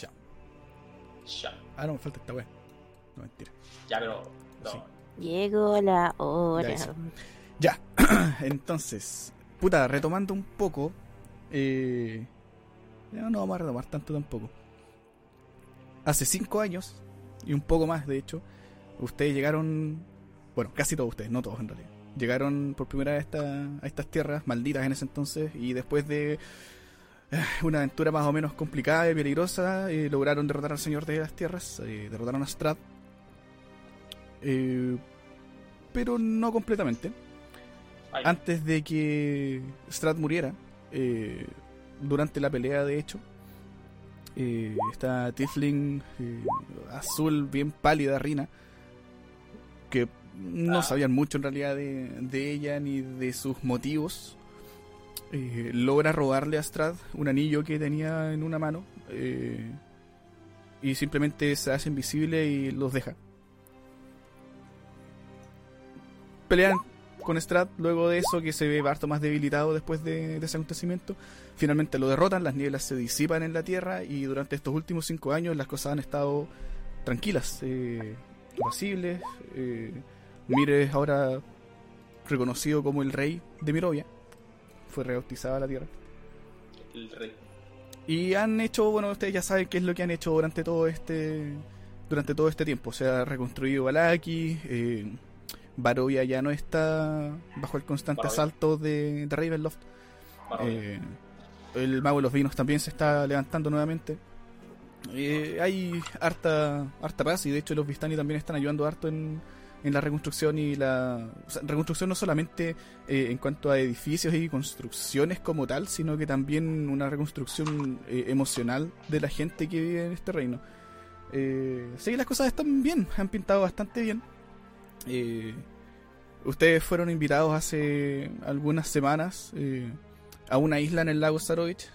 Ya. Ya. Ah, no, me falta esta weá. No, mentira. Ya, pero. No. Sí. Llegó la hora. Ya, entonces, puta, retomando un poco, eh, ya no vamos a retomar tanto tampoco. Hace cinco años, y un poco más de hecho, ustedes llegaron, bueno, casi todos ustedes, no todos en realidad, llegaron por primera vez a, esta- a estas tierras malditas en ese entonces, y después de una aventura más o menos complicada y peligrosa, eh, lograron derrotar al señor de las tierras, eh, derrotaron a Strad, eh, pero no completamente. Ay, antes de que Strad muriera, eh, durante la pelea de hecho, eh, esta Tifling eh, azul, bien pálida, Rina, que no Ah. sabían mucho en realidad de, de ella ni de sus motivos, eh, logra robarle a Strad un anillo que tenía en una mano eh, y simplemente se hace invisible y los deja. Pelean con Strad luego de eso que se ve harto más debilitado después de, ese acontecimiento. Finalmente lo derrotan, las nieblas se disipan en la tierra y durante estos últimos cinco años las cosas han estado tranquilas, eh, apacibles. Eh, Mire es ahora reconocido como el rey de Mirovia. Fue rebautizada la tierra. el rey. Y han hecho, bueno, ustedes ya saben qué es lo que han hecho durante todo este durante todo este tiempo. Se ha reconstruido Balaki, eh, Barovia ya no está bajo el constante Barovia. asalto de, de Ravenloft. Eh, el mago de los vinos también se está levantando nuevamente. Eh, hay harta, harta paz y de hecho los Vistani también están ayudando harto en, en la reconstrucción y la reconstrucción no solamente eh, en cuanto a edificios y construcciones como tal, sino que también una reconstrucción eh, emocional de la gente que vive en este reino. Eh, sí, las cosas están bien, han pintado bastante bien. Eh, ustedes fueron invitados hace algunas semanas eh, a una isla en el lago Sarovich,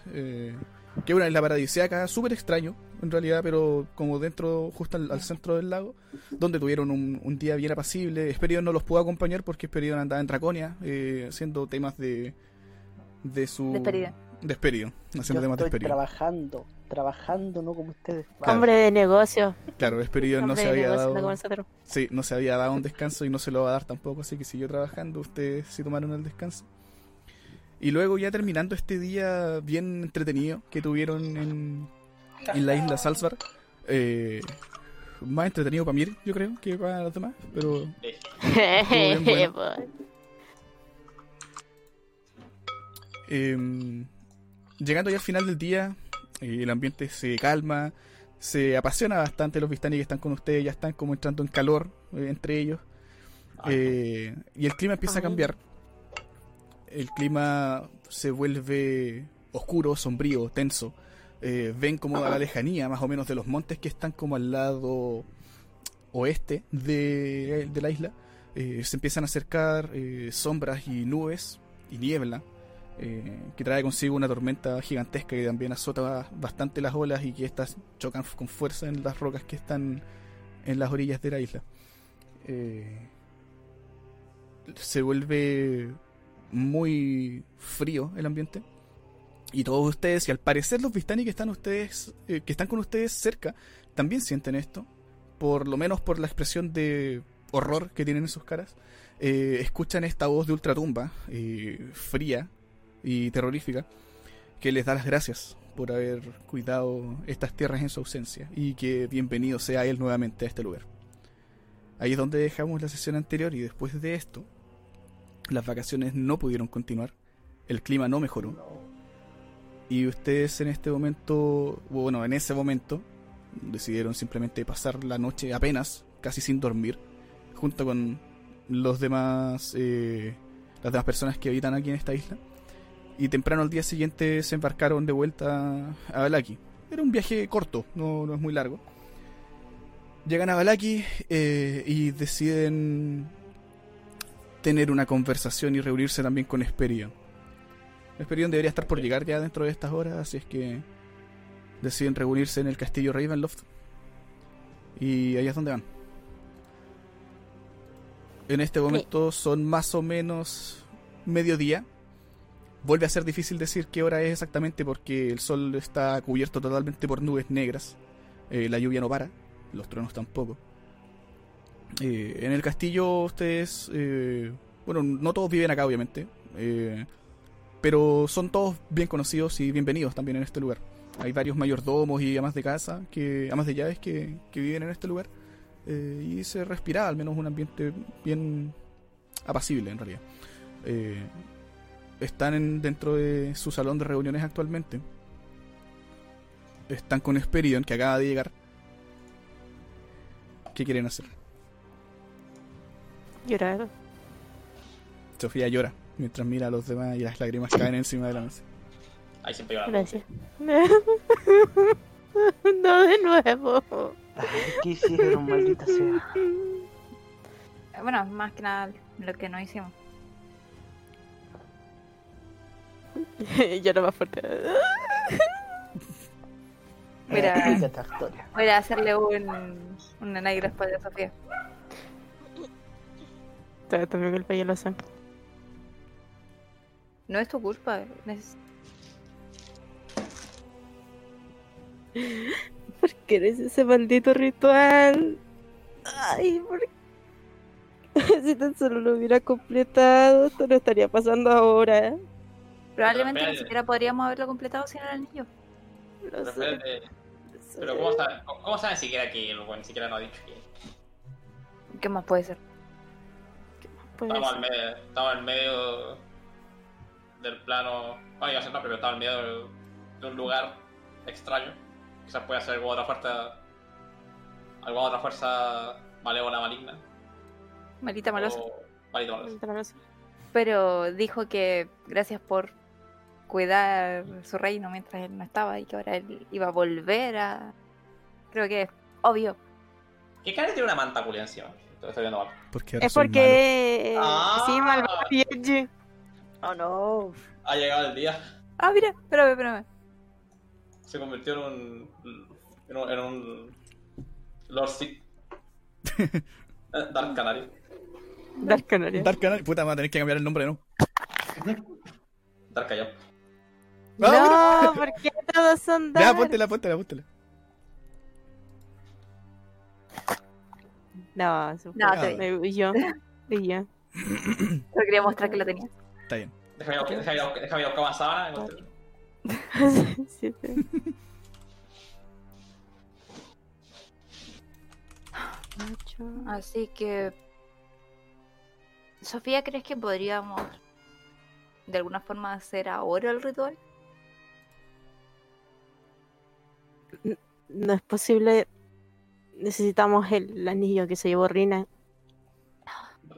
que es una isla paradisíaca, súper extraño en realidad, pero como dentro, justo al, al centro del lago, donde tuvieron un, un día bien apacible. Esperion no los pudo acompañar porque Esperion andaba en Draconia, eh, haciendo temas de, de su... Despedida. De Esperion, haciendo Yo temas de estoy Esperion. trabajando, trabajando, no como ustedes. Claro. Hombre de negocio. Claro, Esperion no se de había no dado... Sí, no se había dado un descanso y no se lo va a dar tampoco, así que siguió trabajando, ustedes sí tomaron el descanso. Y luego ya terminando este día bien entretenido que tuvieron en, en la isla Salzbar, eh, más entretenido para mí, yo creo, que para los demás, pero bien bueno. eh, llegando ya al final del día, eh, el ambiente se calma, se apasiona bastante los Vistani que están con ustedes, ya están como entrando en calor eh, entre ellos. Eh, y el clima empieza a cambiar. El clima se vuelve oscuro, sombrío, tenso. Eh, ven como a la lejanía, más o menos, de los montes que están como al lado oeste de, de la isla. eh, se empiezan a acercar eh, sombras y nubes y niebla que trae consigo una tormenta gigantesca que también azota bastante las olas y que estas chocan con fuerza en las rocas que están en las orillas de la isla. Se vuelve muy frío el ambiente y todos ustedes y al parecer los Vistani que están ustedes eh, que están con ustedes cerca también sienten esto por lo menos por la expresión de horror que tienen en sus caras eh, escuchan esta voz de ultratumba eh, fría y terrorífica que les da las gracias por haber cuidado estas tierras en su ausencia y que bienvenido sea él nuevamente a este lugar. Ahí es donde dejamos la sesión anterior y después de esto las vacaciones no pudieron continuar, el clima no mejoró y ustedes en este momento, bueno, en ese momento decidieron simplemente pasar la noche apenas, casi sin dormir, junto con los demás, eh, las demás personas que habitan aquí en esta isla. Y temprano al día siguiente se embarcaron de vuelta a Balaki. Era un viaje corto, no, no es muy largo. Llegan a Balaki eh, y deciden tener una conversación y reunirse también con Esperion. Esperion debería estar por llegar ya dentro de estas horas, así es que deciden reunirse en el castillo Ravenloft. Y ahí es donde van. En este momento son más o menos mediodía. vuelve a ser difícil decir qué hora es exactamente porque el sol está cubierto totalmente por nubes negras. Eh, la lluvia no para, los truenos tampoco. Eh, en el castillo ustedes, eh, bueno, no todos viven acá obviamente, eh, pero son todos bien conocidos y bienvenidos también en este lugar. Hay varios mayordomos y amas de casa, que amas de llaves que, que viven en este lugar eh, y se respira al menos un ambiente bien apacible en realidad. Eh, están en- dentro de su salón de reuniones actualmente. Están con Esperion, que acaba de llegar. ¿Qué quieren hacer? Llorar. Sofía llora mientras mira a los demás y las lágrimas caen encima de la mesa. Ahí siempre llora. Gracias. No de nuevo. Ay, ¿qué hicieron, maldita sea? Bueno, más que nada lo que no hicimos. Llora más fuerte. La historia. Voy a hacerle un, un análisis para Sofía. También el payo lo son. No es tu culpa. es- ¿Por qué eres ese maldito ritual? Ay, ¿por qué? Si tan solo lo hubiera completado, esto no estaría pasando ahora. Probablemente ni siquiera podríamos haberlo completado sin el anillo. Lo Pero, sé. espérate, lo sé. pero ¿cómo saben, cómo saben siquiera que el ni siquiera nos ha dicho que ¿Qué más puede ser? Puede estamos, ser. al medio, en medio del plano. Bueno, iba a ser no, pero estamos en medio de, de un lugar extraño. Quizás pueda ser alguna otra fuerza. alguna otra fuerza malévola maligna. Malita malosa. O malito maloso. Pero dijo que gracias por cuidar su reino mientras él no estaba y que ahora él iba a volver a. Creo que es obvio. ¿Qué cara tiene una manta culia encima? Te estoy viendo mal. Porque Es porque. Ah. Sí, malvado Yuji. Oh no. Ha llegado el día. Ah, mira, espérame, espérame. Se convirtió en un. en un. En un Lord Sith. Eh, Dark Canary. Dark malo. Dark Canary. Puta, vamos a tener que cambiar el nombre, ¿no? Dark Callao. No, porque todos son Ya, Dark. póntela, póntela, póntela. No, eso fue. No, te- me- y yo. Y yo. Pero quería mostrar que lo tenía. Está bien. Déjame ir a- déjame ir a- déjame ir a buscar más sábana. Sí, sí. Ocho. Así que. Sofía, ¿crees que podríamos de alguna forma hacer ahora el ritual? No es posible. Necesitamos el anillo que se llevó Rina.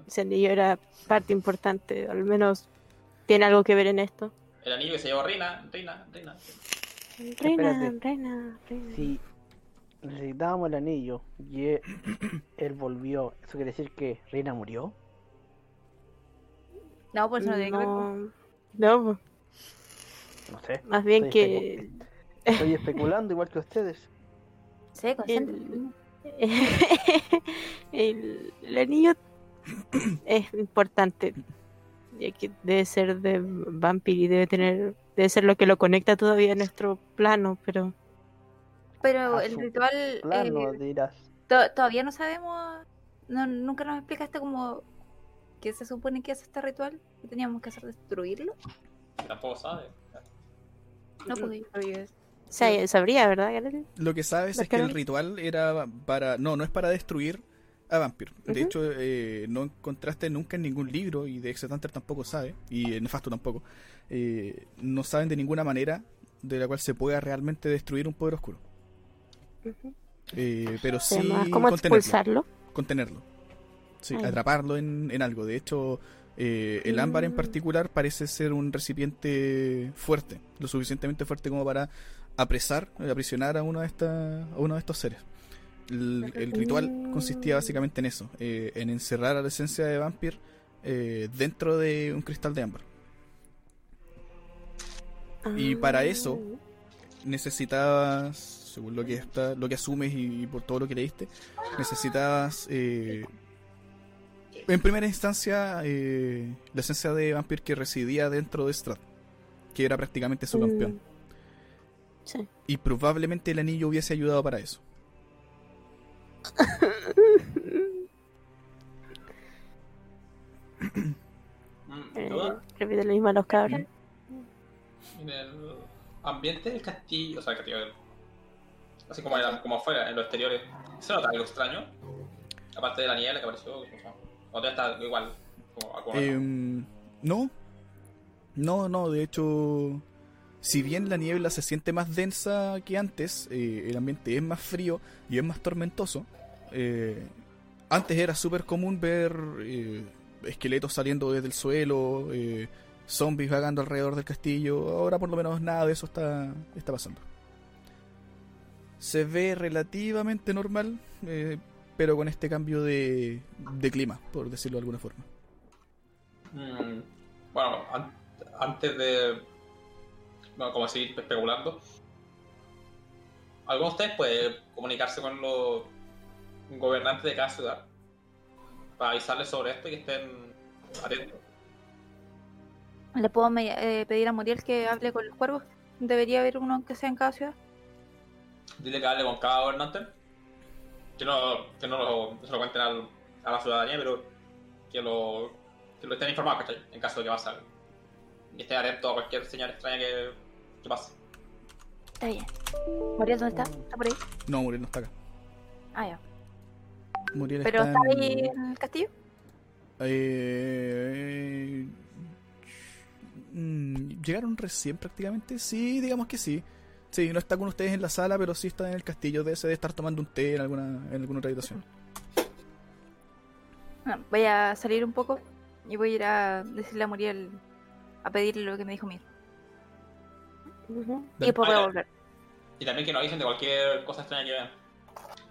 Ese anillo era parte importante. Al menos tiene algo que ver en esto. El anillo que se llevó Rina. Rina, Rina. Reina, Espérate. reina, reina. Si necesitábamos el anillo y él, él volvió, ¿eso quiere decir que Reina murió? No, pues no tiene que ver. No, no, pues, No sé. más bien Estoy que Estoy especulando igual que ustedes. Sí, concéntrate. el, el anillo es importante. Ya que debe ser de vampiro y debe tener, debe ser lo que lo conecta todavía a nuestro plano, pero Pero el ritual Plano, eh, dirás. to- todavía no sabemos. No, nunca nos explicaste como qué se supone que es este ritual. ¿Qué teníamos que hacer? ¿Destruirlo? Tampoco sabe. No, porque sabría, ¿verdad? Lo que sabes ¿Los es que el ritual era para. No, no es para destruir a Vampir. De hecho, eh, no encontraste nunca en ningún libro, y de Exetanter tampoco sabe, y en Nefasto tampoco. eh, no saben de ninguna manera de la cual se pueda realmente destruir un poder oscuro. Eh, pero sí Además, ¿cómo contenerlo. expulsarlo? contenerlo. Sí, atraparlo en, en algo. De hecho, eh, el ámbar en Mm. particular parece ser un recipiente fuerte, lo suficientemente fuerte como para apresar, eh, aprisionar a uno de, esta, a uno de estos seres. El, el ritual consistía básicamente en eso, eh, en encerrar a la esencia de Vampir eh, dentro de un cristal de ámbar. Y para eso, necesitabas, según lo que está, lo que asumes y, por todo lo que leíste, necesitabas eh, en primera instancia la esencia de Vampir que residía dentro de Strad. que era prácticamente su Mm. campeón. Sí. Y probablemente el anillo hubiese ayudado para eso. Mm, Eh, repite lo mismo a los cabros. En el ambiente del castillo, o sea, el castillo, así como, era- como afuera, en los exteriores, ¿se nota algo extraño? Aparte de la niebla que apareció, o sea, está igual. Como, como- Em, no, no, no, de hecho, si bien la niebla se siente más densa que antes, eh, el ambiente es más frío y es más tormentoso. eh, antes era súper común ver eh, esqueletos saliendo desde el suelo, zombies vagando alrededor del castillo. Ahora por lo menos nada de eso está, está pasando. Se ve relativamente normal, pero con este cambio de, de clima, por decirlo de alguna forma. Mm, bueno, an- antes de. Como seguir especulando. ¿Alguno de ustedes puede comunicarse con los gobernantes de cada ciudad? Para avisarles sobre esto y que estén atentos. ¿Le puedo eh, pedir a Muriel que hable con los cuervos? Debería haber uno que sea en cada ciudad. Dile que hable con cada gobernante. Que no, que no lo, se lo cuenten al- a la ciudadanía, pero que lo, que lo estén informados, ¿cachai? En caso de que pase algo. Y estén atentos a cualquier señal extraña que, Está bien. Muriel, ¿dónde está? ¿Está por ahí? No, Muriel no está acá. Ah, ya. Muriel ¿Pero está está en- ahí en el castillo? Eh, mm, ¿Llegaron recién prácticamente? Sí, digamos que sí. Sí, no está con ustedes en la sala, pero sí está en el castillo. Debe estar tomando un té en alguna, en alguna otra habitación. Voy a salir un poco y voy a ir a decirle a Muriel a pedirle lo que me dijo Mir. Y después voy a Ah, ya. volver. Y también que nos avisen de cualquier cosa extraña que vean.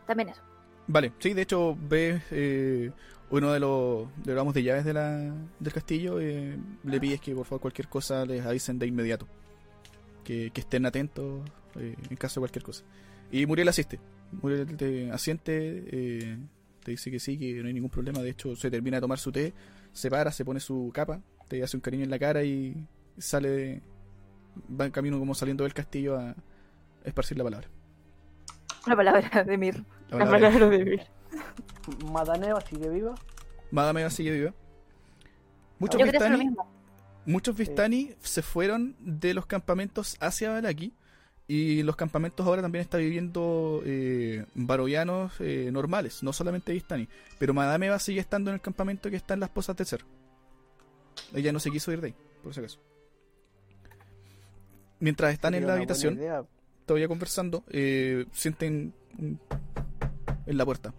También eso. Vale, sí, de hecho, ves eh, uno de los, de los amos de llaves de la, del castillo. eh, le pides que por favor cualquier cosa les avisen de inmediato. Que, que estén atentos eh, en caso de cualquier cosa. Y Muriel asiste. Muriel te asiente, eh, te dice que sí, que no hay ningún problema. De hecho, se termina de tomar su té, se para, se pone su capa, te hace un cariño en la cara y sale de- va en camino como saliendo del castillo a esparcir la palabra. La palabra de Mir. La La palabra palabra de Mir. Madaneva sigue viva. Madame sigue viva. Muchos Yo Vistani, muchos Vistani se fueron de los campamentos hacia Balaki. Y los campamentos ahora también está viviendo eh, baroyanos eh, normales, no solamente Vistani. Pero Madame Eva sigue estando en el campamento que está en las posas de Cer. Ella no se quiso ir de ahí, por si acaso. Mientras están en la habitación, todavía conversando, eh, sienten en la puerta.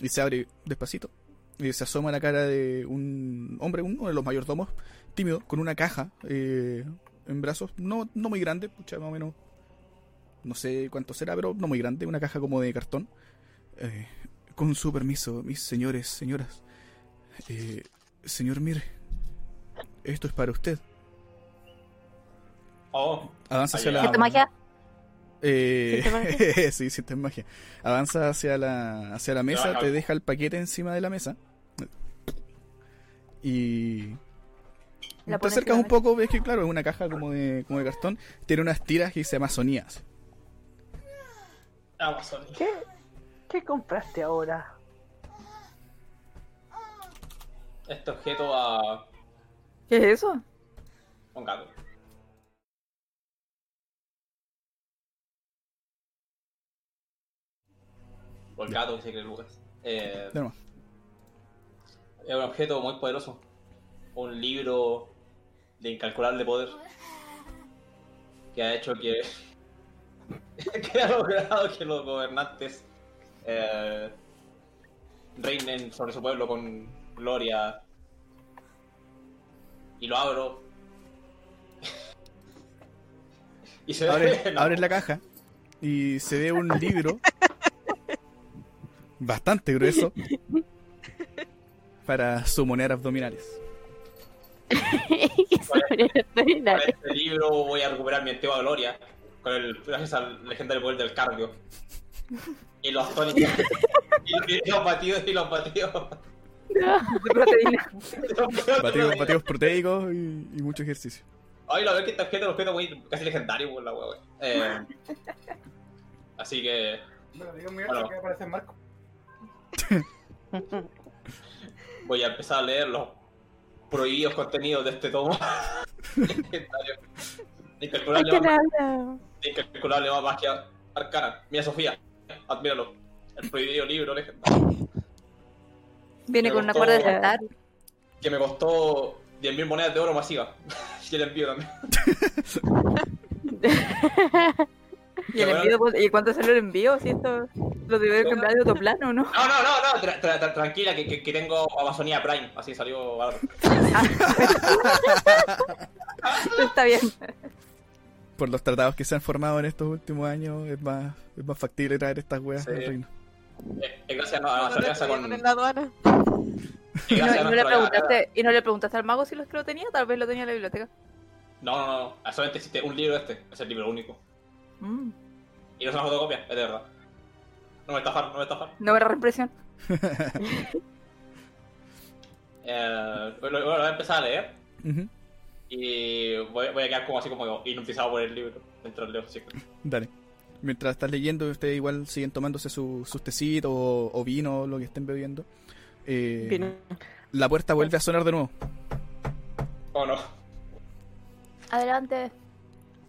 Y se abre despacito. Y se asoma la cara de un hombre, uno de los mayordomos, tímido, con una caja eh, en brazos, no, no muy grande, pucha, más o menos, no sé cuánto será, pero no muy grande, una caja como de cartón. Eh, con su permiso, mis señores, señoras. Eh, señor Mir, esto es para usted. Oh, Avanza hacia la... ¿Siente magia? Eh, ¿Sientes magia? sí, sientes magia. Avanza hacia la, hacia la mesa, te deja el paquete encima de la mesa. Y. La te acercas un poco, ves que, claro, es una caja como de, como de cartón. Tiene unas tiras que dice Amazonías. Amazon. ¿Qué? ¿Qué compraste ahora? Este objeto a ¿Qué es eso? un gato. O el gato, que Lucas. Eh, De nuevo. es un objeto muy poderoso. Un libro de incalculable poder. Que ha hecho que. que ha logrado que los gobernantes eh, reinen sobre su pueblo con gloria. Y lo abro. y se ve. Abres, no, abres la caja y se ve un libro bastante grueso para sumonear abdominales. Que se ponen a Con bailar. este libro voy a recuperar mi antigua gloria. Con el, gracias al legendario poder del cardio. Y los tónicos. y, y los batidos y los batidos. Proteína. Batidos, batidos proteicos y, y mucho ejercicio. Ay, la verdad que este objeto un objeto muy casi legendario, por la wea, wey. Eh, así que. Bueno, digo mi Bueno. que aparece Marco. Voy a empezar a leer los prohibidos contenidos de este tomo. Legendario. Ay, Incalculable, qué más- nada. incalculable más magia arcana. Mira, Sofía, admíralo. El prohibido libro legendario. Viene con una cuerda de saltar. Que me costó 10.000 monedas de oro masiva. y el envío también. ¿Y, el envío, pues, ¿Y cuánto salió el envío? Si esto lo debe haber comprado de otro plano, ¿no? No, no, no, no, tra- tra- tra- tranquila, que, que, que tengo Amazonía Prime. Así salió barato. Está bien. Por los tratados que se han formado en estos últimos años, es más, es más factible traer estas weas Sí. al reino. Eh, eh, gracias no, a nuestra alianza con. en la aduana. ¿Y no, y le preguntaste, ¿Y no le preguntaste al mago si los que lo tenía? Tal vez lo tenía en la biblioteca. No, no, no, no. Solamente existe un libro este. Es el libro único. Mm. Y no es una fotocopia, es de verdad. No me estafaron, no me estafaron. No me da reimpresión. Eh, bueno, voy a empezar a leer. Y voy, voy a quedar como así como hipnotizado por el libro. Mientras leo, que- Dale. Mientras estás leyendo, ustedes igual siguen tomándose su- sus tecitos o, o vino o lo que estén bebiendo. Eh, Vino. La puerta vuelve a sonar de nuevo. Oh no. Adelante.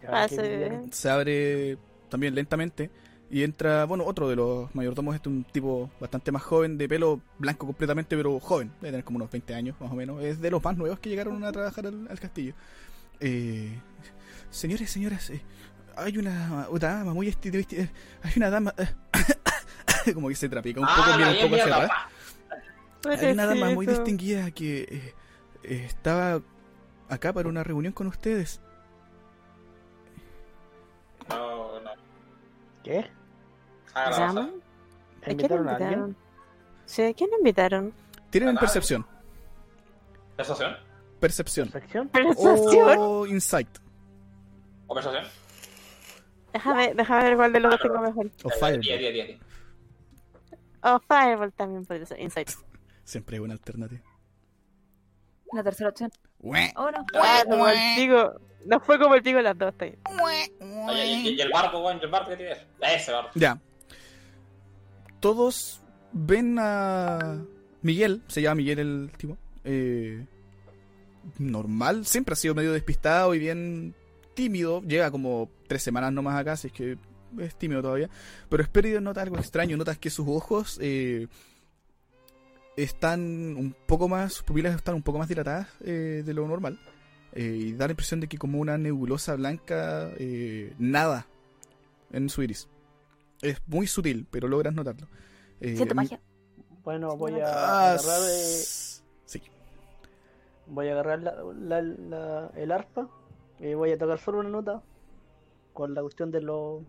Bien. Se abre también lentamente y entra, bueno, otro de los mayordomos, este un tipo bastante más joven, de pelo blanco completamente, pero joven, debe tener como unos 20 años más o menos. Es de los más nuevos que llegaron a trabajar al, al castillo. Eh, señores, señoras, eh, hay una, una dama muy eh, hay una dama eh, como que se trapica un poco, ah, mira la un poco hacia atrás. Hay una dama muy distinguida que estaba acá para una reunión con ustedes. ¿Qué? Haga la ¿Llama? baja. ¿A quién ¿Invitaron a alguien? invitaron? Sí, ¿a quién invitaron? Tienen Ah, percepción. Percepción. ¿Perfección? ¿Persuasión? O insight. ¿O persuasión? Déjame, déjame ver cuál de los dos tengo mejor. O fireball. 10, 10, 10. Oh, Fireball también podría ser. Insight. Siempre hay una alternativa. La tercera opción. Oh, no. Ah, como el pico. No fue como el pico las dos, está bien. Y, y- y el barco, weón, y el barco que tienes. Ese barco. Ya. Todos ven a Miguel, se llama Miguel el tipo. eh, normal, siempre ha sido medio despistado y bien tímido. Llega como tres semanas nomás acá, así es que es tímido todavía. Pero Esperido nota algo extraño, notas que sus ojos eh, están un poco más, sus pupilas están un poco más dilatadas eh, de lo normal. Eh, y da la impresión de que como una nebulosa blanca eh, nada en su iris. Es muy sutil, pero logras notarlo. Eh, Siento magia. Bueno, voy a Ah, agarrar, eh, s- sí. voy a agarrar la, la- la- el arpa y voy a tocar solo una nota con la cuestión de los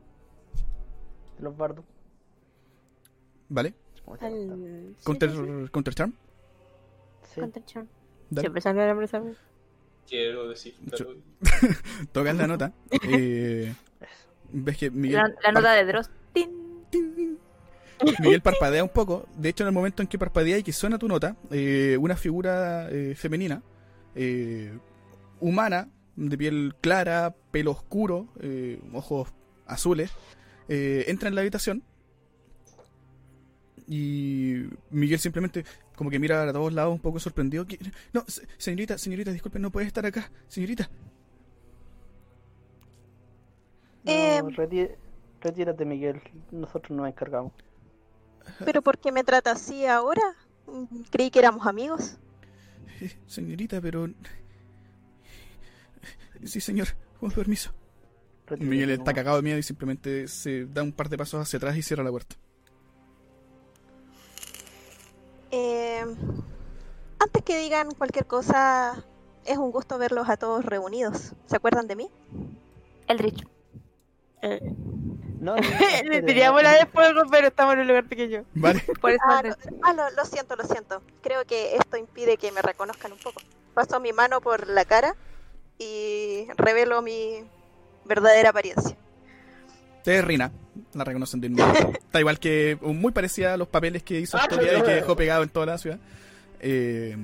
de los bardos. ¿Vale? Counter, sí, sí, counter charm. Sí. Counter charm. Siempre sale ¿sabes? Quiero decir. pero- Tocas la nota. eh, ves que Miguel, La, la nota de Dross. Tin. Miguel parpadea un poco. De hecho, en el momento en que parpadea y que suena tu nota, eh, una figura eh, femenina, eh, humana, de piel clara, pelo oscuro, eh, ojos azules, eh, entra en la habitación. Y Miguel simplemente como que mira a todos lados un poco sorprendido. ¿Qué? No, se- señorita, señorita, disculpe, no puede estar acá. Señorita. No, Eh, reti- retírate, Miguel. Nosotros nos encargamos. ¿Pero por qué me trata así ahora? Creí que éramos amigos. Eh, señorita, pero... Sí, señor, con permiso. Retírate Miguel está cagado de miedo y simplemente se da un par de pasos hacia atrás y cierra la puerta. Eh, antes que digan cualquier cosa, es un gusto verlos a todos reunidos. ¿Se acuerdan de mí? Eldritch. Eh, No, no, le tiramos la de fuego, pero estamos en un lugar pequeño. Vale, Por eso Ah, ah, lo- lo siento, lo siento. Creo que esto impide que me reconozcan un poco. Paso mi mano por la cara y revelo mi verdadera apariencia. es Rina. La reconocen de inmediato. Está igual que muy parecida a los papeles que hizo Ah, Historia y que dejó pegado en toda la ciudad. Eh,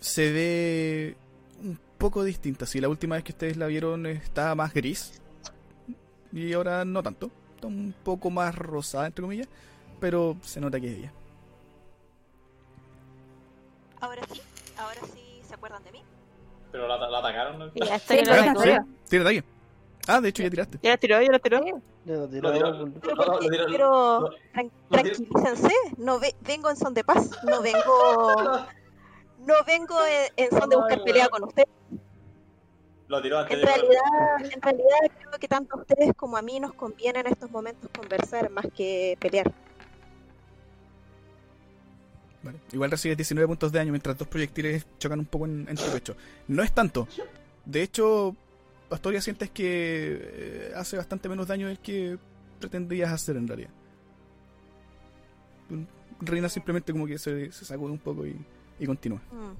se ve un poco distinta. Si la última vez que ustedes la vieron estaba más gris y ahora no tanto. Está un poco más rosada, entre comillas, pero se nota que es ella. Ahora sí, ahora sí se acuerdan de mí. Pero la, la atacaron. ¿no? Ya Sí, estoy lo en la atacó. victoria. Tira ataque. Ah, de hecho ya tiraste. Ya la tiró, ya la tiró. Ya Pero, tranquilícense, no ve- vengo en son de paz, no vengo no vengo en, en son de buscar pelea con ustedes. Lo tiró antes En de realidad, en realidad creo que tanto a ustedes como a mí nos conviene en estos momentos conversar más que pelear. Vale. Igual recibes 19 puntos de daño mientras dos proyectiles chocan un poco en, en tu pecho. No es tanto. De hecho, Pastoria sientes que eh, hace bastante menos daño del que pretendías hacer en realidad. Reina simplemente como que se, se sacude un poco y, y continúa. Mm.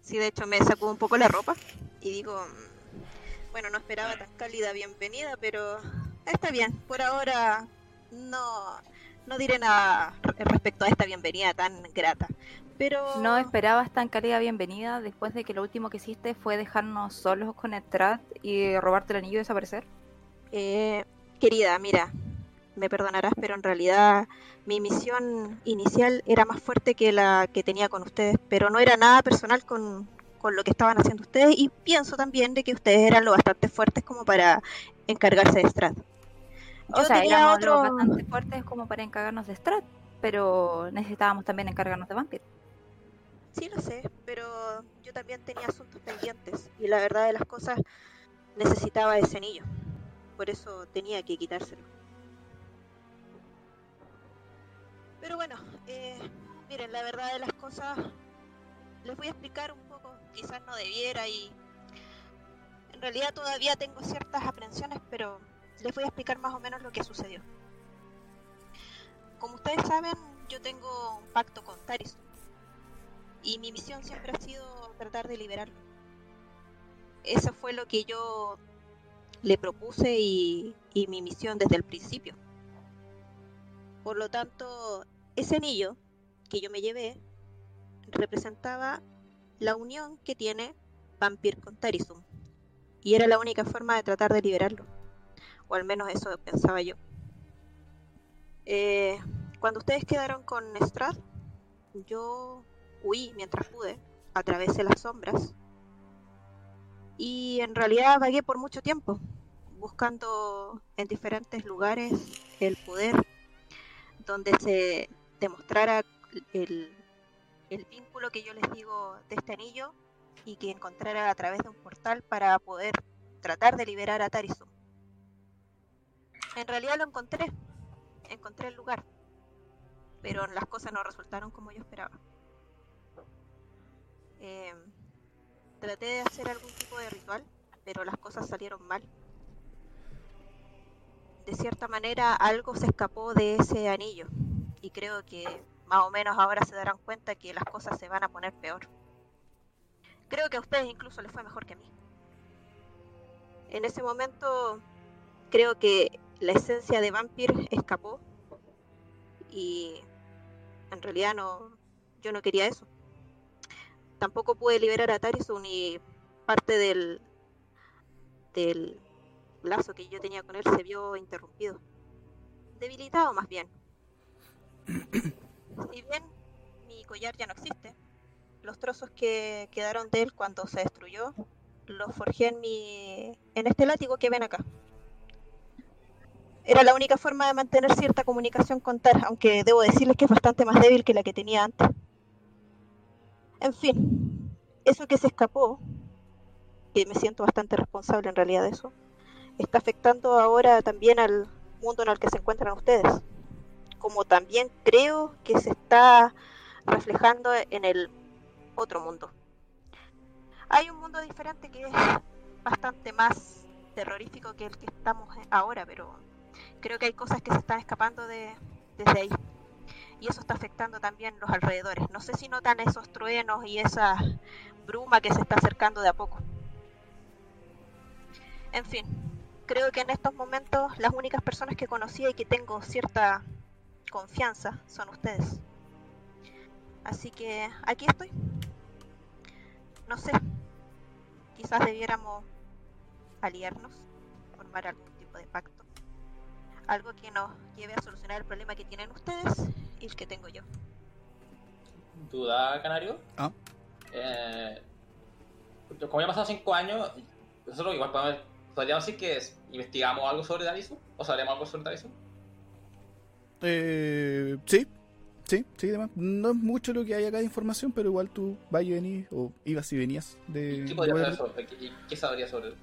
Sí, de hecho me sacudo un poco la ropa y digo, mm, bueno, no esperaba tan cálida bienvenida, pero está bien. Por ahora no, no diré nada re- respecto a esta bienvenida tan grata. Pero No esperabas tan cálida bienvenida después de que lo último que hiciste fue dejarnos solos con Strat y robarte el anillo y desaparecer. Eh, querida, mira, me perdonarás, pero en realidad mi misión inicial era más fuerte que la que tenía con ustedes, pero no era nada personal con, con lo que estaban haciendo ustedes y pienso también de que ustedes eran lo bastante fuertes como para encargarse de Strat. O sea, tenía otro- lo bastante fuertes como para encargarnos de Strat, pero necesitábamos también encargarnos de Vampir. Sí, lo sé, pero yo también tenía asuntos pendientes y la verdad de las cosas necesitaba ese anillo. Por eso tenía que quitárselo. Pero bueno, eh, miren, la verdad de las cosas les voy a explicar un poco, quizás no debiera y en realidad todavía tengo ciertas aprensiones, pero les voy a explicar más o menos lo que sucedió. Como ustedes saben, yo tengo un pacto con Taris y mi misión siempre ha sido tratar de liberarlo. Eso fue lo que yo le propuse y, y mi misión desde el principio. Por lo tanto, ese anillo que yo me llevé representaba la unión que tiene Vampir con Tarisum. Y era la única forma de tratar de liberarlo. O al menos eso pensaba yo. Eh, cuando ustedes quedaron con Strad, yo huí mientras pude, atravesé las sombras y en realidad vagué por mucho tiempo, buscando en diferentes lugares el poder donde se demostrara el, el vínculo que yo les digo de este anillo y que encontrara a través de un portal para poder tratar de liberar a Tarisum. En realidad lo encontré, encontré el lugar, pero las cosas no resultaron como yo esperaba. Eh, traté de hacer algún tipo de ritual, pero las cosas salieron mal. De cierta manera algo se escapó de ese anillo y creo que más o menos ahora se darán cuenta que las cosas se van a poner peor. Creo que a ustedes incluso les fue mejor que a mí. En ese momento creo que la esencia de Vampir escapó y en realidad no yo no quería eso tampoco pude liberar a Tarisu ni parte del del lazo que yo tenía con él se vio interrumpido. Debilitado más bien. Si bien mi collar ya no existe los trozos que quedaron de él cuando se destruyó los forjé en mi en este látigo que ven acá. Era la única forma de mantener cierta comunicación con Tar, aunque debo decirles que es bastante más débil que la que tenía antes. En fin, eso que se escapó, que me siento bastante responsable en realidad de eso, está afectando ahora también al mundo en el que se encuentran ustedes. Como también creo que se está reflejando en el otro mundo. Hay un mundo diferente que es bastante más terrorífico que el que estamos ahora, pero creo que hay cosas que se están escapando de, desde ahí. Y eso está afectando también los alrededores. No sé si notan esos truenos y esa bruma que se está acercando de a poco. En fin, creo que en estos momentos las únicas personas que conocía y que tengo cierta confianza son ustedes. Así que aquí estoy. No sé. quizás debiéramos aliarnos, formar algún tipo de pacto. Algo que nos lleve a solucionar el problema que tienen ustedes y el que tengo yo. ¿Duda, Canario? Ah. Eh, como ya han pasado 5 años, nosotros igual podemos, podríamos decir que es- investigamos algo sobre Darisu, o sabemos algo sobre Darisu. Eh, sí, sí, sí, demás. No es mucho lo que hay acá de información, pero igual tú vas y venís, o ibas y venías de... ¿Qué podría de ser Waterloo. eso? ¿Qué, qué sabría sobre él?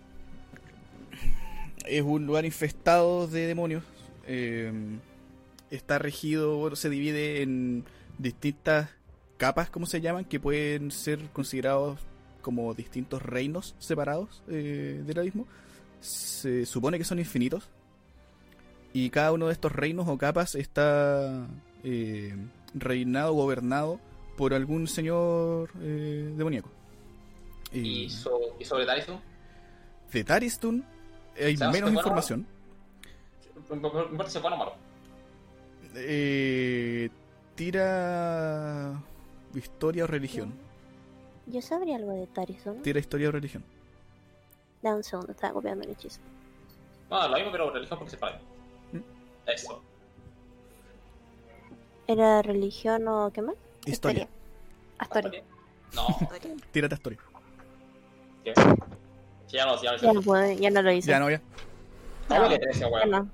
Es un lugar infestado de demonios. Eh, está regido, se divide en distintas capas, como se llaman, que pueden ser considerados como distintos reinos separados eh, del abismo. Se supone que son infinitos. Y cada uno de estos reinos o capas está eh, reinado, gobernado por algún señor eh, demoníaco. ¿Y, so- y sobre Darisu? de Taristun hay ¿Sabes menos información. No malo. Eh, tira historia o religión. Yo sabría algo de Tarison. Tira historia o religión. Da un segundo, estaba copiando el hechizo. No, lo mismo, pero religión porque se para. ¿Mm? Eso. ¿Era religión o qué más? Historia. Astoria. No, Historia. Tírate historia. ¿qué? Ya no, ya no Ya no, puedo, ya no lo hice. Ya no, ya. ¿Cómo que 13, Ya no.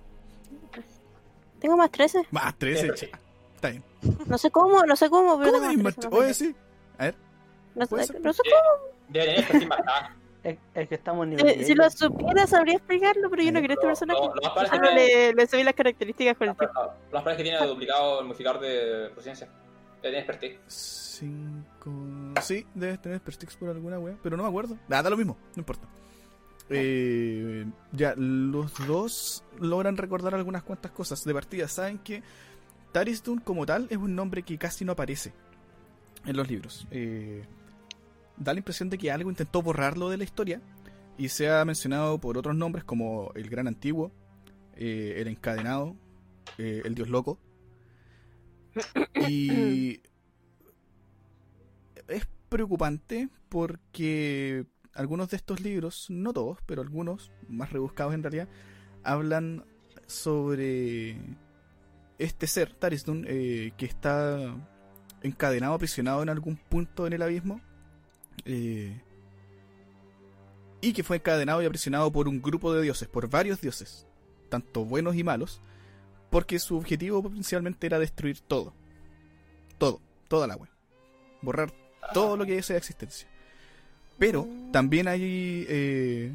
Tengo más 13. Más 13. Sí, cha. Está bien. No sé cómo, no sé cómo, pero ¿Cómo tenés más más 13, tre- Oye, sí. A ver. No sé, no sé Sí. Debe tener expertise marcada. Es, es que estamos en cómo. nivel Eh, si 10. lo supiera, sabría explicarlo, pero yo no quiero este personaje. tiene- le, le subí las características con el tiempo. Lo más probable es que tiene duplicado el modificador de. Debe tener expertise. 5. Sí, debes tener Persistix por alguna wea. Pero no me acuerdo. Nada, da lo mismo. No importa. Eh, ya, los dos logran recordar algunas cuantas cosas. De partida, saben que Taristun como tal es un nombre que casi no aparece en los libros. Eh, da la impresión de que algo intentó borrarlo de la historia y se ha mencionado por otros nombres como el Gran Antiguo, eh, el Encadenado, eh, el Dios Loco. Y es preocupante porque algunos de estos libros, no todos, pero algunos, más rebuscados en realidad, hablan sobre este ser, Tarisdun, eh, que está encadenado, aprisionado en algún punto en el abismo. eh, y que fue encadenado y aprisionado por un grupo de dioses, por varios dioses, tanto buenos y malos, porque su objetivo principalmente era destruir todo. Todo, toda la web. Borrar todo lo que de existencia. Pero también hay, eh,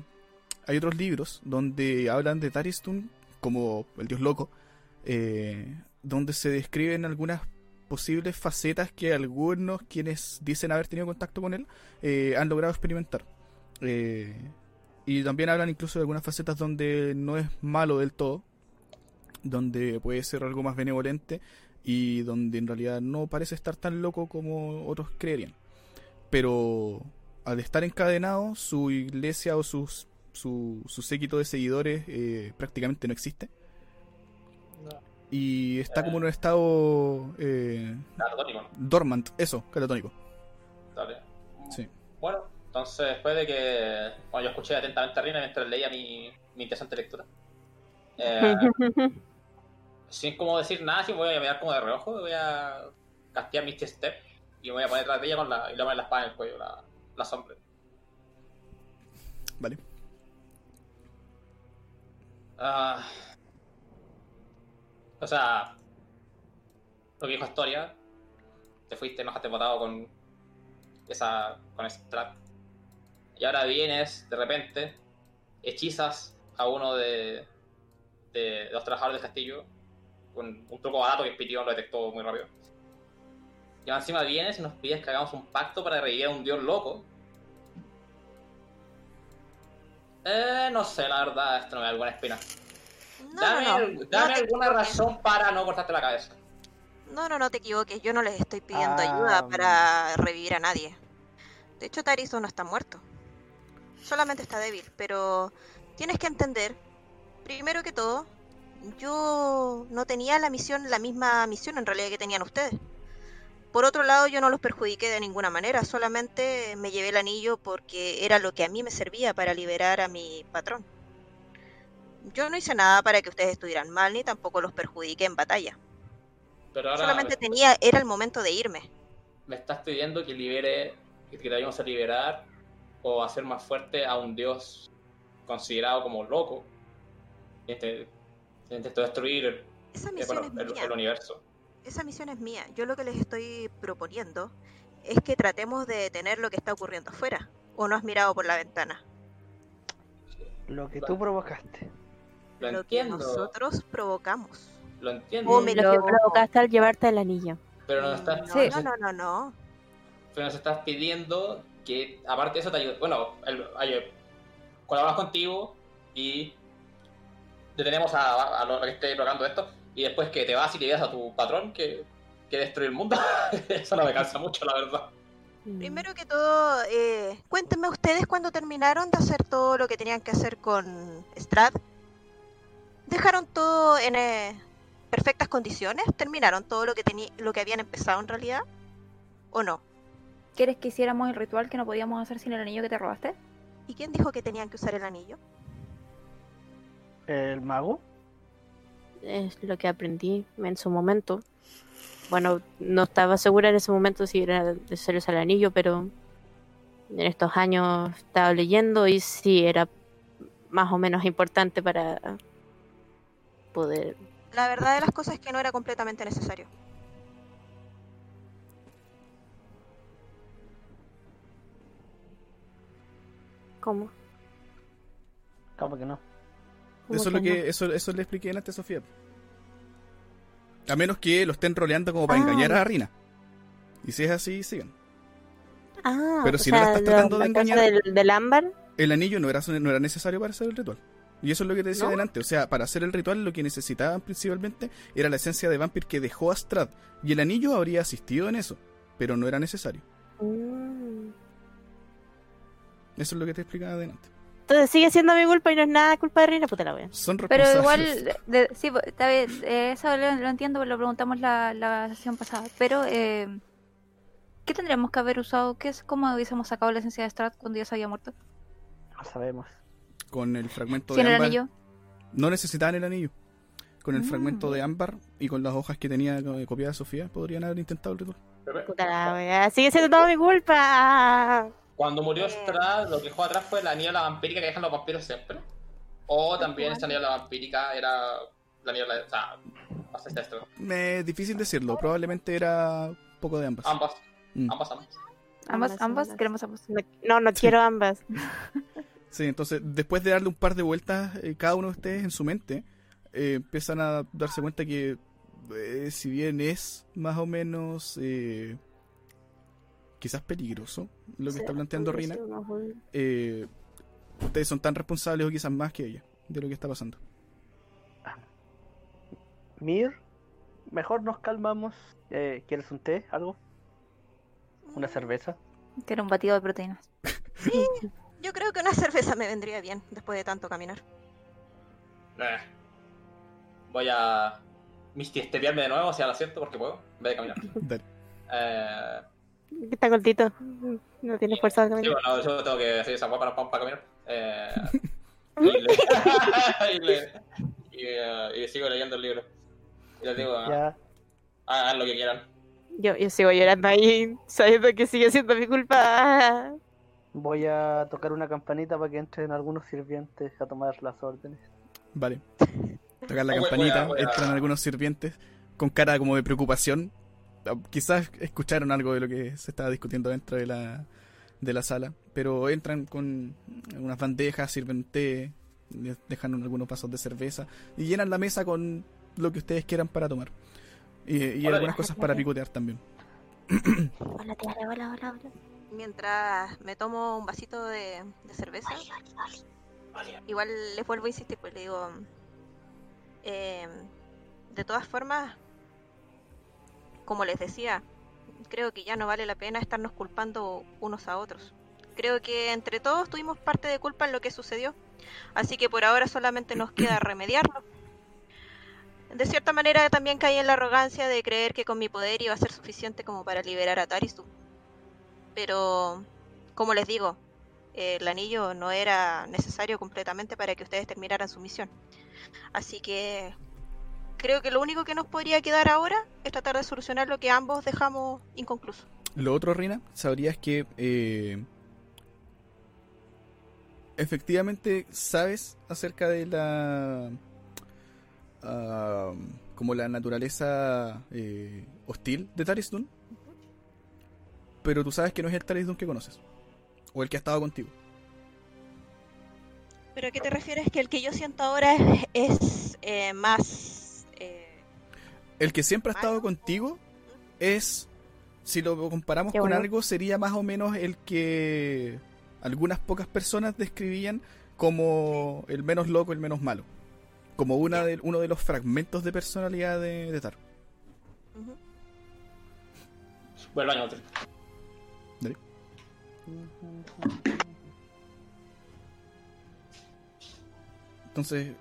hay otros libros donde hablan de Taristun como el dios loco, eh, donde se describen algunas posibles facetas que algunos quienes dicen haber tenido contacto con él eh, han logrado experimentar. Y también hablan incluso de algunas facetas donde no es malo del todo, donde puede ser algo más benevolente y donde en realidad no parece estar tan loco como otros creerían. Pero al estar encadenado, su iglesia o sus, su, su séquito de seguidores eh, prácticamente no existe. Y está como en un estado eh, Catatónico. dormant, eso, catatónico. Dale. Sí. Bueno, entonces después de que. Bueno, yo escuché atentamente a Rina mientras leía mi, mi interesante lectura. Eh, sin como decir nada, si voy a mirar como de reojo, voy a castear Misty Step y me voy a poner detrás de ella con la, y le voy a poner la espada en el cuello, la, la sombra. Vale. Ah. o sea, lo que dijo Historia, te fuiste, enojaste botado con esa, con ese trap. Y ahora vienes, de repente, hechizas a uno de, de, de los trabajadores del castillo con un truco barato que Pitión lo detectó muy rápido. Y encima vienes y nos pides que hagamos un pacto para revivir a un dios loco. Eh, no sé, la verdad, esto no me da alguna espina. No, dame no, no. dame no te alguna razón para no cortarte la cabeza. No, no, no te equivoques. Yo no les estoy pidiendo Ah, ayuda para revivir a nadie. De hecho, Tarizo no está muerto. Solamente está débil. Pero tienes que entender, primero que todo, yo no tenía la misión, la misma misión en realidad que tenían ustedes. Por otro lado, yo no los perjudiqué de ninguna manera, solamente me llevé el anillo porque era lo que a mí me servía para liberar a mi patrón. Yo no hice nada para que ustedes estuvieran mal, ni tampoco los perjudiqué en batalla. Pero ahora Solamente tenía, era el momento de irme. me estás pidiendo que libere, que te vayamos a liberar o hacer más fuerte a un dios considerado como loco. Este, intentó destruir el, Esa eh, misión bueno, es el- mía. el universo. Esa misión es mía. Yo lo que les estoy proponiendo es que tratemos de detener lo que está ocurriendo afuera. ¿O no has mirado por la ventana? Lo que tú provocaste. Lo Lo que nosotros provocamos. lo entiendo, Oh, me Lo lo- que provocaste al llevarte el anillo. pero nos estás, No, Sí. no, no, no, no. pero nos estás pidiendo que, aparte de eso, te ayude. Bueno, el, oye, colaboramos contigo y detenemos a, a lo que esté provocando esto. Y después que te vas y le digas a tu patrón que, que destruye el mundo. eso no me cansa mucho, la verdad. Mm. Primero que todo, eh, cuéntenme ustedes cuando terminaron de hacer todo lo que tenían que hacer con Strad. ¿Dejaron todo en eh, perfectas condiciones? ¿Terminaron todo lo que, lo que habían empezado en realidad? ¿O no? ¿Quieres que hiciéramos el ritual que no podíamos hacer sin el anillo que te robaste? ¿Y quién dijo que tenían que usar el anillo? ¿El mago? Es lo que aprendí en su momento. Bueno, no estaba segura en ese momento si era necesario usar el anillo, pero en estos años estaba leyendo y sí era más o menos importante para poder. La verdad de las cosas es que no era completamente necesario. ¿Cómo? ¿Cómo que no? ¿Cómo Eso es lo que, eso, eso le expliqué antes a Sofía. A menos que lo estén roleando como para Ah. engañar a Rina. Y si es así, sigan. Ah, Pero si no la estás tratando de engañar- Del, del ámbar. El anillo no era, no era necesario para hacer el ritual. Y eso es lo que te decía ¿No? adelante. O sea, para hacer el ritual lo que necesitaban principalmente era la esencia de Vampir que dejó Astrad. Y el anillo habría asistido en eso. Pero no era necesario. Mm. Eso es lo que te explicaba adelante. Entonces sigue siendo mi culpa y no es nada culpa de Reina, puta la wea. Son Pero igual, de- sí, pues, está bien, eh, eso lo, lo entiendo, porque lo preguntamos la, la sesión pasada. Pero, eh, ¿qué tendríamos que haber usado? ¿Qué es, ¿Cómo hubiésemos sacado la esencia de Strat cuando ya se había muerto? No sabemos. Con el fragmento ¿Sin de el ámbar. anillo? No necesitaban el anillo. Con el Mm. fragmento de ámbar y con las hojas que tenía eh, copiadas Sofía, podrían haber intentado el ritual. Puta la wea. Sigue siendo toda mi culpa. Cuando murió Eh. Strad, lo que dejó atrás fue la niebla vampírica que dejan los vampiros siempre. O también esa niebla vampírica era la niebla. O sea, si esto. Me es difícil decirlo. Probablemente era un poco de ambas. Ambas, Mm. ambas, ambas. Ambas, Ambas, ambas, ambas. queremos ambas. No, no, quiero ambas. Sí, entonces después de darle un par de vueltas eh, cada uno de ustedes en su mente, eh, empiezan a darse cuenta que eh, si bien es más o menos eh, quizás peligroso lo que está planteando Rina, eh, ustedes son tan responsables o quizás más que ella de lo que está pasando. Mir, mejor nos calmamos. Eh, ¿Quieres un té? ¿Algo? ¿Una cerveza? Que era un batido de proteínas. Yo creo que una cerveza me vendría bien después de tanto caminar. Eh. Voy a mistiesterearme de nuevo hacia el asiento porque puedo, en vez de caminar. Dale. Eh, Está cortito. No tiene fuerza de sí, caminar. bueno, yo tengo que hacer esa guapa para, para caminar. Eh, y, le- y le- y, eh, y sigo leyendo el libro. Y les digo, ah, Ya. hagan lo que quieran. Yo, yo sigo llorando ahí, sabiendo que sigue siendo mi culpa. Voy a tocar una campanita para que entren algunos sirvientes a tomar las órdenes. Vale. Tocan la Oh, campanita, voy a- voy a- entran algunos sirvientes con cara como de preocupación. Quizás escucharon algo de lo que se estaba discutiendo dentro de la, de la sala, pero entran con unas bandejas, sirven té, dejan algunos vasos de cerveza y llenan la mesa con lo que ustedes quieran para tomar. Y, y algunas cosas para picotear también. Hola, tía, hola, hola, hola. Mientras me tomo un vasito de, de cerveza, igual les vuelvo a insistir, pues le digo, eh, de todas formas, como les decía, creo que ya no vale la pena estarnos culpando unos a otros. Creo que entre todos tuvimos parte de culpa en lo que sucedió, así que por ahora solamente nos queda remediarlo. de cierta manera también caí en la arrogancia de creer que con mi poder iba a ser suficiente como para liberar a Tarisu. Pero, como les digo, el anillo no era necesario completamente para que ustedes terminaran su misión. Así que creo que lo único que nos podría quedar ahora es tratar de solucionar lo que ambos dejamos inconcluso. Lo otro, Rina, sabrías que eh, efectivamente sabes acerca de la como la naturaleza eh, hostil de Tarisdun, pero tú sabes que no es el Tarisdun que conoces o el que ha estado contigo. ¿Pero a qué te refieres? Que el que yo siento ahora es, es, eh, más... El que siempre ha estado contigo es, si lo comparamos con algo, sería más o menos el que algunas pocas personas describían como el menos loco, el menos malo. Como una de, uno de los fragmentos de personalidad de, de Tar. ujú. Vuelve al año útil. Entonces,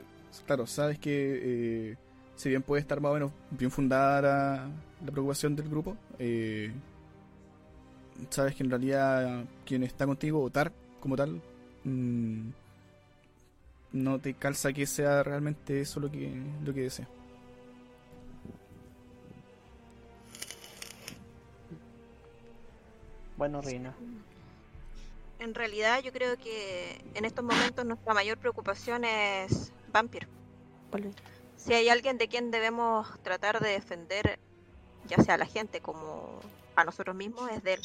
claro, sabes que eh, si bien puede estar más o menos bien fundada la, la preocupación del grupo, eh, sabes que en realidad quien está contigo, o Tar como tal, mm, no te calza que sea realmente eso lo que, lo que desea. Bueno, Reina. En realidad yo creo que en estos momentos nuestra mayor preocupación es Vampir. Si hay alguien de quien debemos tratar de defender, ya sea a la gente como a nosotros mismos, es de él.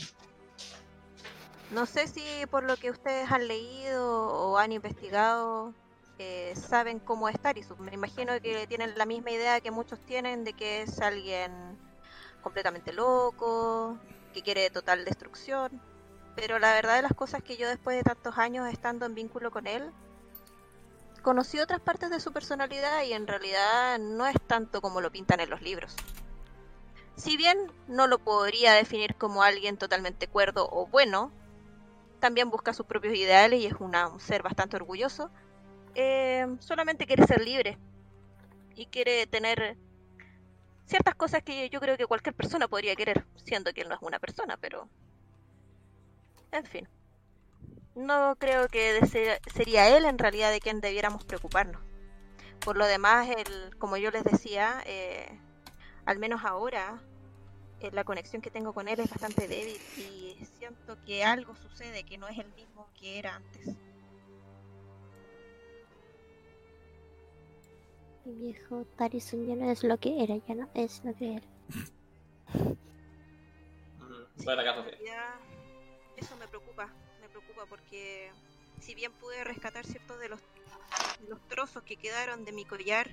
No sé si por lo que ustedes han leído o han investigado eh, saben cómo es Tarisu. Me imagino que tienen la misma idea que muchos tienen de que es alguien completamente loco, que quiere total destrucción. Pero la verdad de las cosas que yo después de tantos años estando en vínculo con él, conocí otras partes de su personalidad y en realidad no es tanto como lo pintan en los libros. Si bien no lo podría definir como alguien totalmente cuerdo o bueno, también busca sus propios ideales y es una- un ser bastante orgulloso. eh, solamente quiere ser libre y quiere tener ciertas cosas que yo creo que cualquier persona podría querer, siendo que él no es una persona, pero... En fin. No creo que sería él en realidad de quien debiéramos preocuparnos. Por lo demás, el, como yo les decía, eh, al menos ahora, eh, la conexión que tengo con él es bastante débil y siento que algo sucede que no es el mismo que era antes. Mi viejo Tarison ya no es lo que era, ya no es lo que era. Ya, eso me preocupa, preocupa porque si bien pude rescatar ciertos de los, los trozos que quedaron de mi collar,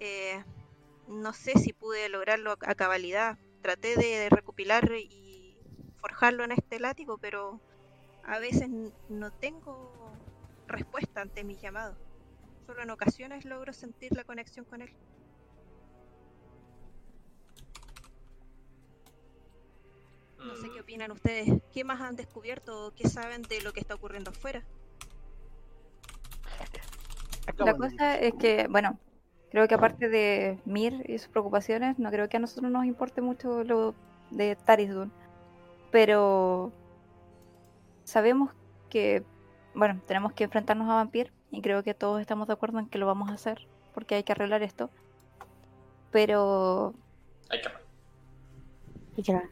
eh, no sé si pude lograrlo a, cabalidad. Traté de recopilar y forjarlo en este látigo, pero a veces no tengo respuesta ante mis llamados. Solo en ocasiones logro sentir la conexión con él. No sé qué Mm. opinan ustedes. ¿Qué más han descubierto o qué saben de lo que está ocurriendo afuera? La cosa es que, bueno, creo que aparte de Mir y sus preocupaciones, no creo que a nosotros nos importe mucho lo de Tarisdun. Pero sabemos que, bueno, tenemos que enfrentarnos a Vampir y creo que todos estamos de acuerdo en que lo vamos a hacer porque hay que arreglar esto. Pero Hay que. Y ya.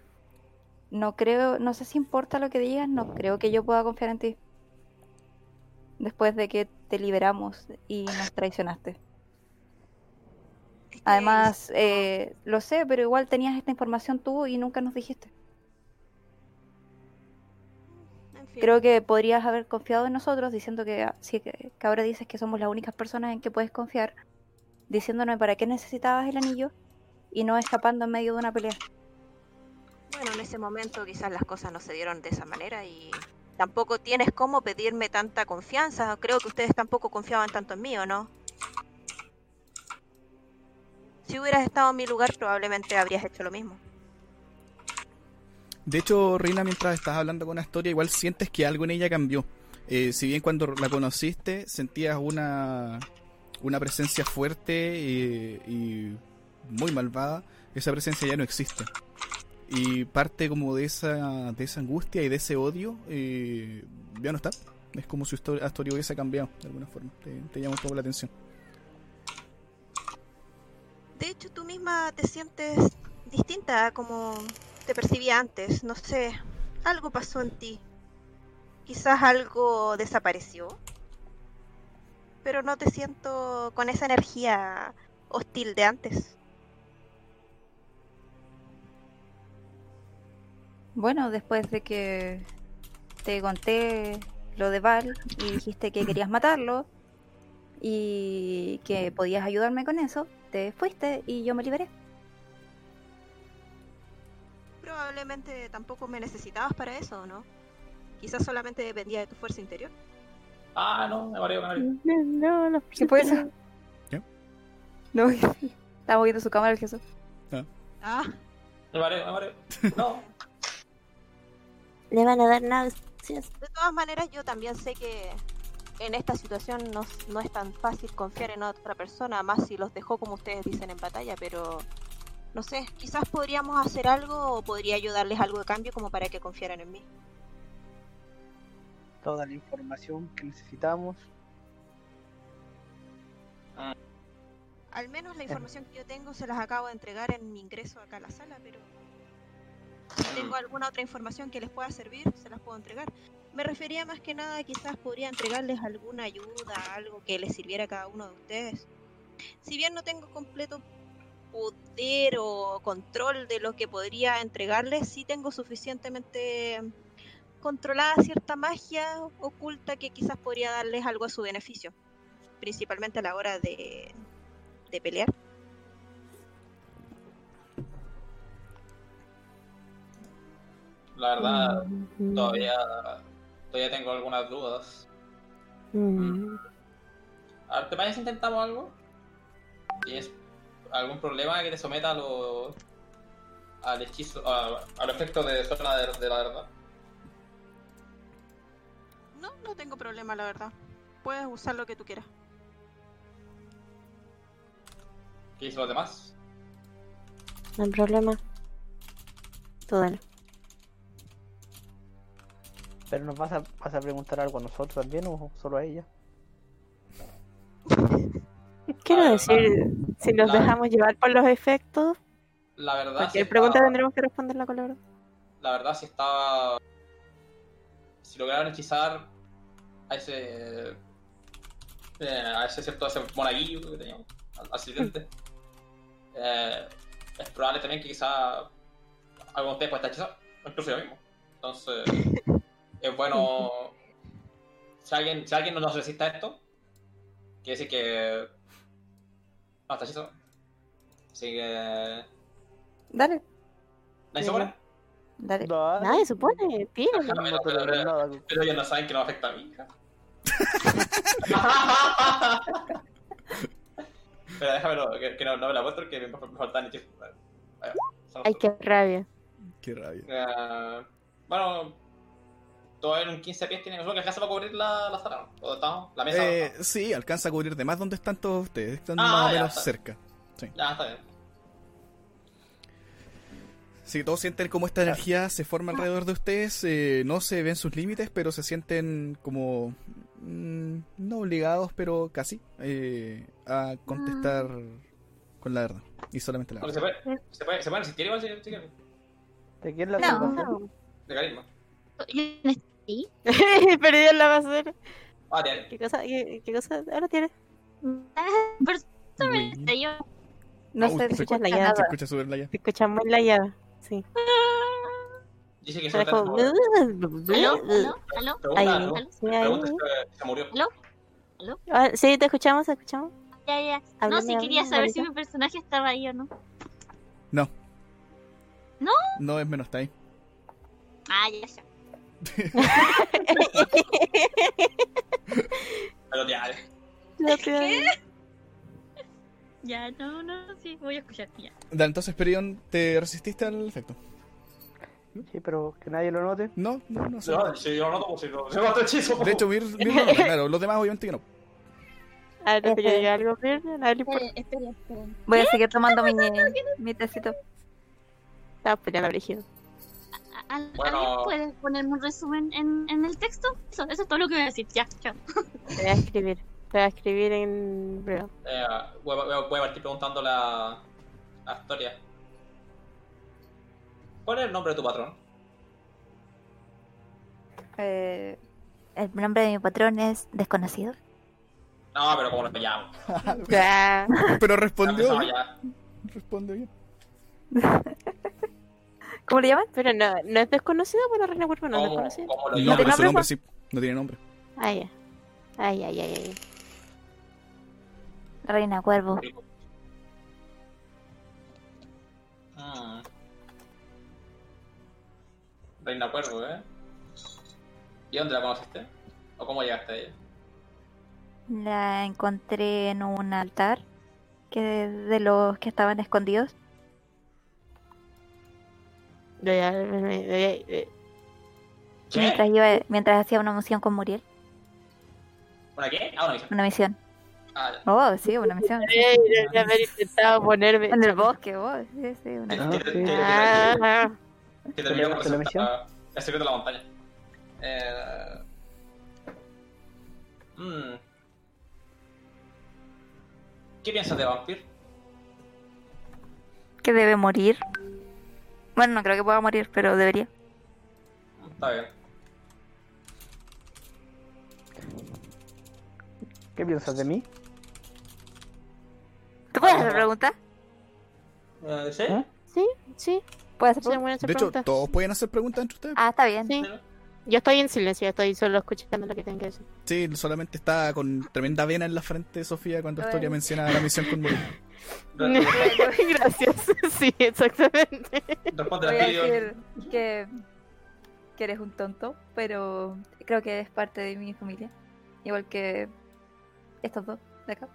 No creo, no sé si importa lo que digas, no creo que yo pueda confiar en ti. Después de que te liberamos y nos traicionaste. Además, eh, lo sé, pero igual tenías esta información tú y nunca nos dijiste. en fin, Creo que podrías haber confiado en nosotros diciendo que, sí, que, que ahora dices que somos las únicas personas en que puedes confiar, diciéndonos para qué necesitabas el anillo y no escapando en medio de una pelea. Bueno, en ese momento quizás las cosas no se dieron de esa manera y tampoco tienes cómo pedirme tanta confianza. Creo que ustedes tampoco confiaban tanto en mí, ¿o no? Si hubieras estado en mi lugar, probablemente habrías hecho lo mismo. De hecho, Reina, mientras estás hablando con Astoria, igual sientes que algo en ella cambió. Eh, si bien cuando la conociste sentías una una presencia fuerte eh, y muy malvada, esa presencia ya no existe. Y parte como de esa, de esa angustia y de ese odio eh, ya no está. Es como si tu historia hubiese cambiado de alguna forma. Te, te llama un poco la atención. De hecho, tú misma te sientes distinta a como te percibía antes. No sé, algo pasó en ti. Quizás algo desapareció. Pero no te siento con esa energía hostil de antes. Bueno, después de que te conté lo de Val y dijiste que querías matarlo y que podías ayudarme con eso, te fuiste y yo me liberé. Probablemente tampoco me necesitabas para eso, ¿no? Quizás solamente dependía de tu fuerza interior. Ah, no, me mareo, me mareo. No, no, ¿Qué fue eso? ¿Qué? No, estaba viendo su cámara el Jesús. Ah, Me mareo, me mareo. No. Le van a dar náuseas. de todas maneras, yo también sé que en esta situación no, no es tan fácil confiar en otra persona, más si los dejó como ustedes dicen en batalla, pero no sé, quizás podríamos hacer algo o podría ayudarles algo de cambio como para que confiaran en mí. Toda la información que necesitamos. Al menos la información que yo tengo se las acabo de entregar en mi ingreso acá a la sala, pero si tengo alguna otra información que les pueda servir, se las puedo entregar. Me refería más que nada, quizás podría entregarles alguna ayuda, algo que les sirviera a cada uno de ustedes. Si bien no tengo completo poder o control de lo que podría entregarles, sí tengo suficientemente controlada cierta magia oculta que quizás podría darles algo a su beneficio, principalmente a la hora de, de pelear. La verdad, Mm, todavía, todavía tengo algunas dudas. mm. A ver, ¿te parece intentamos algo? ¿Tienes algún problema que te someta a lo, al hechizo, a, al efecto de zona de, de la verdad? No, no tengo problema, la verdad. Puedes usar lo que tú quieras. ¿Qué dicen los demás? No hay problema. Tú dale. Pero nos vas a, vas a preguntar algo a nosotros también o solo a ella. Quiero decir, si nos dejamos llevar por los efectos, La verdad, cualquier pregunta estaba- tendremos que responderla con la verdad. la verdad si estaba si lograron hechizar a ese eh, a ese cierto ese monaguillo que teníamos al, sirviente eh, es probable también que quizá alguno de ustedes pueda estar hechizado incluso yo mismo entonces es bueno si alguien si alguien no nos resiste a esto quiere decir que no está hechizado así que Dale, ¿nadie se muere? dale. Dale. Nadie supone, pide. No te logro nada. Pero ellos no saben que no afecta a mi hija. Pero déjamelo, que, que no, no me la muestro, que me, me faltan hechizos. Ay, qué rabia. Qué rabia. Eh, bueno, todo en un 15 pies tiene. Que alcanza para cubrir la, la sala, ¿no? ¿Dónde estamos? La mesa. Eh, sí, alcanza a cubrir de más donde están todos ustedes. Están Ah, más o menos está. cerca. Ya, está bien. Sí, todos sienten como esta energía se forma alrededor de ustedes. eh, no se ven sus límites, pero se sienten como. mm, no obligados, pero casi. eh, a contestar con la verdad. Y solamente la verdad. se, puede, se, puede, se puede resistir igual si, si quieren. ¿De quién la No. De carisma. En la basura. Ah, tiene. ¿Qué cosa? ¿Qué, qué cosa ahora tienes? Personalmente, yo. No Au, sé, se, de escucha la llave. se escucha súper la llave. Te escuchamos la llave. Sí. Dice que se como- ¿Aló? ¿Aló? ¿Aló? Pregunta, sí, pregunta si se murió. Ah, sí, te escuchamos, te escuchamos. Ya, ya. No, si quería saber si Marita. mi personaje estaba ahí o no. No. ¿No? No es menos time. Ah, ya, ya. Pero ya, No te- Ya, no, no, sí, voy a escuchar. Ya. Da, entonces, Perion, ¿te resististe al efecto? Sí, pero que nadie lo note. No, no, no sé. No, si yo no noto, pues si no. Se mató hechizo. De hecho, Mir, Mir no, claro, los demás obviamente que no. A ver, que yo algo, pero a nadie le importa. Esperen, esperen. Voy a seguir tomando mi, mi tecito. Estaba peleando brígido. ¿A- al- Bueno. ¿Alguien puede ponerme un resumen en, en el texto? Eso, eso es todo lo que voy a decir. Ya, chao. Te voy a escribir. Te voy a escribir en breve. Eh, voy, a- voy a partir preguntando la, la historia. ¿Cuál es el nombre de tu patrón? Eh, el nombre de mi patrón es desconocido. No, pero ¿cómo lo llamo? Pero respondió empezamos bien. ¿Cómo le llaman? Pero no, no es desconocido, bueno, Reina Cuervo no es ¿Cómo, desconocido. cómo lo No, pero su nombre, sí. No tiene nombre. Ah, ya. Ay, ay, ay, ay. Reina Cuervo. Mm. Reina Cuervo, ¿eh? ¿Y dónde la conociste? ¿O cómo llegaste a ella? La encontré en un altar que de los que estaban escondidos. Mientras, hacía una misión con Muriel. ¿Una qué? Ah, una misión. Una misión. Ah. Oh, sí, una misión. Ey, debería haber intentado ponerme. En el bosque, oh, sí, sí, una Que- Ah, que- sí. que- que- Ah, Que terminó con ¿Te la misión? resulta- El secreto de la montaña. Eh... mm. ¿Qué piensas de Vampir? que debe morir. Bueno, no creo que pueda morir, pero debería. Está bien. ¿Qué piensas de mí? ¿Tú puedes hacer preguntas? Eh, ¿Sí? ¿Eh? sí, sí. ¿Puedes hacer Sí, preguntas? De hecho, todos pueden hacer preguntas entre ustedes. Ah, está bien. Sí. Yo estoy en silencio, estoy solo escuchando lo que tienen que decir. Sí, solamente está con tremenda vena en la frente Sofía cuando. Historia menciona la misión con re- Gracias. Sí, exactamente. Voy a decir que, que eres un tonto, pero creo que eres parte de mi familia. Igual que estos dos de acá.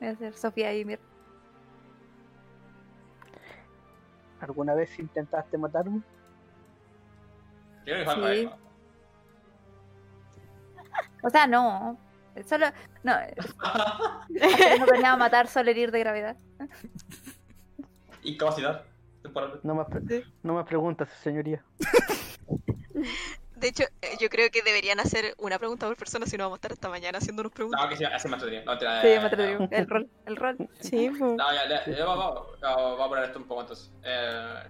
Voy a ser Sofía y Mir. ¿Alguna vez intentaste matarme? Sí. O sea, no. Solo. No. no planeaba matar, solo herir de gravedad. Incapacidad. No más, pre- no más preguntas, señoría. De hecho, eh, yo creo que deberían hacer una pregunta por persona si no vamos a estar hasta mañana haciéndonos preguntas. No, que sí, me entretenido. No, Sí, atreví. no. El rol. El rol. Sí, pues. No, ya, ya, ya, vamos a poner esto un poco entonces. Eh,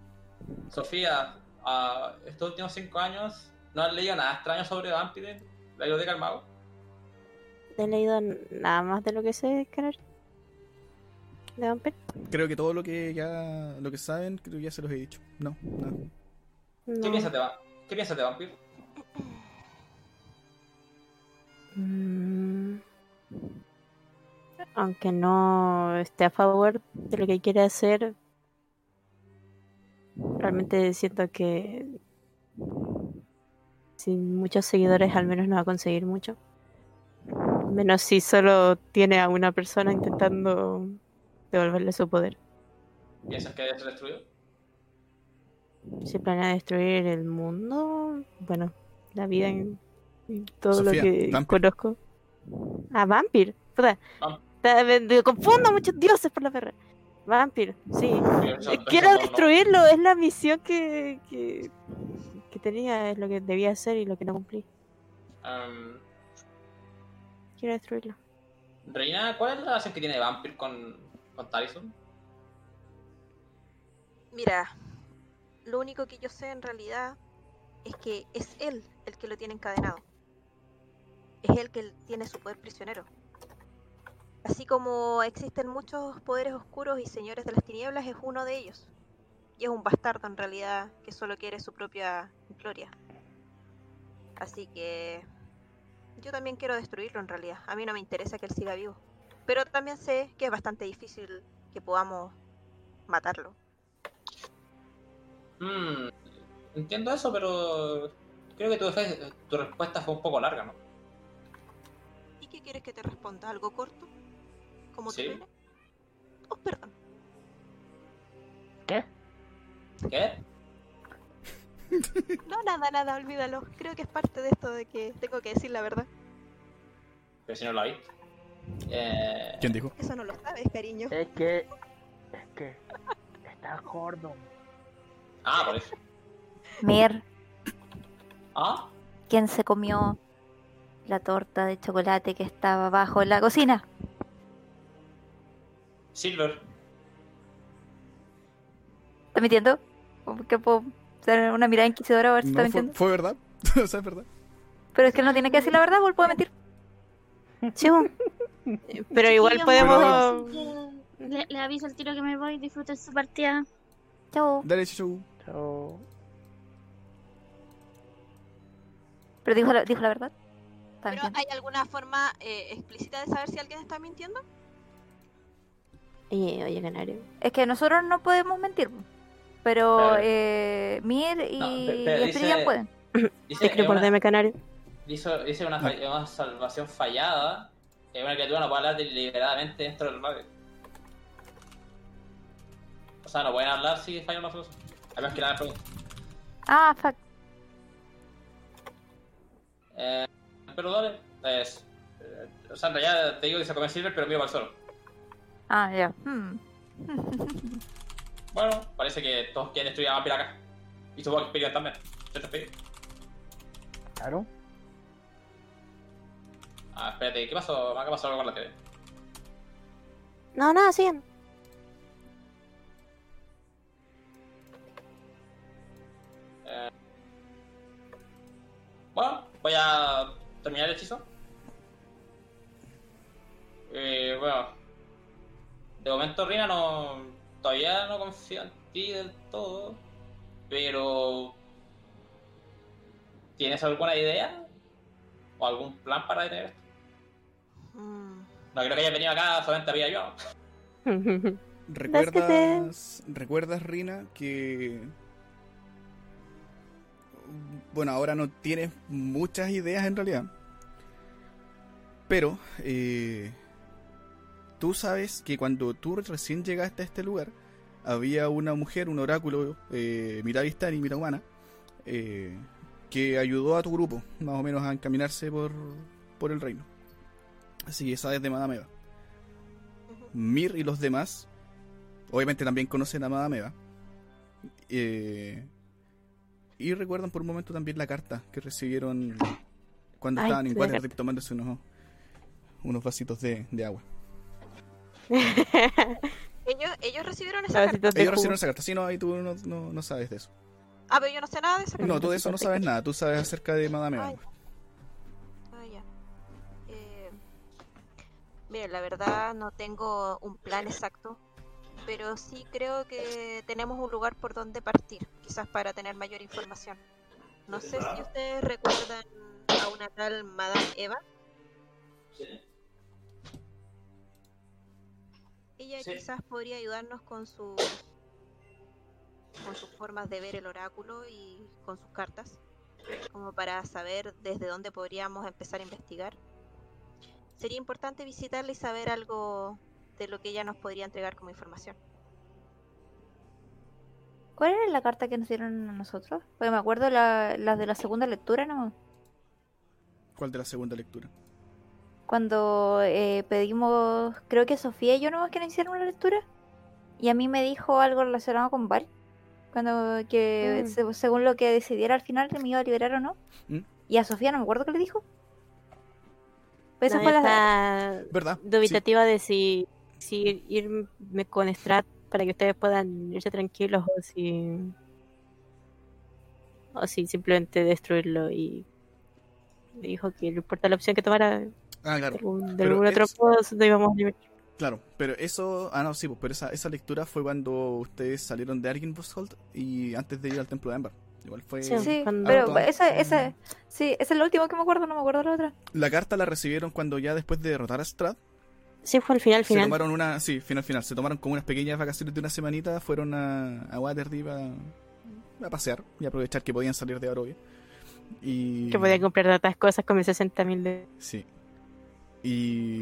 Sofía, ah, estos últimos cinco años, ¿no has leído nada extraño sobre Vampire? ¿La biblioteca del mago? No he leído nada más de lo que sé, Canary. De Vampire. Creo que todo lo que ya lo que saben, creo que ya se los he dicho. No, nada. ¿Qué, No. piensas de, Va- ¿Qué piensas de Vampire? Mm. Aunque no esté a favor de lo que quiere hacer, realmente siento que sin muchos seguidores al menos no va a conseguir mucho. Menos si solo tiene a una persona intentando devolverle su poder. ¿Piensas que ser destruido? Si planea destruir el mundo, bueno, la vida en en todo Sofía, lo que Vampir. conozco. Ah, Vampir. Puta. Vamp- Ta- me- me confundo a muchos dioses por la perra. Vampir, sí. Eh, Quiero no- destruirlo, es la misión que, que, que tenía, es lo que debía hacer y lo que no cumplí. Quiero destruirlo. Reina, ¿cuál es la relación que tiene Vampire con, con Talison? Mira, lo único que yo sé en realidad es que es él el que lo tiene encadenado. Es él que tiene su poder prisionero. Así como existen muchos poderes oscuros y señores de las tinieblas, es uno de ellos. Y es un bastardo en realidad que solo quiere su propia gloria. Así que yo también quiero destruirlo en realidad. A mí no me interesa que él siga vivo. Pero también sé que es bastante difícil que podamos matarlo. Mm, entiendo eso, pero creo que tu, tu respuesta fue un poco larga, ¿no? ¿Y qué quieres que te responda? ¿Algo corto? ¿Como Sí. Oh, perdón. ¿Qué? No, nada, nada, olvídalo. Creo que es parte de esto de que tengo que decir la verdad. Pero si no la viste. Eh, ¿Quién dijo? Eso no lo sabes, cariño. Es que. Es que. Está gordo. Ah, por eso. Mir, Ah, ¿quién se comió la torta de chocolate que estaba abajo en la cocina? Silver. ¿Está mintiendo? ¿Cómo que puedo hacer una mirada inquisidora a ver si está No, fue, mintiendo? fue verdad. o sea, es verdad. Pero es que él no tiene que decir la verdad, ¿o él puede mentir? Sí, bo. Pero igual Chiquillos, podemos. Le, le aviso el tiro que me voy, disfruten su partida. Chao. Dale, Chichu. Chao. Pero dijo la, dijo la verdad. Está Pero mintiendo. ¿hay alguna forma eh, explícita de saber si alguien está mintiendo? Oye, oye, Canario. Es que nosotros no podemos mentir. Pero Claro. eh, Mir y, No, y dice- pueden. Dice, es por una, DM, Canario. dice, dice una, salvación fallada. Que una criatura no puede hablar deliberadamente dentro del radio. O sea, no pueden hablar si fallan los salvación. Además que la pregunta. Ah, fuck. Eh, pero dale. Es, eh, o sea, en realidad te digo que se come Silver, pero mío para el suelo. Ah, ya. Hmm. Bueno, parece que todos quieren destruir a Vampira acá. Y que Spirit también. ¿Cierto, Spirit? Claro. Ah, espérate, ¿qué pasó? ¿Qué pasó algo con la TV? No, nada, sigan. Eh, bueno, voy a terminar el hechizo. Eh, bueno, de momento Rina no, todavía no confío en ti del todo, pero ¿tienes alguna idea o algún plan para detener esto? Mm, No creo que haya venido acá solamente había yo. ¿Recuerdas, ¿Recuerdas, Rina, que... Bueno, ahora no tienes muchas ideas en realidad. Pero, eh, tú sabes que cuando tú recién llegaste a este lugar, había una mujer, un oráculo, eh, mitad vistani y mitad humana, eh, que ayudó a tu grupo, más o menos, a encaminarse por, por el reino. Así que sabes de Madame Eva. ujú. Mir y los demás, obviamente también conocen a Madame Eva. Eh, y recuerdan por un momento también la carta que recibieron cuando Ay, estaban en Waterdeep tomándose unos, unos vasitos de, de agua. ¿Ellos, ellos recibieron esa carta. Ellos recibieron esa carta, sí, no, ahí tú no, no- no sabes de eso. Ah, pero yo no sé nada de esa carta. No, tú de eso no sabes nada, tú sabes acerca de Madame Eva. Ay. Ah, ya. Eh, miren, la verdad no tengo un plan exacto, pero sí creo que tenemos un lugar por donde partir, quizás para tener mayor información. No sé si ustedes recuerdan a una tal Madame Eva. Ella Sí. quizás podría ayudarnos con sus con sus formas de ver el oráculo y con sus cartas, como para saber desde dónde podríamos empezar a investigar. Sería importante visitarla y saber algo de lo que ella nos podría entregar como información. ¿Cuál era la carta que nos dieron a nosotros? Porque me acuerdo la, las de la segunda lectura, ¿no? ¿Cuál de la segunda lectura? Cuando eh, pedimos, creo que Sofía y yo nomás que nos hicieron una lectura. Y a mí me dijo algo relacionado con Val. Cuando que Mm. se- según lo que decidiera al final que me iba a liberar o no. ¿Mm? Y a Sofía no me acuerdo qué le dijo. Esa No, fue la... ¿Verdad? Sí. dubitativa de si, si irme con Strat para que ustedes puedan irse tranquilos o si o si simplemente destruirlo y me dijo que no importa la opción que tomara Ah, claro. de algún otro íbamos. Claro, pero eso, ah no, sí, pues, pero esa, esa lectura fue cuando ustedes salieron de Argynvostholt y antes de ir al templo de Amber. Igual fue... Sí. Sí, pero esa, esa, sí, esa es la última que me acuerdo, no me acuerdo la otra. La carta la recibieron cuando ya después de derrotar a Strad, Sí, fue al final, se final. tomaron una, sí, final final, se tomaron como unas pequeñas vacaciones de una semanita, fueron a, a Waterdeep a, a pasear y aprovechar que podían salir de Barovia. Y... Que podía comprar tantas cosas con mis 60 mil de... Sí. Y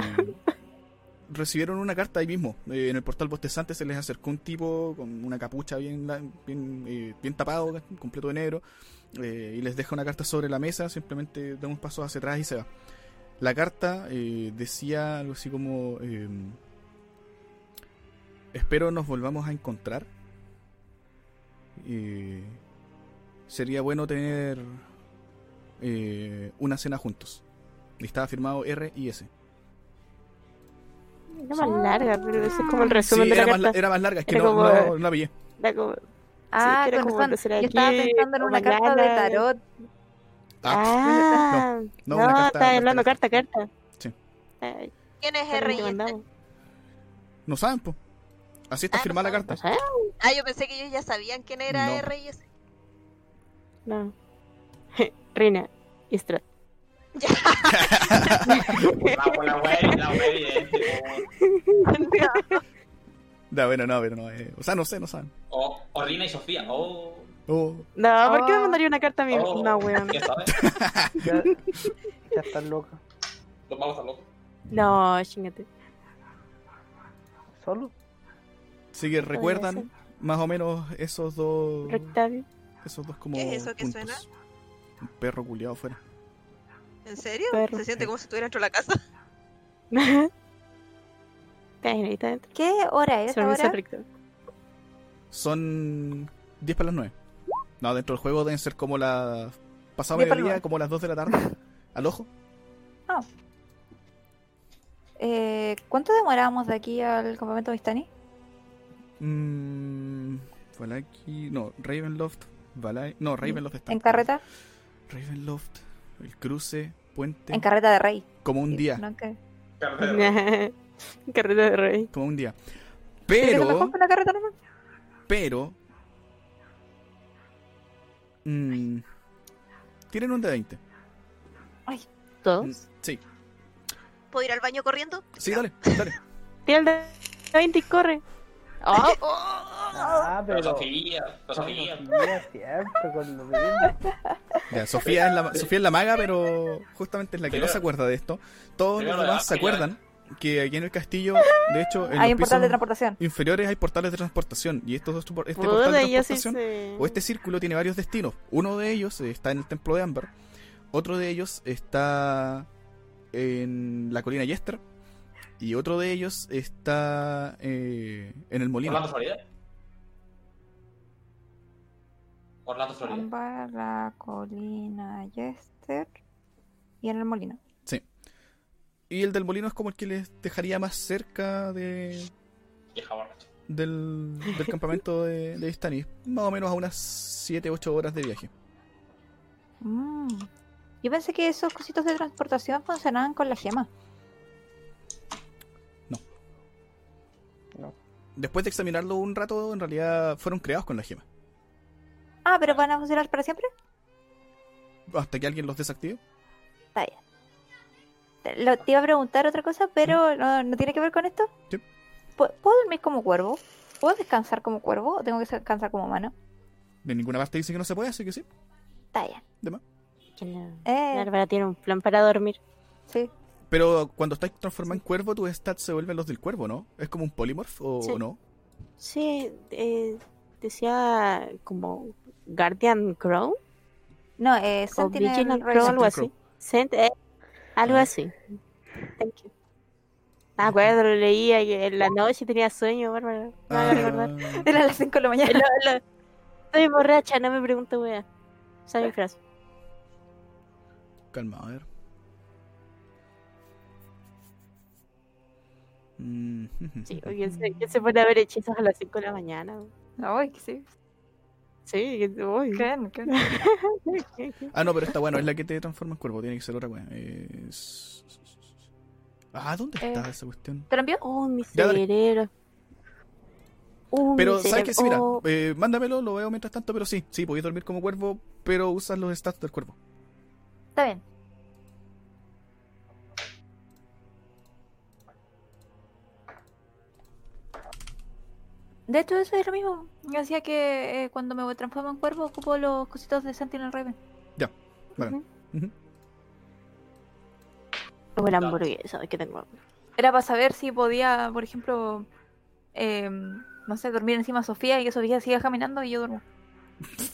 recibieron una carta ahí mismo. Eh, en el portal bostezante se les acercó un tipo con una capucha bien, bien, eh, bien tapado, completo de negro, eh, y les deja una carta sobre la mesa, simplemente da un paso hacia atrás y se va. La carta decía algo así como... eh, espero nos volvamos a encontrar. Sería bueno tener una cena juntos. Y estaba firmado R y S. Era más larga, pero ese es como el resumen Sí, de la era, más, carta. la- era más larga, es que Era no, como- no, no la pillé. Era como- Ah, que era con como razón. empezar Yo estaba pensando en una carta de tarot. no, Ah, no, carta estaba por hablando carta, carta. Sí. Ay, ¿Quién es R y S? No saben, po. Así está Ah, no firmada la carta. ¿No? Ah, yo pensé que ellos ya sabían quién era No. R y S. No. Rina y Strat. La, Da, bueno, no, pero no. eh, o sea, no sé, no saben. O, o Rina y Sofía. Oh, Oh, No, ¿por qué me Oh. mandaría una carta a mí? oh, No, weón. ¿Qué sabes? Ya, ya estás loca. Los magos están locos. No, chingate. ¿Solo? Así que recuerdan más o menos esos dos. Rectavio. Esos dos como. ¿Qué es eso que puntos. suena? Un perro culiado afuera. ¿En serio? Se siente como si estuviera dentro de la casa. ¿Qué hora es ahora? Son 10 para las 9. No, dentro del juego deben ser como las. Pasado 10 para mediodía, como las 2 de la tarde. Al ojo. Eh, ¿Cuánto demoramos de aquí al campamento Vistani? Mmm. Valaki. No, Ravenloft. Valai. No, Ravenloft está. ¿En carreta? Ravenloft. El cruce. Puente. En carreta de rey. como un día. No, que- Carreta de rey. Como un día. ¿Tiene que ser mejor Pero. una carreta normal? Pero. mm, tienen un de 20. Todos. Sí, ¿Puedo ir al baño corriendo? sí, dale, dale. Tira el de 20 y corre. Oh, Ah, Pero pero. Sofía, pero Sofía. Sofía siempre con lo mismo. Ya, Sofía es, la, Sofía es la maga, pero justamente es la que no se acuerda de esto. Todos los demás se acuerdan que aquí en el castillo, de hecho, en Hay los un portal de transportación. inferiores hay portales de transportación. Y estos dos, este portal de sí transportación sé. o este círculo tiene varios destinos. Uno de ellos está en el templo de Amber. Otro de ellos está en la colina Yester. Y otro de ellos está eh, en el molino. Orlando, Florida. Orlando, Florida. Ambar, la colina, Jester y en el molino. Y el del molino es como el que les dejaría más cerca de, del, del campamento de, de Stanis. Más o menos a unas 7, 8 horas de viaje. Mm. Yo pensé que esos cositos de transportación funcionaban con la gema. Después de examinarlo un rato, en realidad fueron creados con la gema. Ah, pero van a funcionar para siempre. Hasta que alguien los desactive. Está bien. Te, lo- te iba a preguntar otra cosa, pero no, no tiene que ver con esto. Sí. ¿Pu- ¿Puedo dormir como cuervo? ¿Puedo descansar como cuervo o tengo que descansar como humano? De ninguna parte dice que no se puede, así que sí. Está bien. Que no. Eh, Bárbara tiene un plan para dormir. sí. Pero cuando estás transformado en cuervo, tus stats se vuelven los del cuervo, ¿no? ¿Es como un polymorph o Sí. no? Sí, eh, decía como Guardian Crow No, eh, Sentinel Raven. Crow, algo Sentinel así. Sent- eh, algo Ah. así. Thank you. Me acuerdo, lo leía y en la noche tenía sueño, Bárbara. Me haga recordar. Ah, Era a las 5 de la mañana. Lo- lo- Estoy borracha, no me pregunto, wea. Esa es mi frase. calma, a ver. Mm, Sí, oye, se, que se pone a ver hechizos a las 5 de la mañana. Ay, que sí. Sí, que- uy. ¿Qué? ¿Qué? Ah, no, pero está bueno, es la que te transforma en cuervo, tiene que ser otra wea. Es... Ah, ¿dónde Eh. está esa cuestión? ¿Te? Oh, mi cerebro. Uh, Pero, ¿sabes qué? Sí, mira, cerebro. eh, mándamelo, lo veo mientras tanto, pero sí, sí, podéis dormir como cuervo, pero usas los stats del cuervo. Está bien. De hecho, eso es lo mismo. Decía que eh, cuando me transformo en cuervo ocupo los cositos de Sentinel Raven. Vale. Ujú. Como la hamburguesa que tengo. Era para saber si podía, por ejemplo, eh, no sé, dormir encima de Sofía y que Sofía siga caminando y yo duermo.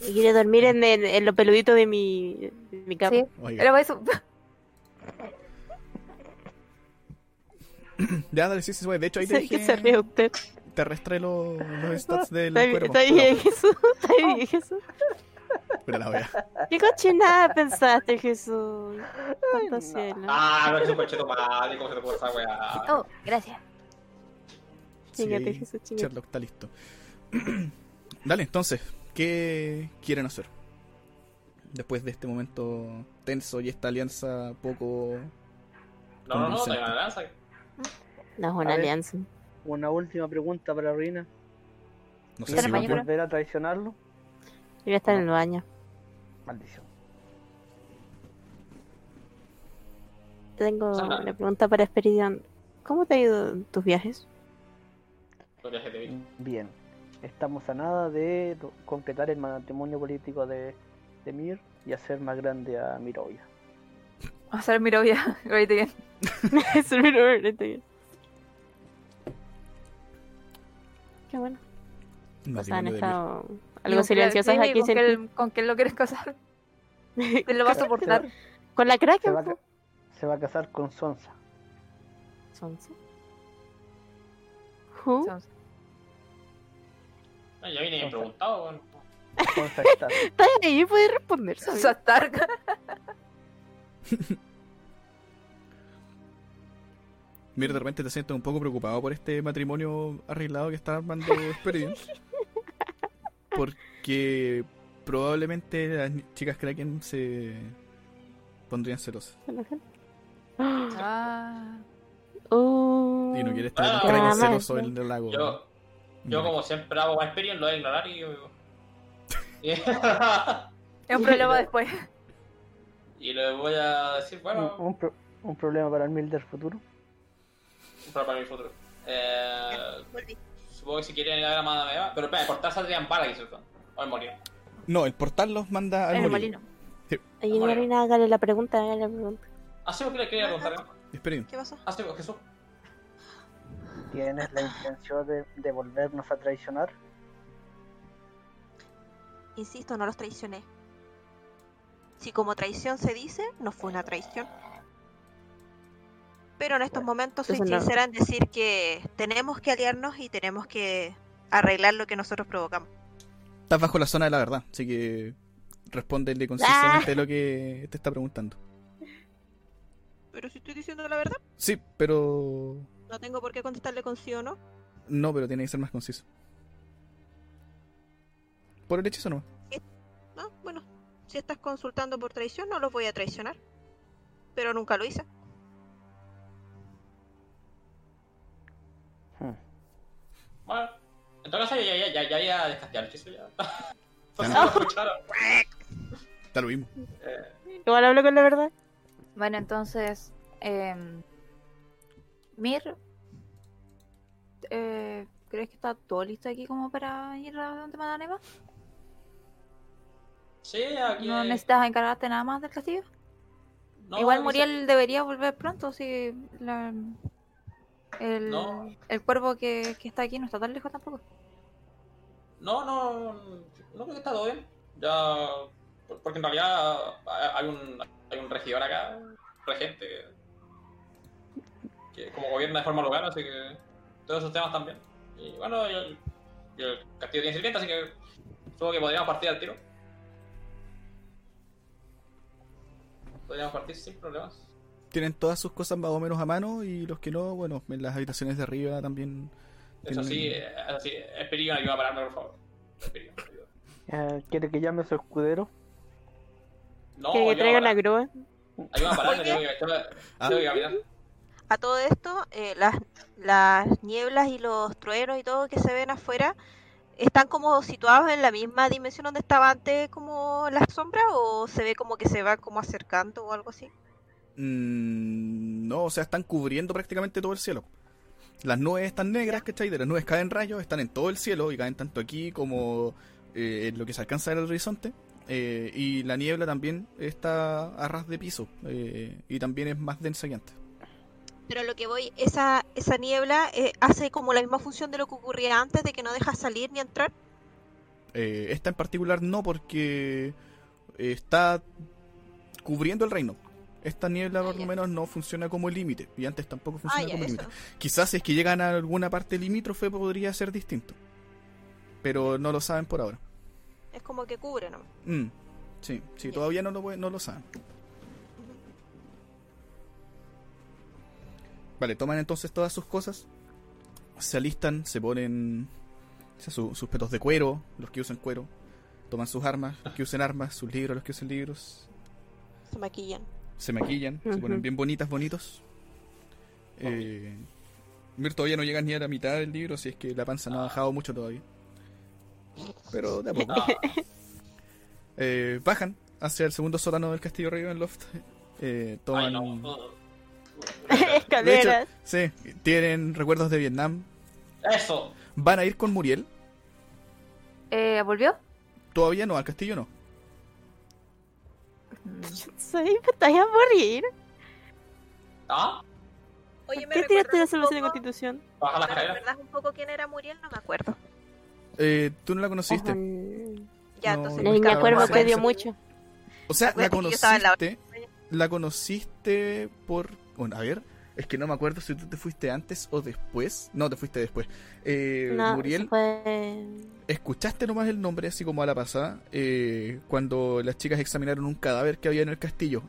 Y quiere dormir en, en, en lo peludito de mi, de mi cama. Sí, Oiga. era para eso. Ya, dale, sí, sí. De hecho, ahí te Sé que dije- se ríe usted. Te arrastré los, los stats del Está cuerpo. está bien, Jesús. Está bien, Jesús. Mira la wea. ¿Qué cochinada pensaste, Jesús? Santo cielo. Ah, no es un coche madre, ¿cómo se te ocurre esa weá? Oh, gracias. Chingate, Sí, Jesús, chingate. Sherlock está listo. Dale, entonces, ¿qué quieren hacer? Después de este momento tenso y esta alianza poco... No, no, no, Convincente. hay una lanza. No es A una ver. alianza. Una última pregunta para Rina. No sé ¿Está si va a ¿Volver a traicionarlo? Yo voy a estar en el baño. Maldición. Tengo una pregunta para Esperidion. ¿Cómo te ha ido en tus viajes? Los viajes de vida. Bien. Estamos a nada de completar el matrimonio político de, de Mir y hacer más grande a Mirovia. Va a ser mi novia. Ahorita bien. Mismo, ahorita ya. Qué bueno. O sea, han estado Y algo sí, aquí. ¿Con sin que, ¿Con lo quieres casar? ¿Te lo va a soportar? Con la Se Kraken, va, a, se va a casar con Sonsa. Sonsa. Who? Ah, Ya vine preguntado, weón. Sonsa está. Está ahí, puede responder. Sansa Stark. Mira, de repente te sientes un poco preocupado por este matrimonio arreglado que está armando Experience. Porque probablemente las chicas Kraken se pondrían celosas. Ah. Oh. Y no quieres tener un Ah, Kraken más, celoso en el lago. Yo, yo Mira. como siempre hago más experience, lo voy a ignorar y... Es un problema después. y le voy a decir, Un, bueno, un pro- un problema para el Mil del futuro. Para futuro. Eh, supongo que si quieren ir a ver a Madame Eva, pero espera, cortar saldrían para aquí, ¿cierto? O el morir. No, el portal los manda al En el molino. molino. Oye, Marina, hágale la pregunta, hágale la pregunta. Ah, sí, ¿qué le quería preguntar? Experience. ¿Qué pasó? Ah, sí, Jesús. ¿Tienes la intención de, de volvernos a traicionar? Insisto, no los traicioné. Si como traición se dice, no fue una traición. Pero en estos momentos soy entonces no- sincera en decir que tenemos que aliarnos y tenemos que arreglar lo que nosotros provocamos. Estás bajo la zona de la verdad, así que respóndele concisamente lo que te está preguntando. Pero si estoy diciendo la verdad, Sí, pero... no tengo por qué contestarle con sí o no. No, pero tiene que ser más conciso. Por el hechizo no. No, bueno, si estás consultando por traición, no los voy a traicionar. Pero nunca lo hice. Bueno, en todo caso, ya, ya, ya, ya había descasteado el hechizo ya. Ya Entonces, no. escucharon. Da lo mismo. Eh, Igual hablo con la verdad. Bueno, entonces. em, Mir. Eh, ¿Crees que está todo listo aquí como para ir a donde Madame Eva? sí, aquí. ¿No necesitas encargarte nada más del castillo? no, Igual Muriel debería volver pronto, si la- el, No. el cuervo que, que está aquí no está tan lejos tampoco. No, no, no creo que está todo bien. Ya, por- porque en realidad hay un, hay un regidor acá, regente, que, que como gobierna de forma local, así que todos esos temas también. Y bueno, y el, y el castillo tiene sirvienta, así que supongo que podríamos partir al tiro. Podríamos partir sin problemas. Tienen todas sus cosas más o menos a mano y los que no, bueno, en las habitaciones de arriba también. Eso tienen- sí, eh, eso sí, Esperidion ayuda a pararme, por favor. Ayuda. Eh, ¿Quiere que llame a su escudero? No, ¿Quiere que traiga una grúa? Ayuda a pararme, tengo que, tengo que- tengo que caminar. A todo esto, eh, las, las nieblas y los truenos y todo que se ven afuera, ¿están como situados en la misma dimensión donde estaba antes como las sombras o se ve como que se va como acercando o algo así? Mm, no, o sea, están cubriendo prácticamente todo el cielo. Las nubes están negras, ¿cachai? De las nubes caen rayos, están en todo el cielo y caen tanto aquí como eh, en lo que se alcanza ver al horizonte. Eh, y la niebla también está a ras de piso eh, y también es más densa que antes. Pero a lo que voy, esa, esa niebla hace como la misma función de lo que ocurría antes, de que no deja salir ni entrar. Esta en particular no porque está cubriendo el reino. Esta niebla por Ah, lo menos no funciona como límite. Y antes tampoco Ah, funcionaba ya, como límite. Quizás si es que llegan a alguna parte limítrofe podría ser distinto. Pero no lo saben por ahora. Es como que cubre, ¿no? Mm, Sí, sí, Ya. todavía no lo, no lo saben. Vale, toman entonces todas sus cosas, se alistan, se ponen o sea, su- sus petos de cuero, los que usan cuero, toman sus armas, los que usen armas, sus libros, los que usen libros, Se maquillan. Se maquillan, se ponen bien bonitas, bonitos. Eh, Mir todavía no llegan ni a la mitad del libro, si es que la panza no ha bajado mucho todavía. Pero de a poco. Eh, bajan hacia el segundo sótano del castillo Ravenloft. Eh, toman. ay, no. Escaleras. Sí, tienen recuerdos de Vietnam. Eso. Van a ir con Muriel. Eh, ¿Volvió? Todavía no, al castillo no. Soy, estás a morir. ¿Ah? Oye, ¿Qué tiraste la solución de constitución? Baja la ¿Me escalera. recuerdas un poco quién era Muriel? No me acuerdo. Eh, Tú no la conociste. Ojo, Ya, No, entonces. No cuervo conocida. que dio mucho. O sea, la en la conociste. La conociste por. Bueno, a ver. Es que no me acuerdo si tú te fuiste antes o después. No, te fuiste después. Eh, No, Muriel, fue... escuchaste nomás el nombre, así como a la pasada, eh, cuando las chicas examinaron un cadáver que había en el castillo.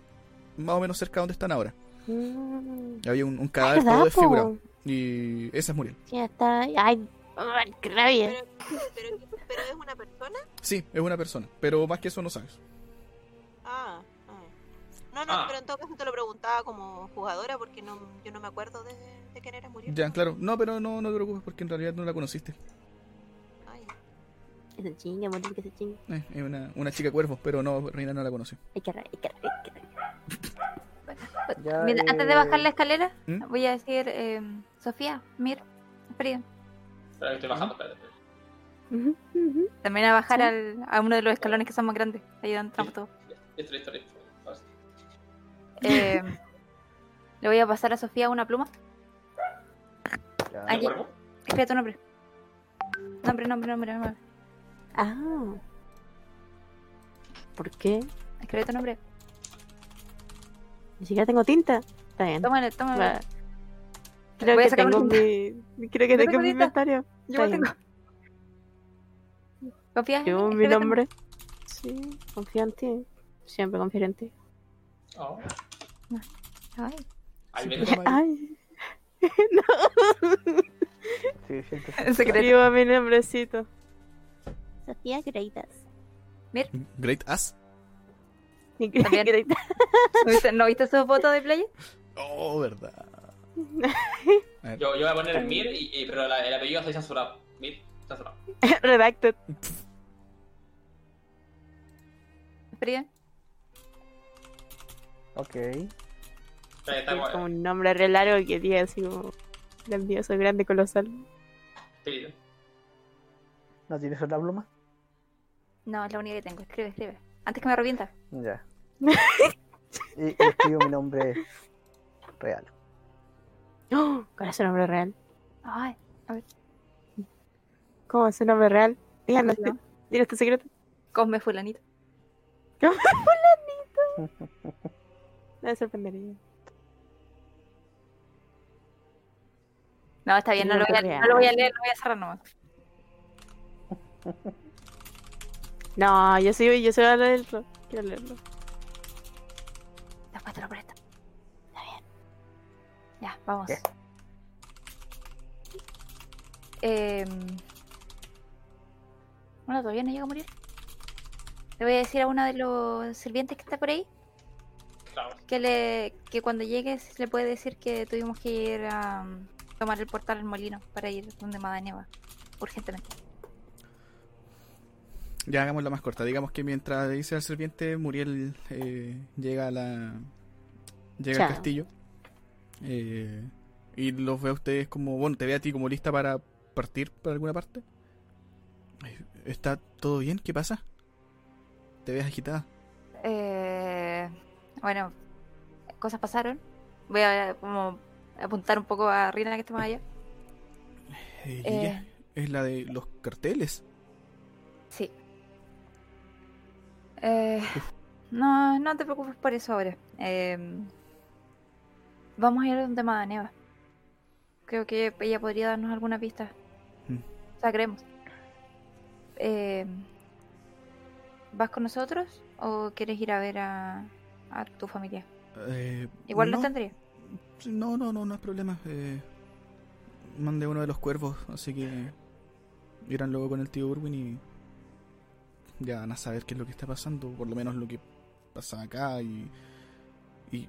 Más o menos cerca de donde están ahora. Mm. Había un, un cadáver ¿Verdad, todo desfigurado. Y esa es Muriel. Sí, está... Ay, ay, qué rabia. Pero, pero, pero es una persona. Sí, es una persona. Pero más que eso no sabes. No, no, Ah. pero en todo caso te lo preguntaba como jugadora porque no, yo no me acuerdo de, de quién era Muriel. Ya, claro. No, pero no, no te preocupes porque en realidad no la conociste. Ay, Que se chinga, morir que se chinga. Eh, es una, una chica cuervo, pero no, Reina no la conoció. Hay que que que Mira, antes de eh, bajar la escalera, ¿Mm? voy a decir, eh, Sofía, Mir, Frida, Espera, que estoy bajando, espérate. Ujú. también a bajar Sí. al, a uno de los escalones que son más grandes. Ahí dan trampa todo. Listo, listo, listo. Eh, le voy a pasar a Sofía una pluma. Aquí. Escribe tu nombre. Nombre, nombre, nombre, nombre. Ah. ¿Por qué? Escribe tu nombre. Ni siquiera tengo tinta. Está bien. Tómale, tómale. Va. Creo Voy a que sacar tengo mi... Creo que Yo tengo tengo mi inventario. Yo lo tengo. ¿Confías en Yo, mi nombre. Sí, confío en ti. Siempre confío en ti. Oh. Ay, viene. pero mal. Ay, Sí, siento. en secreto. escribo mi nombrecito. Sofía Greitas. Great Ass. También. Greitas. ¿No viste, ¿No viste su foto de playa? Oh, verdad. A ver. Yo, yo voy a poner el Mir, y, y- pero la- el apellido está censurado. Mir, censurado. Redacted. Frida. Ok. Está como- como un nombre re largo que diga así como grandioso, grande, colosal. sí. ¿No tienes otra pluma? No, es la única que tengo. Escribe, escribe. Antes que me revienta. Ya. y, y escribo mi nombre real. ¡Oh! ¿Cuál es su nombre real? Ay, ¿Cómo es su nombre real? Díganos, No. tu secreto. Cosme fulanito. Me sorprendería. No, está bien, no Sí, lo, voy a, no lo voy a leer, lo voy a cerrar nomás. No, yo soy, yo soy a leerlo. Quiero leerlo. Después te lo presto. Está bien. Ya, vamos. ¿Qué? Eh... Bueno, todavía no llega a morir. Le voy a decir a uno de los sirvientes que está por ahí Claro. que le que cuando llegues le puede decir que tuvimos que ir a um, tomar el portal al molino para ir donde Madaneva urgentemente. Ya hagámosla más corta. Digamos que mientras dice al serviente, Muriel eh, llega a la. Llega al Chao. castillo. eh, y los ve a ustedes como. Bueno, te ve a ti como lista para partir para alguna parte. ¿Está todo bien? ¿Qué pasa? Te ves agitada. Eh, bueno, cosas pasaron. Voy a como apuntar un poco a Rina que está más allá. Eh, y Eh. ella es la de los carteles. Sí. Eh, No, no te preocupes por eso ahora. Eh, vamos a ir donde Madaneva. Creo que ella podría darnos alguna pista. Mm. O sea, creemos. Eh, ¿Vas con nosotros o quieres ir a ver a, a tu familia? Eh, Igual no, los tendría. No, no, no, no es problema. Eh, mandé uno de los cuervos, así que irán luego con el tío Urwin y ya van a saber qué es lo que está pasando, por lo menos lo que pasa acá y, y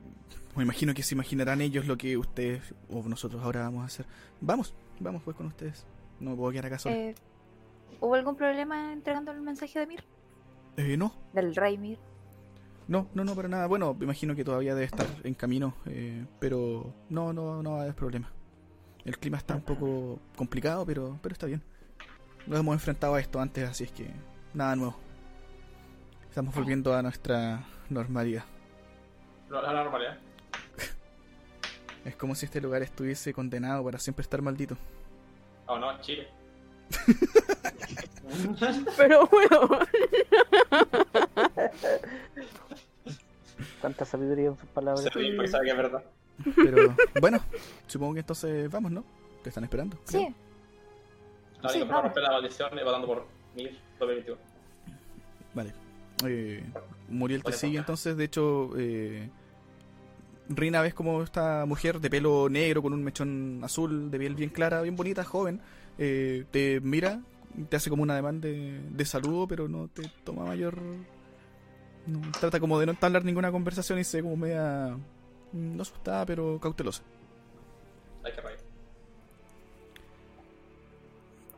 me imagino que se imaginarán ellos lo que ustedes o nosotros ahora vamos a hacer. Vamos, vamos pues con ustedes. No me puedo quedar acá solo. Eh, ¿Hubo algún problema entregando el mensaje de Mir? Eh, no, Del rey Mir. No, no, no, para nada. Bueno, me imagino que todavía debe estar en camino, eh, pero no, no, no va a haber problema. El clima está un poco complicado, pero, pero está bien. Nos hemos enfrentado a esto antes, así es que nada nuevo. Estamos volviendo a nuestra normalidad. La la normalidad. Es como si este lugar estuviese condenado para siempre estar maldito. Oh no, Chile. Pero bueno. Tanta sabiduría en sus palabras. Se ríe porque sabe que es verdad. Pero bueno, supongo que entonces vamos, ¿no? Te están esperando. creo. Sí, La Sí, única forma de vamos. romper la maldición es votando por Mir 2021. Vale. Eh, Muriel te Vale, sigue entonces. De hecho, eh, Rina ves como esta mujer de pelo negro con un mechón azul, de piel bien clara, bien bonita, joven, eh, te mira, te hace como un ademán de, de saludo, pero no te toma mayor... no, trata como de no entablar ninguna conversación y se ve como media... mm, No asustada, pero cautelosa. Hay que reír.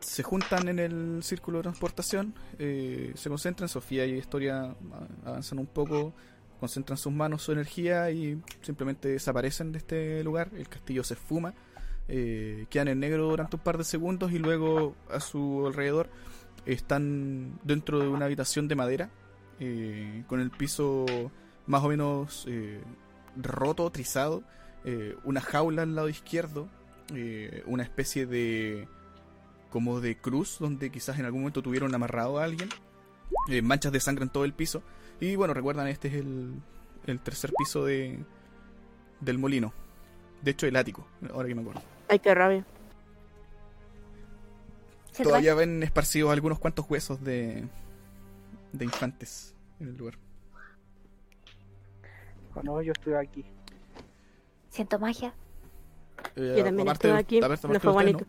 se juntan en el círculo de transportación, eh, se concentran, Sofía y Historia avanzan un poco, concentran sus manos, su energía y simplemente desaparecen de este lugar, el castillo se esfuma, eh, quedan en negro durante un par de segundos y luego a su alrededor están dentro de una habitación de madera, eh, con el piso más o menos eh, roto, trizado, eh, una jaula al lado izquierdo, eh, una especie de como de cruz, donde quizás en algún momento tuvieron amarrado a alguien, eh, manchas de sangre en todo el piso. Y bueno, recuerdan, este es el, el tercer piso de, del molino. De hecho, el ático, ahora que me acuerdo. Ay, qué rabia. Todavía ven esparcidos algunos cuantos huesos de, de infantes en el lugar. No, yo estoy aquí. Siento magia. Eh, Yo también de- aquí, aparte- no fue de bonito.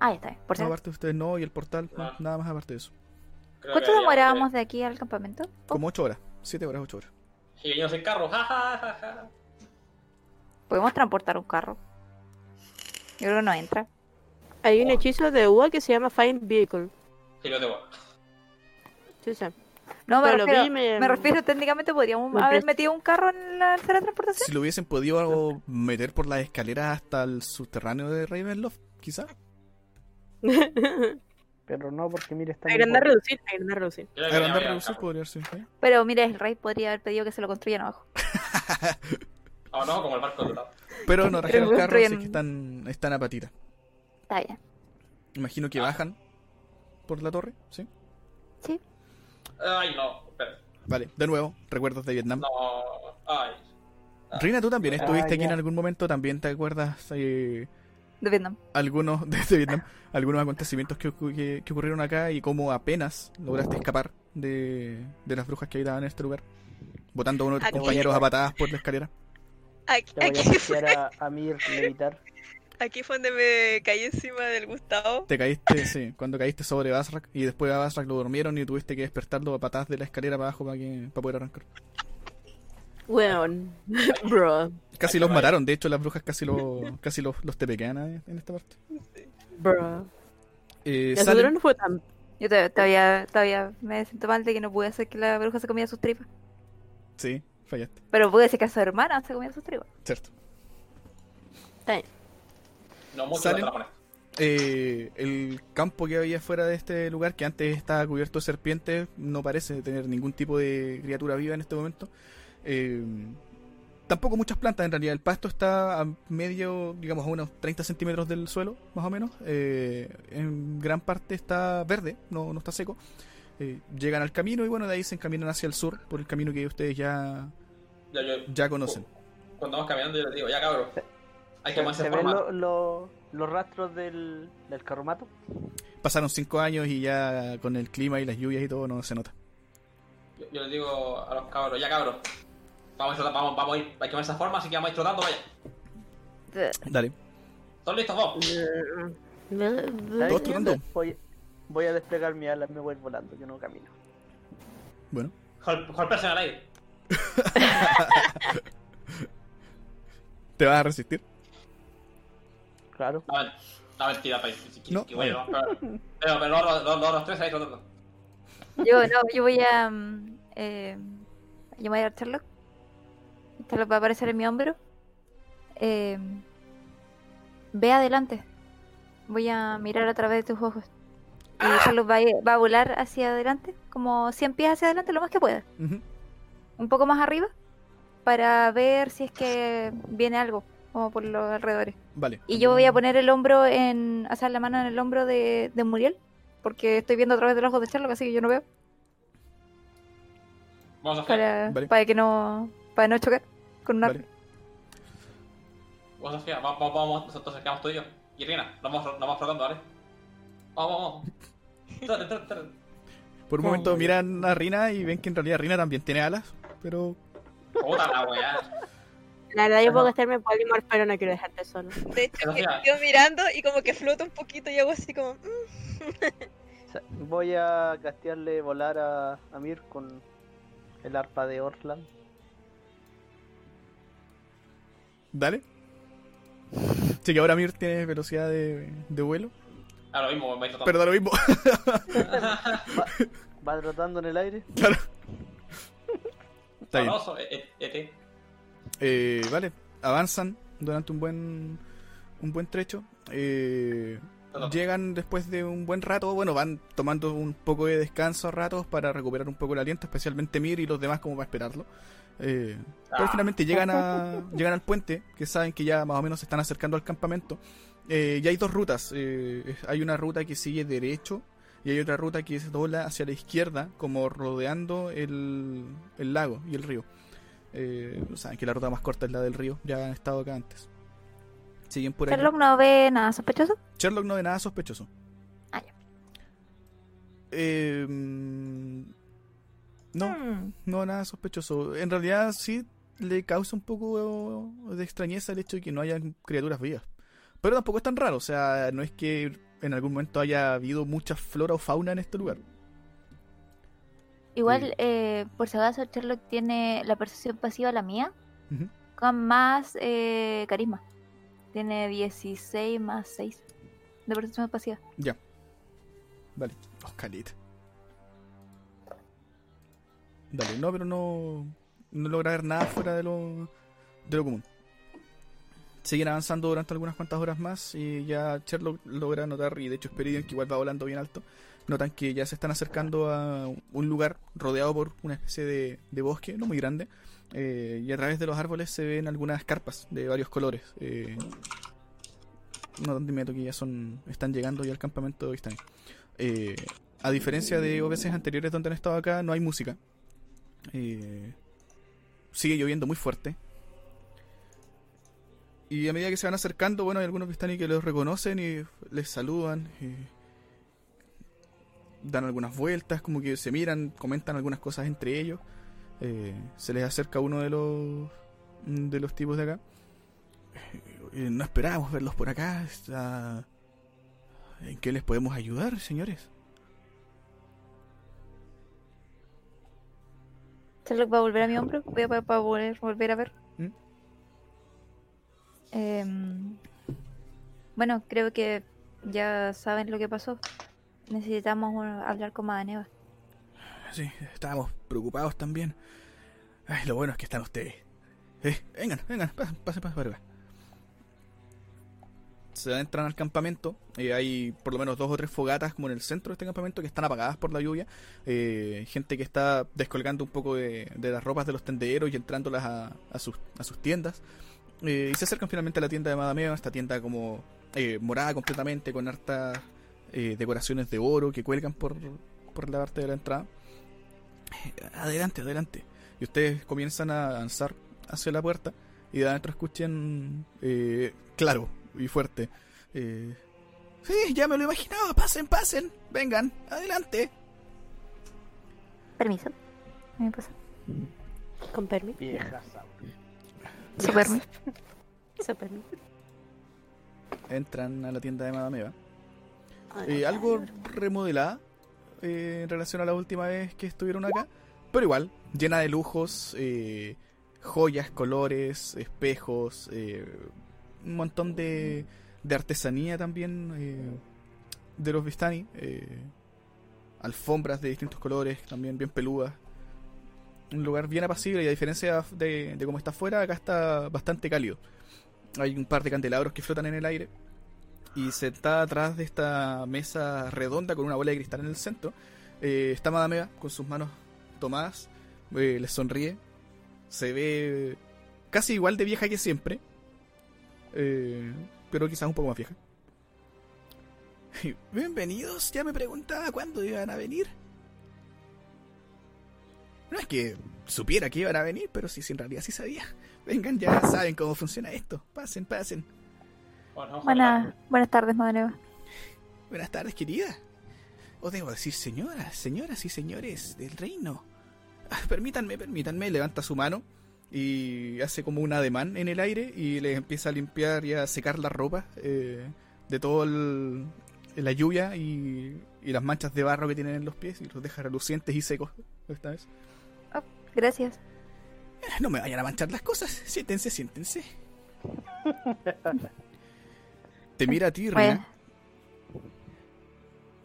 Ah, ya está bien. Por No, No, aparte de ustedes no, y el portal, no, Ah. nada más aparte de eso. Creo ¿Cuánto demorábamos de aquí al campamento? Oh, Como 8 horas, 7 horas, 8 horas. Y venimos en carro, ja, ja, ja, ja. ¿Podemos transportar un carro? Yo creo que no entra. Hay un hechizo de UA que se llama Find Vehicle. Y lo debo. Sí, sí. No, me Pero lo refiero, vi, me- me refiero técnicamente podríamos Me haber metido un carro en la sala de transportación. Si lo hubiesen podido meter por las escaleras hasta el subterráneo de Ravenloft, quizá. Pero no, porque mira, está agrandar, reducir, agrandar, reducir. Agrandar, reducir podría ser. ¿eh? Pero mira, el rey podría haber pedido que se lo construyan abajo. Oh no, como el barco de lado. Pero no trajeron carros, así construyen- que están, están a patita. Está bien. Imagino que bajan por la torre, ¿sí? Sí. Ay, no. Espera. Vale, de nuevo, recuerdos de Vietnam. No. Ay. Rina, tú también estuviste Ah, aquí en algún momento, también te acuerdas eh, De Vietnam. algunos de, de Vietnam, algunos acontecimientos que, ocu- que- que ocurrieron acá y cómo apenas lograste escapar de, de las brujas que habitaban en este lugar, botando a uno de tus compañeros a patadas por la escalera. Aquí, Ya voy a aquí, fue, oficiar a, a Mir levitar. Aquí fue donde me caí encima del Gustavo. Te caíste, sí, cuando caíste sobre Basrak y después a Basrak lo durmieron y tuviste que despertarlo a patadas de la escalera para abajo para, que, para poder arrancar. Weón. Bro. Casi los mataron, de hecho las brujas casi, lo, casi los, los tepequean en esta parte. Bro. Eh, Nosotros no fue tan. Yo todavía, todavía, todavía me siento mal de que no pude hacer que la bruja se comiera sus tripas. Sí, fallaste, Pero pude decir que a su hermana se comía sus tripas. cierto. Está bien. No mucho Salen. Eh, el campo que había fuera de este lugar, que antes estaba cubierto de serpientes, no parece tener ningún tipo de criatura viva en este momento. Eh, tampoco muchas plantas, en realidad. El pasto está a medio, digamos, a unos 30 centímetros del suelo, más o menos. Eh, en gran parte está verde, no, no está seco. Eh, llegan al camino y bueno, de ahí se encaminan hacia el sur por el camino que ustedes ya, Ya, yo, ya conocen. cuando vamos caminando, yo les digo, ya cabrón. Hay que ¿Se, ven lo- lo- los rastros del, del carromato? Pasaron cinco años y ya con el clima y las lluvias y todo no se nota. Yo, yo les digo a los cabros, ya cabros. Vamos a, ir vamos, vamos a ir. Hay que ponerse en forma, así que vamos a ir trotando, vaya. Dale. ¿Están listos vos? ¿Sabes Todos trotando. Voy, voy a desplegar mi ala, me voy a ir volando, yo no camino. Bueno. Golpearse en el aire. ¿Te vas a resistir? Claro. Men- no mentira, país. Que, No. que bueno, pero, pero, pero los, los, los, los tres ahí trotando. Yo no, yo voy a. mm, eh, yo voy a ir a. Sherlock va a aparecer en mi hombro. Eh, ve adelante. Voy a mirar a través de tus ojos. Y Sherlock va a, va a volar hacia adelante, como 100 pies hacia adelante, lo más que pueda. Un poco más arriba, para ver si es que viene algo, como por los alrededores. Vale. Y yo voy a poner el hombro en. O sea, la mano en el hombro de, de Muriel. Porque estoy viendo a través de los ojos de Sherlock, así que yo no veo. Vamos a hacer. Para, Vale. para que no. Para no chocar con un Vale. Vamos a hacer. Vamos, vamos, vamos. Entonces quedamos tú y yo. Y Rina, nos vamos, nos vamos flotando, ¿vale? Vamos, vamos, vamos. Trate, trate, trate. Por un momento miran a Rina y ven que en realidad Rina también tiene alas, pero Puta la weá. La verdad, yo puedo gastarme Polymorph, pero no quiero dejarte solo. De hecho, quedo mirando y como que floto un poquito y hago así como... mm, voy a castearle volar a, a Mir con el arpa de Orland. dale. Sí que ahora Mir tiene velocidad de, de vuelo, A lo mismo, me pero da lo mismo. Va trotando en el aire. claro. Está bien. Sabroso, e- e- ET. Eh, vale, avanzan durante un buen un buen trecho. Eh, llegan después de un buen rato, bueno, van tomando un poco de descanso a ratos para recuperar un poco el aliento, especialmente Mir y los demás como para esperarlo. Eh, pero Ah. finalmente llegan a llegan al puente, que saben que ya más o menos se están acercando al campamento. Eh, y hay dos rutas. eh, hay una ruta que sigue derecho y hay otra ruta que se dobla hacia la izquierda, como rodeando el, el lago y el río. Eh, saben que la ruta más corta es la del río, ya han estado acá antes. Siguen por ahí. Sherlock no ve nada sospechoso. Sherlock no ve nada sospechoso. Ah, ya. Eh, mm, no, Hmm. no nada sospechoso. En realidad sí le causa un poco de extrañeza el hecho de que no haya criaturas vivas. Pero tampoco es tan raro, o sea, no es que en algún momento haya habido mucha flora o fauna en este lugar. Igual, eh, por si acaso, Sherlock tiene la percepción pasiva, la mía, con más eh, carisma. Tiene 16 más 6 de percepción pasiva. Ya. Vale. Oh, caleta. Dale, no, pero no, no logra ver nada fuera de lo, de lo común. Siguen avanzando durante algunas cuantas horas más y ya Sherlock logra notar, y de hecho Speridion, que igual va volando bien alto, notan que ya se están acercando a un lugar rodeado por una especie de, de bosque, no muy grande, eh, y a través de los árboles se ven algunas carpas de varios colores. Eh, no de inmediato que ya son están llegando ya al campamento de. Eh, a diferencia de veces anteriores donde han estado acá, no hay música. Eh, sigue lloviendo muy fuerte. Y a medida que se van acercando, bueno, hay algunos que están ahí que los reconocen y les saludan. y dan algunas vueltas, como que se miran, comentan algunas cosas entre ellos. Eh, se les acerca uno de los de los tipos de acá. Eh, no esperábamos verlos por acá. Está... ¿En qué les podemos ayudar, señores? Sherlock va a volver a mi hombro. Voy a, volver, volver a ver. ¿Mm? Em, bueno, creo que ya saben lo que pasó. Necesitamos hablar con Madaneva. Sí, estábamos preocupados también. Ay, lo bueno es que están ustedes. Eh, vengan, vengan, pasen, pasen, pasen para acá. Se adentran al campamento. eh, hay por lo menos dos o tres fogatas como en el centro de este campamento que están apagadas por la lluvia. Eh, gente que está descolgando un poco de, de las ropas de los tenderos y entrándolas a, a sus, a sus tiendas. Eh, y se acercan finalmente a la tienda de Madame Eva, esta tienda como eh, morada completamente, con hartas eh, decoraciones de oro que cuelgan por, por la parte de la entrada. Adelante, adelante. Y ustedes comienzan a avanzar hacia la puerta y de adentro escuchen eh, claro y fuerte. Eh, sí, ya me lo imaginaba. Pasen, pasen. Vengan, adelante. Permiso. Me pasa. Con permiso. Vieja. Entran a la tienda de Madame Eva. Eh, algo remodelada eh, en relación a la última vez que estuvieron acá, pero igual, llena de lujos, eh, joyas, colores, espejos, un montón de, de artesanía también de los Vistani, alfombras de distintos colores, también bien peludas. Un lugar bien apacible y a diferencia de, de cómo está afuera, acá está bastante cálido. Hay un par de candelabros que flotan en el aire y sentada atrás de esta mesa redonda con una bola de cristal en el centro eh, está Madame Eva con sus manos tomadas, eh, les sonríe, se ve casi igual de vieja que siempre, eh, pero quizás un poco más vieja. Bienvenidos, ya me preguntaba cuándo iban a venir. No es que supiera que iban a venir, pero sí, sí, en realidad sí sabía. Vengan, ya saben cómo funciona esto. Pasen, pasen. Bueno, Buenas, buenas tardes, Madre. Buenas tardes, querida. Os debo decir, señoras, señoras y señores del reino. Ah, permítanme, permítanme. Levanta su mano y hace como un ademán en el aire y les empieza a limpiar y a secar la ropa eh, de todo el, la lluvia y, y las manchas de barro que tienen en los pies y los deja relucientes y secos esta vez. Gracias. No me vayan a manchar las cosas. Siéntense, siéntense. Te mira a ti, Rina.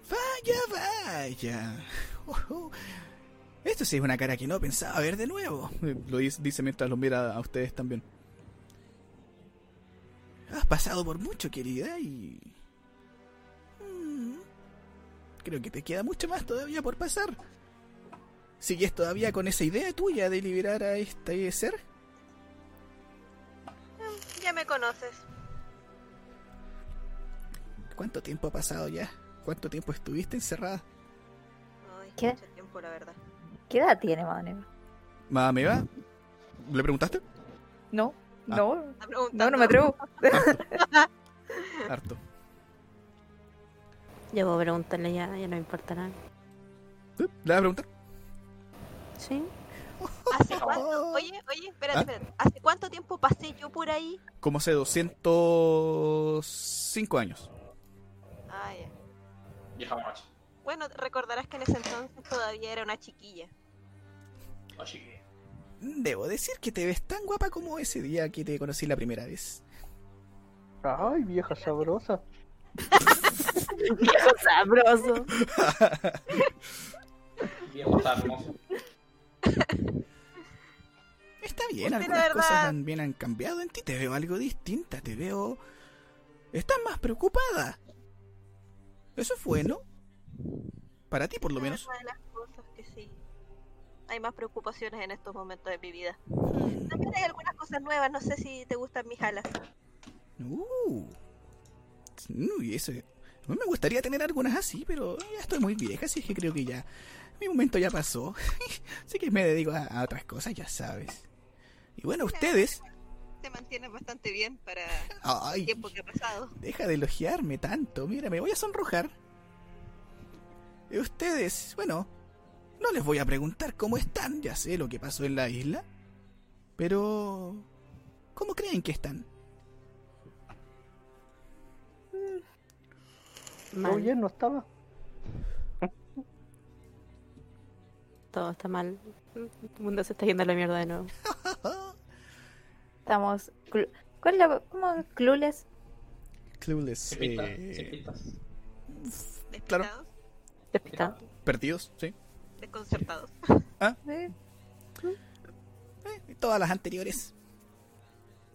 Vaya, vaya. Oh, oh. Esto sí es una cara que no pensaba ver de nuevo. Lo dice, dice mientras lo mira a ustedes también. Has pasado por mucho, querida, y... Mm, Creo que te queda mucho más todavía por pasar. ¿Sigues todavía con esa idea tuya de liberar a este ser? Ya me conoces. ¿Cuánto tiempo ha pasado ya? ¿Cuánto tiempo estuviste encerrada? Ay, ¿Qué? mucho tiempo, la verdad. ¿qué edad tiene ¿me va? ¿Le preguntaste? No, Ah. no, no, no me atrevo. Harto. Yo voy a preguntarle ya, ya no me importa nada. ¿Le vas a preguntar? ¿Sí? ¿Hace cuánto? Oye, oye, espérate, ¿Ah? espérate. ¿Hace cuánto tiempo pasé yo por ahí? Como hace 205 años. Ah, ya. Vieja borracha. Bueno, recordarás que en ese entonces todavía era una chiquilla. Chiqui. Debo decir que te ves tan guapa como ese día que te conocí la primera vez. Ay, vieja sabrosa. sabroso. Viejo está hermoso. Está bien, algunas verdad- cosas también han cambiado en ti. Te veo algo distinta, te veo... Estás más preocupada. Eso es bueno. Para ti, por lo menos. Una de las cosas que sí. Hay más preocupaciones en estos momentos de mi vida. Hmm. También hay algunas cosas nuevas, no sé si te gustan mis alas. Uh. Uy, eso... No me gustaría tener algunas así, pero ya estoy muy vieja, así que creo que ya... Mi momento ya pasó. así que me dedico a, a otras cosas, ya sabes. Y bueno, ustedes... Te mantienes bastante bien para el Ay, tiempo que ha pasado. Deja de elogiarme tanto. Mira, me voy a sonrojar. Y ustedes, bueno, no les voy a preguntar cómo están, ya sé lo que pasó en la isla. Pero... ¿Cómo creen que están? ¿Todo Mal. bien no estaba? Todo está mal. El mundo se está yendo a la mierda de nuevo. Estamos. clu- ¿Cuál es la. ¿Cómo? ¿Clueless? Clueless. Sin pistas. eh, claro, Despistados, Despistado. perdidos, sí. desconcertados. Sí. Eh, todas las anteriores.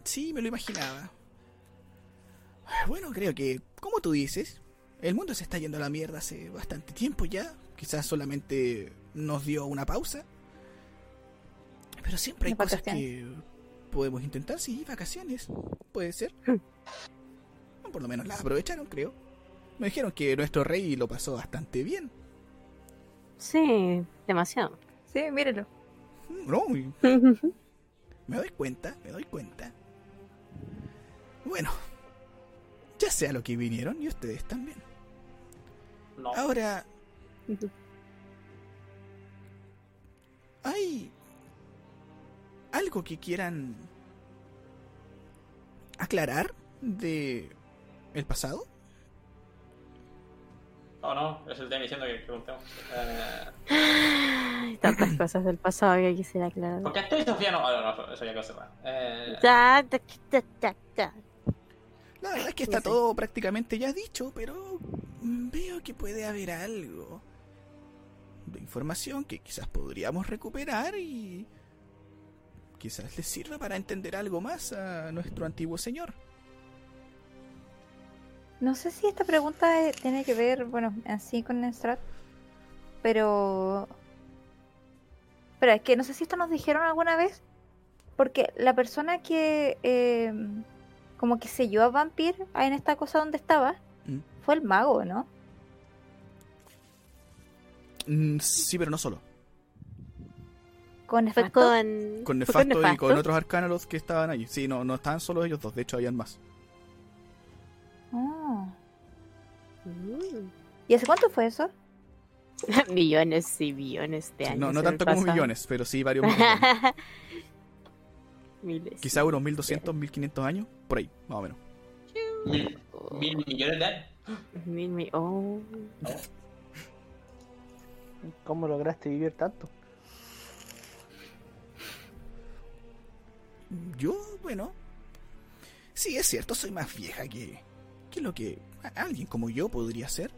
Sí, me lo imaginaba. Bueno, creo que, como tú dices, el mundo se está yendo a la mierda hace bastante tiempo ya. Quizás solamente nos dio una pausa. Pero siempre hay cosas que podemos intentar, sí, vacaciones. Puede ser. Por lo menos las aprovecharon, creo. Me dijeron que nuestro rey lo pasó bastante bien. Sí, demasiado. Sí, mírenlo. No, y- me doy cuenta, me doy cuenta. Bueno, ya sé a lo que vinieron y ustedes también. No. Ahora, ¿hay algo que quieran aclarar de el pasado? No, no, es el tema diciendo que preguntemos. Eh, Hay tantas cosas del pasado que quisiera aclarar. ¿Por qué estoy Sofía no? Ah, no, no, eso ya quedó cerrado. Eh. La verdad es que está Sí. todo prácticamente ya dicho, pero veo que puede haber algo de información que quizás podríamos recuperar y quizás les sirva para entender algo más a nuestro antiguo señor. No sé si esta pregunta eh, tiene que ver, bueno, en sí con Strat, pero... Pero es que no sé si esto nos dijeron alguna vez, porque la persona que eh, como que selló a Vampir ahí en esta cosa donde estaba, Mm. fue el mago, ¿no? Mm, sí, pero no solo. Con Fue Nefasto. con. Con Nefasto y con otros arcanos que estaban allí. Sí, no, no estaban solo ellos dos, de hecho habían más. Ah. Mm. ¿Y hace cuánto fue eso? millones y millones de años. no no tanto como pasado. millones, pero sí varios millones. Miles. Quizá unos 1200, 1500 años, por ahí, más o menos. mil, mil millones de años. Mil, mil- oh. ¿Cómo lograste vivir tanto? Yo, bueno. Sí, es cierto, soy más vieja que. que lo que alguien como yo podría ser.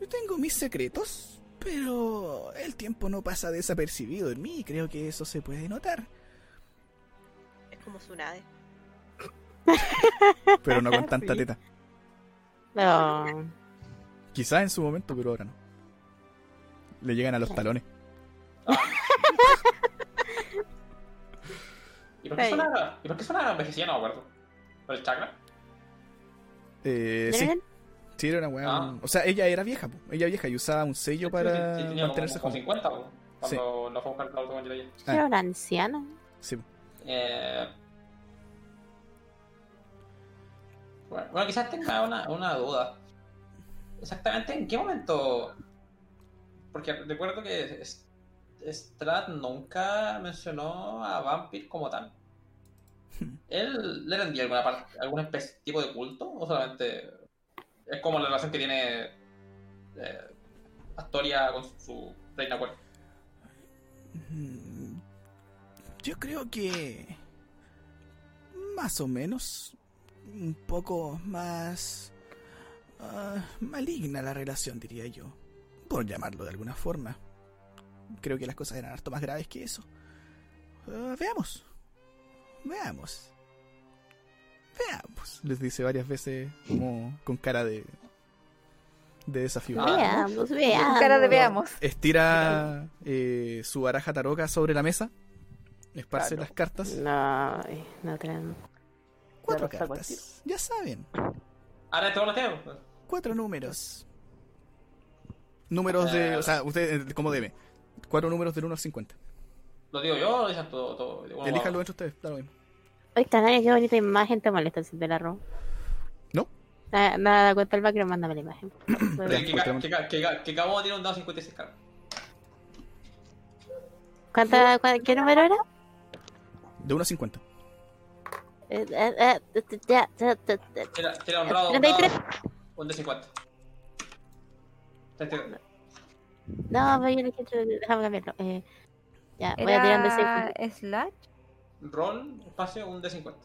Yo tengo mis secretos, pero el tiempo no pasa desapercibido en mí y creo que eso se puede notar. Es como Tsunade. Pero no con tanta Sí. teta. No. Quizás en su momento, pero ahora no. Le llegan a los talones. ¿Y por qué Hey. suena, ¿y por qué suena envejecida? No me acuerdo. ¿Por el chakra? Eh, sí, sí, era una weá. Ah. O sea, ella era vieja, po. ella vieja y usaba un sello para Sí, sí, tenía mantenerse como, como 50, po, cuando lo fue a buscar el auto con Jiraiya. Ah. Era una anciana. Sí. Eh, bueno, bueno, quizás tenga una, una duda. Exactamente en qué momento. Porque recuerdo que S- Strat nunca mencionó a Vampir como tal. ¿Él le rendía alguna parte, algún tipo de culto? ¿O solamente es como la relación que tiene eh, Astoria con su reina cuerpo? Mm, Yo creo que más o menos un poco más ah, maligna la relación, diría yo, por llamarlo de alguna forma. Creo que las cosas eran harto más graves que eso. Ah, veamos, veamos, veamos. Les dice varias veces como con cara de de desafío. Ah. Veamos, veamos. Cara de veamos. Estira eh, su baraja taroca sobre la mesa. Esparce Claro. las cartas. No, eh, no traen. Cuatro cartas. Ya saben. Ahora este lo tengo. Cuatro números. Números de. O sea, usted, eh, ¿cómo debe? Cuatro números del 1 al 50. ¿Lo digo yo o lo dicen todo? todo uno Elíjanlo entre ustedes. Da lo mismo. Oye, Canaya, qué bonita imagen te molesta si te la robo. No. Nada, nada, da cuenta el background, mándame la imagen. Que, Cabo tiene un dado 56 cartas. ¿Cuánta, cua- ¿Qué número era? De 1 a 50. Eh, eh, eh, ya, ya, ya, ya. Tira, tira un dado, un 33. dado, un de 50. 32. No, pero yo no quiero. Déjame cambiarlo. Eh, ya, voy a tirar de ¿Era 6. Slash? Roll, espacio, un de 50.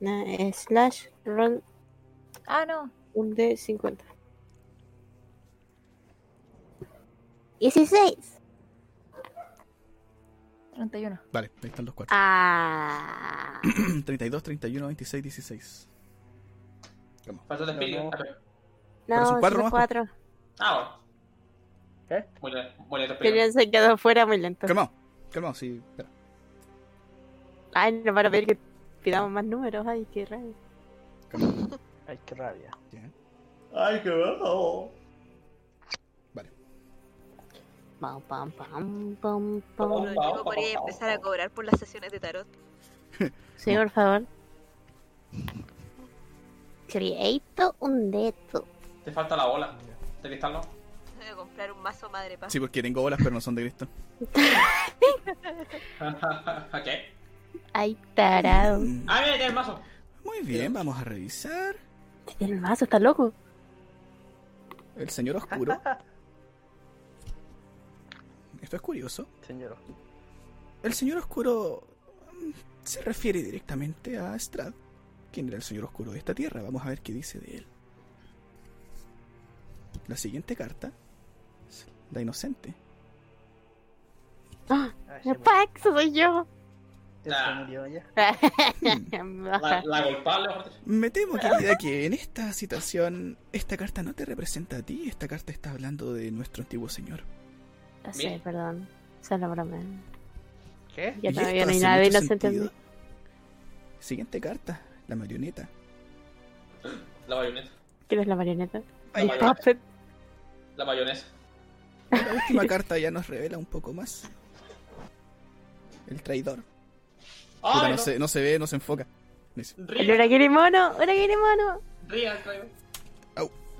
No, eh, slash roll Ah, no. un de 50. 16. 31. Vale, ahí están los cuatro. Ah. 32, 31, 26, 16. Falta de espíritu. No, son cuatro son nomás, cuatro. Ah, bueno. ¿Qué? Muy lento, muy lento. Ya se quedó fuera muy lento. Calmado, calmado, sí. Espera. Ay, nos van a pedir que pidamos más números. Ay, qué calmado. Ay, qué rabia. Ya. Ay, qué bueno. Vale. Pam, pam, pam, pam, pam. Rodrigo podría empezar a cobrar por las sesiones de tarot. Sí, por favor. Creato un dedo. Te falta la bola. ¿De cristal no? Voy a comprar un mazo madre pa. Sí, porque tengo bolas, pero no son de cristal. ¿A qué? Ay, tarado. Ah, mira, tiene el mazo. Muy bien, vamos a revisar. Tiene el mazo, está loco. El señor oscuro. Esto es curioso. Señor. El señor oscuro mm, se refiere directamente a Strad, quien era el señor oscuro de esta tierra. Vamos a ver qué dice de él. La siguiente carta la inocente. ¡Ah! Ah, se ¡Pax, soy yo! murió ya. La, la culpable. Me temo, querida, que en esta situación esta carta no te representa a ti. Esta carta está hablando de nuestro antiguo señor. No sé, perdón. La broma. ¿Qué? Ya todavía no hay nada inocente en mí. Siguiente carta, la marioneta. La bayoneta. ¿Quién es la marioneta? La puppet. La mayonesa. La última carta ya nos revela un poco más. El traidor. Puta, ¡Ay, no, no! se, no se ve, no se enfoca. Ría, Uragiri mono, Uragiri mono. ría, el traidor.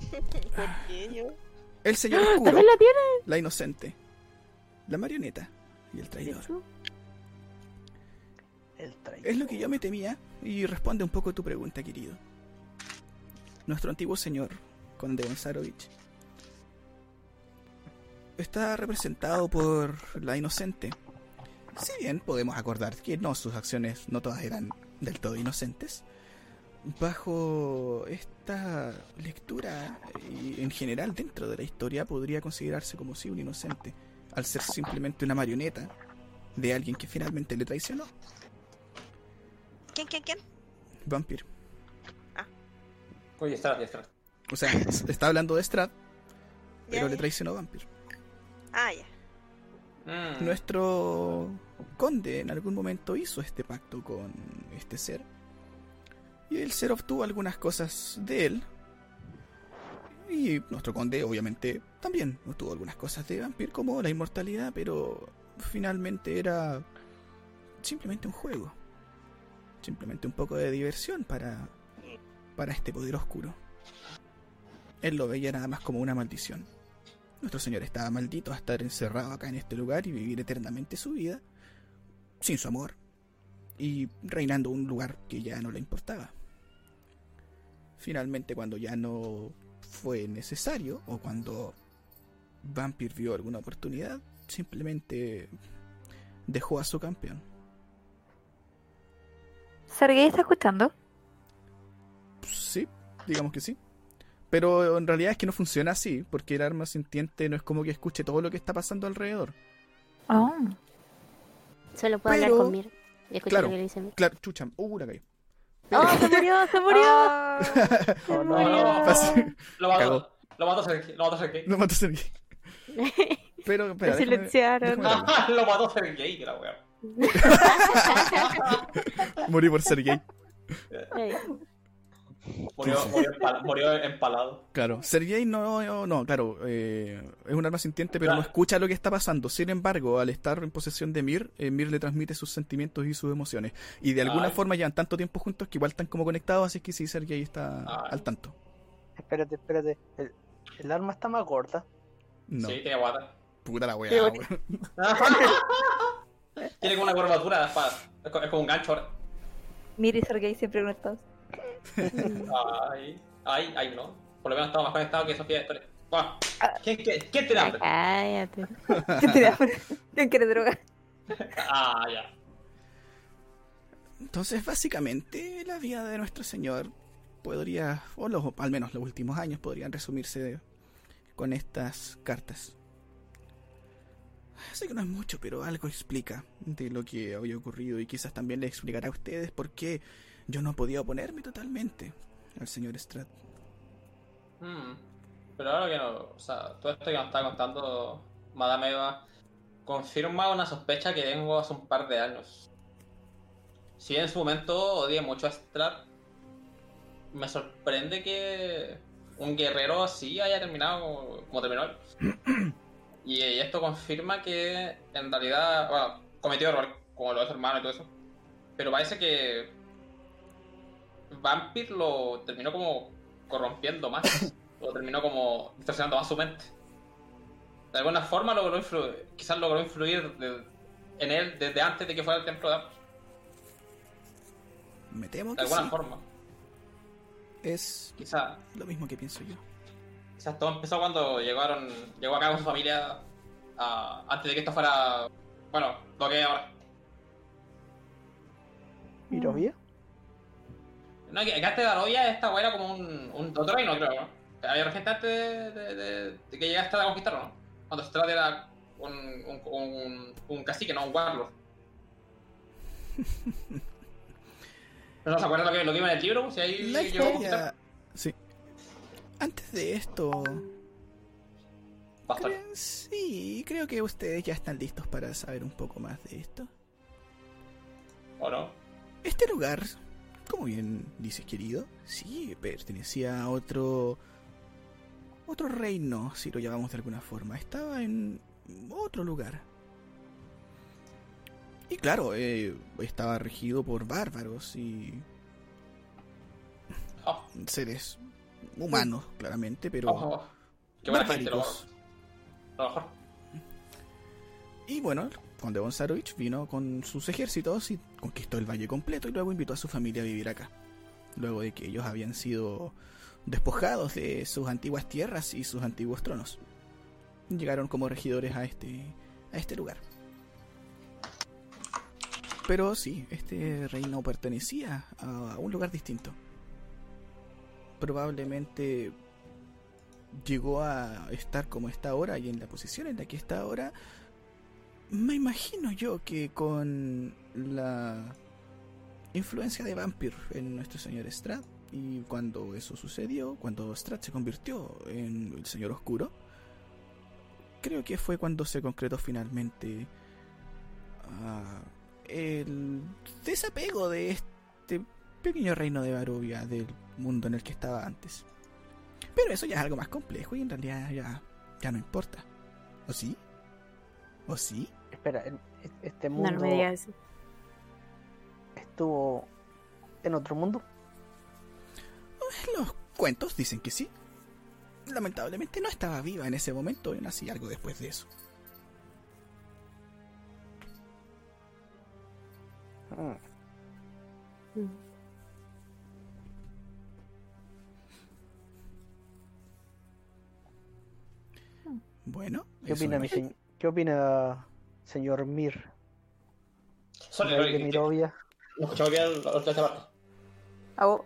¿Por qué yo? El señor oscuro, ¿También la tiene? la inocente, la marioneta y el traidor. El traidor. Es lo que yo me temía y responde un poco a tu pregunta, querido. Nuestro antiguo señor, Conde Gonzarovich, está representado por la inocente. Si bien podemos acordar que no, sus acciones no todas eran del todo inocentes, bajo esta lectura y en general dentro de la historia podría considerarse como si un inocente, al ser simplemente una marioneta de alguien que finalmente le traicionó. ¿Quién, quién, quién? Vampir. Oye, está, ya está. O sea, está hablando de Strad, pero Ya, le traicionó Vampir. Ah, ya. Mm. Nuestro conde en algún momento hizo este pacto con este ser. Y el ser obtuvo algunas cosas de él. Y nuestro conde, obviamente, también obtuvo algunas cosas de Vampir, como la inmortalidad, pero finalmente era simplemente un juego. Simplemente un poco de diversión para, para este poder oscuro. Él lo veía nada más como una maldición. Nuestro Señor estaba maldito a estar encerrado acá en este lugar y vivir eternamente su vida sin su amor y reinando un lugar que ya no le importaba. Finalmente, cuando ya no fue necesario o cuando Vampir vio alguna oportunidad, simplemente dejó a su campeón. ¿Sergey está escuchando? Sí, digamos que sí. Pero en realidad es que no funciona así, porque el arma sintiente no es como que escuche todo lo que está pasando alrededor. Oh. Solo puedo Pero- hablar con Mir. Y escuchar Claro. lo que le dice Mir. Claro, chucha, uh, la caí. ¡Oh, se murió! ¡Se murió! Ah. Oh, No, no, Lo mató. Lo mató Sergei. Lo mató Sergei. No matas a mí. Pero, espera, Lo déjame- silenciaron. déjame. Ah, lo mató Sergei, que la wea. Morí por ser gay. Murió, murió, empal- murió empalado. Claro, Sergei no, no, no, claro, eh, es un arma sintiente, pero no escucha lo que está pasando. Sin embargo, al estar en posesión de Mir, eh, Mir le transmite sus sentimientos y sus emociones. Y de alguna Ay. forma llevan tanto tiempo juntos que igual están como conectados, así que sí, Sergei está Ay. al tanto. Espérate, espérate. El, el arma está más gorda. No, Sí, tiene guata. puta la weá, tiene como una curvatura de espada. Es co- es como un gancho ahora. Miri y Sergey siempre conectados. Ay, ay, ay, no. Por lo menos estamos más conectados que Sofía de Historia. Buah. Ah. ¿Quién, tiene hambre? Cállate. ¿Quién tiene hambre? ¿Quién quiere droga? Ah, ya. Entonces, básicamente, la vida de nuestro Señor podría, o los, al menos los últimos años, podrían resumirse con estas cartas. Sé que no es mucho, pero algo explica de lo que había ocurrido y quizás también le explicará a ustedes por qué yo no podía oponerme totalmente al señor Strat. Hmm. Pero ahora que no, o sea, todo esto que nos está contando Madame Eva confirma una sospecha que tengo hace un par de años. Si en su momento odié mucho a Strat, me sorprende que un guerrero así haya terminado como, terminó. él. Y, y esto confirma que en realidad, bueno, cometió error como los hermanos y todo eso. Pero parece que Vampir lo terminó como corrompiendo más. lo terminó como distorsionando más su mente. De alguna forma logró influir, quizás logró influir de- en él desde antes de que fuera el templo de Apus. Me temo De que alguna sí. forma. Es Quizás lo mismo que pienso yo. quizás todo empezó cuando llegaron, llegó acá con su familia ah, antes de que esto fuera, bueno, lo que es ahora. Mirovia. No, que, antes de Barovia esta weá era como un, un otro reino, creo, ¿no? Había gente antes de, de- de- de que llegaste a conquistarlo, ¿no? Cuando Strad era un, un, un, un cacique, no un warlord. ¿No se acuerdan lo que, lo que iba en el libro? Si ahí La llegó a conquistar. historia... Sí. Antes de esto... Creo- Sí, creo que ustedes ya están listos para saber un poco más de esto. ¿O no? Este lugar, como bien dices querido, sí, pertenecía a otro... Otro reino, si lo llamamos de alguna forma. Estaba en otro lugar. Y claro, eh, estaba regido por bárbaros y Oh, seres humanos, claramente, pero oh, oh. Qué gente, lo, barbáricos. lo mejor. Y bueno, Conde Bonsarovich vino con sus ejércitos y conquistó el valle completo y luego invitó a su familia a vivir acá. Luego de que ellos habían sido despojados de sus antiguas tierras y sus antiguos tronos. Llegaron como regidores a este, a este lugar. Pero sí, este reino pertenecía a un lugar distinto. Probablemente llegó a estar como está ahora y en la posición en la que está ahora me imagino yo que con la influencia de Vampir en nuestro señor Strad y cuando eso sucedió, cuando Strad se convirtió en el señor oscuro, creo que fue cuando se concretó finalmente ah, el desapego de este pequeño reino de Barovia del mundo en el que estaba antes. Pero eso ya es algo más complejo y en realidad ya, ya no importa. ¿O sí? ¿O sí? Espera, este No, mundo no me digas eso. estuvo en otro mundo. Los cuentos dicen que sí. Lamentablemente no estaba viva en ese momento y nací algo después de eso. Mm. Mm. Bueno, ¿Qué opina, mi ¿Qué opina señor Mir? Sorry, rey de que- Mirovia. No escuchaba bien la última parte. Ah, oh,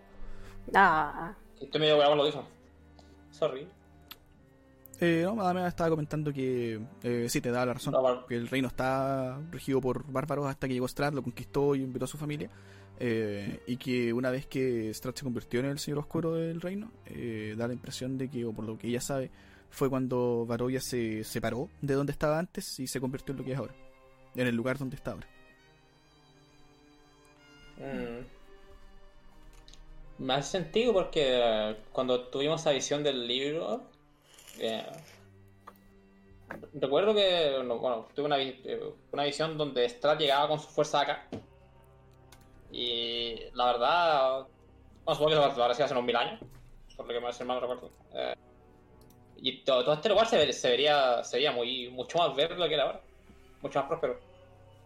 Ah, Estoy medio con lo hizo. Sorry. Eh, no, nada más estaba comentando que eh, sí, te da la razón. No, bueno. Que el reino está regido por bárbaros hasta que llegó Strad, lo conquistó y invitó a su familia. eh, y que una vez que Strad se convirtió en el señor oscuro del reino, eh, da la impresión de que, o por lo que ella sabe, fue cuando Barovia se separó de donde estaba antes y se convirtió en lo que es ahora. En el lugar donde está ahora. Mm. Me hace sentido porque eh, cuando tuvimos esa visión del libro, eh, recuerdo que, no, bueno, tuve una, eh, una visión donde Strad llegaba con su fuerza acá. Y la verdad, bueno, supongo que eso parecía hace unos mil años, por lo que más hermano recuerdo. Eh, y todo, todo este lugar se, ve- se vería, se vería muy, mucho más verde que era ahora, mucho más próspero.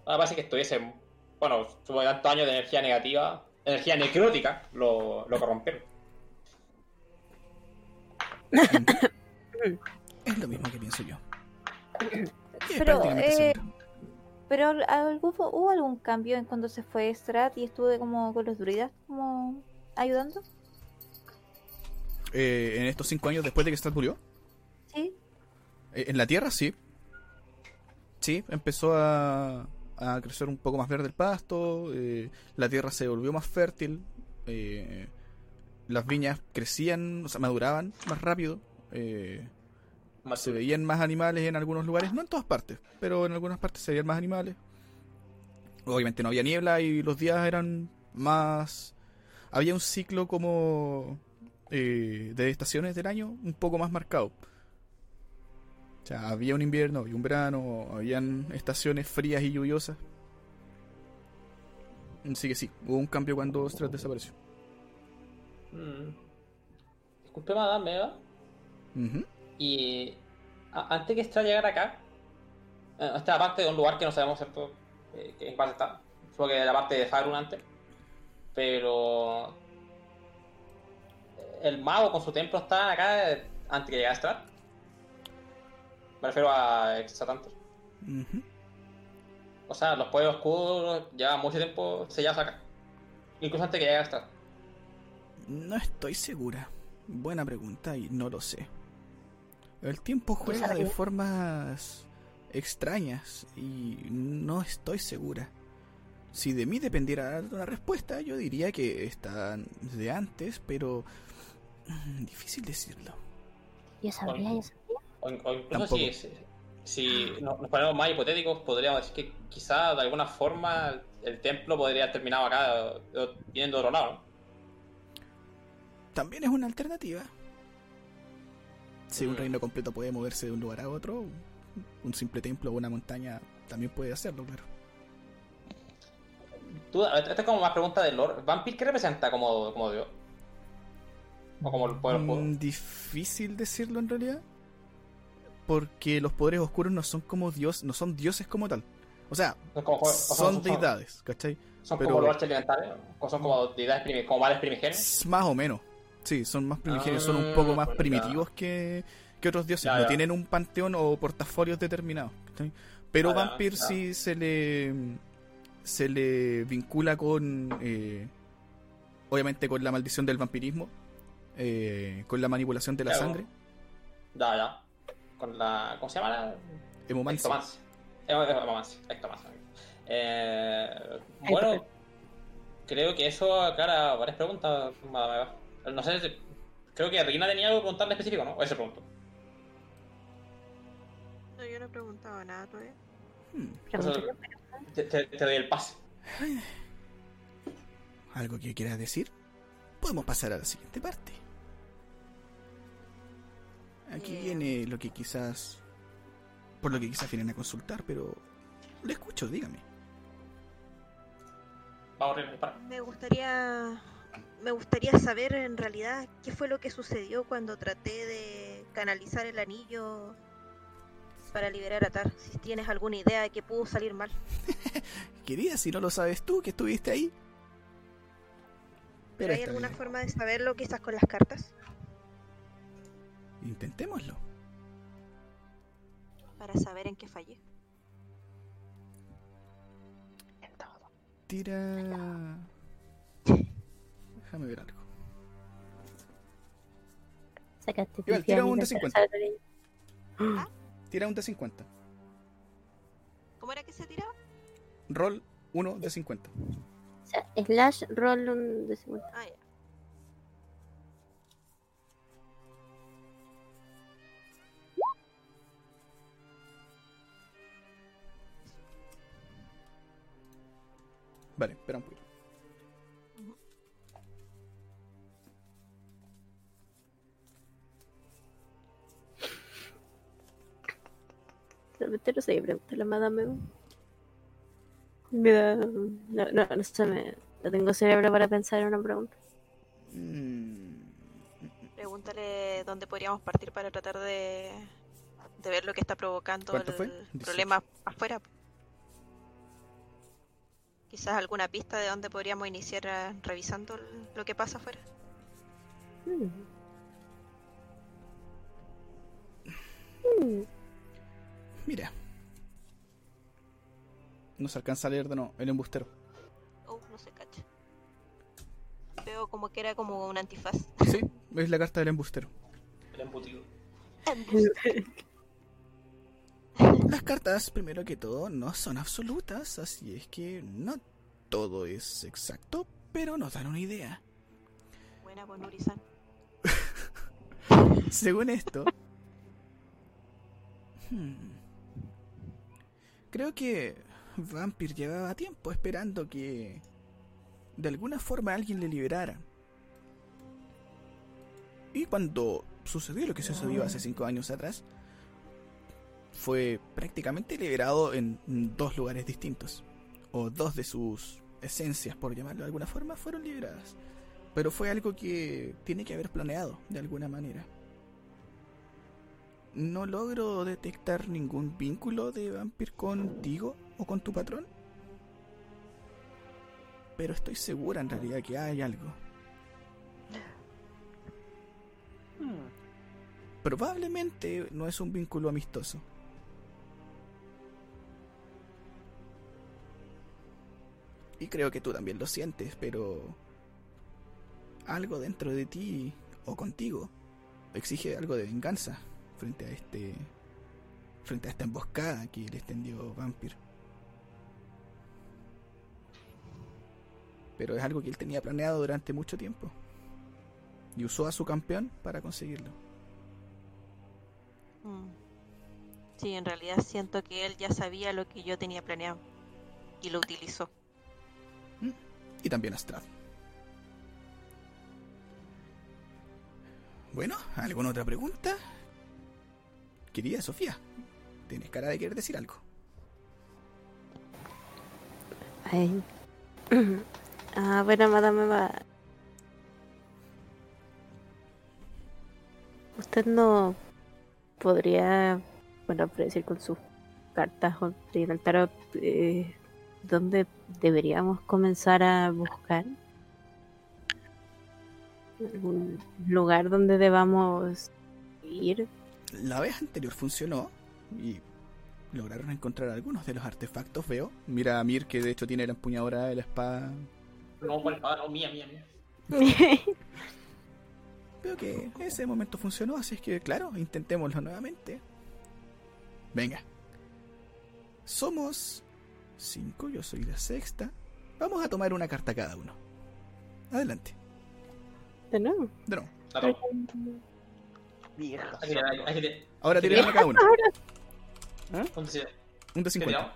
Ahora parece que estuviese, bueno, supongo que tantos años de energía negativa, energía necrótica, lo, lo corrompieron. Es lo mismo que pienso yo. Pero, eh. Pero al- algún- ¿hubo algún cambio en cuando se fue Strat y estuve como con los druidas como ayudando? Eh, en estos cinco años después de que Strad murió, En la tierra sí. Sí, empezó a, a crecer un poco más verde el pasto, eh, la tierra se volvió más fértil, eh, las viñas crecían, o sea, maduraban más rápido, eh, Más se veían más animales en algunos lugares, no en todas partes, pero en algunas partes se veían más animales. Obviamente no había niebla y los días eran más... Había un ciclo como eh, de estaciones del año un poco más marcado. Sea, había un invierno, había un verano, habían estaciones frías y lluviosas. Así que sí, hubo un cambio cuando Strat desapareció. Mm. Disculpe, madame, Eva. Ujú. Y antes que Stra llegara acá, eh, esta parte de un lugar que no sabemos ¿cierto? Eh, en cuál está. Supongo que la parte de Faerun antes. Pero el mago con su templo está acá eh, antes que llegara Strat. Me refiero a Exatantos. Ujú. O sea, los pueblos oscuros llevan mucho tiempo sellados acá. Incluso antes que llegara Strat. No estoy segura. Buena pregunta y no lo sé. El tiempo juega de formas extrañas y no estoy segura. Si de mí dependiera dar una respuesta, yo diría que están de antes, pero mm, difícil decirlo. ¿Ya sabría? ¿Ya sabría? O, in- o incluso si, si, si nos, ponemos más hipotéticos, podríamos decir que quizá de alguna forma el, templo podría haber terminado acá, o- o viniendo de otro lado. ¿no? También es una alternativa. Si un Mm. reino completo puede moverse de un lugar a otro, un simple templo o una montaña también puede hacerlo, claro. Tú, esta es como más pregunta del lore. ¿Vampir qué representa como, como dios? O como el poder. Mm, difícil decirlo en realidad. Porque los poderes oscuros no son como dios, no son dioses como tal. O sea, Son, como, o son deidades, ¿cachai? Son pero- como los archielementales, o son como deidades primi- como males primigenios. Más o menos. Sí, son más primigenios, son un Ah, poco más ya. primitivos que, que otros dioses. No tienen un panteón o portafolios determinados. ¿cachai? Pero Ah, Vampir sí se le se le vincula con eh, obviamente con la maldición del vampirismo, eh, con la manipulación de la sangre, Ya, ya. Con la. ¿Cómo se llama? la- hemomancia. Ectomancia. Eh, Ectomancia. Ectomancia. Eh, bueno, creo que eso aclara varias preguntas. Madame Eva. No sé, creo que Rina tenía algo que preguntarle específico, ¿no? O ese pregunto. No, yo no he preguntado nada todavía. Hmm, te- te doy el pase. ¿Algo que quieras decir? Podemos pasar a la siguiente parte. Aquí Eh. viene lo que quizás... Por lo que quizás vienen a consultar, pero... Le escucho, dígame. Me gustaría me gustaría saber en realidad qué fue lo que sucedió cuando traté de canalizar el anillo para liberar a Tar. Si tienes alguna idea de qué pudo salir mal. Querida, si no lo sabes tú, que estuviste ahí. ¿Pero hay alguna bien. forma de saberlo quizás con las cartas? Intentémoslo. Para saber en qué fallé. Tira... Déjame ver algo. Sacaste Igual, tira un de para 50. saber el- Tira un de 50. ¿Cómo era que se tiraba? Roll 1 de 50. O sea, slash roll un de 50. Ah, ya. Vale, espera un poquito. No sé preguntarle a Madame. Me da. No, no, no sé, me... no tengo cerebro para pensar en una pregunta. Mm, Pregúntale dónde podríamos partir para tratar de, de ver lo que está provocando ¿Cuánto el fue? 18. problema afuera. Quizás alguna pista de dónde podríamos iniciar eh, revisando lo que pasa afuera. Hmm. Mira. No se alcanza a leer de nuevo. El embustero. Oh, no se cacha. Veo como que era como un antifaz. Sí, es la carta del embustero. El embutido. Las cartas, primero que todo, no son absolutas, así es que no todo es exacto, pero nos dan una idea. Buena, Nuri-san. Según esto, hmm, creo que Vampir llevaba tiempo esperando que de alguna forma alguien le liberara. Y cuando sucedió lo que sucedió hace cinco años atrás, fue prácticamente liberado en dos lugares distintos. O dos de sus esencias, por llamarlo de alguna forma, fueron liberadas. Pero fue algo que tiene que haber planeado de alguna manera. No logro detectar ningún vínculo de Vampir contigo o con tu patrón. Pero estoy segura en realidad que hay algo. Hmm. Probablemente no es un vínculo amistoso. Y creo que tú también lo sientes, pero algo dentro de ti o contigo exige algo de venganza frente a este frente a esta emboscada que le extendió Vampir. Pero es algo que él tenía planeado durante mucho tiempo. Y usó a su campeón para conseguirlo. Mm. Sí, en realidad siento que él ya sabía lo que yo tenía planeado y lo utilizó. Y también Astrad. Bueno, ¿alguna otra pregunta? Querida Sofía, tienes cara de querer decir algo. Ah, bueno, madame va. Usted no podría, bueno, predecir con sus cartas o el tarot eh, dónde deberíamos comenzar a buscar. ¿Algún lugar donde debamos ir? La vez anterior funcionó y lograron encontrar algunos de los artefactos, veo. Mira a Mir que de hecho tiene la empuñadora de la espada. No, por espada, no, mía, mía, mía. Veo que ese momento funcionó, así es que claro, intentémoslo nuevamente. Venga. Somos cinco, yo soy la sexta. Vamos a tomar una carta cada uno. Adelante. De nuevo. De nuevo. Vieja. Ahora tiren una cada uno. Un de Un de ¿Qué 50. tiramos?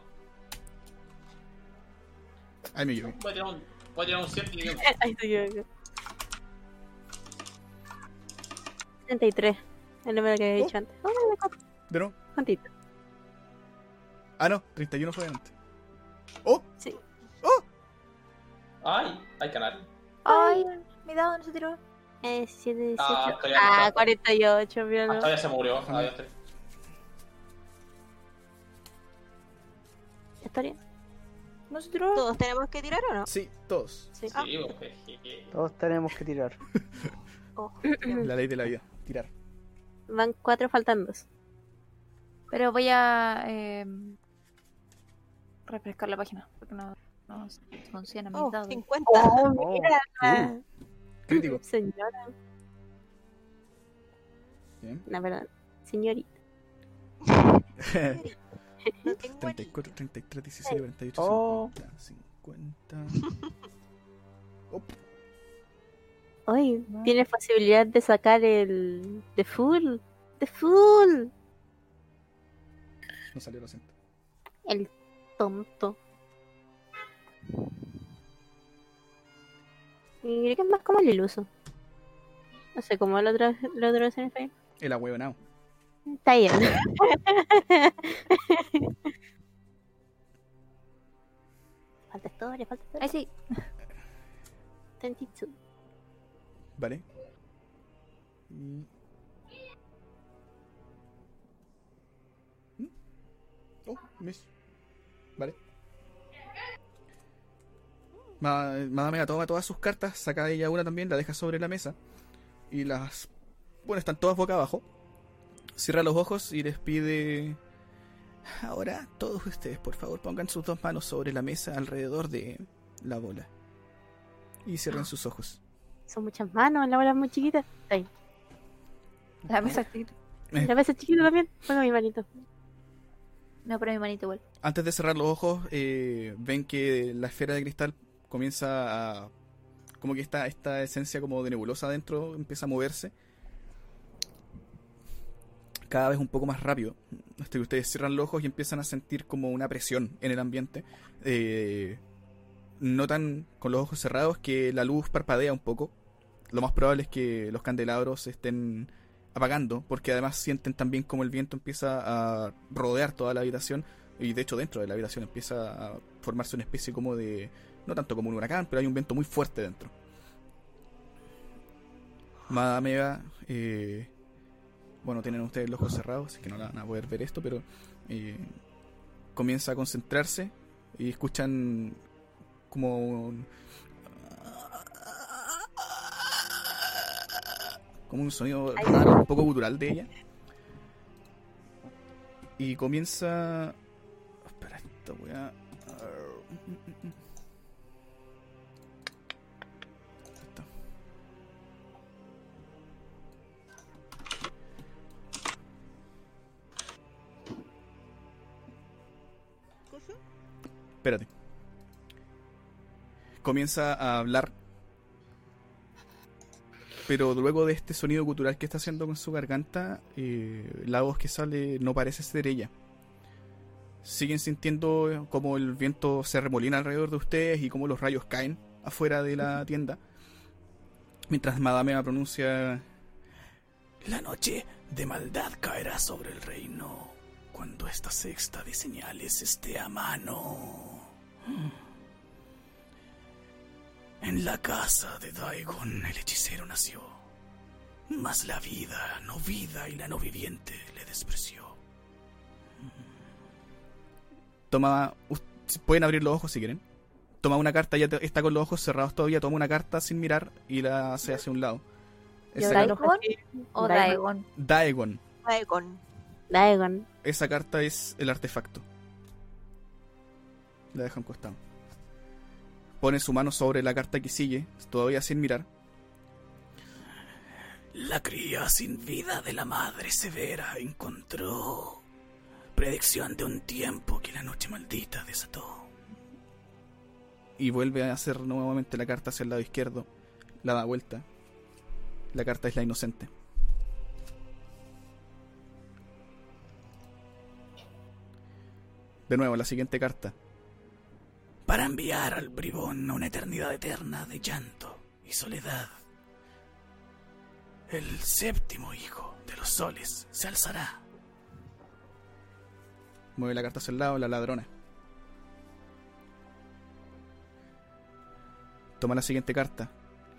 Ay, me equivoqué. Voy a tirar un, voy a tirar un 7 y Ahí estoy yo. 33. El número que había dicho antes. Oh, me copié. De nuevo. ¿Cuántito? Ah, no, 31 fue antes. ¡Oh! Sí. Ay, hay canal. Ay, mi dado no se tiró. Eh, 7, 18. Ah, Ah, todavía no está. 48, Ah, míralo. todavía se murió. Ah, está. ¿Historia? ¿No se tiró? ¿Todos tenemos que tirar o no? Sí, todos. Sí. Ah. Sí. Todos tenemos que tirar. La ley de la vida. Tirar. Van 4 faltan 2. Pero voy a eh, refrescar la página porque no, no funciona mis Oh, dados. 50. Oh, mira. Crítico. Señora. Bien. La verdad. Señorita. No tengo 34, 33, 17, 48, Oh. 50, 50. Op, Hoy tiene posibilidad de sacar el. The Full. The Full. no salió lo siento. El tonto. Y creo que es más como el iluso. No sé cómo lo otra lo vez en español. El ahueonao. Está bien. falta historia, falta historia. Ay, sí. Tenjitsu. Vale. Y... ¿Mm? Oh, miss. Ma- Madame toma todas sus cartas, saca de ella una también, la deja sobre la mesa. Y las. Bueno, están todas boca abajo. Cierra los ojos y les pide. Ahora, todos ustedes, por favor, pongan sus dos manos sobre la mesa alrededor de la bola. Y cierren sus ojos. Son muchas manos, la bola es muy chiquita. Ahí. La mesa activa. Eh. La mesa es chiquita también. Pongo mi manito. No, pero mi manito igual. Antes de cerrar los ojos, eh, ven que la esfera de cristal comienza a... Como que esta, esta esencia como de nebulosa adentro empieza a moverse. Cada vez un poco más rápido. Hasta que ustedes cierran los ojos y empiezan a sentir como una presión en el ambiente. Eh, notan con los ojos cerrados que la luz parpadea un poco. Lo más probable es que los candelabros estén apagando, porque además sienten también como el viento empieza a rodear toda la habitación, y de hecho dentro de la habitación empieza a formarse una especie como de, no tanto como un huracán, pero hay un viento muy fuerte dentro. Madame Eva, eh, bueno, tienen ustedes los ojos cerrados, así que no la van a poder ver esto, pero eh, comienza a concentrarse y escuchan como un, como un sonido raro, un poco gutural de ella. Y comienza. Espera, esta weá. Espérate. Comienza a hablar. Pero luego de este sonido cultural que está haciendo con su garganta, eh, la voz que sale no parece ser ella. Siguen sintiendo como el viento se remolina alrededor de ustedes y como los rayos caen afuera de la tienda. Mientras Madame pronuncia... La noche de maldad caerá sobre el reino cuando esta sexta de señales esté a mano. En la casa de Daegon el hechicero nació, mas la vida no vida y la no viviente le despreció. Toma, pueden abrir los ojos si quieren. Toma una carta, ya te- está con los ojos cerrados todavía, toma una carta sin mirar y la hace hacia un lado. O Daegon. Daegon. Daegon. Daegon. Daegon. Esa carta es el artefacto. La deja a un costado. Pone su mano sobre la carta que sigue, todavía sin mirar. La cría sin vida de la madre severa encontró predicción de un tiempo que la noche maldita desató. Y vuelve a hacer nuevamente la carta hacia el lado izquierdo. La da vuelta. La carta es la inocente. De nuevo, la siguiente carta. Para enviar al bribón a una eternidad eterna de llanto y soledad. El séptimo hijo de los soles se alzará. Mueve la carta hacia el lado, la ladrona. Toma la siguiente carta.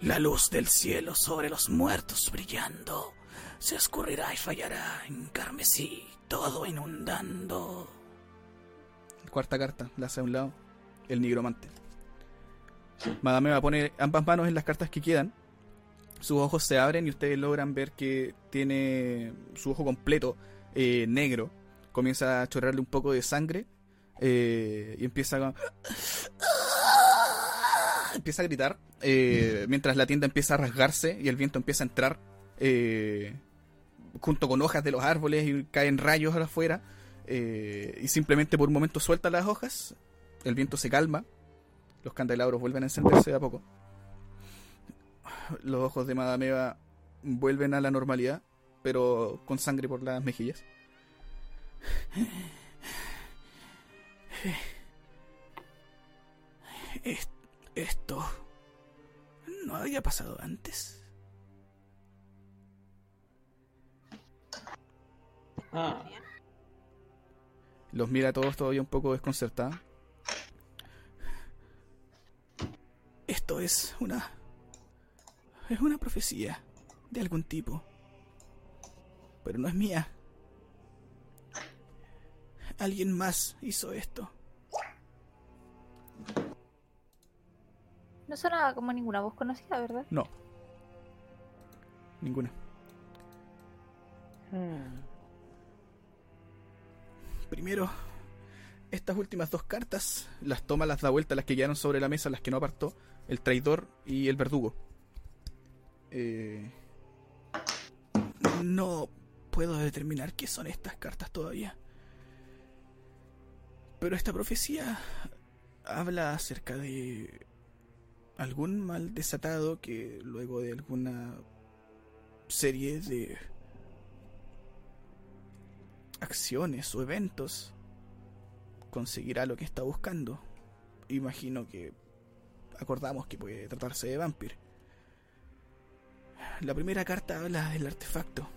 La luz del cielo sobre los muertos brillando se escurrirá y fallará en carmesí, todo inundando. Cuarta carta, la hace a un lado. El nigromante. Madame va a poner ambas manos en las cartas que quedan. Sus ojos se abren y ustedes logran ver que tiene su ojo completo eh, negro. Comienza a chorrarle un poco de sangre. eh, y empieza a... Empieza a gritar. eh, mientras la tienda empieza a rasgarse y el viento empieza a entrar. junto con hojas de los árboles y caen rayos afuera. y simplemente por un momento suelta las hojas. El viento se calma. Los candelabros vuelven a encenderse de a poco. Los ojos de Madame Eva vuelven a la normalidad, pero con sangre por las mejillas. Es- Esto no había pasado antes. Ah, Los mira a todos todavía un poco desconcertada. Esto es una... Es una profecía de algún tipo. Pero no es mía. Alguien más hizo esto. No sonaba como ninguna voz conocida, ¿verdad? No. Ninguna. Hmm. Primero, estas últimas dos cartas las toma, las da vuelta, las que quedaron sobre la mesa, las que no apartó, el traidor y el verdugo. Eh, no puedo determinar qué son estas cartas todavía. Pero esta profecía habla acerca de algún mal desatado que luego de alguna serie de acciones o eventos conseguirá lo que está buscando. Imagino que acordamos que puede tratarse de Vampir. La primera carta habla del artefacto,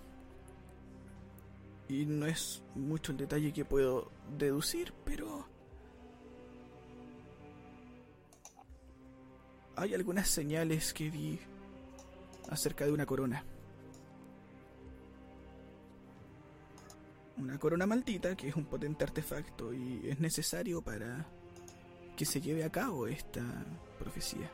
Y no es mucho el detalle que puedo deducir, pero... Hay algunas señales que vi acerca de una corona. Una corona maldita que es un potente artefacto y es necesario para que se lleve a cabo esta profecía.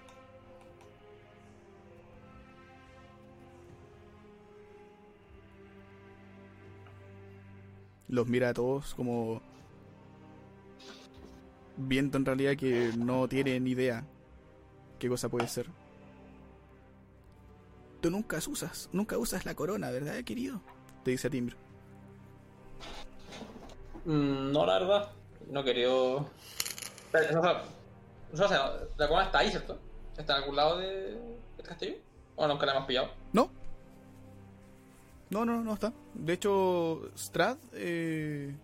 Los mira a todos como viendo en realidad que no tienen idea qué cosa puede ser. Tú nunca usas, nunca usas la corona, ¿verdad, querido? Te dice a Timbre. Mm, no, la verdad. No o sea, o sea, la corona está ahí, ¿cierto? ¿Está en algún lado de, del castillo? ¿O nunca la hemos pillado? No. No, no, no está. De hecho, Strad eh,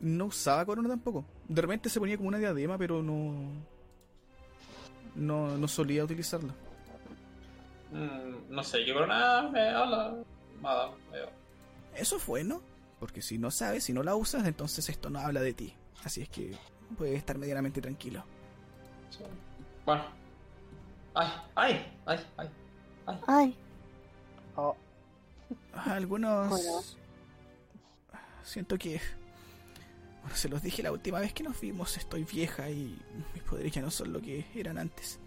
no usaba corona tampoco. De repente se ponía como una diadema, pero no. No, no solía utilizarla. Mm, no sé, ¿qué corona me habla? Nada, veo. Eso es bueno, porque si no sabes, si no la usas, entonces esto no habla de ti. Así es que puedes estar medianamente tranquilo. Sí. Bueno. Ay, ay, ay, ay. Ay, Oh, Algunos... Bueno. Siento que... Bueno, se los dije la última vez que nos vimos, estoy vieja y mis poderes ya no son lo que eran antes.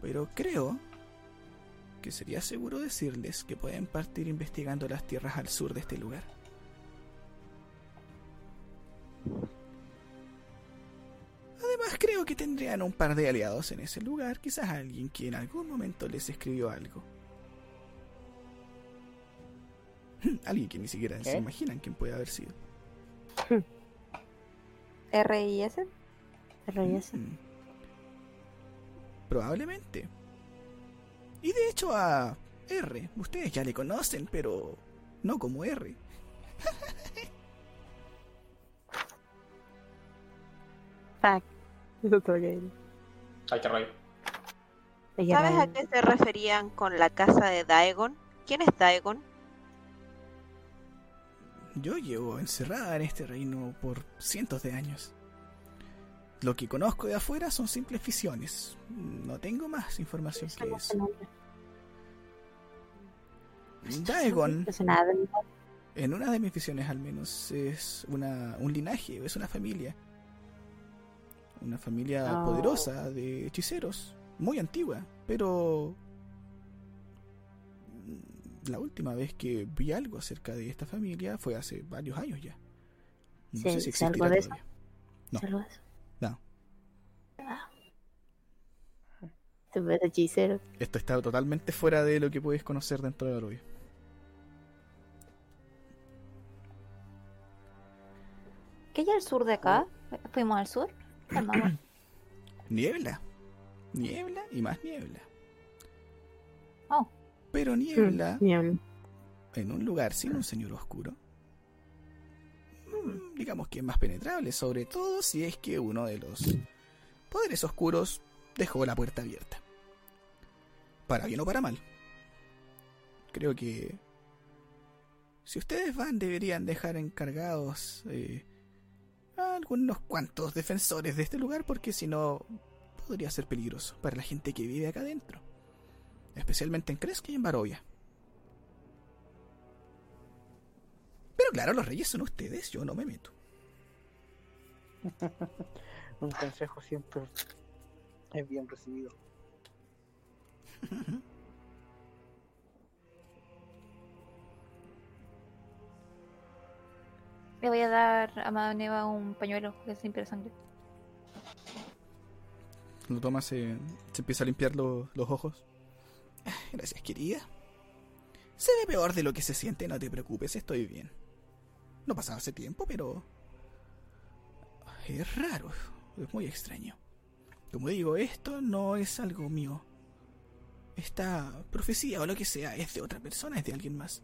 Pero creo que sería seguro decirles que pueden partir investigando las tierras al sur de este lugar. Tendrían un par de aliados en ese lugar, quizás alguien que en algún momento les escribió algo. Alguien que ni siquiera ¿Qué? se imaginan quién puede haber sido. R y S. RS. Mm. Probablemente. Y de hecho a R, ustedes ya le conocen, pero no como R. Fuck. Ay, qué rollo. ¿Sabes a qué se referían con la casa de Daegon? ¿Quién es Daegon? Yo llevo encerrada en este reino por cientos de años. Lo que conozco de afuera son simples visiones. No tengo más información que eso. Daegon, en una de mis visiones al menos, es una, un linaje, es una familia. Una familia Oh. poderosa de hechiceros, muy antigua, pero la última vez que vi algo acerca de esta familia fue hace varios años ya. No Sí, sé si eso. todavía. No. Eso. No. Ah. Ve hechicero. Esto está totalmente fuera de lo que puedes conocer dentro de Barovia. ¿Qué hay al sur de acá? ¿Fuimos al sur? Niebla. Niebla y más niebla. Oh. Pero niebla Mm, niebla. en un lugar sin un señor oscuro. mm, Digamos que es más penetrable, sobre todo si es que uno de los poderes oscuros dejó la puerta abierta. Para bien o para mal. Creo que si ustedes van deberían dejar encargados eh, a algunos cuantos defensores de este lugar porque si no podría ser peligroso para la gente que vive acá adentro. Especialmente en Kresk y en Barovia. Pero claro, los reyes son ustedes, yo no me meto. un consejo siempre es bien recibido. Le voy a dar a Madame Neva un pañuelo que se limpia la sangre. Lo toma, se, se empieza a limpiar lo- los ojos. Ah, Gracias, querida. Se ve peor de lo que se siente, no te preocupes, estoy bien. No pasaba hace tiempo, pero... Es raro, es muy extraño. Como digo, esto no es algo mío. Esta profecía o lo que sea es de otra persona, es de alguien más.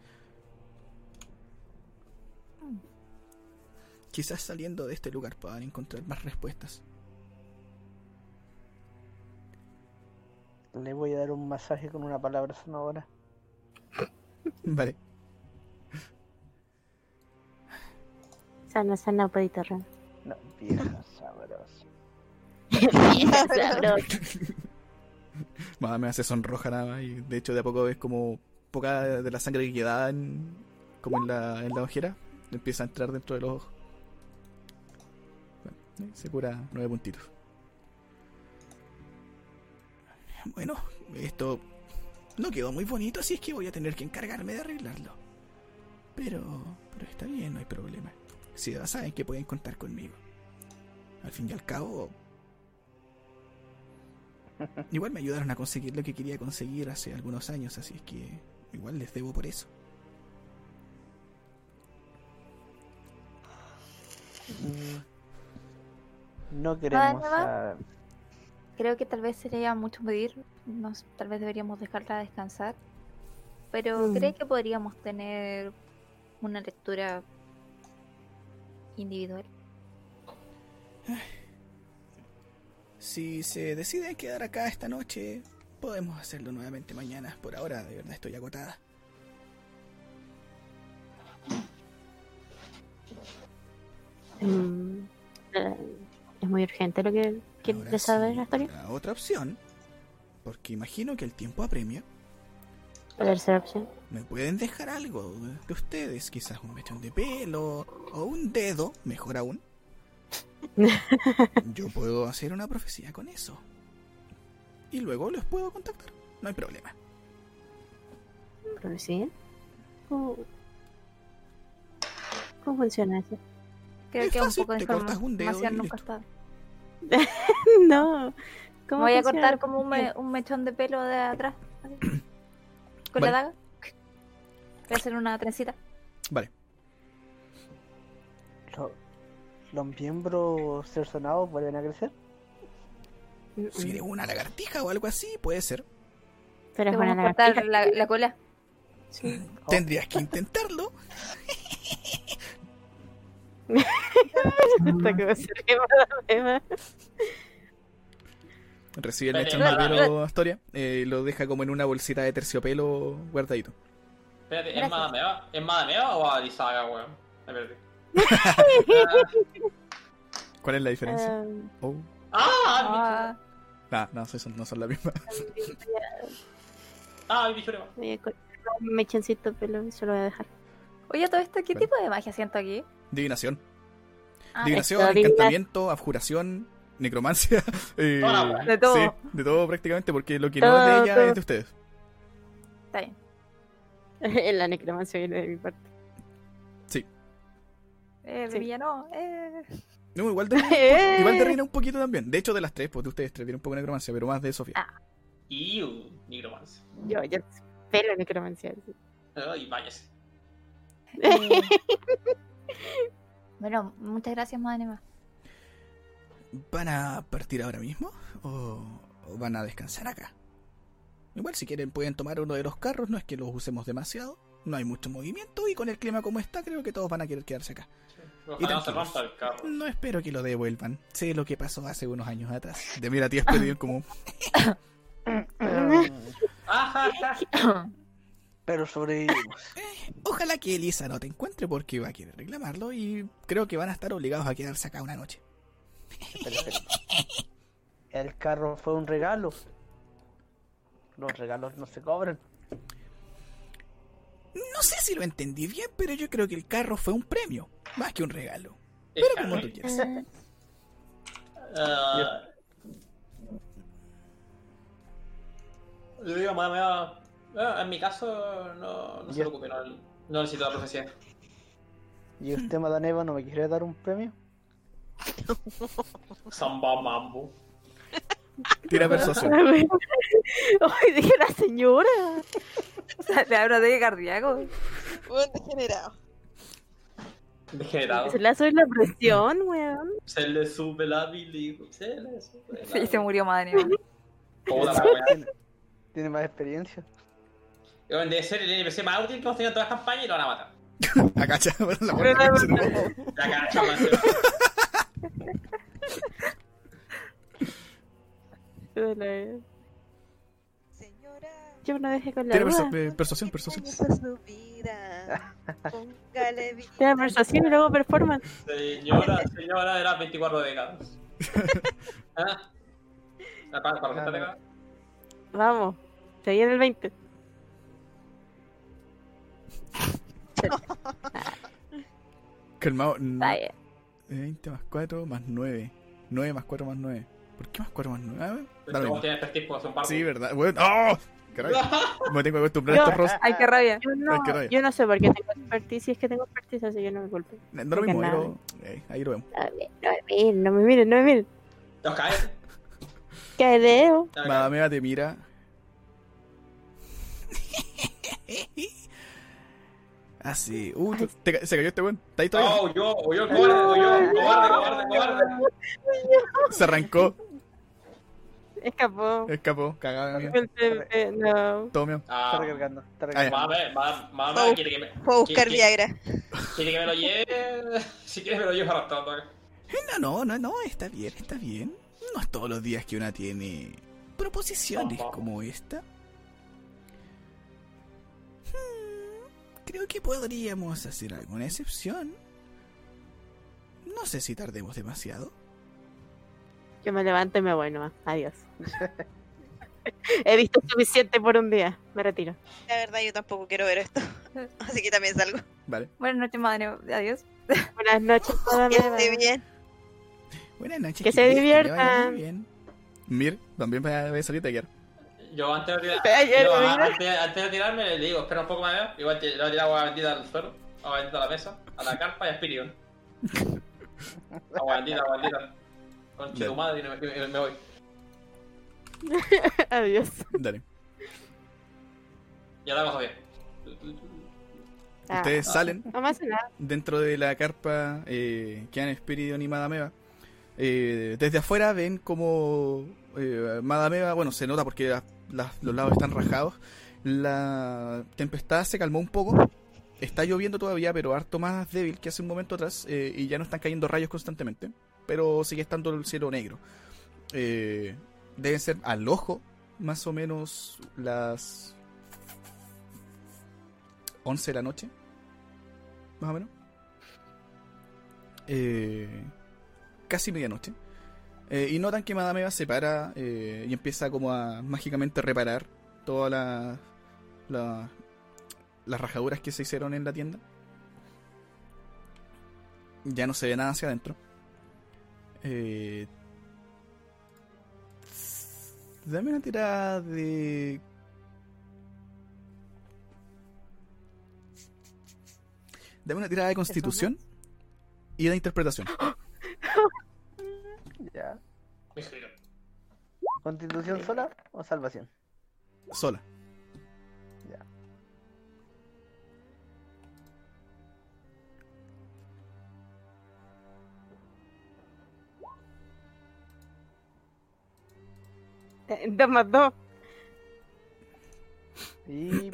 Quizás saliendo de este lugar puedan encontrar más respuestas. Le voy a dar un masaje con una palabra sonadora. Vale. Sana, sana, pedita rana. No, vieja sabrosa. Sabroso. Más me hace sonroja nada más. Y de hecho, de a poco ves como poca de la sangre que queda en, como en la, en la ojera empieza a entrar dentro de los ojos. Se cura nueve puntitos. Bueno, esto no quedó muy bonito, así es que voy a tener que encargarme de arreglarlo. Pero, pero está bien, no hay problema. Si ya saben que pueden contar conmigo. Al fin y al cabo, igual me ayudaron a conseguir lo que quería conseguir hace algunos años, así es que igual les debo por eso. Mm, No queremos. Creo que tal vez sería mucho pedir. Nos, tal vez deberíamos dejarla descansar. Pero Mm. ¿cree que podríamos tener una lectura individual? Si se deciden quedar acá esta noche, podemos hacerlo nuevamente mañana. Por ahora, de verdad, estoy agotada. Mm, eh, es muy urgente lo que quieres saber sí, la historia. la otra opción, porque imagino que el tiempo apremia, La tercera opción. me pueden dejar algo de ustedes, quizás un mechón de pelo o un dedo, mejor aún. Yo puedo hacer una profecía con eso. Y luego los puedo contactar. No hay problema. Sí. ¿Cómo, ¿Cómo funciona eso? Creo Es que fácil, un poco de te cortas un dedo y nunca listo. no. Me ¿Cómo voy a funciona? cortar como un, me- un mechón de pelo de atrás. así, Con Vale. la daga. Voy a hacer una trencita. Vale. Lo- ¿Los miembros cercenados vuelven a crecer? Si eres una lagartija o algo así, puede ser. Pero es una cortar lagartija. la, la cola. Sí. Tendrías que intentarlo. Recibe el mechón de Astoria. eh, lo deja como en una bolsita de terciopelo guardadito. Espérate, ¿es Gracias. Madamea? ¿Es Madamea o Alisaga, weón? Me. ¿Cuál es la diferencia? Ah, Oh. ¡Ah! Ah, Nah, no, son, no son la misma. ¡Ah, mi un mechoncito de pelo se lo voy a dejar. Oye, todo esto, ¿qué tipo de magia siento aquí? Divinación. Ah, Divinación, esto, encantamiento, abjuración, necromancia. eh. De todo. Sí, de todo prácticamente, porque lo que no es de ella todo. es de ustedes. Está bien. la necromancia viene de mi parte. Eh, de Sí. villano. Eh. No, igual de, Eh. igual de Reina un poquito también. De hecho, de las tres, pues de ustedes tres tiene un poco de necromancia, pero más de Sofía. Ah. Iu, Nigromance. Yo, yo pelo necromancia. sí. Ay, váyase. Bueno, muchas gracias, Madre ¿Van a partir ahora mismo? ¿O, o van a descansar acá? Igual si quieren pueden tomar uno de los carros, no es que los usemos demasiado. No hay mucho movimiento y con el clima como está creo que todos van a querer quedarse acá. Ojalá no se tranquilos. rompa el carro. No espero que lo devuelvan. Sé lo que pasó hace unos años atrás. De mira, tías perdieron como... Pero sobrevivimos. Ojalá que Elisa no te encuentre porque va a querer reclamarlo y creo que van a estar obligados a quedarse acá una noche. Espera, espera. El carro fue un regalo. Los regalos no se cobran. No sé si lo entendí bien, pero yo creo que el carro fue un premio, más que un regalo. Pero como tú quieras. Ah, Yo digo, Madamea. En mi caso, no, no se preocupe, no, no necesito la profecía. ¿Y usted, Madaneva, no me quiere dar un premio? Samba Mambo. Tira persuasión. Ay, dije la señora. O sea, te abro de cardíaco. Buen degenerado. Degenerado. Se la sube la presión, weón. Se le sube la bili. Se le sube la Sí, se murió Madre. ¿Tiene, tiene más experiencia? Debe ser el NPC más útil que hemos tenido en todas las campañas y lo van a matar. Agacha, bueno, la buena ¿no? La cacha. De la- Señora. Yo no dejé con la Tiene duda. perso- eh, persuasión, persuasión. Esa es su vida. Póngale vida. Tiene persuasión y luego performance. Señora, señora de las 24 décadas. ¿Ah? ¿La para para las 30 décadas? Vamos. Se viene el 20. Calmado. n- Vaya. 20 más 4 más 9. 9 más 4 más 9. ¿Por qué más 4 más 9? A ver, da lo Este mismo. tiene tres tipos, son barcos. Sí, ¿verdad? Bueno, ¡Oh! Caray. Me tengo que acostumbrar a estos rostros. Ay, qué rabia. Yo no, Ay, qué rabia. yo no sé por qué tengo expertise, es que tengo expertise, así que no me culpen. No lo mismo, lo, eh, ahí lo vemos. No me, no me miren, no me miren, no me miren. Los caes. Madamea te mira. Así. Uh, te se cayó este weón. ¿Está ahí todavía? Oh, yo, oh, yo, cobarde, oh, yo, cobarde, cobarde, cobarde. Se arrancó. Escapó. Escapó. Cagada Pepe, no. Todo mío. Está Ah, recargando. Está Ah, recargando. mamá, mamá, mamá, quiere que me, Fue a buscar. Viagra. quiere que me lo lleve. Si quieres me lo llevo arrastrando. No, no, no, no, está bien, está bien. No es todos los días que una tiene proposiciones Ojo. como esta. Creo que podríamos hacer alguna excepción. No sé si tardemos demasiado. Yo me levanto y me voy nomás. Adiós. He visto suficiente por un día. Me retiro. La verdad, yo tampoco quiero ver esto. Así que también salgo. Vale. Buenas noches, madre. Adiós. Buenas noches, Que esté bien. Buenas noches. Que se le vaya diviertan. bien. Mir, también va a salir de aquí. Yo antes de, tirar, Ayer, yo, mira. antes, antes de tirarme le digo, espera un poco más, igual te- le voy a tirar agua bendita al suelo, agua bendita a la mesa, a la carpa y a Spirion. Agua bendita, agua bendita. Con tu madre y me, me- me voy. Adiós. Dale. Ya la cosa bien. Ah, Ustedes salen no hace nada. dentro de la carpa eh, que han Espíritu y Madameva. Eh, desde afuera ven como eh, Madameva, bueno, se nota porque los lados están rajados. La tempestad se calmó un poco. Está lloviendo todavía, pero harto más débil que hace un momento atrás. eh, y ya no están cayendo rayos constantemente. Pero sigue estando el cielo negro. Eh, deben ser al ojo, más o menos las 11 de la noche. Más o menos. Eh, casi medianoche. Eh, y notan que Madame Eva se para eh, y empieza como a mágicamente reparar todas las la- las rajaduras que se hicieron en la tienda. Ya no se ve nada hacia adentro. Eh, dame una tirada de... Dame una tirada de constitución y de interpretación. Ya. Me giro. ¿Constitución sola o salvación? Sola. Ya. Eh, Dos más dos. Y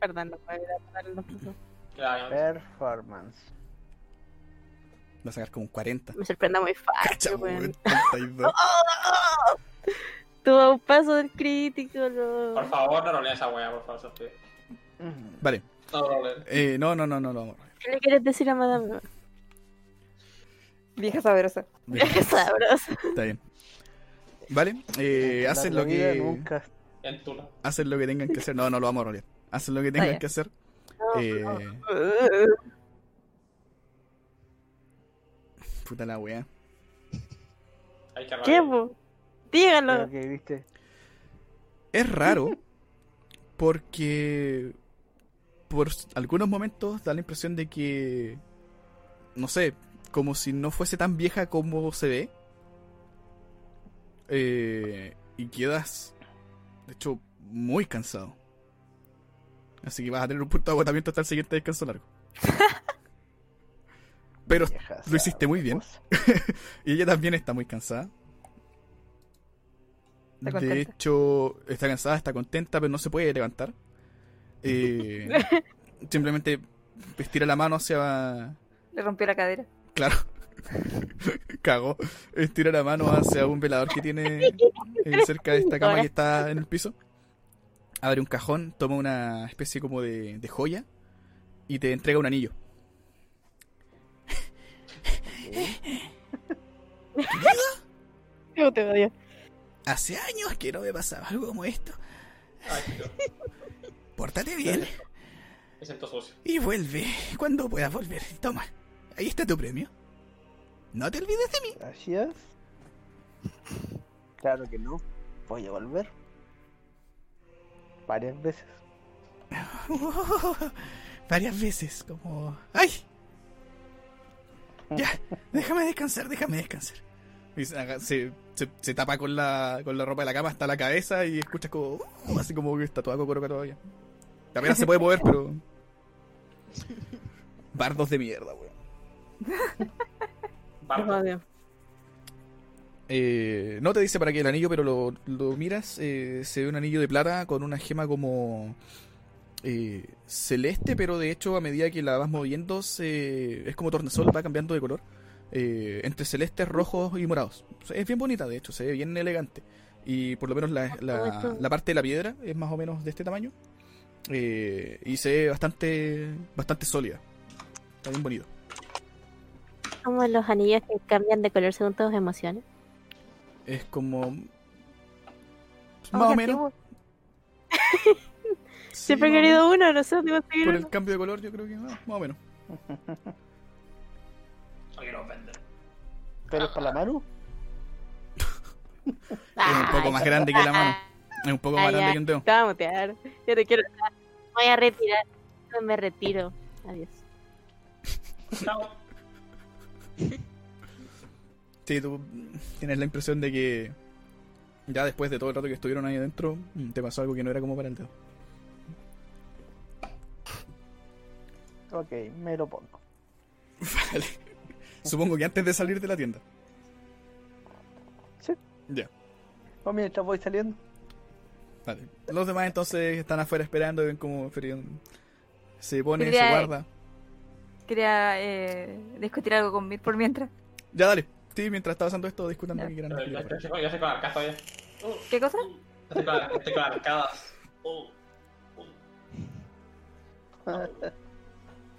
Perdón, no puedo ir a poner los puntos. Claro, performance. Va a sacar como un 40. Me sorprenda muy fácil, weón, weón. 32. Tuvo a un paso del crítico, no. Por favor, no roleen esa wea, por favor, Sofía. Vale. No roleen. Eh, no, no, no, no, no. ¿Qué le quieres decir a Madame? Vieja sabrosa. Bien, Qué sabroso. Está bien. Vale. Eh, hacen lo que Nunca. En Tula. hacen lo que tengan que hacer. No, no lo vamos a rolear. Hacen lo que tengan que hacer. Eh, puta la que ¿Qué, po? Dígalo. Que viste. Es raro porque por algunos momentos da la impresión de que no sé, como si no fuese tan vieja como se ve. Eh, y quedas de hecho muy cansado. Así que vas a tener un punto de agotamiento hasta el siguiente descanso largo. Pero Vieja lo hiciste muy bien. y ella también está muy cansada. Está de hecho, está cansada, está contenta, pero no se puede levantar. Eh, simplemente estira la mano hacia. Le rompió la cadera. Claro. Cagó. Estira la mano hacia un velador que tiene eh, cerca de esta cama que está en el piso. abre un cajón, toma una especie como de, de joya y te entrega un anillo. Yo te odio. Hace años que no me pasaba algo como esto. Ay. Pórtate bien Me siento sucio. y vuelve cuando puedas volver. Toma, ahí está tu premio. No te olvides de mí. Gracias. Claro que no. Voy a volver. Varias veces. varias veces, como... ¡Ay! Ya, déjame descansar, déjame descansar. Y se, se- se- se tapa con la, con la ropa de la cama hasta la cabeza y escuchas como... uh, así como que está toda cocoroca todavía. Apenas se puede mover, pero... Bardos de mierda, weón. Bardo. odio. Eh, no te dice para qué el anillo, pero lo, lo miras, eh, se ve un anillo de plata con una gema como eh, celeste, pero de hecho a medida que la vas moviendo se, es como tornasol, va cambiando de color. eh, entre celestes, rojos y morados. Es bien bonita, de hecho, se ve bien elegante. Y por lo menos la, la- la parte de la piedra es más o menos de este tamaño. eh, y se ve bastante, bastante sólida. Está bien bonito. Como los anillos que cambian de color según tus emociones. Es como... Más o menos. Sí, Siempre he querido uno, no sé dónde conseguir Por uno. el cambio de color, yo creo que más, más o menos. Los. ¿Pero es para la Maru? Es un poco más grande que la mano. Es un poco más Ah, grande ya. que un dedo. Te voy a mutear. Yo te quiero. Voy a retirar. Me retiro. Adiós. Chao. Sí, tú tienes la impresión de que ya después de todo el rato que estuvieron ahí adentro, te pasó algo que no era como para el dedo. Ok, me lo pongo. Vale. Supongo que antes de salir de la tienda. Sí. Ya, O mientras voy saliendo. vale. Los demás entonces están afuera esperando y ven cómo Ferion se pone, se Quería- guarda. Quería eh, discutir algo con Mir por mientras. Ya, dale. Sí, mientras estaba pasando esto, discutan lo que quieran Yo yo estoy con arcadas todavía. ¿Qué cosa? Estoy con, estoy con arcadas. Uh, uh.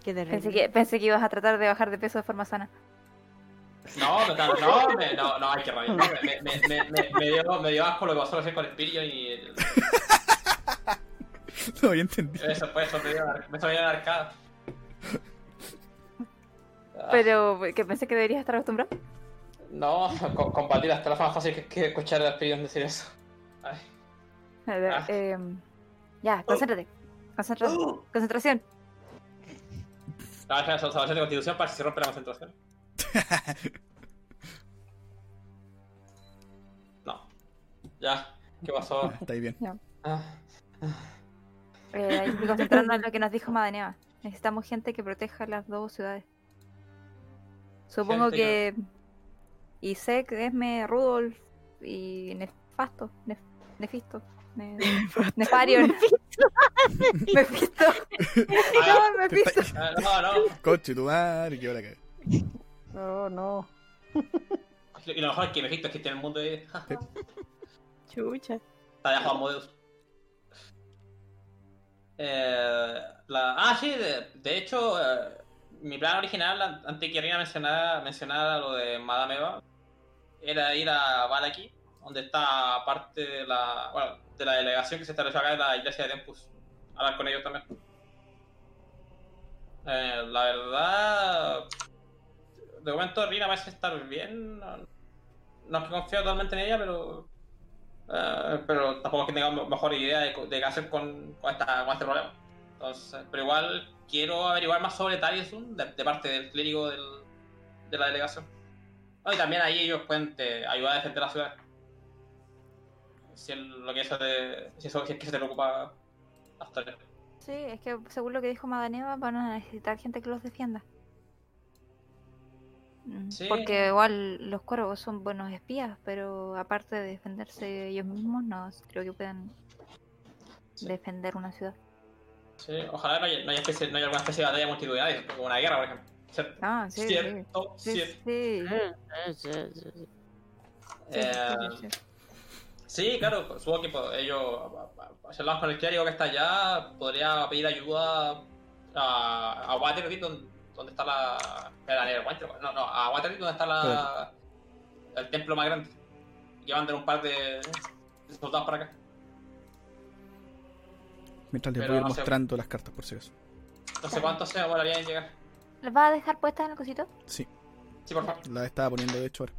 Qué terrible. Pensé que, pensé que ibas a tratar de bajar de peso de forma sana. No, no, no, no, me, no, no, hay que rabia. No, me, me, me, me, me dio, me dio asco lo que pasó recién con el Pirion y No había entendido. eso fue eso, me dio, me dio arcada. Pero que pensé que deberías estar acostumbrado. No, co- combatir hasta la más fácil que, que escuchar al Pirion decir eso. Ay. Ah. Eh, ya, concéntrate. Concentra- Concentración. No, que son salvación de constitución para si se rompe la concentración. No. Ya, ¿qué pasó? Ah, está ahí bien. Ah, Eh, que concentrarnos en lo que nos dijo Madaneva. Necesitamos gente que proteja las dos ciudades. Supongo Gente que. Isaac, Esme, Rudolf y Nefasto. Nef- Nefisto. Ne- Nefarion. Mefisto. no, Mefisto. ah, no, no. Coche, tu madre, que hora que. No, no. Y lo mejor es que Mephisto es que tiene el mundo de... Chucha. Está de Juan Modeus. Eh, la... Ah, sí, de, de hecho, eh, mi plan original, an- antes que Rina mencionara, mencionara lo de Madame Eva, era ir a Valaki, donde está parte de la, bueno, de la delegación que se estableció acá en la iglesia de Tempus. Hablar con ellos también. Eh, la verdad, de momento Rina parece estar bien. No, no es que confío totalmente en ella, pero eh, pero tampoco es que tenga me- mejor idea de, qué hacer con, con, este problema. Entonces, pero igual quiero averiguar más sobre Talisun de, parte del clérigo del, de la delegación. Y también ahí ellos pueden te, ayudar a defender la ciudad. Si es lo que eso de, si eso si es que se te preocupa hasta Sí, es que según lo que dijo Madaneva, van a necesitar gente que los defienda. Mm, Sí. Porque igual los cuervos son buenos espías, pero aparte de defenderse ellos mismos, no creo que puedan Sí. defender una ciudad. Sí, ojalá no haya, no haya, especie- no haya alguna especie de batalla multitudinaria, como una guerra, por ejemplo. ¿Cierto? Ah, sí, sí. cierto, Sí, cierto. sí. Sí, sí, sí. Sí, Eh, sí, claro, supongo que pues, ellos, si hablamos con el clérigo que está allá, podría pedir ayuda a, a Waterdeep, donde, donde está la. No, no, a Waterdeep, donde está la, el templo más grande. Y que mandar un par de, de soldados para acá. Mientras les Pero voy a ir no sé. mostrando las cartas por si acaso. No sé cuánto se demoraría en llegar. ¿Las vas a dejar puestas en el cosito? Sí, Sí, por favor. la estaba poniendo de hecho ahora.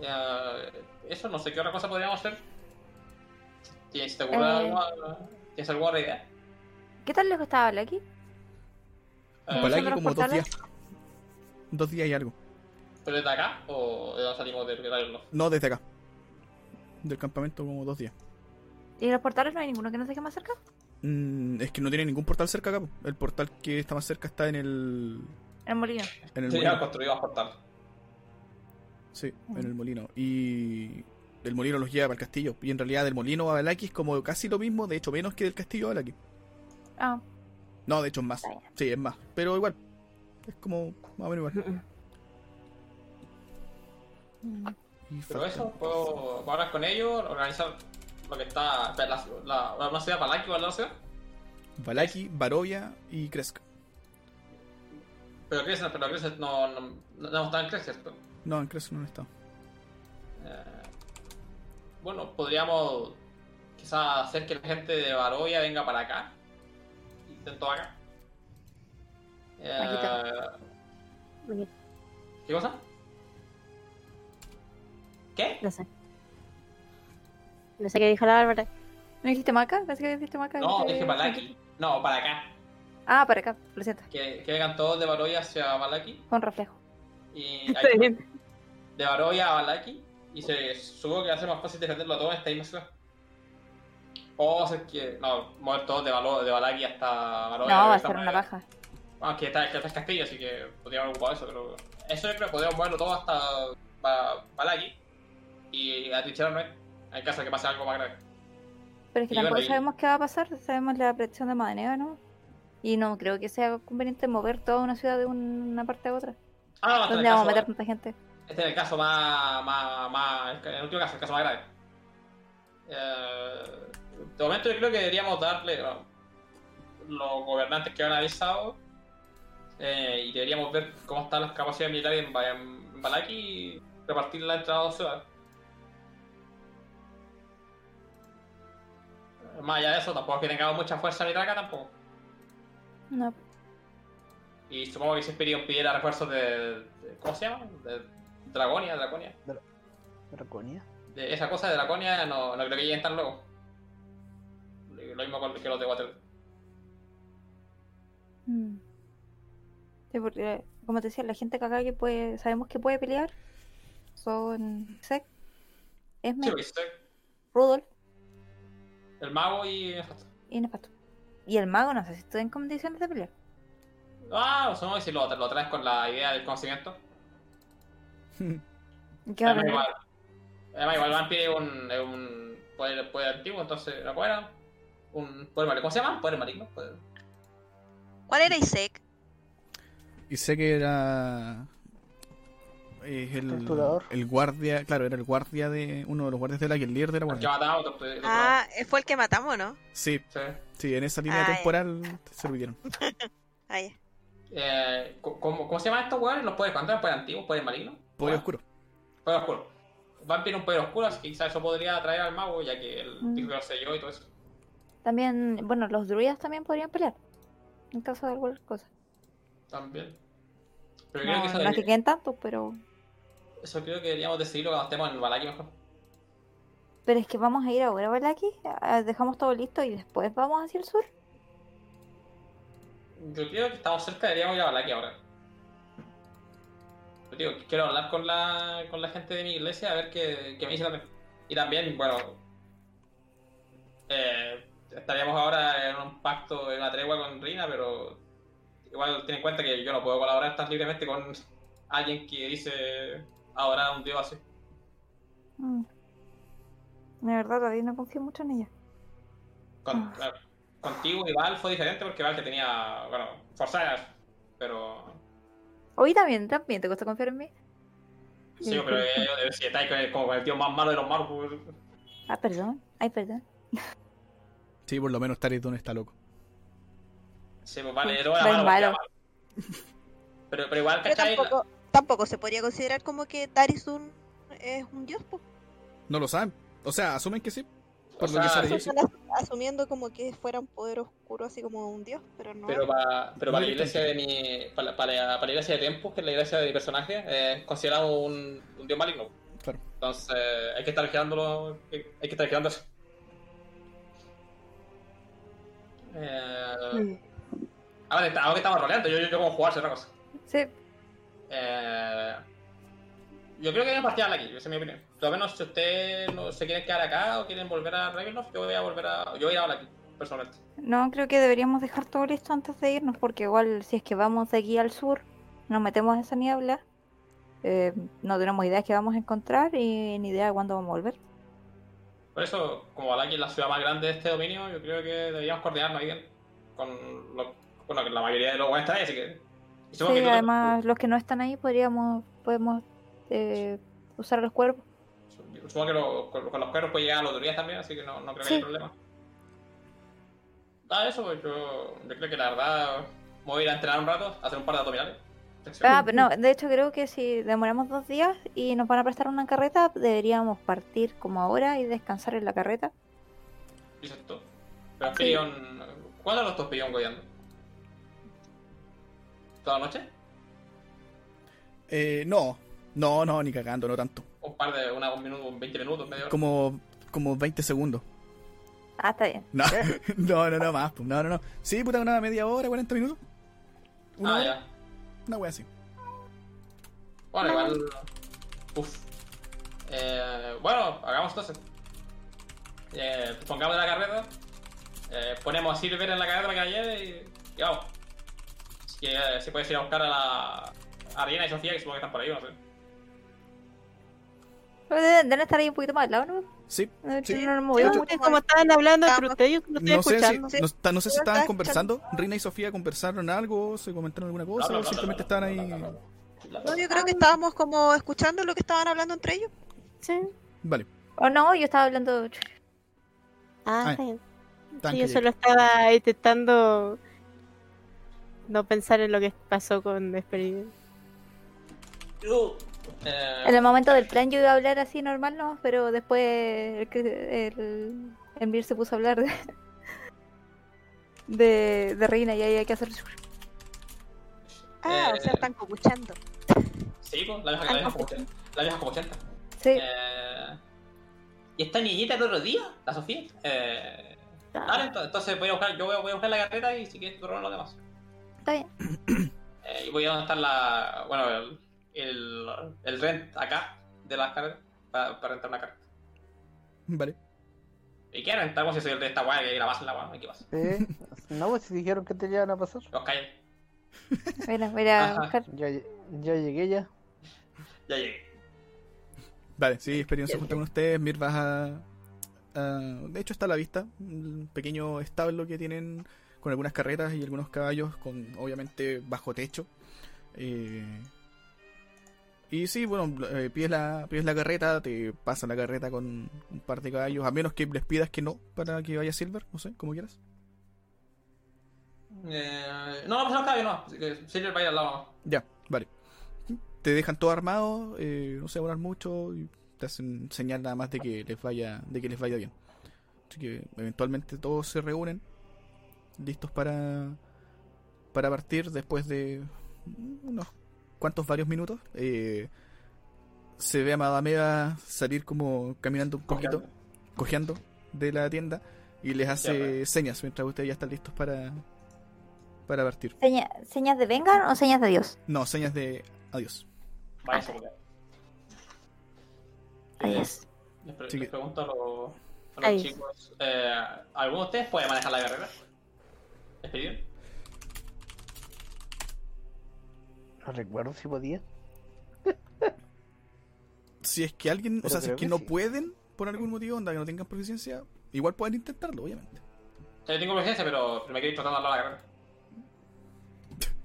Eh, eso, no sé qué otra cosa podríamos hacer. ¿Tienes, te ocurre Eh. alguna- ¿Tienes alguna otra idea? ¿Qué tal lejos estaba ¿son aquí los como dos días. Dos días y algo. ¿Pero desde acá o de salimos del Guerrero? No, desde acá. Del campamento como dos días. ¿Y los portales no hay ninguno que nos deje más cerca? Mm, es que no tiene ningún portal cerca acá. El portal que está más cerca está en el. En el molino. En el Sí, molino. construido a portal. Sí, en el molino. Y el molino los lleva para el castillo. Y en realidad del molino a Balaki es como casi lo mismo, de hecho menos que del castillo a Balaki. Ah, No, de hecho es más. Sí, es más. Pero igual. Es como más o menos igual. mm. Y Pero eso, puedo, puedo hablar con ellos, organizar lo que está. La, la, una ciudad Palaki o la ciudad. Balaki, Barovia y Kresk. Pero Crescent, pero Crescent no, no, no, no está en Crescent, ¿cierto? No, en Kresk no estado. Eh, bueno, podríamos quizás hacer que la gente de Barovia venga para acá. Intento acá. Eh, Aquí ¿Qué cosa? ¿Qué? No sé. No sé qué dijo la Bárbara. ¿No dijiste maca? Parece que dijiste maca. No, dijiste- dije Palaki. No, para acá. Ah, para acá, lo siento. Que, que vengan todos de Barovia hacia Balaki. Con reflejo. Y ahí- de Barovia a Balaki. Y se supongo que va a ser más fácil defenderlo todo en esta misma ciudad. O hacer que. No, mover todos de, Balo- de Balaki hasta Barovia. No, va a ser una baja. Aunque está, que está el castillo, así que podríamos ocupar eso, pero. Eso yo creo que podríamos moverlo todo hasta Ba- Balaki. Y atrincherarnos en caso de que pase algo más grave. Pero es que Y bueno, tampoco sabemos qué va a pasar. Sabemos la predicción de Madaneo, ¿no? Y no creo que sea conveniente mover toda una ciudad de un- una parte a otra. Ah, ¿Dónde vamos a meter tanta gente? Este es el caso más, más, más el último caso, el caso más grave. Eh, de momento yo creo que deberíamos darle bueno, los gobernantes que han avisado eh, y deberíamos ver cómo están las capacidades militares en, en Balaki y repartirla entre las dos ciudades. Más allá de eso, tampoco es que tengamos mucha fuerza militar acá tampoco. No. Y supongo que si Spirion pidiera refuerzos de, de- ¿Cómo se llama? De Dragonia, Draconia. Draconia. De esa cosa de Draconia no, no creo que lleguen tan luego. Lo mismo con- que los de Water. Mm. Sí, porque, como te decía, la gente que acá que puede, sabemos que puede pelear son Sek, Esme, Sí, Rudolf el mago y Nefasto. y Nefasto. Y el mago no sé si estoy en condiciones de pelear. Ah, supongo que si lo, lo traes con la idea del conocimiento. ¿Qué Además, igual, además, igual Vampire es un, es un poder, poder antiguo, entonces cuera. Un poder maligno. ¿Cómo se llama? Poder maligno. Poder- ¿Cuál era Isaac? Y sé que era. Es el, el guardia, claro, era el guardia de. Uno de los guardias de la que el líder de la El que guardia. mataba a otro. otro- Ah, fue el que matamos, ¿no? Sí, Sí. sí, en esa línea Ah, temporal se olvidaron. Ah. Eh, ¿cómo, ¿Cómo se llaman estos weones? ¿Los poderes? ¿Cuántos eran poderes antiguos? ¿Poderes malignos? Poder oscuro. Poder oscuro. Vampire es un poder oscuro, así que quizás eso podría atraer al mago, ya que el Mm. título lo selló y todo eso. También, bueno, los druidas también podrían pelear. En caso de alguna cosa. También. Pero creo No, que eso, no es que debería- queden tantos, pero. eso creo que deberíamos decidirlo cuando estemos en el Balaki mejor. Pero es que vamos a ir ahora a Balaki, dejamos todo listo y después vamos hacia el sur. Yo creo que estamos cerca, deberíamos ir a Balaki ahora. Yo digo, quiero hablar con la, con la gente de mi iglesia a ver qué, qué me dice también. Y también, bueno, eh, estaríamos ahora en un pacto, en una tregua con Rina, pero igual ten en cuenta que yo no puedo colaborar tan libremente con alguien que dice adorar a un dios así. Mm. De verdad, todavía no confío mucho en ella. Con- Ah. contigo y Val fue diferente porque Val te tenía, bueno, forzadas, pero Hoy también, también te cuesta confiar en mí. Sí, pero eh, eh, si estáis con el- como con el tío más malo de los malos, pues. Ah, perdón. Ay, perdón. Sí, por lo menos Taridun está loco. Sí, pues vale, era malo, era malo. malo. Pero, pero igual, Pero ¿cachai? tampoco, tampoco se podría considerar como que Tarizun es un dios, po. No lo saben. O sea, asumen que sí. O Por lo que sea, se. Están as- asumiendo como que fuera un poder oscuro, así como un dios, pero no. Pero para, pero para la iglesia de mi. Para, para, para la iglesia de Tempus, que es la iglesia de mi personaje, es considerado un, un dios maligno. Claro. Entonces, hay que estar vigilándolo. Hay que estar vigilando eso. Eh, ahora, está- ahora que estamos roleando, yo, yo, yo como jugarse otra cosa. Sí. Eh, yo creo que deben partir aquí, esa es mi opinión. Por lo menos si ustedes no se quieren quedar acá o quieren volver a Ravenloft, yo voy a volver a. Yo voy a aquí, personalmente. No, creo que deberíamos dejar todo listo antes de irnos, porque igual si es que vamos de aquí al sur, nos metemos en esa niebla, eh, no tenemos idea de qué vamos a encontrar y ni idea de cuándo vamos a volver. Por eso, como Alaki es la ciudad más grande de este dominio, yo creo que deberíamos coordinarnos bien con lo, bueno, que la mayoría de los buenos están ahí, así que. Sí, además los que no están ahí podríamos, podemos eh, usar los cuerpos. Supongo que lo- con, con los perros puede llegar a los autoridades también, así que no, no creo que Sí. haya problema. Ah, eso, pues yo, yo creo que la verdad me voy a ir a entrenar un rato, a hacer un par de abdominales. Ah, pero no, de hecho creo que si demoramos dos días y nos van a prestar una carreta, deberíamos partir como ahora y descansar en la carreta. Tú. Pero Sí. Pirion, ¿cuándo los dos Pirion goleando? ¿Toda la noche? Eh, no, no, no, ni cagando, no tanto. Un par de, una, un minuto, 20 minutos, media hora. Como, como 20 segundos. Ah, está bien. No, no, no, no, más. pues, No, no, no. Sí, puta, una media hora, 40 minutos. Una Ah, hora, ya. una wea así. Bueno, igual. Uf. Eh, bueno, hagamos entonces. Eh, pongamos la carreta. Eh, ponemos a Silver en la carreta para que la lleve y, y vamos. Que eh, se puede ir a buscar a la. A Riena y Sofía, que supongo que están por ahí, no sé. Pero Deben, estar ahí un poquito más al lado, ¿no? Sí, No, Sí. no Sí, mucho. Ustedes como estaban hablando entre ustedes, no estoy no sé, si, escuchando. Sí. no, no sé si estaban estaba conversando. Rina y Sofía conversaron algo, se comentaron alguna cosa, o simplemente estaban ahí. No, yo creo que estábamos como escuchando lo que estaban hablando entre ellos. Sí. Vale, O no, yo estaba hablando. Ah, Ah, Sí, que yo solo estaba intentando no pensar en lo que pasó con Despedir. Eh, En el momento del plan yo iba a hablar así normal, ¿no? Pero después el, que- el, el Mir se puso a hablar de. de, de Reina y ahí hay que hacer. Ah, o sea, Eh. están copuchando. Sí, pues, la vieja, la vieja como 80. La vieja como 80. Sí, Eh, ¿Y esta niñita el otro día? ¿La Sofía? Eh, Vale, ento- entonces voy a buscar, yo voy a, voy a buscar la carreta y si quieres tú lo demás. está bien. Eh, y voy a donde está la. Bueno, el, el, el rent acá de las carretas para, para rentar una carreta. Vale. ¿Y qué rentamos si soy el de esta weá que la vas en la weá? ¿Qué pasa? ¿Eh? No, pues si dijeron que te iban a pasar. Los calles. Mira, voy a buscar. Ya, ya llegué ya. Ya llegué. Vale, sí, experiencia junto con ustedes. Mir vas a, a- De hecho, está a la vista. Un pequeño establo que tienen con algunas carretas y algunos caballos, con obviamente bajo techo. Eh, y sí, bueno, eh, pides, la, pides la carreta, te pasan la carreta con un par de caballos, a menos que les pidas que no para que vaya Silver, no sé, como quieras. Eh, no, no pasa los caballos, no. Así que Silver va a ir al lado nomás. Ya, vale. Te dejan todo armado, eh, no se demoran mucho y te hacen señal nada más de que les vaya, de que les vaya bien. Así que eventualmente todos se reúnen, listos para para partir después de unos cuantos varios minutos. Eh, se ve a Madame Eva salir como caminando un poquito, cojeando de la tienda y les hace Ya, señas mientras ustedes ya están listos para para partir. Seña- ¿Señas de vengan o señas de Dios? No, señas de adiós. Vaya, se puede. Adiós. Les, pre- Sí les pregunto a los, a los Ahí. chicos. Eh, ¿Alguno de ustedes puede manejar la carrera? ¿Les pidieron? No recuerdo si podía. si es que alguien, o Pero sea, si es que, que no sí. pueden, por algún motivo, onda que no tengan proficiencia, igual pueden intentarlo, obviamente. O yo tengo presencia, pero me quedé tratando al lado de la carrera.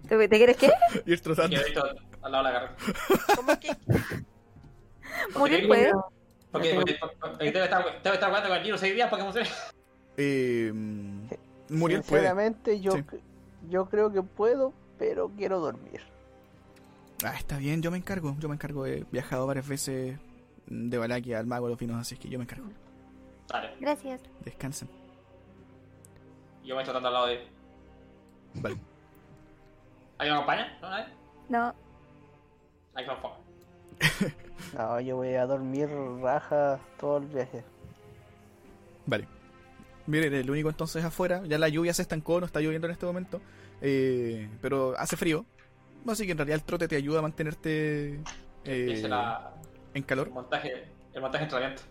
¿Te, te quieres qué? Ir trotando. Ir al lado de la carrera. ¿Cómo que? Muriel Porque- puede. Porque, porque, porque debe estar, debe estar jugando con el libro seis días para que funcione. Eh, Muriel puede. Sinceramente, yo, Sí. yo creo que puedo, pero quiero dormir. Ah, está bien, yo me encargo. Yo me encargo. He viajado varias veces de Valaquia al Mago de los Vinos, así que yo me encargo. Dale, Gracias. Descansen. yo me estoy tratando al lado de él. Vale. ¿Hay una compañía? ¿No? ¿Nadie? No, Hay. No, yo voy a dormir raja todo el viaje. Vale. Miren, el único entonces afuera. Ya la lluvia se estancó, no está lloviendo en este momento. eh, pero hace frío. Así que en realidad el trote te ayuda a mantenerte eh, la, en el calor. montaje, el montaje de entrenamiento.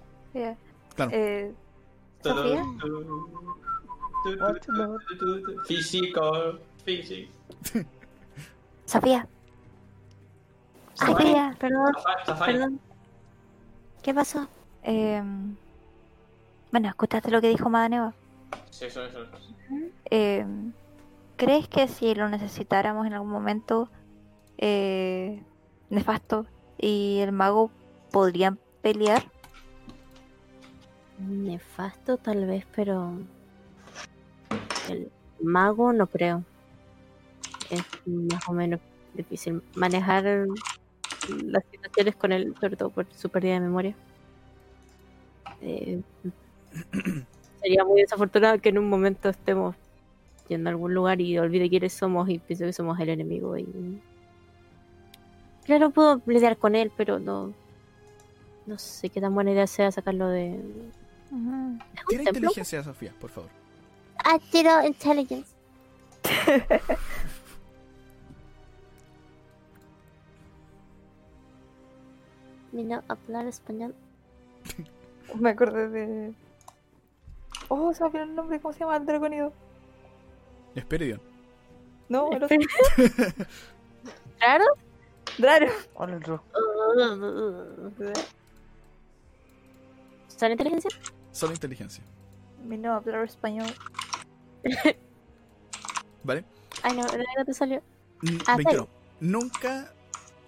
Claro. Eh, Sofía, Físico, físico. Sofía. Sofía, perdón, perdón. ¿Qué pasó? eh, bueno, escuchaste lo que dijo Madaneva. Sí, eso, eso. Eh, ¿Crees que si lo necesitáramos en algún momento, eh, Nefasto y el mago podrían pelear? Nefasto tal vez, pero el mago no creo. Es más o menos difícil manejar las situaciones con él, sobre todo por su pérdida de memoria. Eh, sería muy desafortunado que en un momento estemos yendo a algún lugar y olvide quiénes somos y pienso que somos el enemigo. Y... Claro, puedo lidiar con él, pero no, no sé qué tan buena idea sea sacarlo de, inteligencia, Sofía, por favor. Ah, tiro intelligence. Vino a hablar español. Me acordé de. Oh, se me olvidó el nombre, ¿cómo se llama el dragonido? Esperidion. No, el otro. ¿Claro? Draro. Hola, ro- ¿Son inteligencia? Solo inteligencia. Vino a hablar español. ¿Vale? Ay, no, no te salió. Ah, 21. Nunca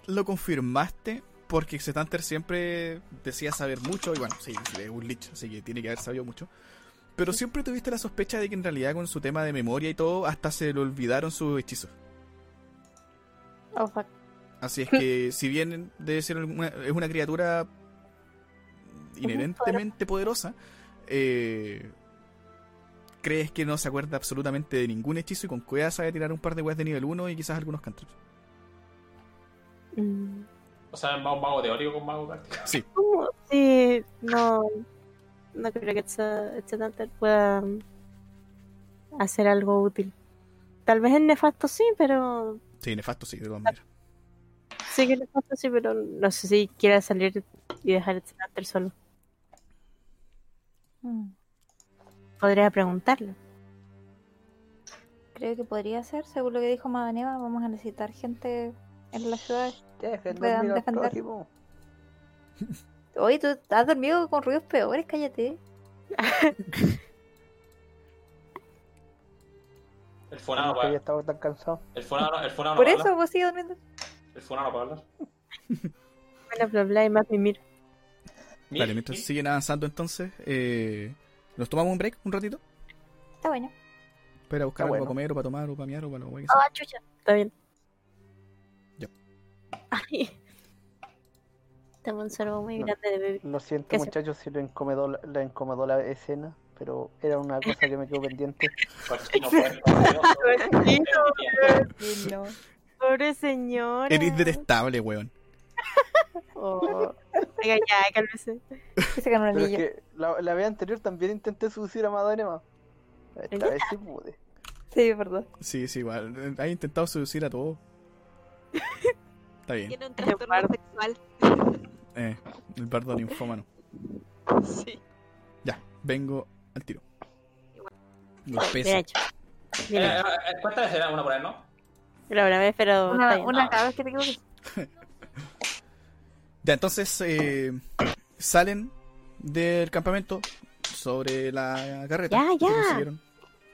lo confirmaste porque Xetanter siempre decía saber mucho y bueno, sí, sí, es un lich, así que tiene que haber sabido mucho. Pero siempre tuviste la sospecha de que en realidad con su tema de memoria y todo, hasta se le olvidaron sus hechizos. Oh, fuck. Así es que si bien debe ser una, es una criatura inherentemente poderosa, eh, crees que no se acuerda absolutamente de ningún hechizo y con cueva sabe tirar un par de weas de nivel 1 y quizás algunos cantrips. Mm, O sea, más un mago teórico con mago práctico. Sí, no. No creo que Tanter pueda hacer algo útil. Tal vez es nefasto, sí, pero. sí, nefasto sí, de todas maneras. Sí que es nefasto, sí, pero no sé si quiera salir y dejar este Tanter solo. Mm. Podría preguntarle. Creo que podría ser, según lo que dijo Madaneva, vamos a necesitar gente en la ciudad. Dejen defender. Oye, tú has dormido con ruidos peores, cállate. El fonado Nunca había puede estado tan cansado. El fonado el fonado no Por eso hablar. vos sigues durmiendo. El fonado no puede hablar. Bla, bla, bla, y más mimir. Vale, mientras siguen avanzando entonces, eh, ¿nos tomamos un break un ratito? Está bueno. Para buscar Está algo bueno. para comer o para tomar o para miar o para lo que sea. Ah, chucha. Está bien. Ya. Ay. Tengo un sorbo muy grande de bebé. Lo siento, ¿Qué se- muchachos, si lo incomodó, la- la incomodó la escena, pero era una cosa que me quedó pendiente. Pobre señor. Eres detestable, weón. Oh. Venga, ya, cálmese. Se ganó un Pero es anillo. que la, la vez anterior también intenté seducir a Madanema. Esta vez sí pude. Sí, verdad. Sí, sí, igual. Has intentado seducir a todos. Está bien. Tiene un trastorno sexual. Eh, el bardo linfómano. Sí. Ya, vengo al tiro. Bien Golpeza. hecho. Eh, eh, ¿Cuántas veces era una por él, no? La primera vez, pero. Una, una cada vez que te equivoques. Ya, entonces eh, salen del campamento sobre la carreta. Ya, que ya.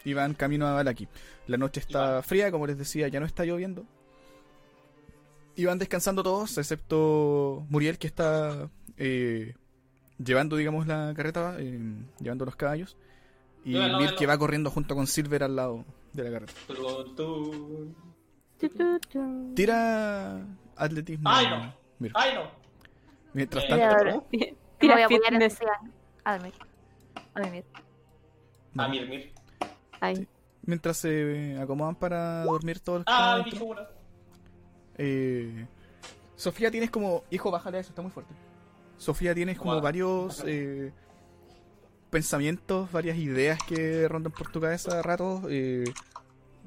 Y van camino a Valaki. La noche está fría, como les decía, ya no está lloviendo. Y van descansando todos, excepto Muriel, que está eh, llevando, digamos, la carreta, eh, llevando los caballos. Y Mir que va corriendo junto con Silver al lado de la carreta. Tira atletismo. Ay, no. Mir. ¡Ay, no! Mientras Eh, tanto, Tira, No tira voy a apoyar en fitness. A dormir. A dormir. Mir, mir. Ay, mientras se acomodan para dormir todos los ¡Ah, eh, Sofía tienes como. Hijo, bájale a eso, está muy fuerte. Sofía tienes como varios eh, pensamientos, varias ideas que rondan por tu cabeza a ratos. eh,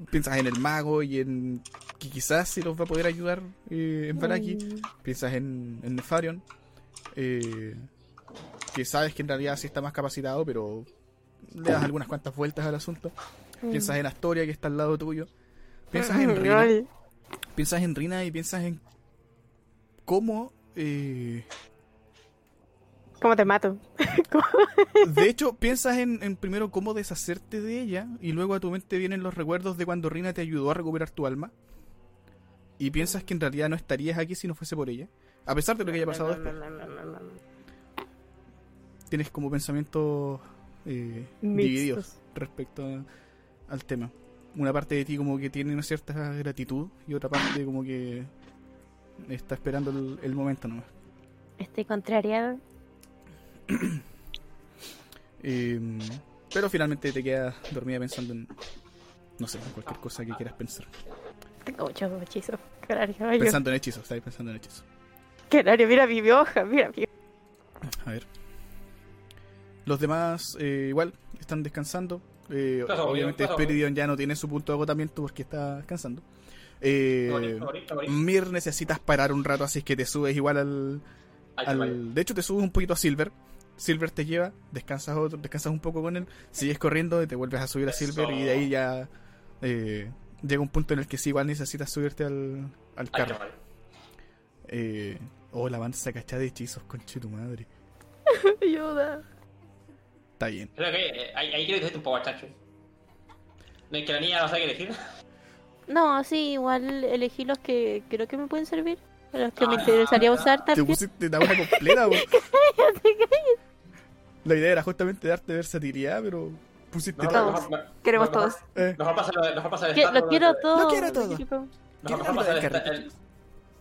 piensas en el mago y en que quizás si los va a poder ayudar eh, en Baraki. mm, Piensas en, en Nefarion. eh, que sabes que en realidad sí está más capacitado, pero le das algunas cuantas vueltas al asunto. mm. Piensas en Astoria, que está al lado tuyo. Piensas en Rina. Piensas en Rina y piensas en cómo... eh, ¿Cómo te mato? de hecho, piensas en, en primero cómo deshacerte de ella y luego a tu mente vienen los recuerdos de cuando Rina te ayudó a recuperar tu alma. Y piensas que en realidad no estarías aquí si no fuese por ella. A pesar de lo que haya pasado después. Tienes como pensamientos eh, divididos respecto a- al tema. Una parte de ti como que tiene una cierta gratitud y otra parte como que está esperando el, el momento nomás. Estoy contrariado. Eh, pero finalmente te quedas dormida pensando en, no sé, en cualquier cosa que quieras pensar. Tengo muchos hechizos. Pensando en hechizos, estáis pensando en hechizos. Claro, mira mi hoja, mira mi A ver. Los demás eh, igual están descansando. Eh, obviamente Spiridion ya no tiene su punto de agotamiento porque está descansando. Eh. Mir necesitas parar un rato, así que te subes igual al- de hecho te subes un poquito a Silver. Silver te lleva, descansas otro, descansas un poco con él, sigues corriendo y te vuelves a subir a Silver y de ahí ya eh, llega un punto en el que sí igual necesitas subirte al, al Ay, carro. mal. Eh, oh, la banda se cacha de hechizos, conche tu madre. ayuda. Está bien. Creo que eh, ahí, ahí quiero que te un poco, chacho. No es que la niña no sabe qué elegir. No, sí, igual elegí los que creo que me pueden servir. Los que me Ah, interesaría usar Te también. pusiste la una completa, po. La idea era justamente darte versatilidad, pero pusiste todo. Todos. Queremos mejor- todos. Eh, Mejor pásale, mejor pásale Que- estar lo quiero todo. Lo quiero todo. mejor algo pásale del estar- carrito. el-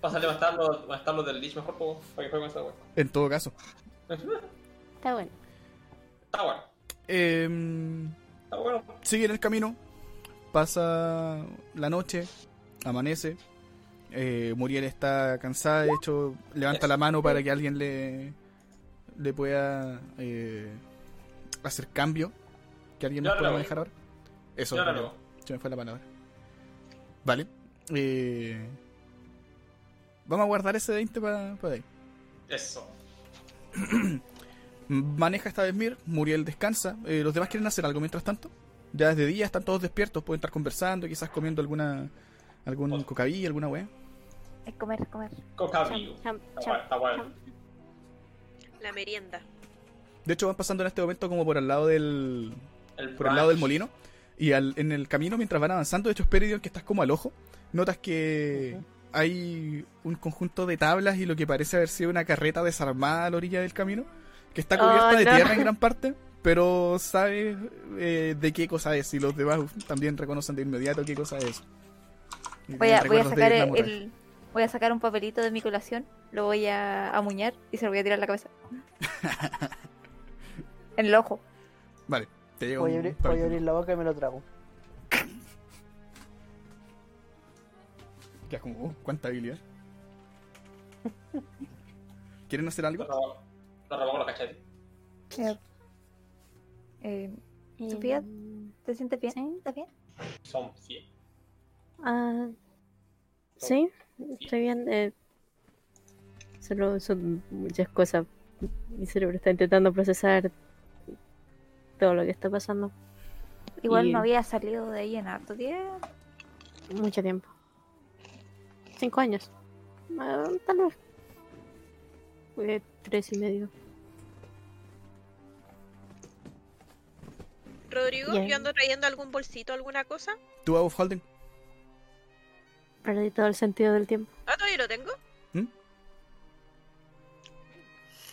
Pásale a estar los, a del Lich mejor po, para que jueguen esa wea. en todo caso. Está bueno. Está bueno. Eh, Está bueno. sigue en el camino. Pasa la noche. Amanece. Eh, Muriel está cansada. De hecho, levanta la mano para que alguien le, le pueda eh, hacer cambio. Que alguien nos pueda manejar ahora. Eso, relevo. relevo. Se me fue la palabra. Vale. Eh, vamos a guardar ese 20 para ahí. Eso. Maneja esta vez Mir, Muriel descansa. Eh, ¿Los demás quieren hacer algo mientras tanto? Ya desde día están todos despiertos, pueden estar conversando, quizás comiendo alguna algún cocaví, alguna wea. Es comer, comer. Coca vivo. Está bueno. La merienda. De hecho van pasando en este momento como por al lado del El por el lado del molino y al- en el camino mientras van avanzando, de hecho Speridion que estás como al ojo, notas que hay un conjunto de tablas y lo que parece haber sido una carreta desarmada a la orilla del camino, que está cubierta Oh, de no. tierra en gran parte, pero sabes eh, de qué cosa es y los demás también reconocen de inmediato qué cosa es. Voy a, voy a recuerdos de sacar el- voy a sacar un papelito de mi colación, lo voy a amuñar y se lo voy a tirar en la cabeza. en el ojo. Vale, te llega Voy un abrir, voy a abrir la boca y me lo trago. Quedas como, oh, cuánta habilidad. ¿Quieren hacer algo? Lo con los cachetes. Eh, eh, Sofía, ¿te sientes bien? Sí. ¿Estás bien? Son 100. Ah, sí, estoy bien. Eh, solo son muchas cosas. Mi cerebro está intentando procesar todo lo que está pasando. Igual Y- no había salido de ahí en harto tiempo. Mucho tiempo. Cinco años. Ah, tal vez. Eh, tres y medio. Rodrigo, Bien. yo ando trayendo algún bolsito, alguna cosa. ¿Tú, Above Holding? Perdí todo el sentido del tiempo. Ah, todavía lo tengo. ¿Mm?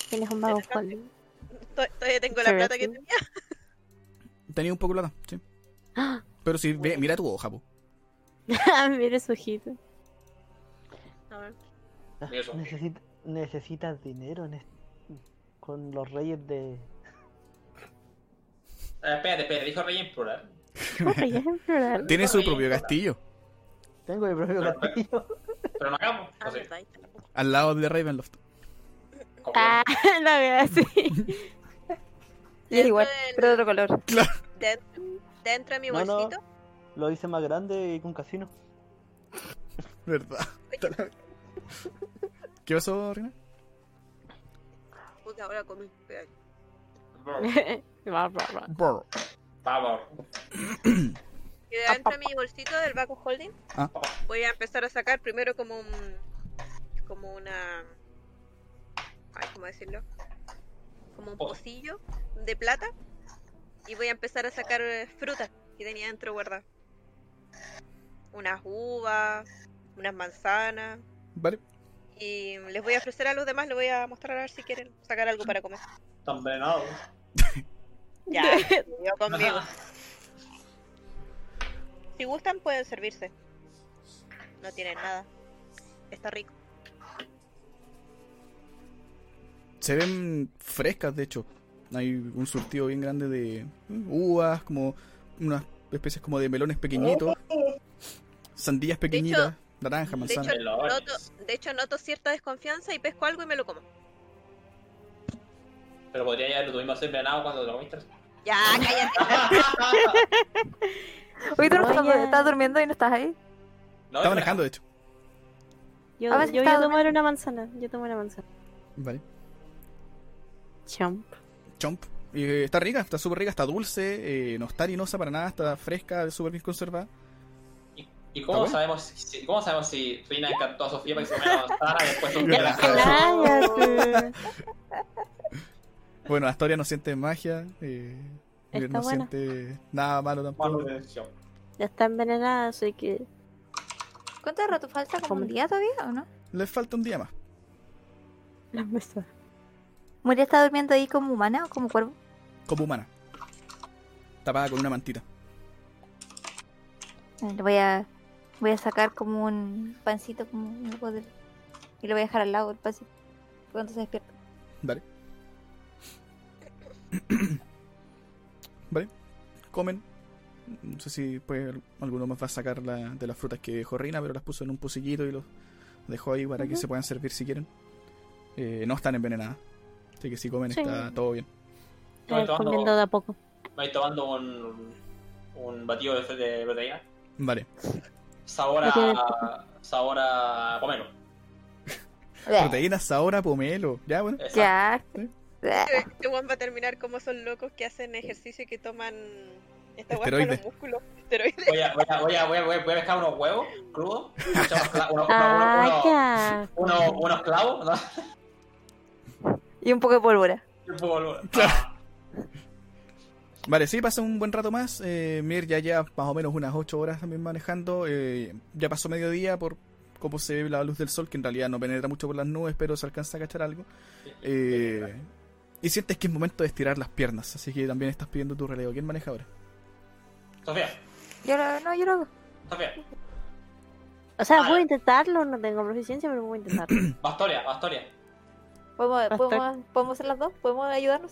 Tienes un vago Interesante. Holly. To- Todavía tengo la plata que tenía. Tenía un poco plata, sí. ¡Ah! Pero sí, ve- mira tu hoja, po. Mira su ojito. A ver. Ah. Necesita- necesitas dinero en con los reyes de. Eh, espérate, espérate, dijo rey en plural. Corre, ya es en plural. Tiene su propio castillo. Tengo mi propio Pero- castillo. Pero no hagamos. Ah, ¿o sí? Al lado de Ravenloft. Ah, la verdad, sí. Y es igual, del- pero de otro color. Dentro, dentro de mi No, no. bolsito. Lo hice más grande y con casino. ¿Verdad? ¿Qué pasó, Rina? Puta, ahora comí. espérate. Va, va, va. Y de dentro de mi bolsito del Baco Holding Ah. voy a empezar a sacar primero como un. como una. Ay, ¿cómo decirlo? Como un Oh. pocillo de plata. Y voy a empezar a sacar eh, frutas que tenía dentro guardadas. Unas uvas, unas manzanas. Vale. Y les voy a ofrecer a los demás, les voy a mostrar a ver si quieren sacar algo para comer. Están envenenados. Ya, yo conmigo. Si gustan, pueden servirse. No tienen nada. Está rico. Se ven frescas, de hecho. Hay un surtido bien grande de uvas, como unas especies como de melones pequeñitos, sandías pequeñitas, naranja, De manzana. hecho, Melones. noto, de hecho, noto cierta desconfianza y pesco algo y me lo como. Pero podría ya tú mismo ser envenenado cuando lo comiste. Ya, cállate. Oye, tú no estás, durmiendo y no estás ahí. No, Está manejando, de hecho. Yo, A ver si yo voy a tomar una manzana. Yo tomo una manzana. Vale. Chomp. Chomp. Y, eh, está rica, está súper rica, está dulce, eh, no está harinosa para nada, está fresca, súper bien conservada. ¿Y, y cómo, ¿Está sabemos si, cómo sabemos si Rina encantó a Sofía para que se la manzana y después la cállate. Bueno, Astoria no siente magia, eh, Está no buena. siente nada malo tampoco. Malo de decisión. Ya está envenenada, así que. ¿Cuánto rato falta? ¿Como un día todavía o no? Le falta un día más. La mesa. ¿Muria está durmiendo ahí como humana o como cuervo? Como humana. Tapada con una mantita. Eh, Le voy a, voy a sacar como un pancito como un poder y lo voy a dejar al lado del pancito cuando se despierta. Vale. vale. Comen. No sé si pues alguno más va a sacar la- de las frutas que dejó Reina, pero las puso en un pocillito y los dejó ahí para que se puedan servir si quieren. Eh, no están envenenadas. Así que si comen Sí. está todo bien. Me Eh, comiendo tomando, de a poco. tomando un, un batido de, de proteína. Vale. Sabor ¿Qué tiene a, sabor a pomelo. Proteínas, ahora, pomelo. Ya, bueno. Exacto. Ya. Este weón va a terminar como son locos que hacen ejercicio y que toman esta para los músculos. Esteroides. Voy a, voy, a, voy, a, voy, a, voy a voy a pescar unos huevos crudos. unos, Ah, unos, ya. unos, unos clavos. ¿no? Y un poco de pólvora. Y un poco de- Ah, Vale, sí, pasa un buen rato más. Eh, Mir ya lleva más o menos unas 8 horas también manejando. Eh, ya pasó mediodía por cómo se ve la luz del sol, que en realidad no penetra mucho por las nubes, pero se alcanza a cachar algo. Eh, y sientes que es momento de estirar las piernas, así que también estás pidiendo tu relevo. ¿Quién maneja ahora? Sofía, Yo lo, no, yo lo hago. Sofía. O sea, Ah, puedo intentarlo, no tengo proficiencia, pero puedo intentarlo. Bastoria, Bastoria. ¿Podemos, podemos, ¿Podemos hacer las dos? ¿Podemos ayudarnos?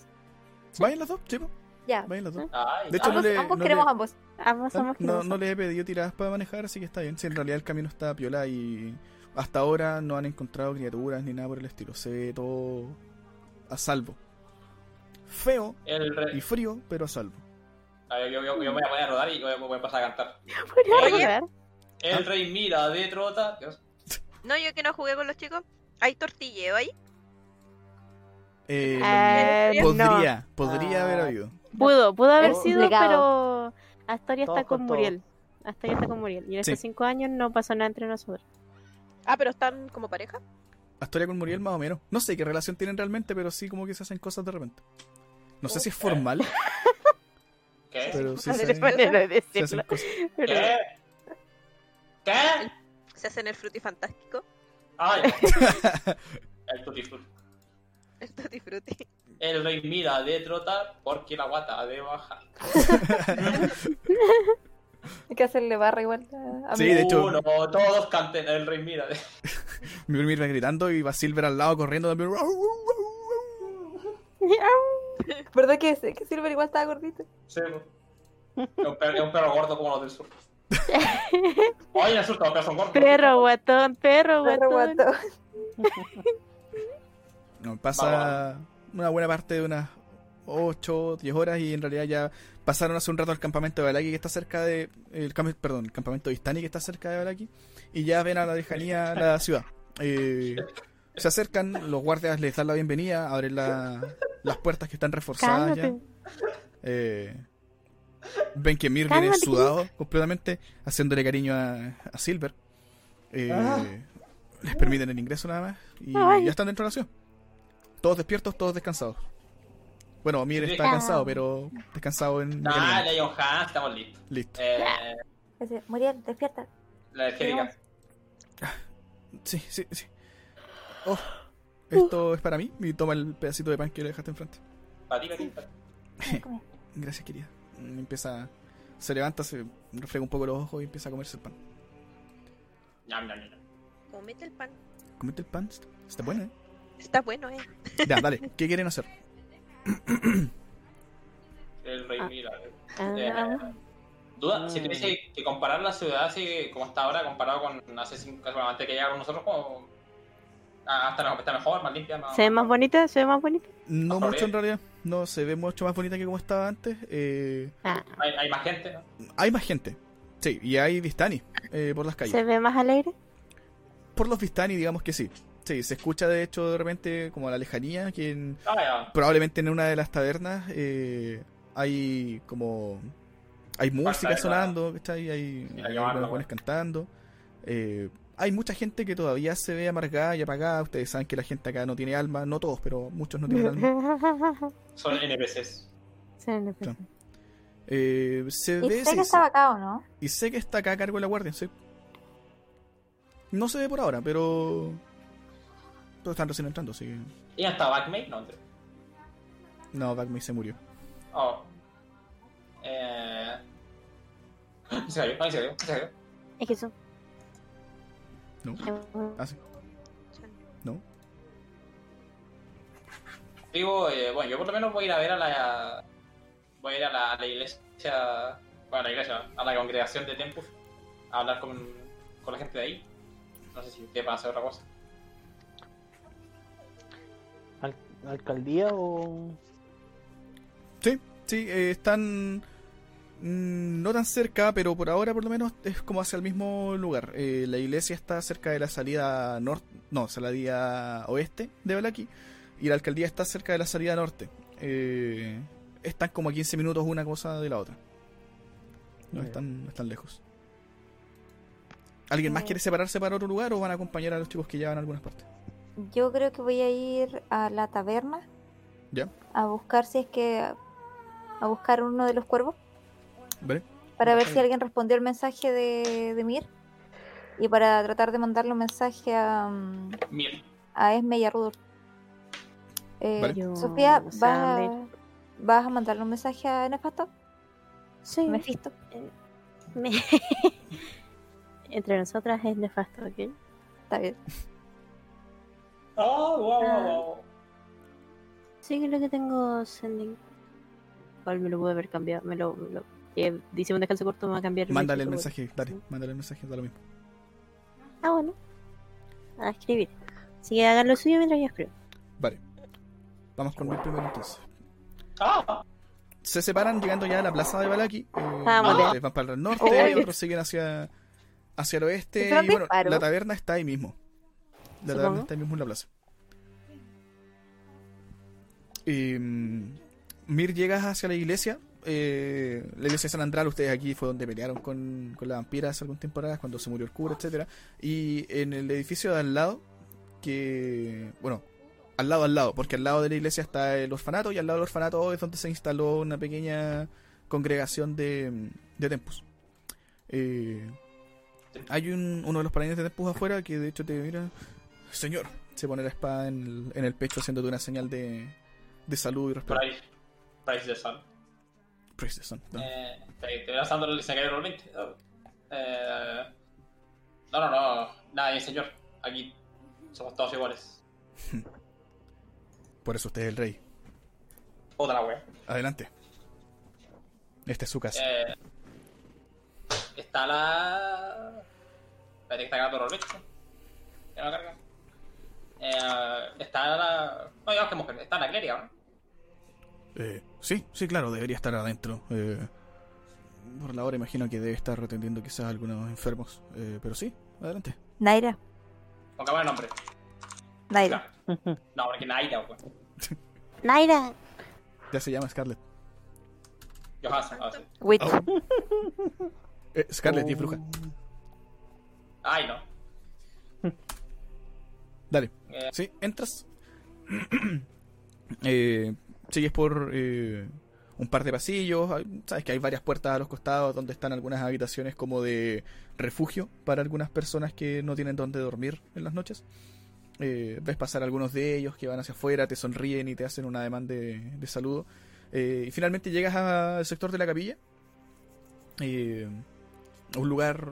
Vayan las dos, chicos. Ya. Vayan las dos. Ay, De hecho, ambos no le- ambos no queremos le- ambos. Ambos No, somos no, no les he pedido tiradas para manejar, así que está bien. Si en realidad el camino está piola y hasta ahora no han encontrado criaturas ni nada por el estilo. Se ve todo a salvo. Feo el y frío, pero a salvo. A ver, yo, yo, yo me voy a poner a rodar y voy a, voy a cantar. El rey mira de trota. Dios. No, yo que no jugué con los chicos. ¿Hay tortilleo ahí? Eh, Eh, podría, podría Ah. haber habido. Pudo, pudo haber Oh, sido, pero Astoria está con con Muriel. Astoria está con Muriel. Y en estos Sí. cinco años no pasó nada entre nosotros. Ah, pero están como pareja. Astoria con Muriel más o menos. No sé qué relación tienen realmente, pero sí como que se hacen cosas de repente. No sé si es formal, ¿Qué? pero sí se, es manera de se hacen decirlo. cosas. Pero- ¿Qué? ¿Qué? Se hacen el frutifantástico. Ay. el tutti frutti. El Tutti Frutti. El rey mira de trotar porque la guata ha de bajar. Hay que hacerle barra igual a, a Sí, mí. de hecho- Uno, todos canten el rey mira de. Mir va gritando y va Silver al lado corriendo también. ¿Verdad que, que Silver igual estaba gordito? Sí. Es un perro, un perro gordo como los del sur. Oye, el sur todos los perros son gordos. Perro guatón, perro Perro guatón. No, pasa una buena parte de unas 8, 10 horas y en realidad ya pasaron hace un rato al campamento de Balaki que está cerca de... El, perdón, el campamento de Istani que está cerca de Balaki y ya ven a la lejanía la ciudad. Eh, se acercan, los guardias les dan la bienvenida, abren la- las puertas que están reforzadas ya. Eh, ven que Mir viene sudado completamente, haciéndole cariño a, a Silver. Eh, Ah. Les permiten el ingreso nada más y Ay. ya están dentro de la ciudad. Todos despiertos, todos descansados. Bueno, Mir está Ah. cansado, pero descansado en Nah, Han, estamos listos. Listo. Eh, Muriel, despierta. la energética. Sí, sí, sí. Oh, esto es para mí. Y toma el pedacito de pan que le dejaste enfrente. Para ti, para ti, para ti. Come, come. Gracias, querida. Empieza. Se levanta, se refrega un poco los ojos y empieza a comerse el pan. Ñam, ñam, ñam. Comete el pan. Comete el pan. Está bueno, ¿eh? Está bueno, eh. Ya, dale. ¿Qué quieren hacer? El rey Ah. mira. Ah, Eh, Duda, si Mm. tuviese que comparar la ciudad así como está ahora, comparado con hace cinco bueno, antes que llegara con nosotros, como. Ah, está, está mejor, más limpia, más. ¿Se ve más bonita? ¿Se ve más bonita? No Más mucho en realidad. No, se ve mucho más bonita que como estaba antes. Eh, Ah, Hay, hay más gente, ¿no? hay más gente. Sí, y hay Vistani eh, por las calles. ¿Se ve más alegre? Por los Vistani, digamos que sí. Sí, se escucha de hecho de repente como a la lejanía, que en- Ah, probablemente en una de las tabernas eh, hay como... Hay música sonando, ¿cachai? Hay, hay algunos la jóvenes cantando. Eh, hay mucha gente que todavía se ve amargada y apagada. Ustedes saben que la gente acá no tiene alma, no todos, pero muchos no tienen alma. Son NPCs. No sé. Eh, se Y ve, sé sí, que estaba acá, ¿o no? Y sé que está acá a cargo de la guardia, sí. No se ve por ahora, pero. Todos están recién entrando, así que. ¿Y hasta Backmate? No. No, Backme se murió. Oh. Eh. Se cayó, se cayó, se cayó. Es que eso. No. Ah, sí. No. Digo, eh, bueno, yo por lo menos voy a ir a ver a la. Voy a ir a la, a la iglesia. Bueno, a la iglesia, a la congregación de Tempus. A hablar con, con la gente de ahí. No sé si ustedes van a hacer otra cosa. Al- ¿Alcaldía o.? Sí, sí, eh, están. Mm, No tan cerca, pero por ahora por lo menos es como hacia el mismo lugar. Eh, la iglesia está cerca de la salida norte, no, salida oeste de Balaki, y la alcaldía está cerca de la salida norte. Eh, están como a 15 minutos una cosa de la otra. No están, no están lejos. ¿Alguien más quiere separarse para otro lugar o van a acompañar a los chicos que ya van a algunas partes? Yo creo que voy a ir a la taberna ¿Ya? a buscar si es que. a buscar uno de los cuervos ¿Vale? para ver si alguien respondió el mensaje de, de Mir y para tratar de mandarle un mensaje a, Mir. a Esme y a Rudolf. Eh, Vale. Sofía, ¿vas a, me- ¿vas a mandarle un mensaje a Nefasto? Sí. Mefisto. Me- Entre nosotras es nefasto, ¿ok? Está bien. Oh, wow, wow, wow. Sí, creo que tengo sending. Igual me lo pude haber cambiado. Me lo. Me lo eh, dice un descanso corto, me va a cambiar. Mándale el mensaje, dale, mándale el mensaje, da lo mismo. Ah, bueno. A escribir. Así que hagan lo suyo mientras yo escribo. Vale. Vamos con el primero entonces. Ah, Se separan llegando ya a la plaza de Balaki. Eh, ya. van para el norte, otros siguen hacia, hacia el oeste. ¿Hicieron Y bueno, disparo? la taberna está ahí mismo. La taberna Supongo. está ahí mismo en la plaza. Y, mm, Mir llegas hacia la iglesia. Eh, la iglesia de San Andral, ustedes aquí fue donde pelearon con, con la vampira hace algún tiempo atrás, cuando se murió el cura, etcétera Y en el edificio de al lado, que. Bueno, al lado, al lado, porque al lado de la iglesia está el orfanato y al lado del orfanato es donde se instaló una pequeña congregación de, de Tempus. Eh, hay un, uno de los paladines de Tempus afuera que de hecho te mira. Señor, se pone la espada en el, en el pecho haciéndote una señal de, de salud y respeto. Price, Price the Sun. No. Eh, te te voy lanzando el roll 20. Eh, no, no, no. Nada, bien, señor. Aquí somos todos iguales. Por eso usted es el rey. Otra wea. Adelante. Este es su casa. Eh, está la. Espérate que está cargando roll 20. Ya no carga. Eh, está la. No, digamos que mujer. Está la Cleria, ¿no? Eh, sí, sí, claro, debería estar adentro. Eh, por la hora imagino que debe estar atendiendo quizás a algunos enfermos. Eh, pero sí, adelante. Naira. Pongamos el nombre. Naira. No, porque Naira, weón. Naira. Ya se llama Scarlett. Sí. Witch. Oh. Eh, Scarlett y es bruja. Ay, no. Dale. Eh, Sí, entras. Eh, sigues por eh, un par de pasillos. Sabes que hay varias puertas a los costados donde están algunas habitaciones como de refugio para algunas personas que no tienen dónde dormir en las noches. Eh, ves pasar algunos de ellos que van hacia afuera, te sonríen y te hacen una demanda de, saludo. Eh, y finalmente llegas al sector de la capilla. Un lugar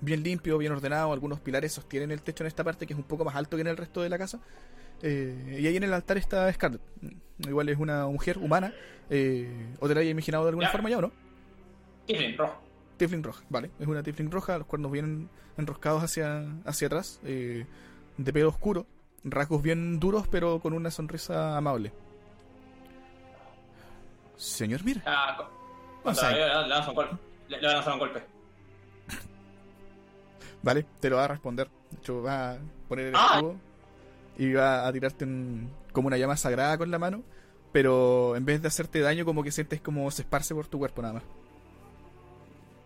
bien limpio, bien ordenado. Algunos pilares sostienen el techo en esta parte que es un poco más alto que en el resto de la casa. Eh, y ahí en el altar está Scarlett. Igual es una mujer humana. Eh, ¿O te la había imaginado de alguna Ya. forma ya o no? Tiflin, rojo. Tifling roja, vale. Es una Tifling roja, los cuernos bien enroscados hacia, hacia atrás, eh, de pelo oscuro, rasgos bien duros, pero con una sonrisa amable. Señor Mir, Ah, le, le, un golpe. Le, le voy a lanzar un golpe. vale, te lo va a responder. De hecho, va a poner el ¡Ay! escudo va a tirarte un- como una llama sagrada con la mano, pero en vez de hacerte daño, como que sientes como se esparce por tu cuerpo nada más.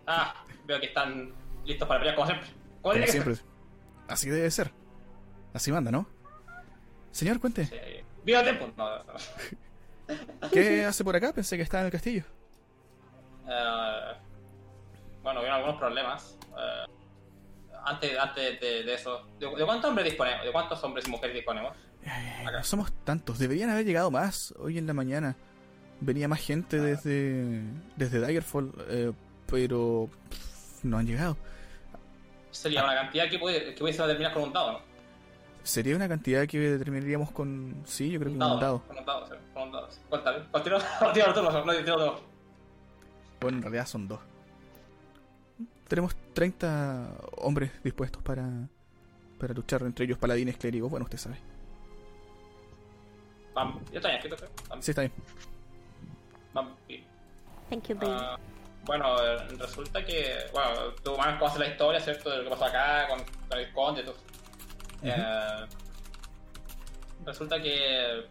Ah, veo que están listos para pelear como siempre. Como Como siempre. Así debe ser. Así manda, ¿no? Señor, cuente. Sí. ¡Viva tiempo! No, no. ¿Qué hace por acá? Pensé que estaba en el castillo. Eh, bueno, hubieron algunos problemas. Eh, antes antes de, de eso, ¿de, de cuántos hombres disponemos? ¿De cuántos hombres y mujeres disponemos? No somos tantos. Deberían haber llegado más hoy en la mañana. Venía más gente desde, desde Daggerfall, eh, pero pff, no han llegado. Sería una cantidad que, puede, que pudiese terminar con un dado, ¿no? Sería una cantidad que determinaríamos con... Sí, yo creo que con un dado. Con un dado, con un dado. Continúa, no. Bueno, en realidad son dos. Tenemos 30 hombres dispuestos para, para luchar, entre ellos paladines, clérigos. Bueno, usted sabe. Vam- Ya está bien escrito, creo. Vam- Sí, está bien. Vampiro. Thank you, baby. Ah, bueno, eh, resulta que, bueno, tú más conoces la historia, ¿cierto? De lo que pasó acá con, con el conde y todo. Eh, resulta que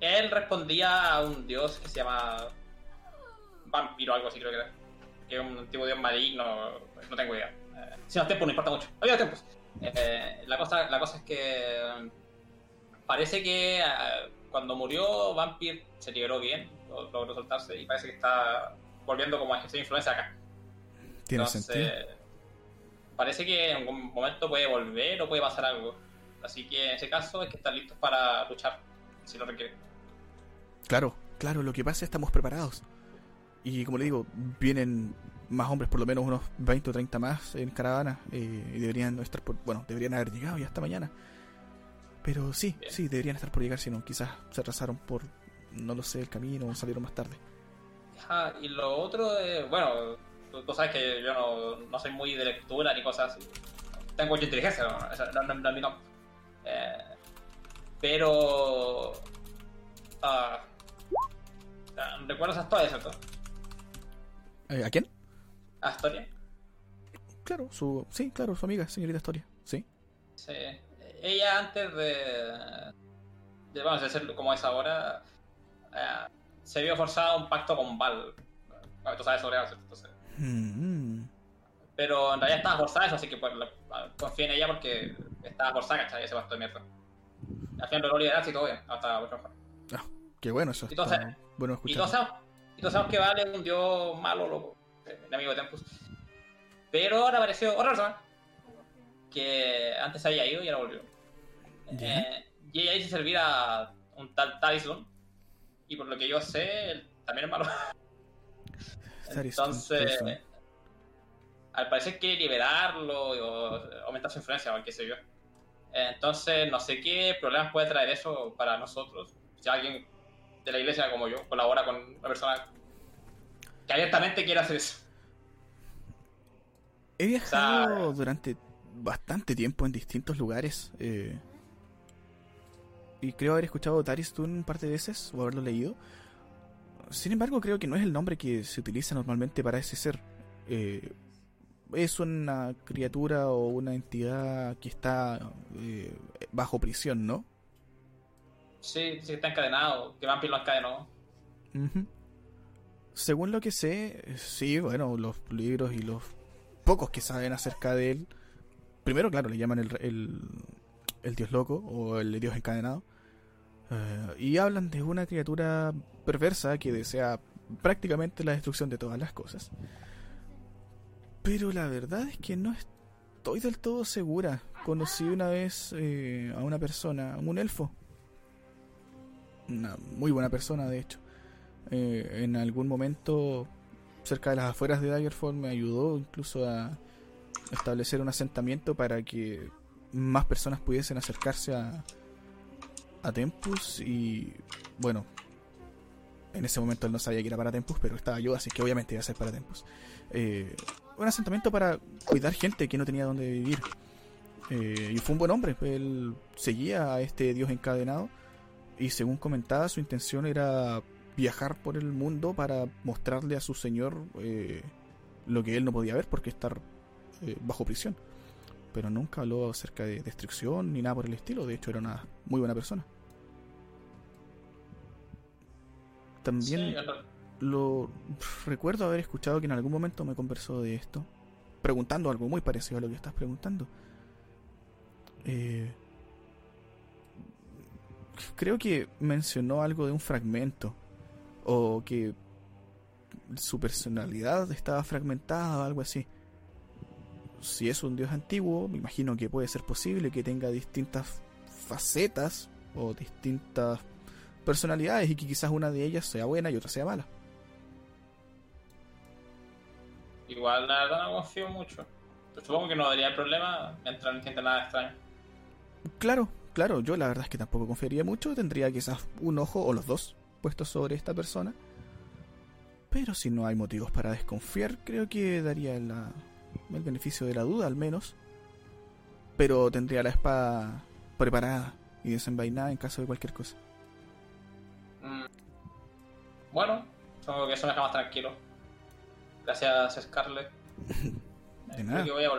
él respondía a un dios que se llama vampiro, algo así creo que era. Que es un tipo de dios maligno, no tengo idea. Eh, si no tiempo no importa mucho. Había tiempos. Eh, la, cosa, la cosa es que eh, parece que eh, cuando murió Vampir se liberó bien, lo- logró soltarse y parece que está volviendo como a ejercer influencia acá. Tiene Entonces, sentido. Parece que en algún momento puede volver o puede pasar algo. Así que en ese caso hay que estar listos para luchar, si lo requiere. Claro, claro, lo que pasa es que estamos preparados. Y como le digo, vienen más hombres, por lo menos unos 20 o 30 más en caravana. eh, y deberían estar por. Bueno, deberían haber llegado ya esta mañana. Pero sí, Bien. sí, deberían estar por llegar, si no, quizás se atrasaron por. No lo sé, el camino o salieron más tarde. Ah, y lo otro, es, bueno, tú, tú sabes que yo no, no soy muy de lectura ni cosas así. Tengo mucha inteligencia, no, no, no- no. Eh, pero... ah, ah, ¿Recuerdas a Astoria, cierto? Eh, ¿A quién? ¿A Astoria? Claro, su. Sí, claro, su amiga, señorita Historia. Sí. Sí. Ella antes de... de vamos a ser como es ahora, eh, se vio forzada a un pacto con Val. Bueno, tú sabes sobre eso. Entonces, Mm, Pero en realidad estaba forzada eso, así que pues, confía en ella porque estaba forzada, ¿cachai? Ese pacto de mierda. Al final logró liderarse y todo bien, hasta mucho mejor. qué bueno eso. Entonces- bueno escuchar. y todos sabemos que Vale es un dios malo, loco, el amigo de Tempus. Pero ahora apareció otra persona que antes había ido y ahora volvió. Eh, y ella hizo servir a un tal Tyson. Y por lo que yo sé, él también es malo. Entonces, al parecer quiere liberarlo o aumentar su influencia o qué sé yo. Entonces, no sé qué problemas puede traer eso para nosotros. Si alguien de la iglesia como yo colabora con una persona que abiertamente quiere hacer eso. He viajado sea, durante bastante tiempo en distintos lugares. eh, y creo haber escuchado Taristun un par de veces o haberlo leído. Sin embargo, creo que no es el nombre que se utiliza normalmente para ese ser. Eh, es una criatura o una entidad que está eh, bajo prisión, ¿no? Sí, sí está encadenado, que Vampir lo encadenó. Ujú. Según lo que sé, eh, sí, bueno, los libros y los pocos que saben acerca de él, primero, claro, le llaman el, el, el dios loco o el dios encadenado, eh, y hablan de una criatura perversa que desea prácticamente la destrucción de todas las cosas. Pero la verdad es que no estoy del todo segura. Conocí una vez eh, a una persona, un elfo, una muy buena persona de hecho. Eh, en algún momento cerca de las afueras de Daggerfall me ayudó incluso a establecer un asentamiento para que más personas pudiesen acercarse a, a Tempus. Y bueno en ese momento él no sabía que era para Tempus pero estaba yo así que obviamente iba a ser para Tempus. Eh, un asentamiento para cuidar gente que no tenía donde vivir. Eh, y fue un buen hombre. Él seguía a este dios encadenado y según comentaba, su intención era viajar por el mundo para mostrarle a su señor eh, lo que él no podía ver porque estar eh, bajo prisión. Pero nunca habló acerca de destrucción ni nada por el estilo. De hecho, era una muy buena persona. También Sí, lo recuerdo haber escuchado que en algún momento me conversó de esto, preguntando algo muy parecido a lo que estás preguntando. Eh, creo que mencionó algo de un fragmento o que su personalidad estaba fragmentada o algo así. Si es un dios antiguo, me imagino que puede ser posible que tenga distintas facetas o distintas personalidades y que quizás una de ellas sea buena y otra sea mala. Igual la verdad no confío mucho. Pero supongo que no daría problema mientras no entienda nada extraño. Claro, claro, yo la verdad es que tampoco confiaría mucho, tendría quizás un ojo o los dos puestos sobre esta persona. Pero si no hay motivos para desconfiar, creo que daría la- el beneficio de la duda al menos. Pero tendría la espada preparada y desenvainada en caso de cualquier cosa. Mm. Bueno, supongo que eso me deja más tranquilo. Gracias, Scarlett. De nada. Voy a,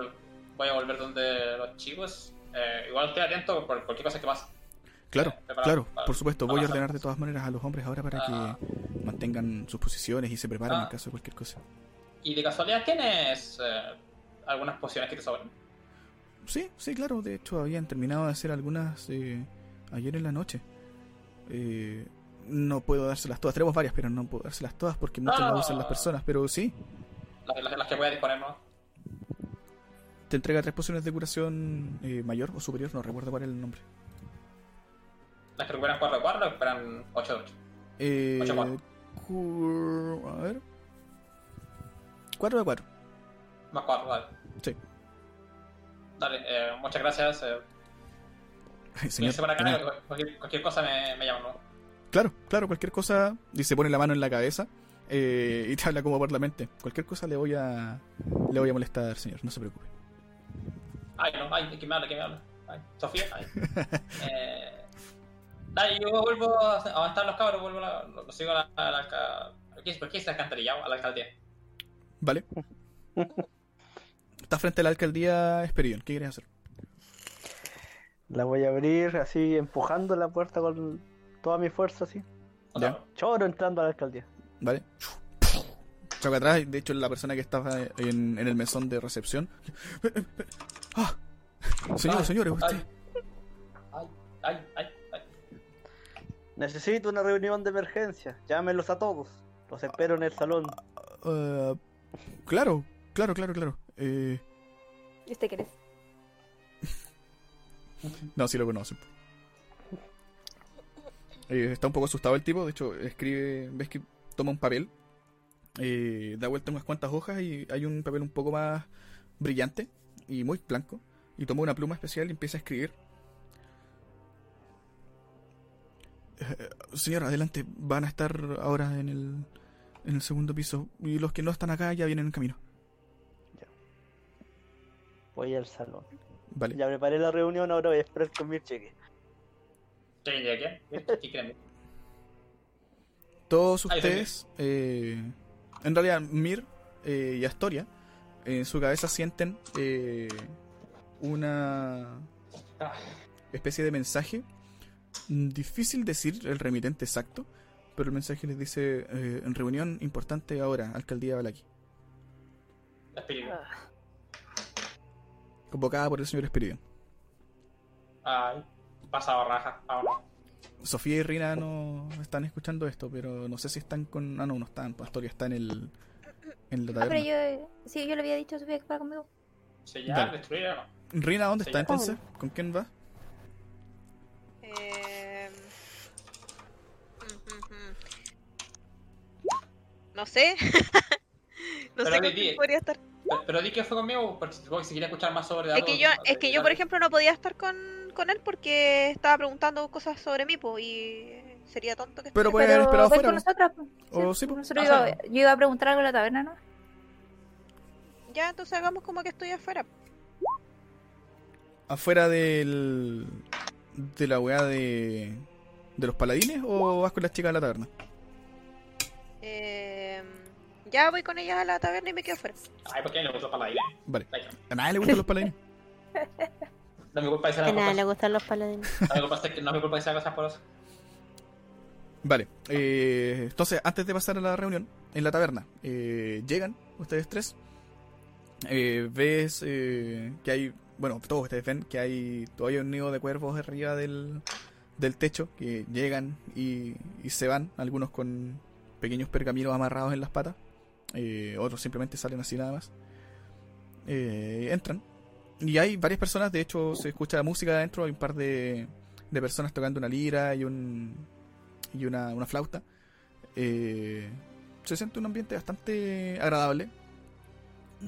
voy a volver donde los chicos. Eh, igual estoy atento por cualquier cosa que pase. Claro, Eh, claro, para- por supuesto, voy a ordenar de todas maneras a los hombres ahora para Ah. que mantengan sus posiciones y se preparen Ah. en caso de cualquier cosa. Y de casualidad, ¿tienes eh, algunas pociones que te sobren? Sí, sí, claro. De hecho, habían terminado de hacer algunas eh, ayer en la noche. Eh, no puedo dárselas todas. Tenemos varias, pero no puedo dárselas todas porque muchas No. las usan las personas. Pero sí, Las, las- las que voy a disponer, ¿no? Te entrega tres pociones de curación eh, mayor o superior. No recuerdo cuál es el nombre. Las que recuperan 4 de 4, recuperan 8 de 8. Eh, Ocho, cuatro. cu- a ver. 4 de 4. Más 4, dale. Sí. Dale, eh, muchas gracias. Eh, Señor, para acá, nada. cualquier, cualquier cosa me, me llaman, ¿no? Claro, claro, cualquier cosa. Y se pone la mano en la cabeza eh, y te habla como por la mente. Cualquier cosa le voy a le voy a molestar, señor. No se preocupe. Ay, no, ay, ¿quién me habla? ¿Quién me habla? Ay, Sofía, ay. eh, dale, yo vuelvo a avanzar los cabros, vuelvo a la, lo, lo sigo a la, a la, alca- ¿Por qué, por qué es alcantarillado? A la alcaldía. ¿Vale? Está frente a la alcaldía Esperion. ¿Qué quieres hacer? La voy a abrir así, empujando la puerta con toda mi fuerza, así. Ya. Choro entrando a la alcaldía. ¿Vale? Choca atrás. y De hecho, la persona que estaba en, en el mesón de recepción. ¡Ah! Señor, Ay, señor, es usted. ay, ay, ay, ay. Necesito una reunión de emergencia. Llámenlos a todos. Los espero en el salón. Ah, claro, claro, claro, claro. Eh, ¿Y usted qué eres? No, sí lo conocen. Eh, está un poco asustado el tipo, de hecho, escribe, ves que toma un papel, eh, da vuelta unas cuantas hojas y hay un papel un poco más brillante y muy blanco, y toma una pluma especial y empieza a escribir. Eh, señor, adelante, van a estar ahora en el, en el segundo piso, y los que no están acá ya vienen en camino. Voy al salón. Vale. Ya preparé la reunión, ahora voy a esperar con mi cheque. ¿Quién ya quién? ¿Quién quieren? Todos ustedes, eh, en realidad Mir eh, y Astoria, en su cabeza sienten eh, una especie de mensaje. Difícil decir el remitente exacto, pero el mensaje les dice, eh, en reunión importante ahora, Alcaldía Balaki, espíritu. convocada por el señor Espiridion. Ay, pasado raja. Vámonos. Sofía y Rina no están escuchando esto, pero no sé si están con... Ah, no, no están, pues Astoria está en el... En la Ah, pero yo, sí, yo le había dicho a Sofía que fuera conmigo. Si ya. Rina, ¿dónde está ya. entonces? ¿Con quién va? Eh... No sé. no Pero sé con di- quién podría estar. Pero, pero di que fue conmigo, porque supongo que si quería escuchar más sobre Es algo, que yo, es que yo, por ejemplo, no podía estar con, con él porque estaba preguntando cosas sobre mí, po, y sería tonto que Pero puede haber esperado afuera. con nosotros. po. O sí, po. Nosotros iba- sí. yo iba a preguntar algo en la taberna, ¿no? Ya, entonces hagamos como que estoy afuera. ¿Afuera del. de la weá de. de los paladines o vas con las chicas de la taberna? Eh, ya voy con ellas a la taberna y me quedo afuera. Ay, ¿por qué no me la idea? Vale. A nadie le gustan los paladines. No me culpa de ser A algo nadie le gustan los paladines. no me culpa no me culpa de ser cosas por eso. Vale. eh, entonces, antes de pasar a la reunión, en la taberna, eh, llegan ustedes tres. Eh, ves eh, que hay. Bueno, todos ustedes ven que hay todavía un nido de cuervos arriba del, del techo que llegan y, y se van, algunos con pequeños pergaminos amarrados en las patas, eh, otros simplemente salen así nada más. Eh, entran y hay varias personas, de hecho se escucha música adentro, hay un par de, de personas tocando una lira y un y una, una flauta. Eh, se siente un ambiente bastante agradable.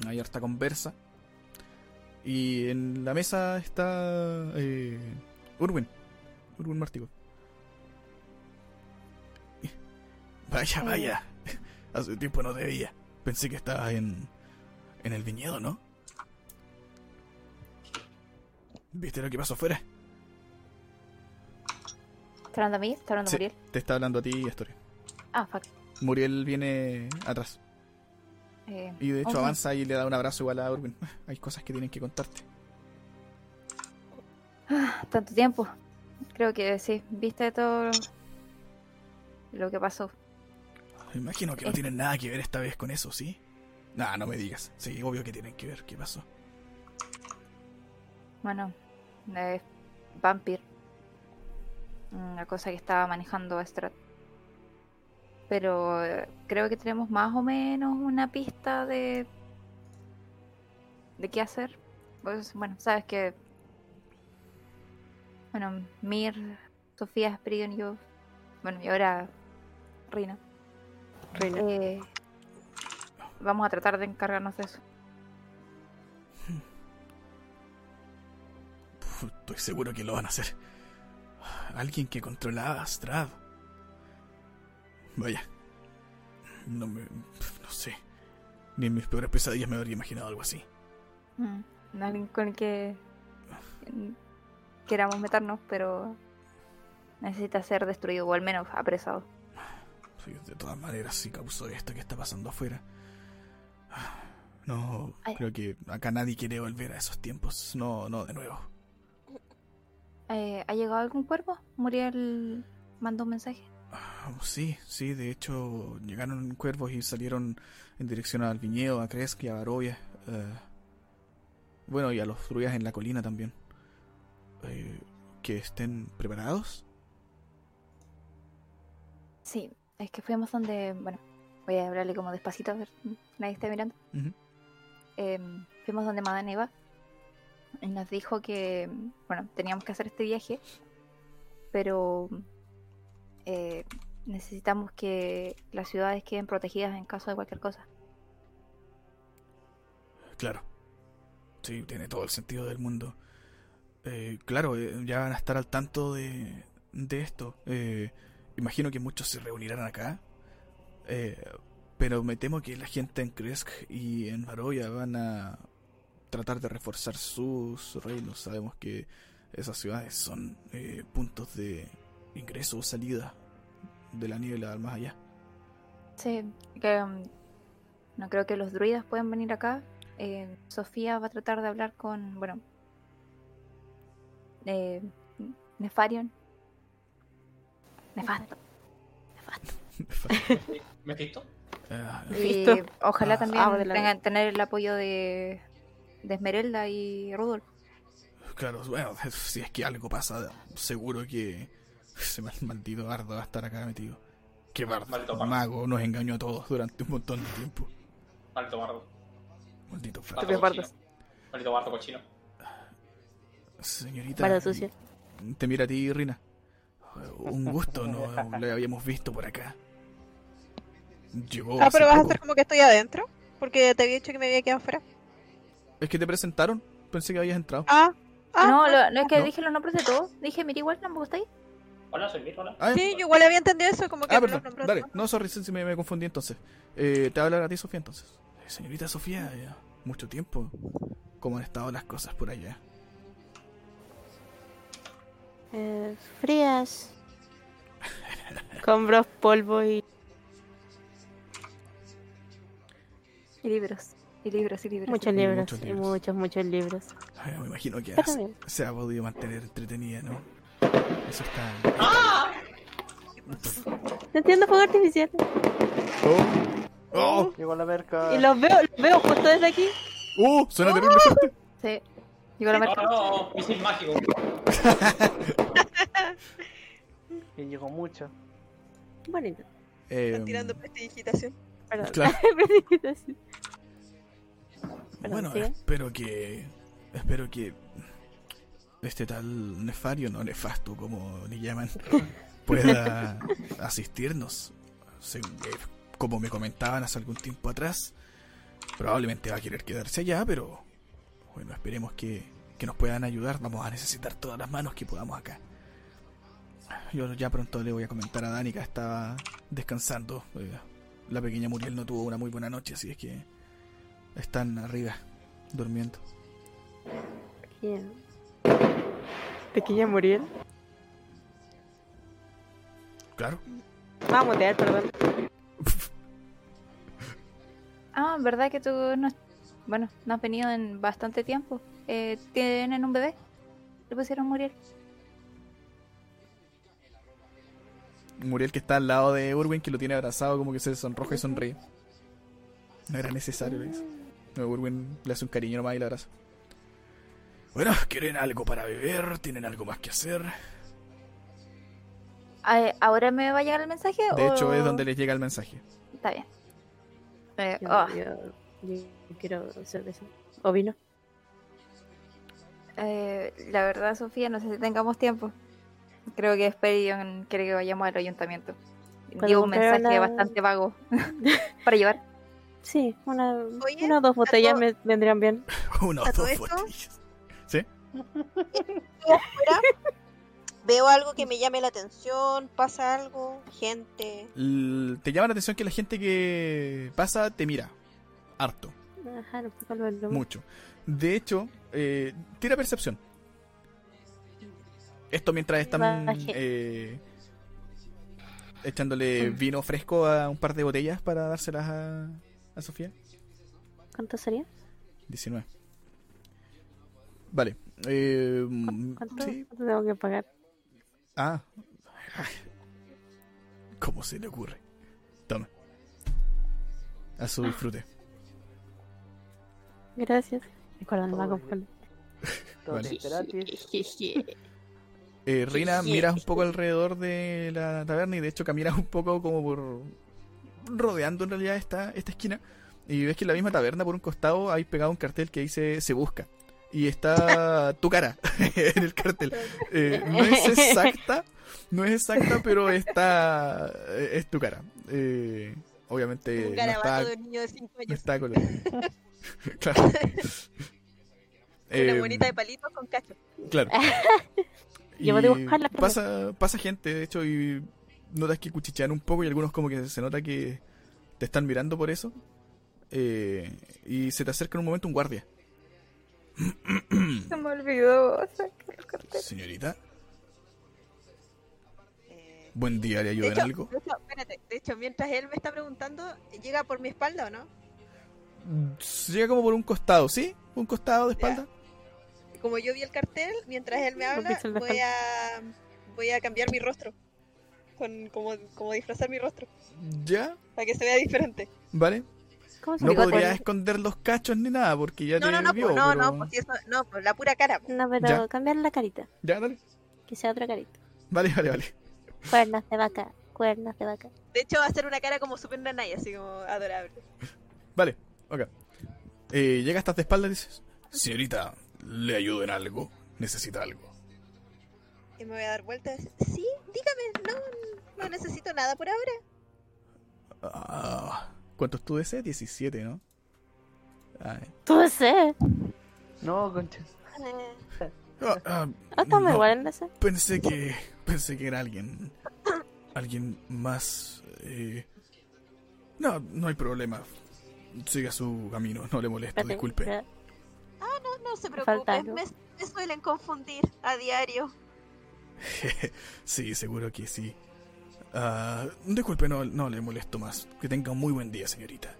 Hay harta conversa. Y en la mesa está eh, Urwin. Urwin Martigo. Vaya, vaya. Hace tiempo no te veía. Pensé que estabas en, en el viñedo, ¿no? ¿Viste lo que pasó afuera? ¿Está hablando a mí? ¿Está hablando a. Muriel? Te está hablando a ti, Astoria. Ah, fuck. Muriel viene atrás. Eh, Y de hecho avanza y le da un abrazo igual a Urwin. Hay cosas que tienen que contarte. Tanto tiempo. Creo que sí. ¿Viste todo lo que pasó? Me imagino que no Eh. tienen nada que ver esta vez con eso, ¿sí? Nah, no me digas. Sí, obvio que tienen que ver. ¿Qué pasó? Bueno, eh, Vampir. Una cosa que estaba manejando Strat. Pero eh, creo que tenemos más o menos una pista de. de qué hacer. Pues, bueno, sabes que. Bueno, Mir, Sofía, Spirion y yo. Bueno, y ahora Rina. Reina. eh, vamos a tratar de encargarnos de eso. Estoy seguro que lo van a hacer. Alguien que controlaba a Strad. Vaya. No me... No sé. Ni en mis peores pesadillas me habría imaginado algo así. Mm, alguien con el que queramos meternos, pero necesita ser destruido o al menos apresado. Sí, de todas maneras, si causó esto que está pasando afuera. No, Ay. creo que acá nadie quiere volver a esos tiempos. No, no de nuevo. Eh, ¿Ha llegado algún cuerpo? Muriel mandó un mensaje. Ah, Sí, sí, de hecho llegaron cuervos y salieron en dirección al viñedo, a Kresk y a Barovia. eh, bueno, y a los druidas en la colina también. Eh, que estén preparados. Sí, es que fuimos donde. Bueno, voy a hablarle como despacito a ver nadie está mirando. Em, fuimos donde Madame Eva. Y nos dijo que, bueno, teníamos que hacer este viaje, pero eh, necesitamos que las ciudades queden protegidas en caso de cualquier cosa. Claro. Sí, tiene todo el sentido del mundo. Eh, claro, eh, ya van a estar al tanto de, de esto. Eh, imagino que muchos se reunirán acá. Pero me temo que la gente en Kresk y en Varoya van a tratar de reforzar sus reinos. Sabemos que esas ciudades son eh, puntos de ingreso o salida de la niebla al más allá. Sí, que um, no creo que los druidas puedan venir acá. Eh, Sofía va a tratar de hablar con, bueno, eh, Nefarion. Nefasto. ¿Mephisto? Ah, Y Nefisto. ojalá Ah, también ah, tengan tener el apoyo de, de Esmeralda y Rudolf. Claro, bueno, si es que algo pasa, seguro que ese mal- maldito bardo va a estar acá metido. Que bardo, Maldito bardo. mago nos engañó a todos durante un montón de tiempo. Maldito bardo. Maldito Bardo. Maldito bardo cochino. Señorita, Barda sucia. te mira a ti, Rina. Un gusto, no le habíamos visto por acá. Llegó Ah, pero vas a poco. hacer como que estoy adentro. Porque te había dicho que me había quedado afuera. Es que te presentaron, pensé que habías entrado. Ah, ah. no, ah. lo- no es que ¿no? dije los nombres de todos. Dije, mira, igual tampoco está ahí. Hola, soy Mir, hola. Ah, Sí, yo igual había entendido eso, como que Ah, me perdón, nombró dale. No, sorry, sí, me, me confundí entonces. Eh, te habla a ti, Sofía, entonces. Eh, señorita Sofía, ya mucho tiempo. ¿Cómo han estado las cosas por allá? Eh, frías. Con bros, polvo y. Y libros. Y libros, y libros. Muchos libros. muchos Y muchos, muchos libros. Ay, me imagino que has- se ha podido mantener entretenida, ¿no? Eso está... No entiendo fuego artificial. ¡Oh! Llegó la merca. Y los veo, los veo justo desde aquí. ¡Uh! Suena terrible fuerte. Sí. Llegó la merca. no, misil mágico. Y llegó mucho. Bonito. Eh, Están tirando prestidigitación. Perdón. Claro. Perdón, bueno, espero que... Espero que... Este tal nefario, no nefasto como le llaman, pueda asistirnos. Eh, como me comentaban hace algún tiempo atrás, probablemente va a querer quedarse allá, pero bueno, esperemos que, que nos puedan ayudar. Vamos a necesitar todas las manos que podamos acá. Yo ya pronto le voy a comentar a Dani que estaba descansando. Eh, La pequeña Muriel no tuvo una muy buena noche, así es que están arriba, durmiendo. Pequeña. Pequeña Muriel. Claro. Vamos a mutear, perdón. Ah, ¿verdad que tú no, bueno, no has venido en bastante tiempo? Eh, ¿Tienen un bebé? ¿Le pusieron Muriel? Muriel que está al lado de Urwin, que lo tiene abrazado, como que se sonroja y sonríe. No era necesario, le dice. No, Urwin le hace un cariño nomás y la abraza. Bueno, ¿quieren algo para beber? ¿Tienen algo más que hacer? Ah, ¿Ahora me va a llegar el mensaje? De hecho, es donde les llega el mensaje. Está bien. Eh, oh, yo- yo quiero cerveza. ¿O vino? eh, la verdad, Sofía, no sé si tengamos tiempo. Creo que Speridion quiere que vayamos al ayuntamiento. Llevo un mensaje la- bastante vago para llevar. Sí, una, Oye, una o dos botellas todo- me vendrían bien. Una o ¿A todo dos esto? botellas. ¿Sí? afuera, veo algo que me llame la atención, pasa algo, gente. L- Te llama la atención que la gente que pasa te mira. Harto. Ajá, lo- Mucho. De hecho, eh, tira percepción. Esto mientras están eh, echándole vino fresco a un par de botellas para dárselas a, a Sofía. ¿Cuánto sería? 19. Vale. Eh, ¿Cuánto, sí. cuánto tengo que pagar? Ah. ¿Cómo se le ocurre? Toma. A su disfrute. Gracias. Recuerda, no me Todo Vale. es gratis. Eh, Rina, miras un poco alrededor de la taberna y de hecho caminas un poco como por... rodeando en realidad esta, esta esquina y ves que en la misma taberna por un costado hay pegado un cartel que dice se busca y está tu cara en el cartel. Eh, no es exacta, no es exacta, pero está eh, es tu cara. Eh, obviamente Un no está, de un niño de 5 no años. está color. claro. Una Eh, monita de palitos con cacho. Claro. Yo voy a dibujarla primero. pasa, pasa gente, de hecho, y notas que cuchichean un poco y algunos como que se nota que te están mirando por eso. Eh, y se te acerca en un momento un guardia. Se me olvidó sacar el cartel. Señorita, Eh, buen día, ¿le de, ayuda en hecho, algo? de hecho, espérate, de hecho, mientras él me está preguntando, ¿llega por mi espalda o no? Llega como por un costado, ¿sí? Un costado de espalda. Como yo vi el cartel, mientras él me habla, voy a, voy a cambiar mi rostro. Con, como, como disfrazar mi rostro, ¿Ya? para que se vea diferente. ¿Vale? ¿Cómo se No podría esconder los cachos ni nada porque ya No, te no, no, vio. no, pero- no, pues si eso, no, pues la pura cara. pues. No, pero Ya. cambiar la carita. Ya, dale. Que sea otra carita. Vale, vale, vale. Cuernos de vaca. Cuernos de vaca. De hecho, va a ser una cara como super nanay, así como adorable. Vale, ok. Eh, llega hasta de espalda y dices: Señorita, ¿le ayudo en algo? ¿Necesita algo? Y me voy a dar vueltas. Sí, dígame, no, no necesito nada por ahora. Ah, ¿Cuánto es tu DC? 17, ¿no? Ay. Tú sé. No, concha. Eh, Ah, ah, Ah, estamos no, igual en ese. Pensé que. Pensé que era alguien. Alguien más. eh, No, no hay problema. Siga su camino, no le molesto, disculpe. espera. no, no se Me preocupe, me, me suelen confundir a diario. sí, seguro que sí. Ah, disculpe, no, no le molesto más. Que tenga un muy buen día, señorita.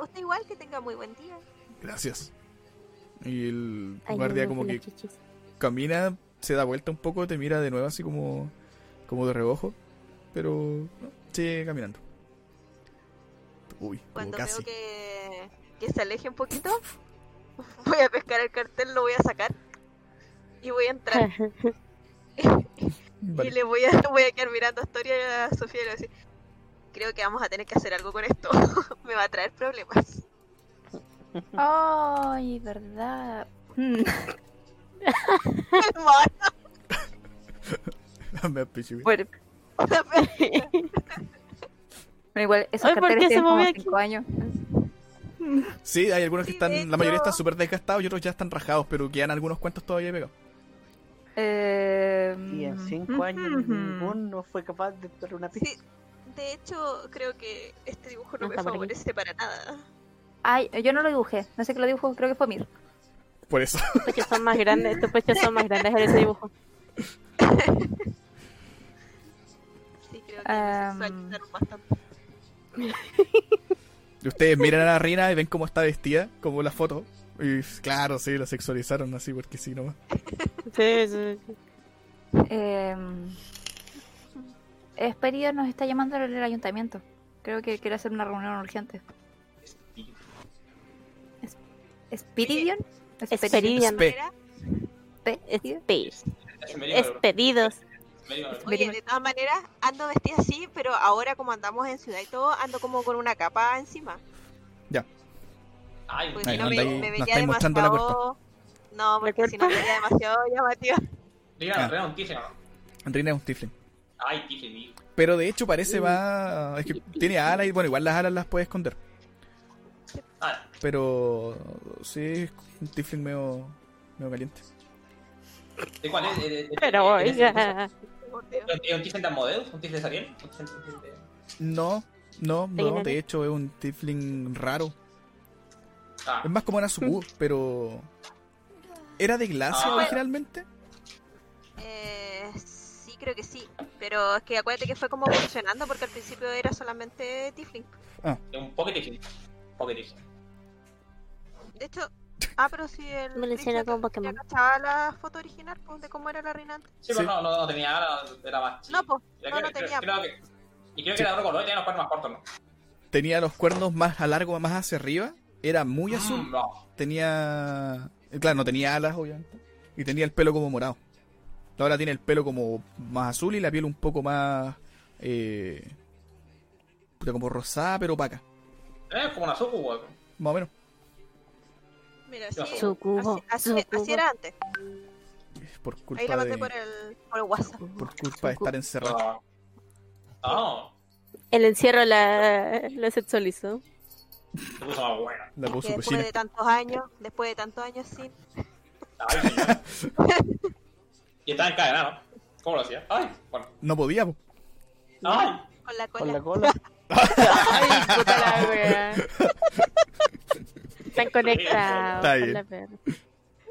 Usted igual que tenga muy buen día. Gracias. Y el Ay, guardia no, como que chichis. camina, se da vuelta un poco, te mira de nuevo así como, como de reojo, pero no, sigue caminando. Uy, Cuando casi. veo que, que se aleje un poquito, voy a pescar el cartel, lo voy a sacar y voy a entrar. Vale. Y le voy a, voy a quedar mirando a Astoria y a Sofía y le voy a decir, creo que vamos a tener que hacer algo con esto. Me va a traer problemas. Ay, verdad. Mm. Me. Bueno, pero igual esos Ay, ¿por carteles tienen como movió 5 años. Sí, hay algunos que Sí, están, la mayoría están súper desgastados y otros ya están rajados, pero quedan algunos cuantos todavía pegados. Eh, Y en 5 años ujú. ninguno fue capaz de dar una pista. Sí, de hecho, creo que este dibujo no No me favorece para nada. Ay, yo no lo dibujé. No sé que lo dibujó, creo que fue Mir. Por eso. Tus pechos son más grandes. Tus pechos son más grandes en ese dibujo. Sí, creo que sexualizaron bastante. Y ustedes miran a la reina y ven cómo está vestida, como la foto. Y claro, sí, la sexualizaron así porque sí nomás. Sí, sí. sí. Eh, nos está llamando el ayuntamiento. Creo que quiere hacer una reunión urgente. ¿Espiridion? Esperidion. Espe. Esperidion. Space. Es medio- Expedidos. medio- Oye, de todas maneras, ando vestida así, pero ahora como andamos en ciudad y todo, ando como con una capa encima. Ay, Porque Ay, si no no me, me no vería estáis mostrando la demasiado... No, porque ¿La si no me vería demasiado llamativa. Diga, Ah. Un tifling. Es un tifling. Ay, tifling. Pero de hecho parece más... Es que tiene alas y bueno, igual las alas las puede esconder. Ah, Pero sí, es un tifling medio, medio caliente. ¿de cuál es? ¿De- de- de- Pero Dios. ¿Es un tifling de Asmodeus? ¿Un tifling de Sariel? ¿Un tifling de- No, no, no, de hecho es un tifling raro. Ah, Es más como una subu, pero... ¿Era de glacia Ah. originalmente? Eh, sí, creo que sí. Pero es que acuérdate que fue como evolucionando porque al principio era solamente Tifling. es un pocket tifling. Tifling. De hecho, ah, pero sí, el. Evoluciona Trisha como Pokémon. ya cachaba la foto original pues, de cómo era la reina antes. Sí, Sí. pero no, no, no tenía alas, era más chico. No, pues, no, creo- no tenía. creo- creo que- Y creo que era otro color, tenía los cuernos más cortos, ¿no? Tenía los cuernos más a largo, más hacia arriba. Era muy azul. Mm, no. Tenía. eh, Claro, no tenía alas, obviamente. Y tenía el pelo como morado. Ahora tiene el pelo como más azul y la piel un poco más. Eh, puta, como rosada, pero opaca. Es como una suku, weón. Más o menos. Mira, sí, así, así- sucubo. así era antes. Por Ahí la culpa mandé de, por el, por el WhatsApp. por culpa de estar encerrado. Ah. Ah, El encierro la, la sexualizó. Se puso más buena. La puso después de tantos años, después de tantos años sin. Ay, señor. y estaba encadenado. ¿no? ¿Cómo lo hacía? Ay, bueno. No podía, po. Ay, Con la Con cola. la cola. Ay, puta la wea. Están conectados. Está con bien. la perra.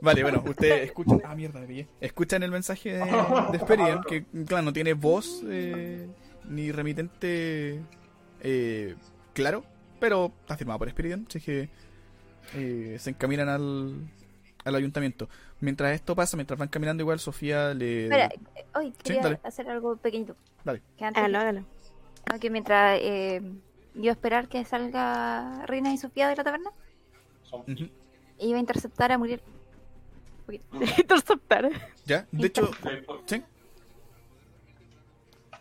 Vale, bueno, ustedes escuchan. Ah, mierda, me pillé. Escuchan el mensaje de, de Sperian, que, claro, no tiene voz eh, ni remitente eh, claro, pero está firmado por Sperian, así que eh, se encaminan al, al ayuntamiento. Mientras esto pasa, mientras van caminando, igual Sofía le. Espera, hoy quería dale. hacer algo pequeñito. Dale. Que antes, Hágalo, hágalo. no, que mientras eh, yo esperar que salga Reina y Sofía de la taberna, son Ujú. iba a interceptar a Muriel. Interceptar. Ya, de hecho, sí.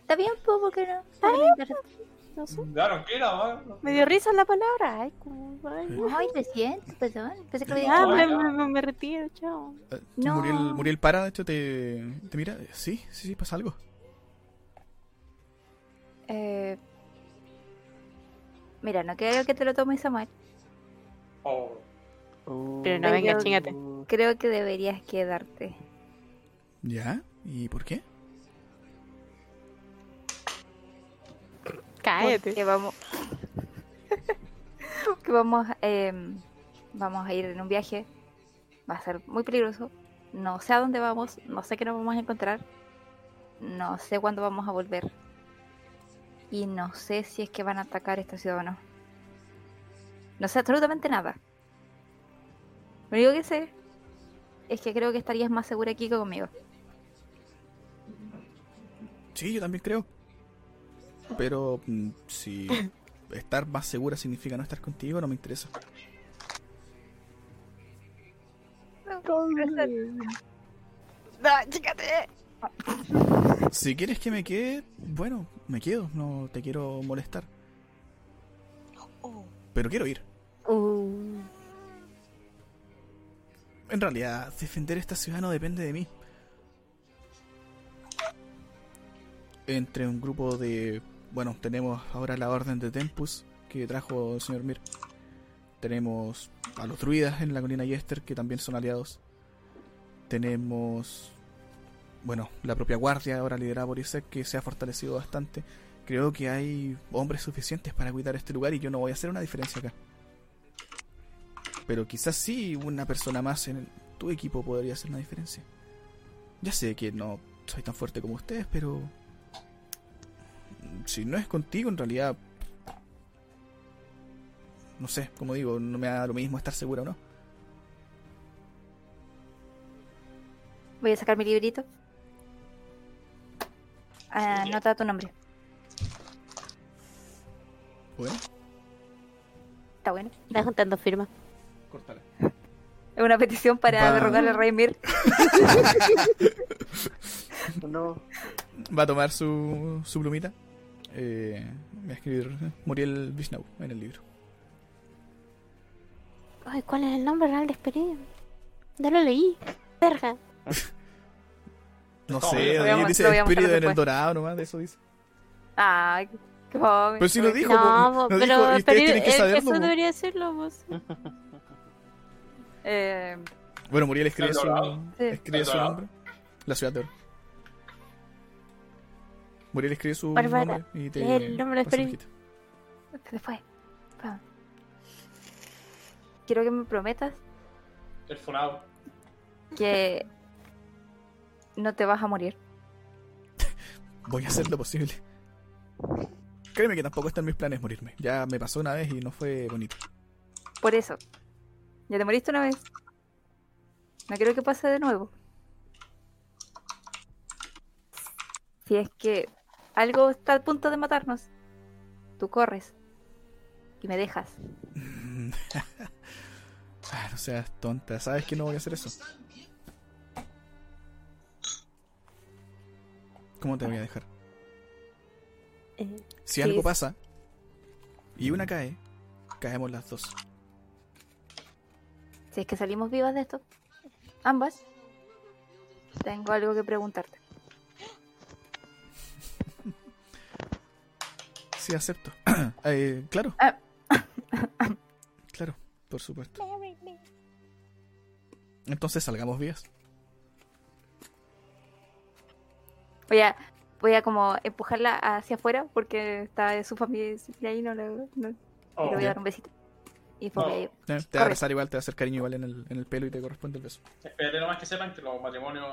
¿Está bien, po? ¿Por qué no? ¿Por qué no sé. Va. Me dio risa la palabra. Ay, como. Ay, Ay, lo siento, perdón. Pensé que lo dicho me, me, me retiro, chao. eh, No. Muriel, Muriel para, de hecho, te, te mira. Sí, sí, sí, pasa algo. Eh, mira, no quiero que te lo tomes a mal. Oh, Pero no venga, chingate. Creo que deberías quedarte. ¿Ya? ¿Y por qué? Cállate. Que vamos. que vamos, eh, vamos a ir en un viaje. Va a ser muy peligroso. No sé a dónde vamos. No sé qué nos vamos a encontrar. No sé cuándo vamos a volver. Y no sé si es que van a atacar esta ciudad o no. No sé absolutamente nada. Lo único que sé es que creo que estarías más segura aquí que conmigo. Sí, yo también creo. Pero mm, si estar más segura significa no estar contigo, no me interesa. ¡No, chícate! Si quieres que me quede, bueno, me quedo. No te quiero molestar. Pero quiero ir. Uh, En realidad, defender esta ciudad no depende de mí. Entre un grupo de... Bueno, tenemos ahora la Orden de Tempus que trajo el señor Mir. Tenemos a los druidas en la colina Yester que también son aliados. Tenemos... Bueno, la propia guardia ahora liderada por Isaac que se ha fortalecido bastante. Creo que hay hombres suficientes para cuidar este lugar y yo no voy a hacer una diferencia acá. Pero quizás sí una persona más en tu equipo podría hacer una diferencia. Ya sé que no soy tan fuerte como ustedes, pero... Si no es contigo, en realidad... No sé, como digo, no me da lo mismo estar seguro o no. Voy a sacar mi librito. Anota tu nombre. Bueno, Está bueno. está juntando firmas. cortala. Es una petición para Va. derrocar al rey Mir. No. Va a tomar su, su plumita. Eh, va a escribir Muriel Vishnau en el libro. Ay, ¿cuál es el nombre real de Esperia? Ya lo leí. Verga. No sé, ahí mos- dice espíritu en el dorado nomás, de eso dice. Ay, qué fome. Pero si lo dijo, No, po, no pero, dijo, y ustedes pero tienen que el saberlo. Jesús po. debería decirlo, pues. Eh, Bueno, Muriel escribe su. Sí. escribe su nombre. La ciudad de oro. Muriel escribe su Bárbara, nombre y te lee el nombre de después. Vamos. Quiero que me prometas el funado. que no te vas a morir. Voy a hacer lo posible. Créeme que tampoco está en mis planes morirme. Ya me pasó una vez y no fue bonito. Por eso. Ya te moriste una vez. No quiero que pase de nuevo. Si es que algo está a punto de matarnos, tú corres y me dejas. Ah, no seas tonta. Sabes que no voy a hacer eso. ¿Cómo te voy a dejar? Eh, Si algo es- pasa y una cae, caemos las dos. Si es que salimos vivas de esto, ambas, tengo algo que preguntarte. Sí, acepto. Eh, claro. Ah. claro, por supuesto. Entonces salgamos vías. Voy a, voy a como empujarla hacia afuera porque está su familia y ahí no le, no- y Oh, le voy a dar un besito. Y fue No. ahí. Eh, Te va a besar igual, te va a hacer cariño igual en el, en el pelo y te corresponde el beso. Espérate nomás que sepan que los matrimonios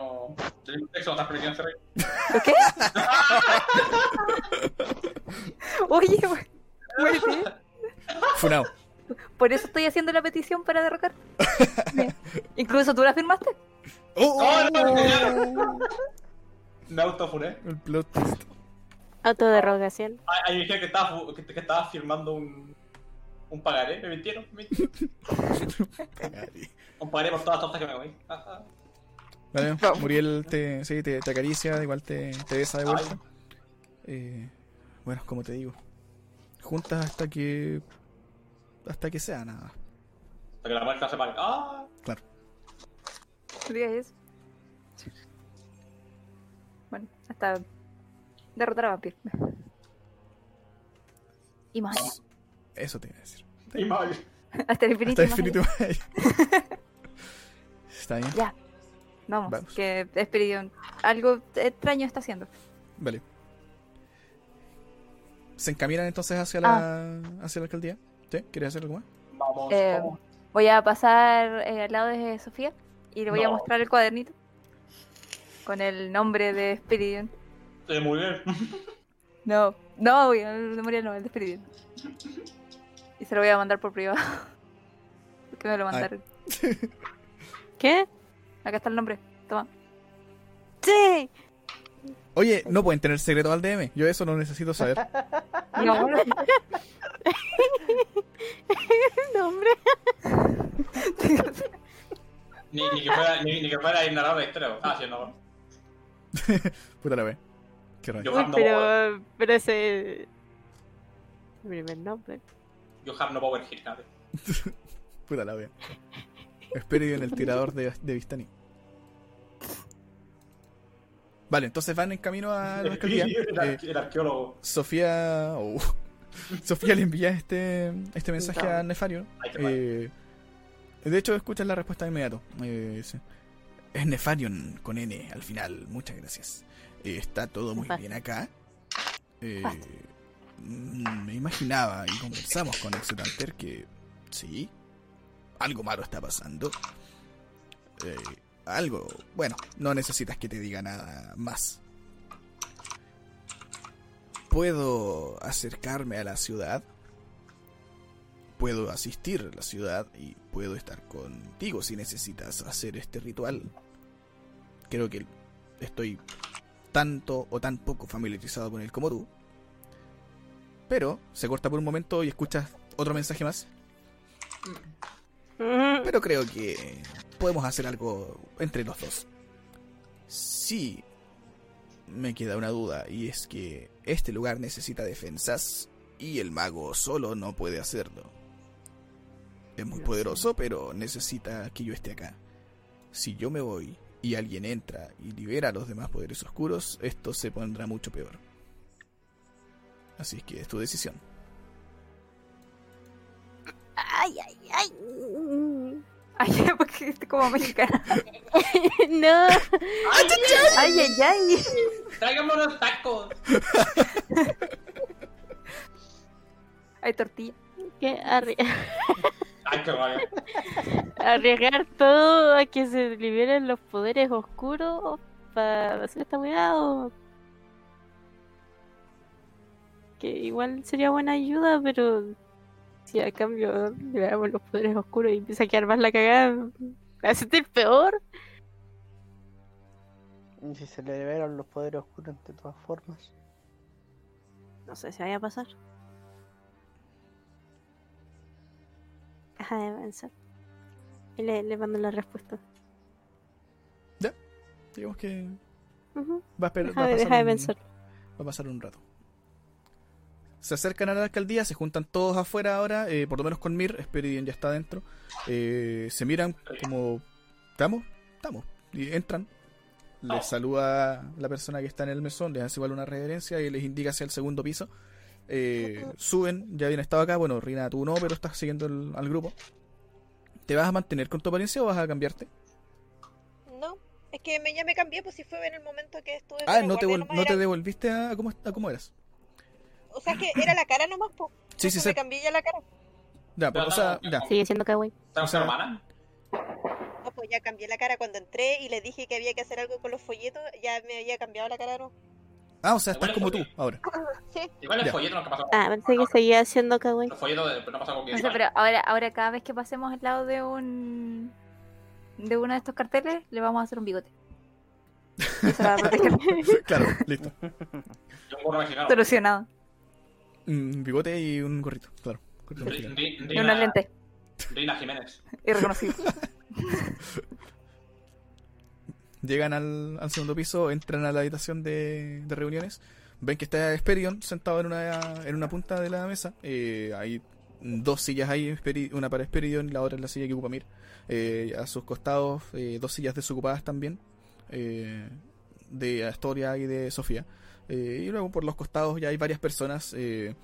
del mismo sexo no están permitidos en rey. ¿Por qué? Oye, güey. Funao. Por eso estoy haciendo la petición para derrocar. Incluso tú la firmaste. ¡Oh! ¡Oh, no! Me autofuré. El plot twist. Autoderrogación. Ahí dije que estaba, que estaba firmando un, un pagaré. ¿Me mintieron? ¿Me mintieron? Un pagaré por todas las tortas que me comí. Vale, Muriel te, sí, te, te acaricia, igual te, te besa de vuelta. Eh, bueno, como te digo, juntas hasta que. hasta que sea nada. Para que la muerte no se pague. ¡Ah! Claro. Eso. Bueno, hasta derrotar a Vampir. Y más. Eso te iba a decir. Y mal. Hasta el infinito. Hasta y más infinito allá. más allá. Está bien. Ya. Vamos, Vamos. que Esperidion algo extraño está haciendo. Vale. ¿Se encaminan entonces hacia la, hacia la alcaldía? ¿Sí? ¿Quieres hacer algo más? Vamos, Eh, vamos. Voy a pasar eh, al lado de Sofía y le voy a No. mostrar el cuadernito con el nombre de Esperidion. Eh, muy bien. No, no, el de Muriel no, el de Esperidion. Y se lo voy a mandar por privado. Porque me lo mandaron. ¿Qué? Acá está el nombre. Toma. Sí. Oye, no pueden tener secreto al DM. Yo eso no necesito saber. No, Nombre. Ni, ni que fuera, ni, ni que fuera el narrador de historia. Ah, sí, no. Puta la wea. Qué raro. Pero, pero ese. El primer nombre. You have no power here, cabrón. Puta la wea. Espero en el tirador de, de Vistani. Vale, entonces van en camino a la alcaldía. El, Eh, el arqueólogo. Sofía. oh, Sofía le envía este, este mensaje a Nefario. Eh, de hecho, escuchas la respuesta de inmediato. Eh, es Nefarion con N al final. Muchas gracias. Eh, está todo muy bien acá. Eh, me imaginaba y conversamos con Exetanter que sí, algo malo está pasando. Eh, algo, bueno, no necesitas que te diga nada más. Puedo acercarme a la ciudad, puedo asistir a la ciudad y puedo estar contigo si necesitas hacer este ritual. Creo que estoy tanto o tan poco familiarizado con él como tú. Pero se corta por un momento y escuchas otro mensaje más. Mm, Pero creo que podemos hacer algo entre los dos. Sí, me queda una duda y es que este lugar necesita defensas y el mago solo no puede hacerlo. Es muy poderoso, pero necesita que yo esté acá. Si yo me voy y alguien entra y libera a los demás poderes oscuros, esto se pondrá mucho peor. Así es que es tu decisión. Ay, ay, ay. Ay, porque estoy como mexicana. No. Ay, ay, ay. Tráigame unos tacos. Hay tortilla. Arri- Ay, qué arriesgar todo a que se liberen los poderes oscuros para hacer esta weá o- Que igual sería buena ayuda, pero si a cambio liberamos los poderes oscuros y empieza a quedar más la cagada, me sentir peor. Y si se le liberan los poderes oscuros de todas formas. No sé si vaya a pasar. Deja de pensar. Y le, le mando la respuesta. Digamos que va a, esperar, Deja va a de, pasar deja de un- pensar. Va a pasar un rato. Se acercan a la alcaldía, se juntan todos afuera ahora, eh, por lo menos con Mir, Speridian ya está adentro. Eh, se miran como, ¿estamos? Estamos. Y entran. Les saluda la persona que está en el mesón, les hace igual una reverencia y les indica hacia el segundo piso. Eh, suben, ya habían estado acá. Bueno, Rina, tú no, pero estás siguiendo el- al grupo. ¿Te vas a mantener con tu apariencia o vas a cambiarte? No, es que me, ya me cambié, pues si fue en el momento que estuve. Ah, no te, no te devolviste a cómo, a cómo eras. O sea, que era la cara nomás, pues. Sí, sí, sí. Me cambié ya la cara. Ya, pues, o sea, ya. Sigue siendo kawaii. ¿Estamos O sea- hermana? No, pues ya cambié la cara cuando entré y le dije que había que hacer algo con los folletos. Ya me había cambiado la cara, ¿no? Ah, o sea, estás como tú ahora. Sí. Igual el Ya. folleto no pasó. Ah, pensé que seguía siendo kawaii. El folleto de- no pasó con No sé, pero ahora, ahora cada vez que pasemos al lado de un de uno de estos carteles, le vamos a hacer un bigote. Eso va a proteger. claro, listo. Solucionado. Un bigote y un gorrito, claro. Y unos lentes. Rina Jiménez. Irreconocible. Llegan al, al segundo piso, entran a la habitación de, de reuniones. Ven que está Esperion sentado en una, en una punta de la mesa. Eh, hay dos sillas ahí, una para Esperion y la otra es la silla que ocupa Mir. Eh, a sus costados, eh, dos sillas desocupadas también. eh, de Astoria y de Sofía. Eh, y luego por los costados ya hay varias personas. eh,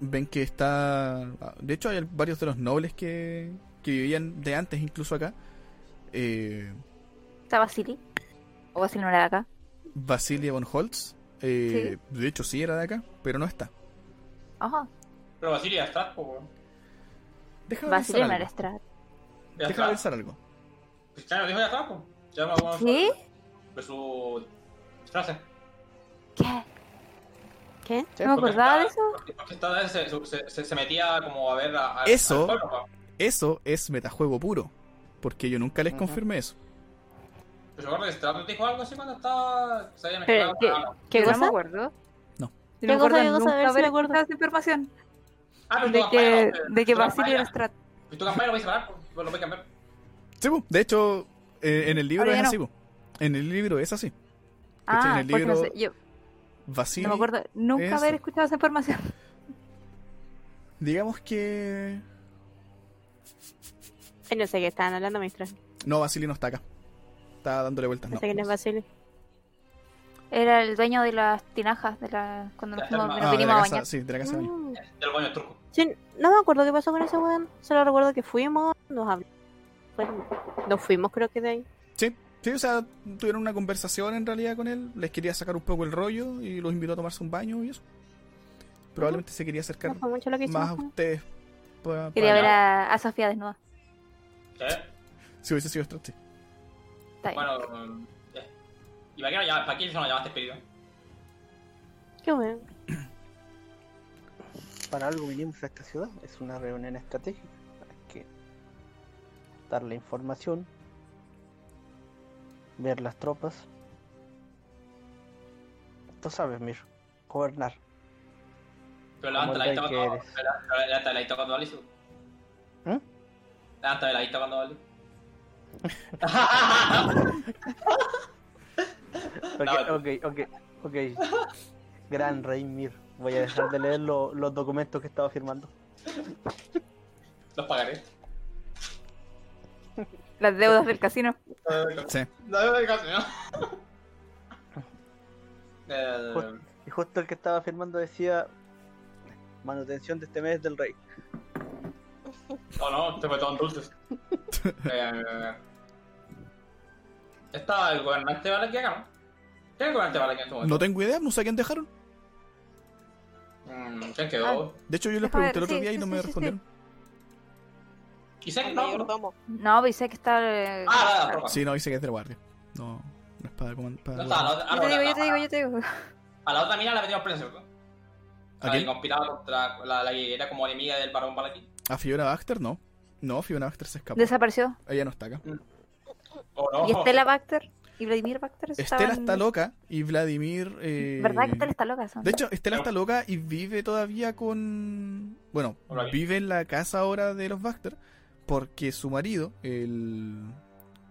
ven que está. De hecho, hay varios de los nobles que, que vivían de antes, incluso acá. Eh, ¿Está Basili? ¿O Basili no era de acá? Basilia von Holtz. eh, De hecho, sí era de acá, pero no está. Ajá. Pero Basilia Strat, po, weón. Déjame Basili pensar no era algo. Strat. Ya Déjame está. pensar algo. Cristiano dijo ya está, po. Ya vamos ¿Qué? De su frase. ¿Qué? ¿Qué? Sí, ¿No me acordaba de eso? Porque se, se, se- metía como a ver a, a- Eso. al pueblo. Eso es metajuego puro. Porque yo nunca les Ujú. confirmé eso. Pero yo recuerdo que dijo algo así cuando estaba. Se había mezclado. ¿qué? con- ¿Qué Yo No me cosa? acuerdo. No. Yo ¿Qué no me cosa, cosa? A nunca ver si haber me acuerdo. esa información. Ah, pero De tu que, campaña, de que tu Basili campaña. era Strat. Y tu campaña lo vais a separar, pues, lo vais a cambiar. Sí, bu. de hecho, eh, en el libro Ahora es así. bu. En el libro es así. Ah, el porque no libro- sé, yo Vasily, no me acuerdo nunca haber escuchado esa información. digamos que. No sé qué estaban hablando, maestra. No, Vasily no está acá. Está dándole vueltas. No No. sé quién es Basile. Era el dueño de las tinajas de la cuando nos, fuimos- ah, nos Ah, de vinimos la a casa, bañar. sí, de la casa de baño. Mm. Del baño turco. Sí, no me acuerdo qué pasó con ese weón. Solo recuerdo que fuimos, nos hablamos. Bueno, nos fuimos, creo que de ahí. Sí, sí, o sea, tuvieron una conversación en realidad con él. Les quería sacar un poco el rollo y los invitó a tomarse un baño y eso. Probablemente se quería acercar No fue mucho lo que hicimos. más a ustedes. pa- Quería para- ver a, a Sofía desnuda. ¿Qué? Si hubiese sido Strat, sí. Está bien. Bueno, um, ya. ¿Y para qué, llama- para qué lo llamaste espíritu? Qué weón. Para algo vinimos a esta ciudad. Es una reunión estratégica. Hay que dar la información, ver las tropas. Tú sabes, Mir, gobernar. Pero la el vista cuando. Levanta la vista cuando vale. ¿Mm? Levanta la vista cuando vale. Ok, ok, ok, ok. Gran rey Mir. Voy a dejar de leer lo- los documentos que estaba firmando. Los pagaré. Las deudas del casino. Sí. No, no, casi, ¿no? Eh, Ju- Y justo el que estaba firmando decía manutención de este mes del rey. No, no, te en dulces. eh, está el gobernante Valaki acá, ¿no? ¿Quién es el gobernante Valaki en este momento? No tengo idea, no sé a quién dejaron. Mm, ¿Quién quedó? De hecho, yo les pregunté el otro sí, día y no sí, me sí, sí. respondieron. ¿Y sé que El no? no. mayordomo. No, que está. eh, Ah, la tropa. Sí, no, dice que es de la guardia. No, no es para comandar. No está, la Yo te no, digo, la- yo te digo, yo te digo. A la otra mina la metimos presa, ¿cierto? ¿A La que quién? conspiraba contra la, la que era como enemiga del barón Valaki. ¿A Fiona Baxter? No. No, Fiona Baxter se escapó. Desapareció. Ella no está acá. ¿O no? Y Estela Baxter y Vladimir Baxter Estela estaban- está loca y Vladimir. eh, ¿Verdad que Estela está loca? Son- De hecho, Estela está loca y vive todavía con. Bueno, vive en la casa ahora de los Baxter porque su marido, el.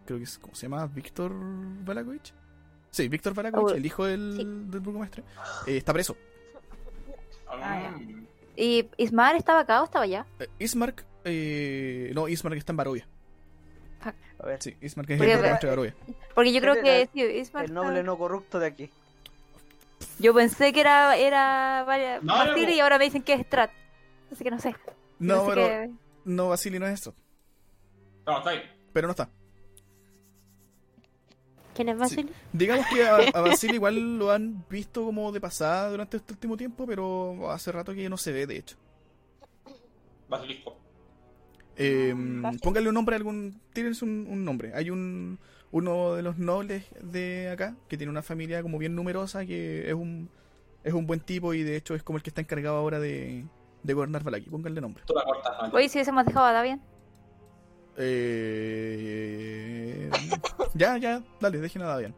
Creo que es. ¿Cómo se llama? ¿Víctor Valakovich? Sí, Víctor Valakovich, Oh, el hijo del, sí. del burgomaestre, eh, está preso. Ah. ¿Y Ismar estaba acá o estaba allá? Eh, Ismark, eh, no, Ismark está en Barovia. A ver, Sí, Ismark es Porque- el burgomaestre de Barovia. Porque yo creo que sí, Ismar el noble no corrupto de aquí. Yo pensé que era, era No, Basili no. y ahora me dicen que es Strat. Así que no sé. No, pero que- no, Basili no es esto. Pero está ahí. Pero no está. ¿Quién es Basili? Digamos que a, a Basili igual lo han visto como de pasada durante este último tiempo, pero hace rato que no se ve, de hecho. Basilisco. Eh, pónganle un nombre a algún. Tírense un, un nombre. Hay un. Uno de los nobles de acá, que tiene una familia como bien numerosa, que es un. Es un buen tipo y de hecho es como el que está encargado ahora de, de gobernar Valaki. Pónganle nombre. Tú la cortas, ¿no? Oye, si hubiésemos dejado a Davian. Eh, ya, ya, dale, dejen a Davian.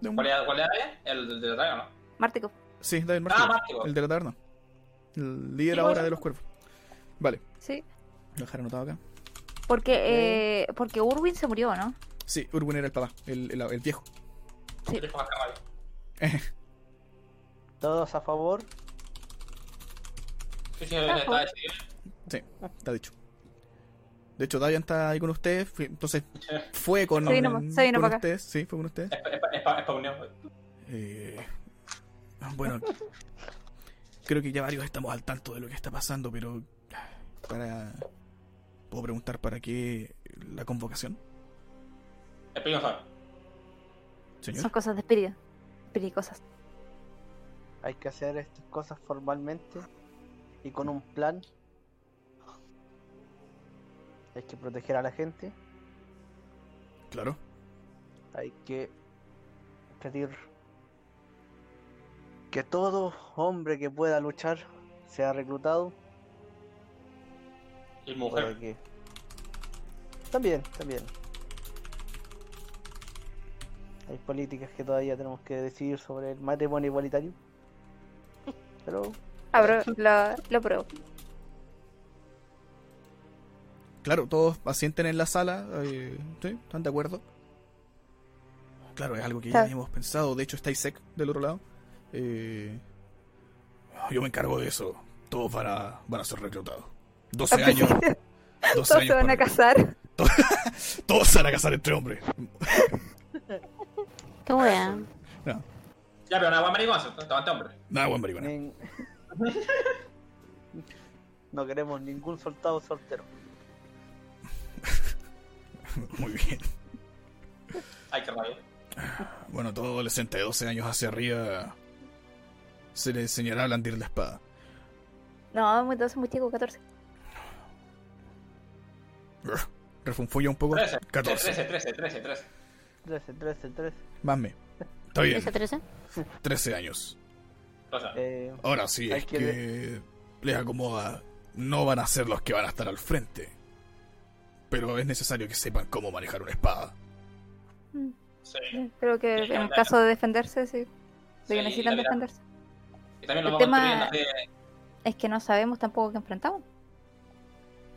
De un- ¿Cuál era, cuál era? El de la taberna, ¿no? Mártico. Sí, Davian Ah, Martínez, Mártico. el de la taberna. El líder Sí, ahora de los cuervos. Vale, Sí. lo dejaré anotado acá. Porque, eh, porque Urwin se murió, ¿no? Sí, Urban era el papá, el, el, el viejo. Sí. Todos a favor. Sí, sí, está decidido. Sí, está dicho. De hecho, Davian está ahí con ustedes, fui- entonces fue con, vino con ustedes, sí, fue con ustedes. Es, es, es. Eh, bueno, creo que ya varios estamos al tanto de lo que está pasando, pero para puedo preguntar para qué la convocación, sabe. señor. Son cosas de espíritu. Espiricosas. Hay que hacer estas cosas formalmente y con un plan. Hay que proteger a la gente. Claro. Hay que pedir que todo hombre que pueda luchar sea reclutado. Y mujer. que- También, también. Hay políticas que todavía tenemos que decidir sobre el matrimonio igualitario. Pero Abro, lo, lo pruebo. Claro, todos asienten en la sala, eh, ¿sí? ¿Están de acuerdo? Claro, es algo que ya Claro. habíamos pensado. De hecho, está Isaac del otro lado. Eh, yo me encargo de eso. Todos van a, van a ser reclutados. 12 años. 12 Todos se van a casar. Todos se van a casar entre hombres. Qué wea. No, Ya, pero una buena maricón, ¿cierto? Levante hombre. nada, buen maricona. nin- no queremos ningún soldado soltero. Muy bien. Ay, qué rabia. Bueno, todo adolescente de 12 años hacia arriba se le enseñará a blandir la espada. No, muy, entonces muy chico, 14. Brr, Refunfuña un poco. 13. 14. 13, 13, 13, 13. 13, 13, 13. Más me. Está bien. ¿Ese 13? 13 años. Eh, Ahora sí, es que que les acomoda. No van a ser los que van a estar al frente. Pero es necesario que sepan cómo manejar una espada. sí. Creo que en caso de defenderse, sí. De que necesitan defenderse. Y también lo El tema-. Es que no sabemos tampoco qué enfrentamos.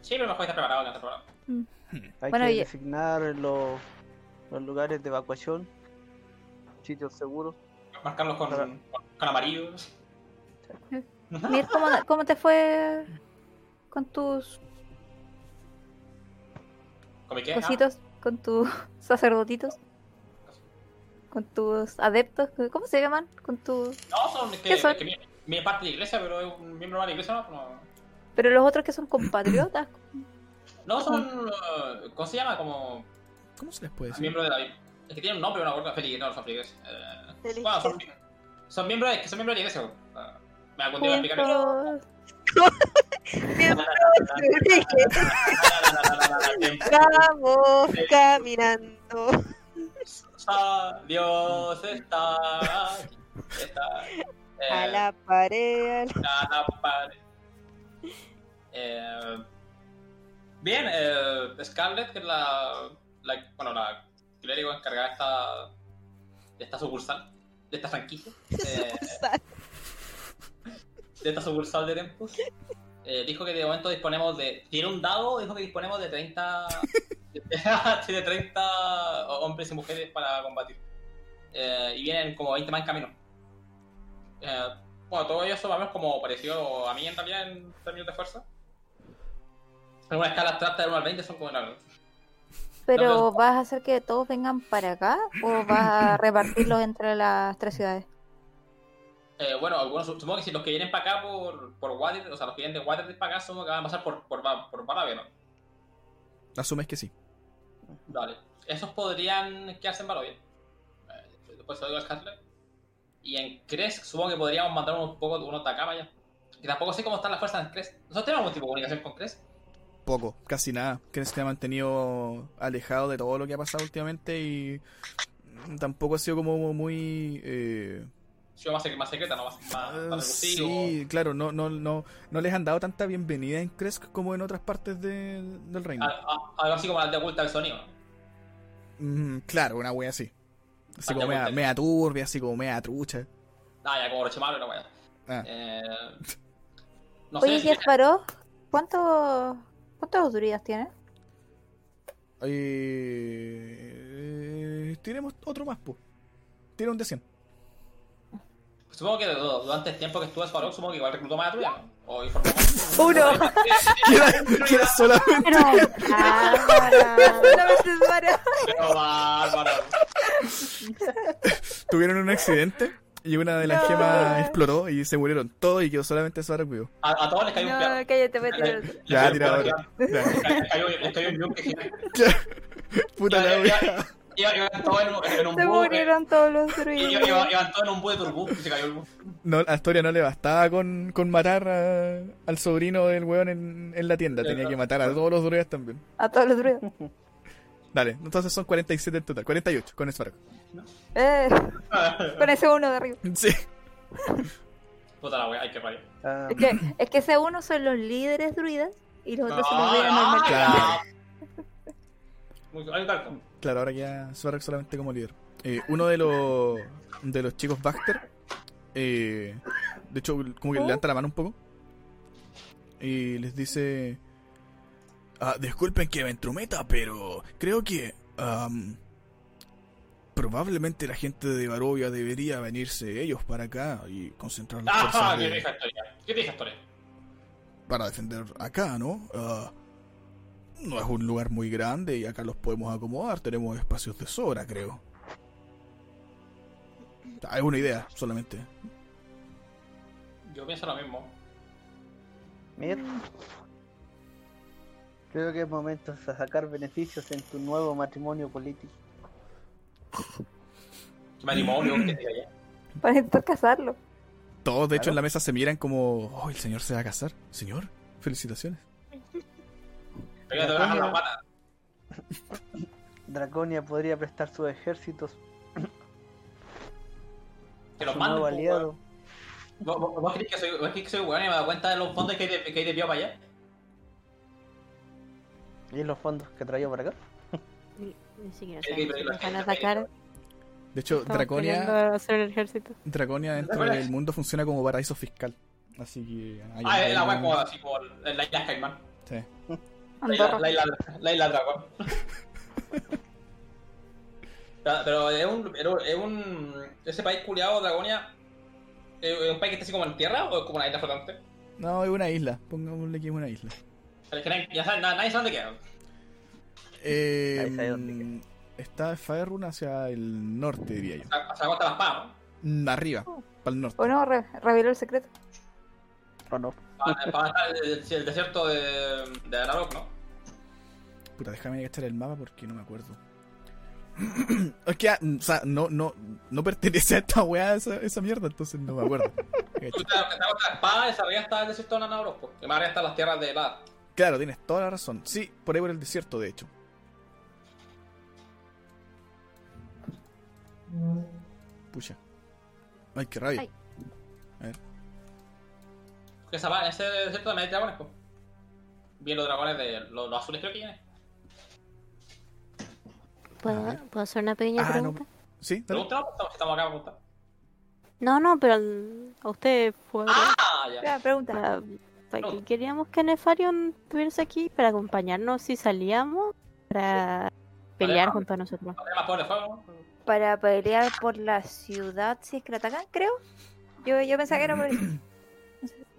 Sí, pero mejor estar preparado que no estar preparado. hay Bueno, que y- designar los, los lugares de evacuación, sitios seguros. Marcarlos con, Para- con, con amarillo. Mir, ¿cómo, ¿cómo te fue con tus ¿Con mi qué? cositos? Con tus sacerdotitos? ¿Con tus adeptos? ¿Cómo se llaman? ¿Con tus... No, son, es que, ¿Qué son? es que mi, parte de iglesia, pero es un miembro de la iglesia, ¿no? No, Pero los otros que son compatriotas. no son. eh, ¿Cómo se llama? Como ¿Cómo se les puede decir? miembro de la. Es que tiene un nombre, una gorda feliz, no, son. Eh, Feliz. bueno, son, son miembros de, que son miembros de la iglesia. eh, me algún día voy a explicar. Vamos caminando. Dios está aquí. Está. eh, A la pared. a la- a la pared. Eh, bien, eh, Scarlett, que es la, la- bueno, la clérigo encargada de esta, de esta sucursal, de esta franquicia, eh, de esta sucursal de Tempus, eh, dijo que de momento disponemos de, tiene un dado, dijo que disponemos de 30, tiene 30 hombres y mujeres para combatir. Eh, y vienen como 20 más en camino. Eh, Bueno, todo eso más o menos como pareció a mí en realidad en términos de fuerza. En una escala abstracta de 1 al 20 son como una... Pero No, ¿vas a hacer que todos vengan para acá o vas a repartirlos entre las tres ciudades? Eh, bueno, algunos, supongo que si los que vienen para acá por, por Water, o sea, los que vienen de Waterdeep para acá, supongo que van a pasar por, por, por Baravia, ¿no? Asumes que sí. Vale. Esos podrían quedarse en Barovia. Eh, después se lo digo al Cutler. Y en Crest supongo que podríamos mandar un poco unos Takama ya. Que tampoco sé cómo están las fuerzas en Crest. ¿Nosotros tenemos algún tipo de comunicación con Crest? Poco, casi nada. Que se ha mantenido alejado de todo lo que ha pasado últimamente y tampoco ha sido como muy... Eh, Sido más, sec- más secreta, ¿no? Más, más, más reclusivo. sí, claro, no, no, no, no les han dado tanta bienvenida en Kresk como en otras partes de- del reino. A- a- Algo así como las de oculta del sonido. Mm, claro, una wea así. Así Ah, como mea, mea turbia, así como mea trucha. Ah, ya como Orochimaru, no vaya. Ah. Eh, no Oye, sé si. Jesparo, ¿cuántos cuántos druidas tienes? Eh, tenemos otro más, pues. Tiene un de 100. Supongo que du- durante el tiempo que estuve en Sparrow, supongo que igual reclutó más a tuya, ¿no? O informó más. Uno. Queda, solamente. Solamente es para- Pero bárbaro. Tuvieron un accidente y una de las No. gemas explotó y se murieron todos y quedó solamente Sara vivo. A, a todos les cayó un No, piano. cállate, voy a tirar otro. Ya, tira ahora. Les cayó- un yunque. Puta la wea. Iba- Iba- Iban todos en, un- en un Se bus. eh, murieron todos los iba- Iban todos en un bus de turbus y se cayó el bus. No, a Astoria no le bastaba con, con matar a- al sobrino del weón en, en la tienda. Tenía que matar a todos los druidas también. A todos los druidas. Dale, entonces son 47 en total. 48 con Sparrow. Eh, con ese uno de arriba. Sí. Puta la wea, hay que rayar. Ah, Es que, es que ese uno son los líderes druidas y los otros son los Ah, druidas normales. Claro. Muy- Hay un calco. Claro, ahora queda Sparrow solamente como líder. Eh, uno de los de los chicos Baxter, eh, de hecho, como que levanta la mano un poco y les dice: "Ah, Disculpen que me entrometa, pero creo que probablemente la gente de Barovia debería venirse ellos para acá y concentrar las Ajá, fuerzas ¿qué de- te dije historia? ¿Qué te dije historia? para defender acá, ¿no? Ah, no es un lugar muy grande y acá los podemos acomodar, tenemos espacios de sobra, creo. Es una idea, solamente. Yo pienso lo mismo. Mir, creo que es momento de sacar beneficios en tu nuevo matrimonio político. Matrimonio, ¿qué te diga Para intentar casarlo. Todos, de hecho, en la mesa se miran como, oh, el señor se va a casar. Señor, felicitaciones. Ya? Oiga, te voy a bajar la pata. Draconia podría prestar sus ejércitos, Que los nuevo pues, aliado. ¿Vos, vos, vos crees que soy, vos crees que soy weón y me dado cuenta de los fondos que hay de, que hay de pío para allá? ¿Y los fondos que traía para acá? Ni, ni siquiera la van a atacar. De hecho, Estamos Draconia, hacer el ejército. Draconia dentro Draconia. del mundo funciona como paraíso fiscal. Así que... hay- Ah, es la hay un- como así como la isla Caimán. Sí. La isla, Andorra. la isla, la isla dragón. Pero- Pero es un, pero es un. Ese país culiado, Dragonia. ¿Es un país que está así como en tierra o es como una isla flotante? No, es una isla. Pongámosle que es una isla. Es que nadie, ya saben, na- nadie sabe dónde queda. Eh, Ahí sabe dónde queda. está Faerun hacia el norte, diría yo. O sea, o sea, aguanta las palas, Mm, Arriba, para el norte. ¿O no? Re- reveló el secreto. ¿O no? Para, el, desierto de, de ¿no? Puta, déjame echar el mapa porque no me acuerdo. es que, ah, o sea, no, no, no pertenece a esta weá esa, esa mierda, entonces no me acuerdo. Tú te te aguantas la espada, esa arriba está el desierto de Nanauros, pues. Y más arriba están las tierras de helada. claro, tienes toda la razón. Sí, por ahí por el desierto, de hecho. Pucha. Ay, qué rabia. Ay. Esa pa- ese desierto también hay dragones, pues. Bien los dragones de los, los azules creo que tiene. ¿Puedo. ¿puedo hacer una pequeña Ah, no. pregunta? Sí, dale. Pregunta, estamos, estamos acá a preguntar. No, no, pero al- a usted fue. Ah, ya. Ya, pregunta. Para, para No. que queríamos que Nefarion estuviese aquí para acompañarnos si salíamos para pelear Vale, junto a nosotros. ¿no? Para pelear por la ciudad, si es que la atacan, creo. Yo, yo pensaba que era por.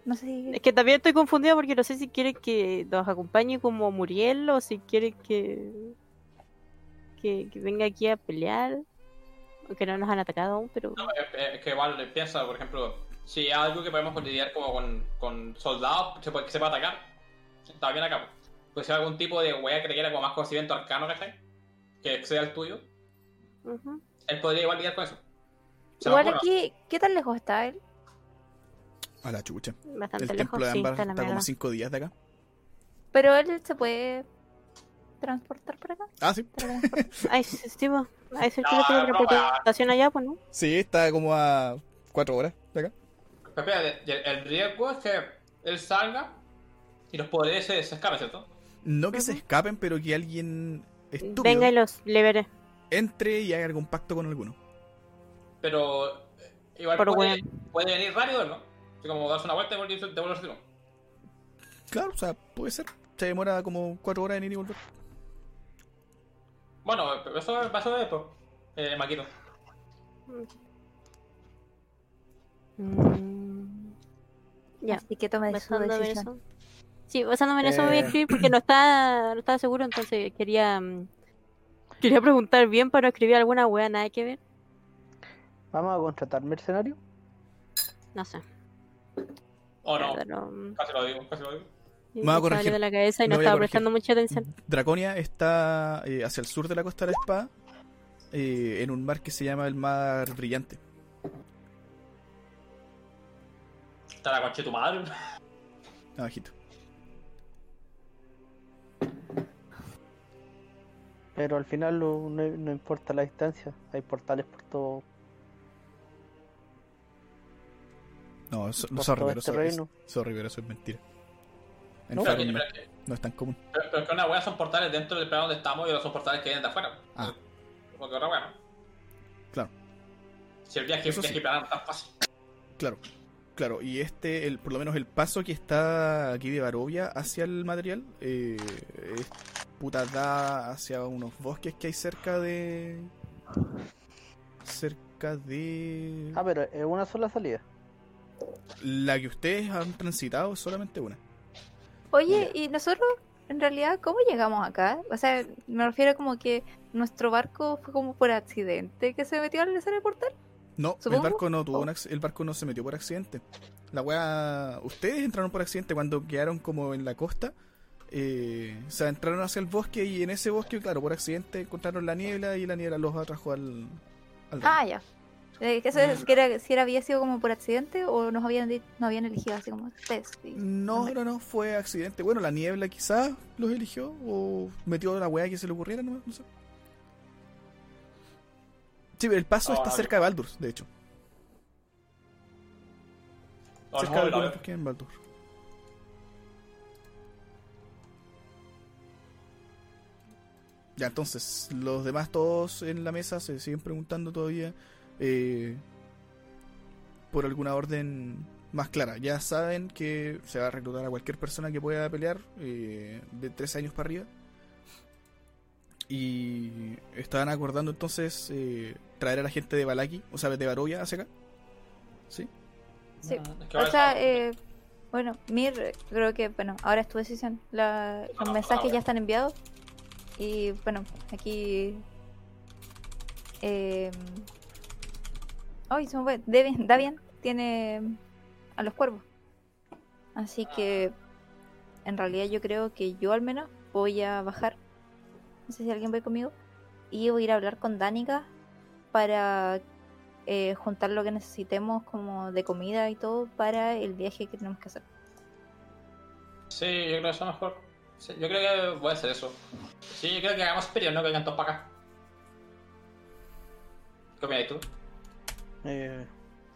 No sé, si... Es que también estoy confundida porque no sé si quiere que nos acompañe como Muriel o si quiere que, que, que venga aquí a pelear. Aunque no nos han atacado aún, pero... No, es, es que igual piensa, por ejemplo, si hay algo que podemos lidiar como con, con soldados se puede- que se puede atacar, está bien acá. Pues si hay algún tipo de wea que requiera como más conocimiento arcano, ¿cachai? Que exceda el tuyo, él podría igual lidiar con eso. Se Igual aquí, ¿qué tan lejos está él? A la chucha. Bastante El lejos, templo de sí, Ámbar está está como mierda. 5 días de acá. Pero él se puede transportar por acá. Ah, sí. Ay, sí, no, teletransportación allá, pues, ¿no? Sí, está como a 4 horas de acá. Pero espérate, el, el riesgo es que él salga y los poderes se, se escapen, ¿cierto? No que se escapen, pero que alguien estúpido Venga y los libere. entre y haga algún pacto con alguno. Pero eh, igual puede, puede venir rápido, ¿no? Así como darse una vuelta y devolverse de nuevo. Claro, o sea, puede ser. Se demora como 4 horas en ir y volver. Bueno, pero eso, eso es después. Eh, Maquito. Mm. Ya, Así que basándome en decisión. eso. Sí, basándome en eso me voy a Eh. escribir porque no estaba, no estaba seguro, entonces quería mm, quería preguntar bien para no escribir alguna wea nada que ver. Vamos a contratar mercenario. No sé. O no, casi lo digo, casi lo digo. Me voy a corregir. yendo la cabeza y no estaba prestando mucha atención. Draconia está eh, hacia el sur de la costa de la espada, eh, en un mar que se llama el Mar Brillante. Está la concha de tu madre. Abajito. Pero al final no, no- no importa la distancia. Hay portales por todo, No, so- por sorry, pero este sorry, reino. sorry, pero eso es mentira. En No, que- no, pero que- no es tan común. pero- pero que una wea son portales dentro del plano donde estamos y otros son portales que vienen de afuera. Ah. Porque otra wea, ¿no? Claro. Si el viaje, Eso sí. viaje no es tan fácil. Claro, claro. Y este, el, por lo menos el paso que está aquí de Barovia hacia el material, eh, es, puta, da hacia unos bosques que hay cerca de... Cerca de... Ah, pero es una sola salida. La que ustedes han transitado es solamente una. Oye, ¿y nosotros en realidad cómo llegamos acá? O sea, me refiero como que nuestro barco fue como por accidente que se metió al escenario portal. No, ¿Supongo? el barco no tuvo Oh. un el barco no se metió por accidente. La weá, ustedes entraron por accidente cuando quedaron como en la costa. Eh, o sea, entraron hacia el bosque y en ese bosque, claro, por accidente encontraron la niebla y la niebla los atrajo al, al Ah, ya. Eh, que eso es, que era, si era, había sido como por accidente o nos habían, nos habían elegido así como y- No, no, no, fue accidente. Bueno, la niebla quizás los eligió o metió la weá que se le ocurriera, no, no sé. Sí, el paso Ah, está no. cerca de Baldur, de hecho. No, cerca no, de no, no. bosques en Baldur. Ya, entonces, los demás todos en la mesa se siguen preguntando todavía eh, por alguna orden más clara. Ya saben que se va a reclutar a cualquier persona que pueda pelear eh, de tres años para arriba. Y estaban acordando entonces eh, traer a la gente de Balaki, o sea, de Barovia hacia acá. ¿Sí? Sí. O sea, eh, bueno, Mir, creo que, bueno, ahora es tu decisión. La- los mensajes ya están enviados. Y bueno, aquí. Eh, ay, se me fue. Debian, Davian tiene a los cuervos. Así que. En realidad, yo creo que yo al menos voy a bajar. No sé si alguien va conmigo. Y voy a ir a hablar con Danica para eh, juntar lo que necesitemos como de comida y todo para el viaje que tenemos que hacer. Sí, yo creo que eso es mejor. Yo creo que voy a hacer eso. Sí, yo creo que hagamos superior, no que vengan todos para acá. ¿Qué opinas tú? Eh,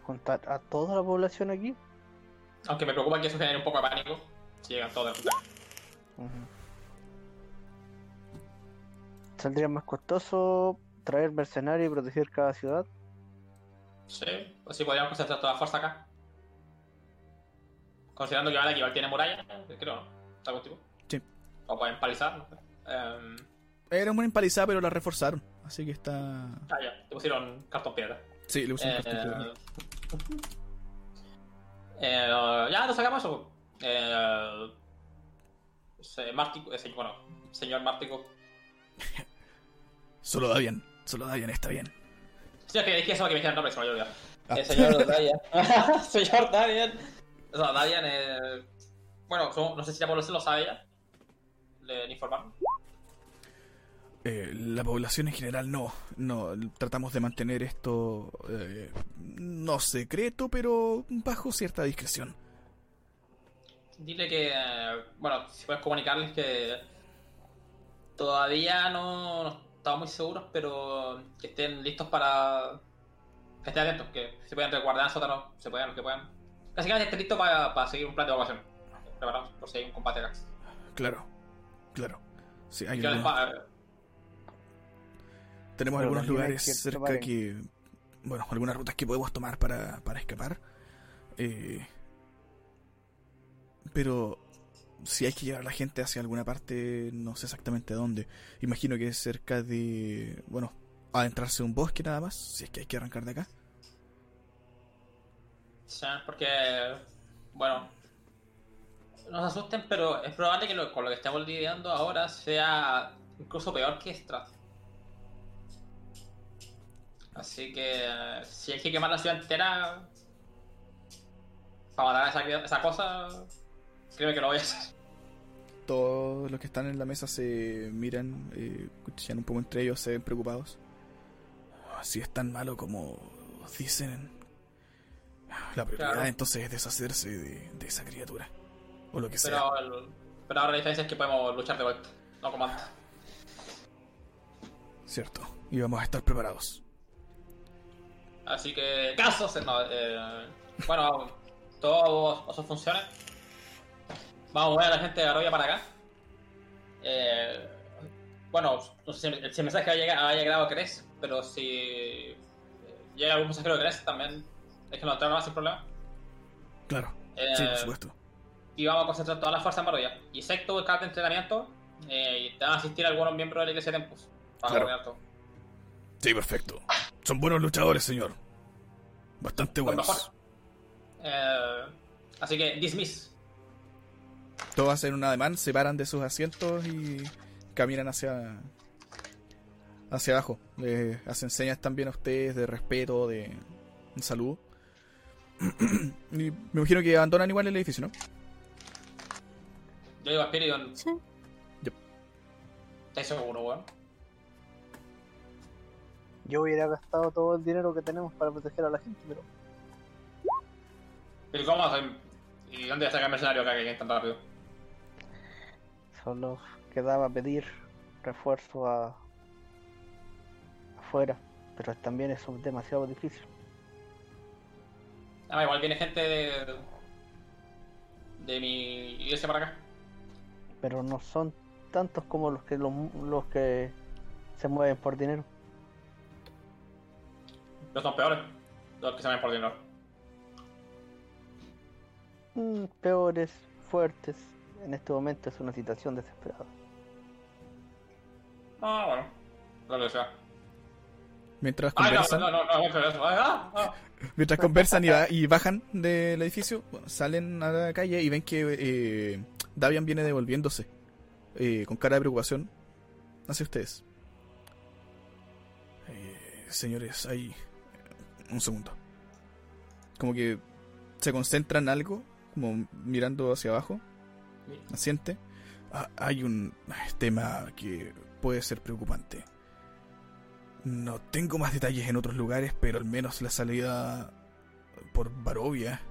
juntar a toda la población aquí. Aunque me preocupa que eso genere un poco de pánico. Si llegan todos. Ujú. Saldría más costoso traer mercenarios y proteger cada ciudad. Sí, pues sí, podríamos concentrar toda la fuerza acá. Considerando que Valak igual tiene muralla, creo, ¿no? ¿Está contigo? Sí. O pueden palizar, no sé. Em, Era una empalizada, pero la reforzaron. Así que está. ah, ya, te pusieron cartón piedra. Sí, le un Eh. Eh, ya, nos sacamos eso. Eh, eh, bueno, señor Mártico. Solo da bien, solo da bien, está bien. Sí, es que dije eso que me dijeron el nombre, se me olvidado. Ah. Eh, señor Darian. señor Darian. O sea, Darian, eh, bueno, no sé si la población lo sabe ya. Le le informaron. Eh, la población en general no, no, tratamos de mantener esto eh, no secreto, pero bajo cierta discreción. Dile que, eh, bueno, si puedes comunicarles que todavía no, no estamos muy seguros, pero que estén listos para. que estén atentos, que se puedan resguardar en sótano, se puedan, que puedan. Básicamente estén listos para, para seguir un plan de evacuación. Preparados por si hay un combate acá. Claro, claro. Sí, hay les pa- eh, tenemos Pero algunos lugares cerca que, bueno, algunas rutas que podemos tomar para, para escapar. Eh, pero si hay que llevar a la gente hacia alguna parte, no sé exactamente dónde. Imagino que es cerca de, bueno, adentrarse en un bosque nada más, si es que hay que arrancar de acá. Sí, porque, bueno, no se asusten, pero es probable que lo- con lo que estamos lidiando ahora sea incluso peor que Strat. Así que, eh, si hay que quemar la ciudad entera para matar a esa, esa cosa, créeme que lo voy a hacer. Todos los que están en la mesa se miran, eh, cuchillan un poco entre ellos, se ven preocupados. Si es tan malo como dicen, la prioridad Claro. entonces es deshacerse de, de esa criatura. O lo que sea. El- pero ahora la diferencia es que podemos luchar de vuelta, no como antes. Cierto. Y vamos a estar preparados. Así que, casos, no, eh, bueno, todo eso funciona. Vamos a mover a la gente de Garovia para acá. Eh, bueno, no sé si si el mensaje ha llegado, ha llegado a Cres, pero si eh, llega algún mensajero de Cres también, es que nos traen más sin problema. Claro. Eh, Sí, por supuesto. y vamos a concentrar todas las fuerzas en Barovia. Y excepto de entrenamiento, eh, y te van a asistir algunos miembros de la Iglesia de Tempus. Para Claro. todo. Sí, perfecto. Son buenos luchadores, señor. Bastante Pues buenos. mejor. Eh, así que, dismiss. Todos hacen un ademán, se paran de sus asientos y caminan hacia hacia abajo. Les hacen señas también a ustedes de respeto, de un saludo. y me imagino que abandonan igual el edificio, ¿no? Yo digo a Spirion, Sí. ¿estáis seguro, weón? Yo hubiera gastado todo el dinero que tenemos para proteger a la gente, pero ¿Y cómo hacen? ¿Y dónde saca el mercenario acá que es tan rápido? solo quedaba pedir refuerzo a afuera. Pero también es demasiado difícil. Ah, igual viene gente de. de mi iglesia para acá. Pero no son tantos como los que los, los que se mueven por dinero. Los son peores. Los que se ven por dinero. Mm, peores, fuertes. En este momento es una situación desesperada. Ah, bueno. Lo que sea. Mientras no, conversan, no, no, no, no, no, no, mientras conversan y, ba- y bajan del edificio, bueno, salen a la calle y ven que eh, Davian viene devolviéndose eh, con cara de preocupación hacia ustedes. Eh, señores, hay un segundo. Como que se concentra en algo, como mirando hacia abajo, asiente. Ah, hay un tema que puede ser preocupante. No tengo más detalles en otros lugares, pero al menos la salida por Barovia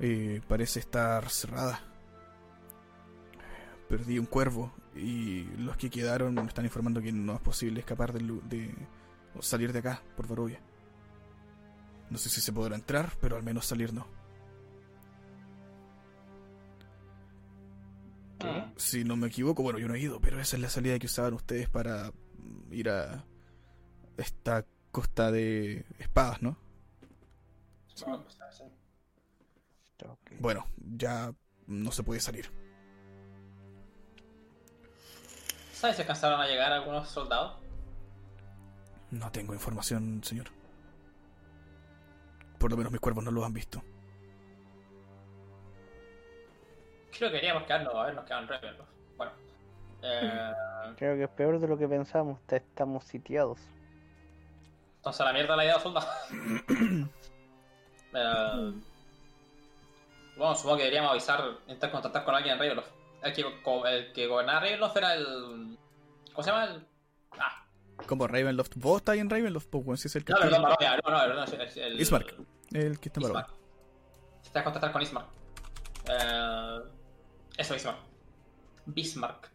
eh, parece estar cerrada. Perdí un cuervo y los que quedaron me están informando que no es posible escapar de, o salir de acá por Barovia. No sé si se podrá entrar, pero al menos salir no. Si no me equivoco, bueno, yo no he ido, pero esa es la salida que usaban ustedes para ir a esta costa de espadas, ¿no? No, pues, sí. Bueno, ya no se puede salir. ¿Sabes si alcanzaron a llegar algunos soldados? No tengo información, señor. Por lo menos mis cuervos no los han visto. creo que deberíamos quedarnos, a ver, nos quedan Ravenloft. Bueno. Eh, Creo que es peor de lo que pensamos. te- Estamos sitiados. entonces a la mierda la idea de soldado. Eh, bueno, supongo que deberíamos avisar, intentar contactar con alguien en Ravenloft. El que, el que gobernaba Ravenloft era el... ¿Cómo se llama? El... Ah, Como Ravenloft. ¿Vos estáis en Ravenloft? Pues, si es el no, perdón, no, no, perdón, es el... Ismark. El que está en Ismark. Barovia. Te vas a contactar con Ismark. Eh, eso, Ismark. Bismarck.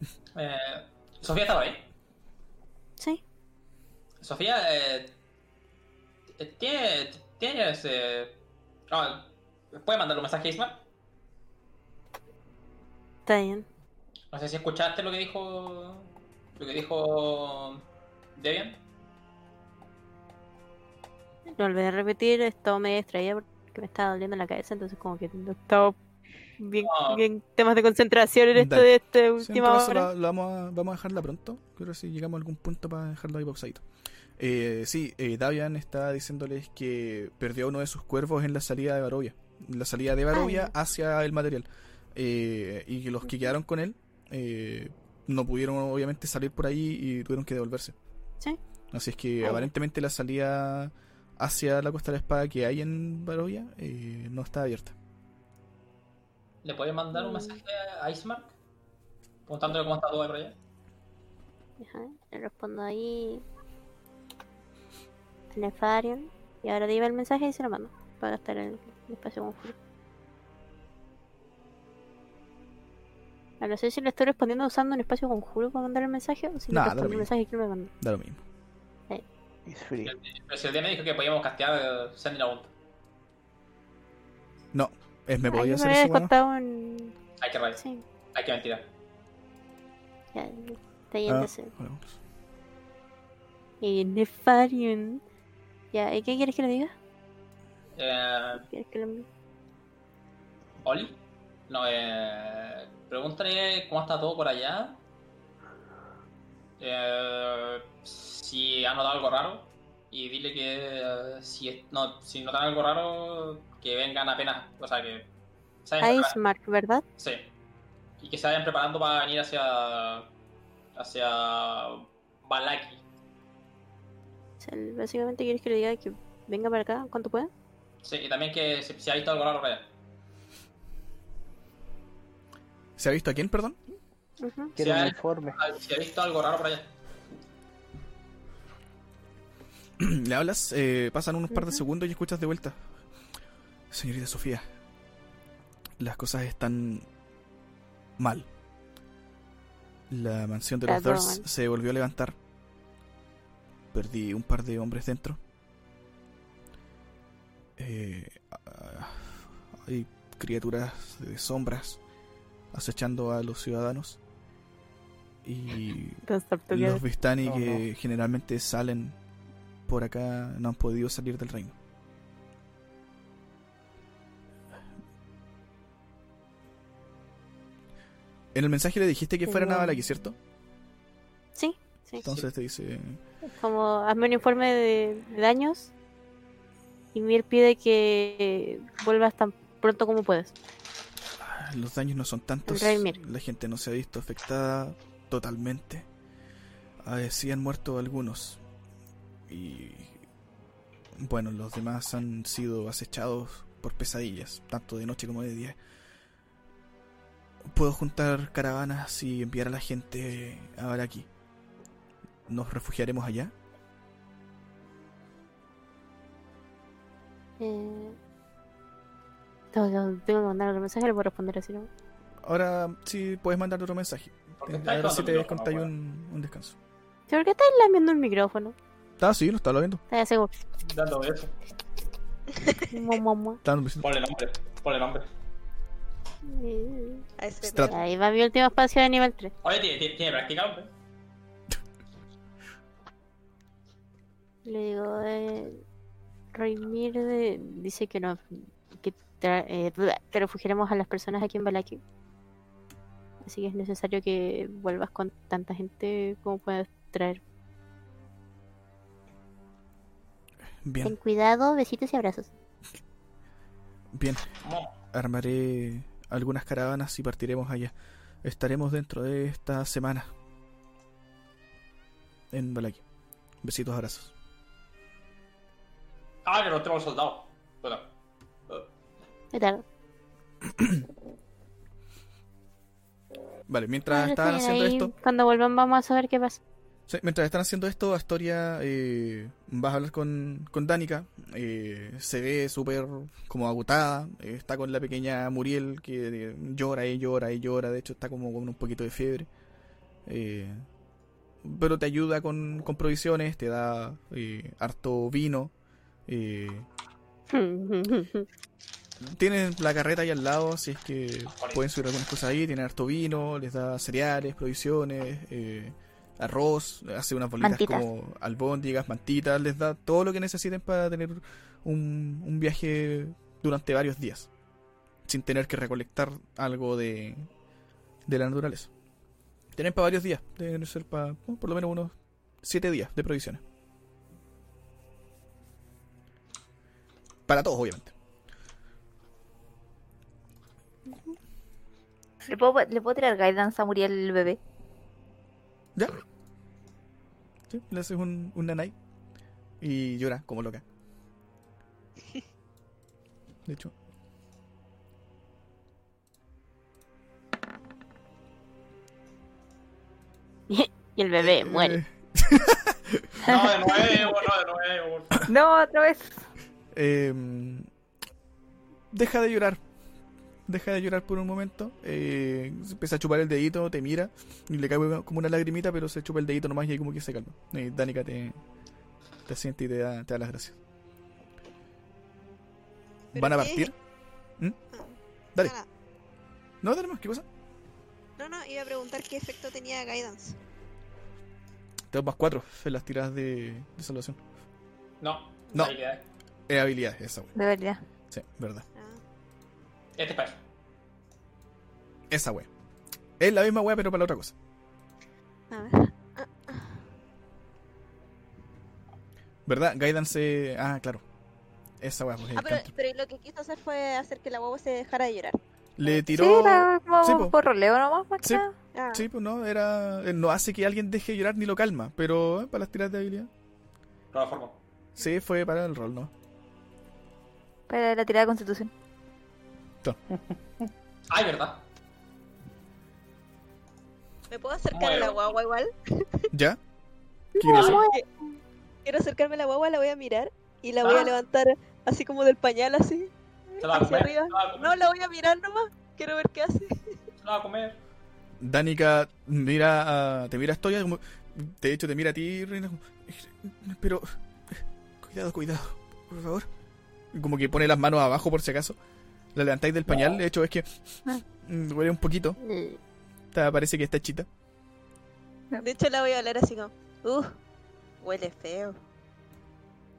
Eh, Sofía por ahí. Sí. Sofía, eh, eh, tiene, tiene ese... ah, ¿Puede mandarle un mensaje a Ismark? Está bien. No sé si escuchaste lo que dijo... Lo que dijo... Debian. Lo volveré a repetir, estaba medio distraída porque me estaba doliendo la cabeza, entonces como que no estaba bien, No. bien temas de concentración en esto Dale. de esta en última hora. la- la vamos, a, vamos a dejarla pronto. Creo si llegamos a algún punto para dejarlo ahí pausadito. Eh, sí, eh, Davian está diciéndoles que perdió uno de sus cuervos en la salida de Barovia. En la salida de Barovia hacia el material. Eh, y que los que quedaron con él eh, no pudieron obviamente salir por ahí y tuvieron que devolverse. Sí. Así es que Ah, aparentemente la salida hacia la Costa de la Espada que hay en Barovia eh, no está abierta. ¿Le puedes mandar un Mm. mensaje a Ismark? Preguntándole cómo está todo por allá. Ajá, le respondo ahí. a Nefarion. Y ahora dime el mensaje y se lo mando. Para gastar el, el espacio con Julio. Ah, No sé si le estoy respondiendo usando un espacio conjuro para mandar el mensaje o si Nah, le da lo respondo el mismo. mensaje que él me mandó. Da lo mismo. It's free. Pero si el día me dijo que podíamos castear eh, Sentinel Wound. No, es, me podía hacer eso. descontado en. Hay que reír. Sí, Hay que mentira. ya. Está bien Ah, bueno. Y Nefarion. Ya, ¿y qué quieres que le diga? Eh, ¿Quieres que le envíe? Oli. No, eh. Pregúntale cómo está todo por allá. Eh, si ha notado algo raro. Y dile que eh, si, no, si notan algo raro, que vengan apenas. O sea, que se. Icemark, ¿verdad? Sí. Y que se vayan preparando para venir hacia. hacia. Balaki. O sea, básicamente quieres que le diga que venga para acá cuanto pueda. Sí, y también que si ha visto algo raro allá. ¿Se ha visto a quién, perdón? Quiero Si un hay- informe. Si ha visto algo raro por allá. Le hablas, eh, pasan unos par de segundos y escuchas de vuelta. Señorita Sofía, las cosas están mal. La mansión de los mal. se volvió a levantar. Perdí un par de hombres dentro. Eh, ah, hay criaturas de sombras acechando a los ciudadanos. Y los Vistani que generalmente salen por acá no han podido salir del reino. En el mensaje le dijiste que fueran a Tengo- Balaki, ¿cierto? Sí, sí. Entonces te dice... Como hazme un informe de, de daños. Y Mir pide que vuelvas tan pronto como puedas. "Ah, Los daños no son tantos. La gente no se ha visto afectada totalmente. Ah, sí han muerto algunos. Y... Bueno, los demás han sido acechados por pesadillas, tanto de noche como de día. Puedo juntar caravanas y enviar a la gente a Baraki. ¿Nos refugiaremos allá? Eh... Tengo, tengo que mandar otro mensaje, le puedo responder así, ¿no? Ahora sí puedes mandar otro mensaje. Porque A estáis ver con si el te micrófono, contáis weón. un, un descanso. ¿Sí, ¿Por qué estás lamiendo el micrófono? Ah, sí, lo estaba viendo. Está así como... Dando diciendo- Ponle nombre. Ponle nombre. Eh. Ahí va mi último espacio de nivel 3. Oye, tiene, tiene, tiene práctica, hombre. Le digo, eh, Reymir eh, dice que no, que tra- eh, a las personas aquí en Balaki. Así que es necesario que vuelvas con tanta gente como puedas traer. Ten Bien, cuidado, besitos y abrazos. bien. Armaré algunas caravanas y partiremos allá. Estaremos dentro de esta semana en Balaki. Besitos, abrazos. Ah, que no tenemos soldados. Bueno. ¿Qué tal? Vale, mientras Bueno, estaban está bien, haciendo ahí, esto, Cuando vuelvan vamos a saber qué pasa. sí, mientras están haciendo esto, Astoria, eh, vas a hablar con, con Danica. eh, se ve súper como agotada. eh, está con la pequeña Muriel que eh, llora y llora y llora. De hecho, está como con un poquito de fiebre. Eh, pero te ayuda con, con provisiones, te da eh, harto vino. Tienen la carreta ahí al lado, así es que pueden subir algunas cosas ahí. Tienen harto vino, les da cereales, provisiones, eh, arroz, hace unas bolitas Mantitas. como albóndigas, mantitas, les da todo lo que necesiten para tener un, un viaje durante varios días, sin tener que recolectar algo de, de la naturaleza. Tienen para varios días, deben ser para bueno, por lo menos unos 7 días de provisiones. Para todos, obviamente. ¿Le puedo, ¿Le puedo tirar guidance a Muriel el bebé? ¿Ya? Sí, le haces un, un nanay y llora como loca. De hecho. y el bebé muere. Eh, No, de nuevo, no, de nuevo. No, otra vez. em, deja de llorar. Deja de llorar por un momento. Eh, empieza a chupar el dedito, te mira y le cae como una lagrimita, pero se chupa el dedito nomás y ahí como que se calma. Y Danica te, te siente y te da, te da las gracias. ¿Pero ¿Van a partir? ¿Mm? Ah, Dale. nada. No, dale más, ¿qué cosa? No, no, iba a preguntar qué efecto tenía Guidance. Te das más cuatro en las tiradas de, de salvación. No, No. Es habilidad, esa wea. De verdad. Sí, verdad. Este es para eso. Esa wea. Es la misma wea, pero para la otra cosa. a ver. ¿Verdad? Guidance. Ah, claro. Esa wea, pues Ah, pero, lo que quiso hacer fue hacer que la guagua se dejara de llorar. Le Sí, tiró. era como Sí, po. por roleo nomás, más Sí. Ah, Sí, pues no, era. eh, No hace que alguien deje de llorar ni lo calma, pero eh, para las tiradas de habilidad. Lo transformo. Sí, fue para el rol, ¿no? Para la tirada de constitución. Ay, ¿verdad? ¿Me puedo acercar a la guagua igual? ¿Ya? Quiero acercarme a la guagua, la voy a mirar y la voy a Ah. levantar así como del pañal, así, Se la va a hacia comer. arriba. Se la va a comer. No, la voy a mirar nomás. Quiero ver qué hace. Se la va a comer. Danica mira a, te mira a Stoya como. De hecho, te mira a ti, Reina. como, "Eh, Pero. eh, Cuidado, cuidado, por favor. Y Como que pone las manos abajo por si acaso. La levantáis del pañal. De hecho, es que. Mm, Huele un poquito. Está- parece que está chita. De hecho, la voy a hablar así como, uh, huele feo.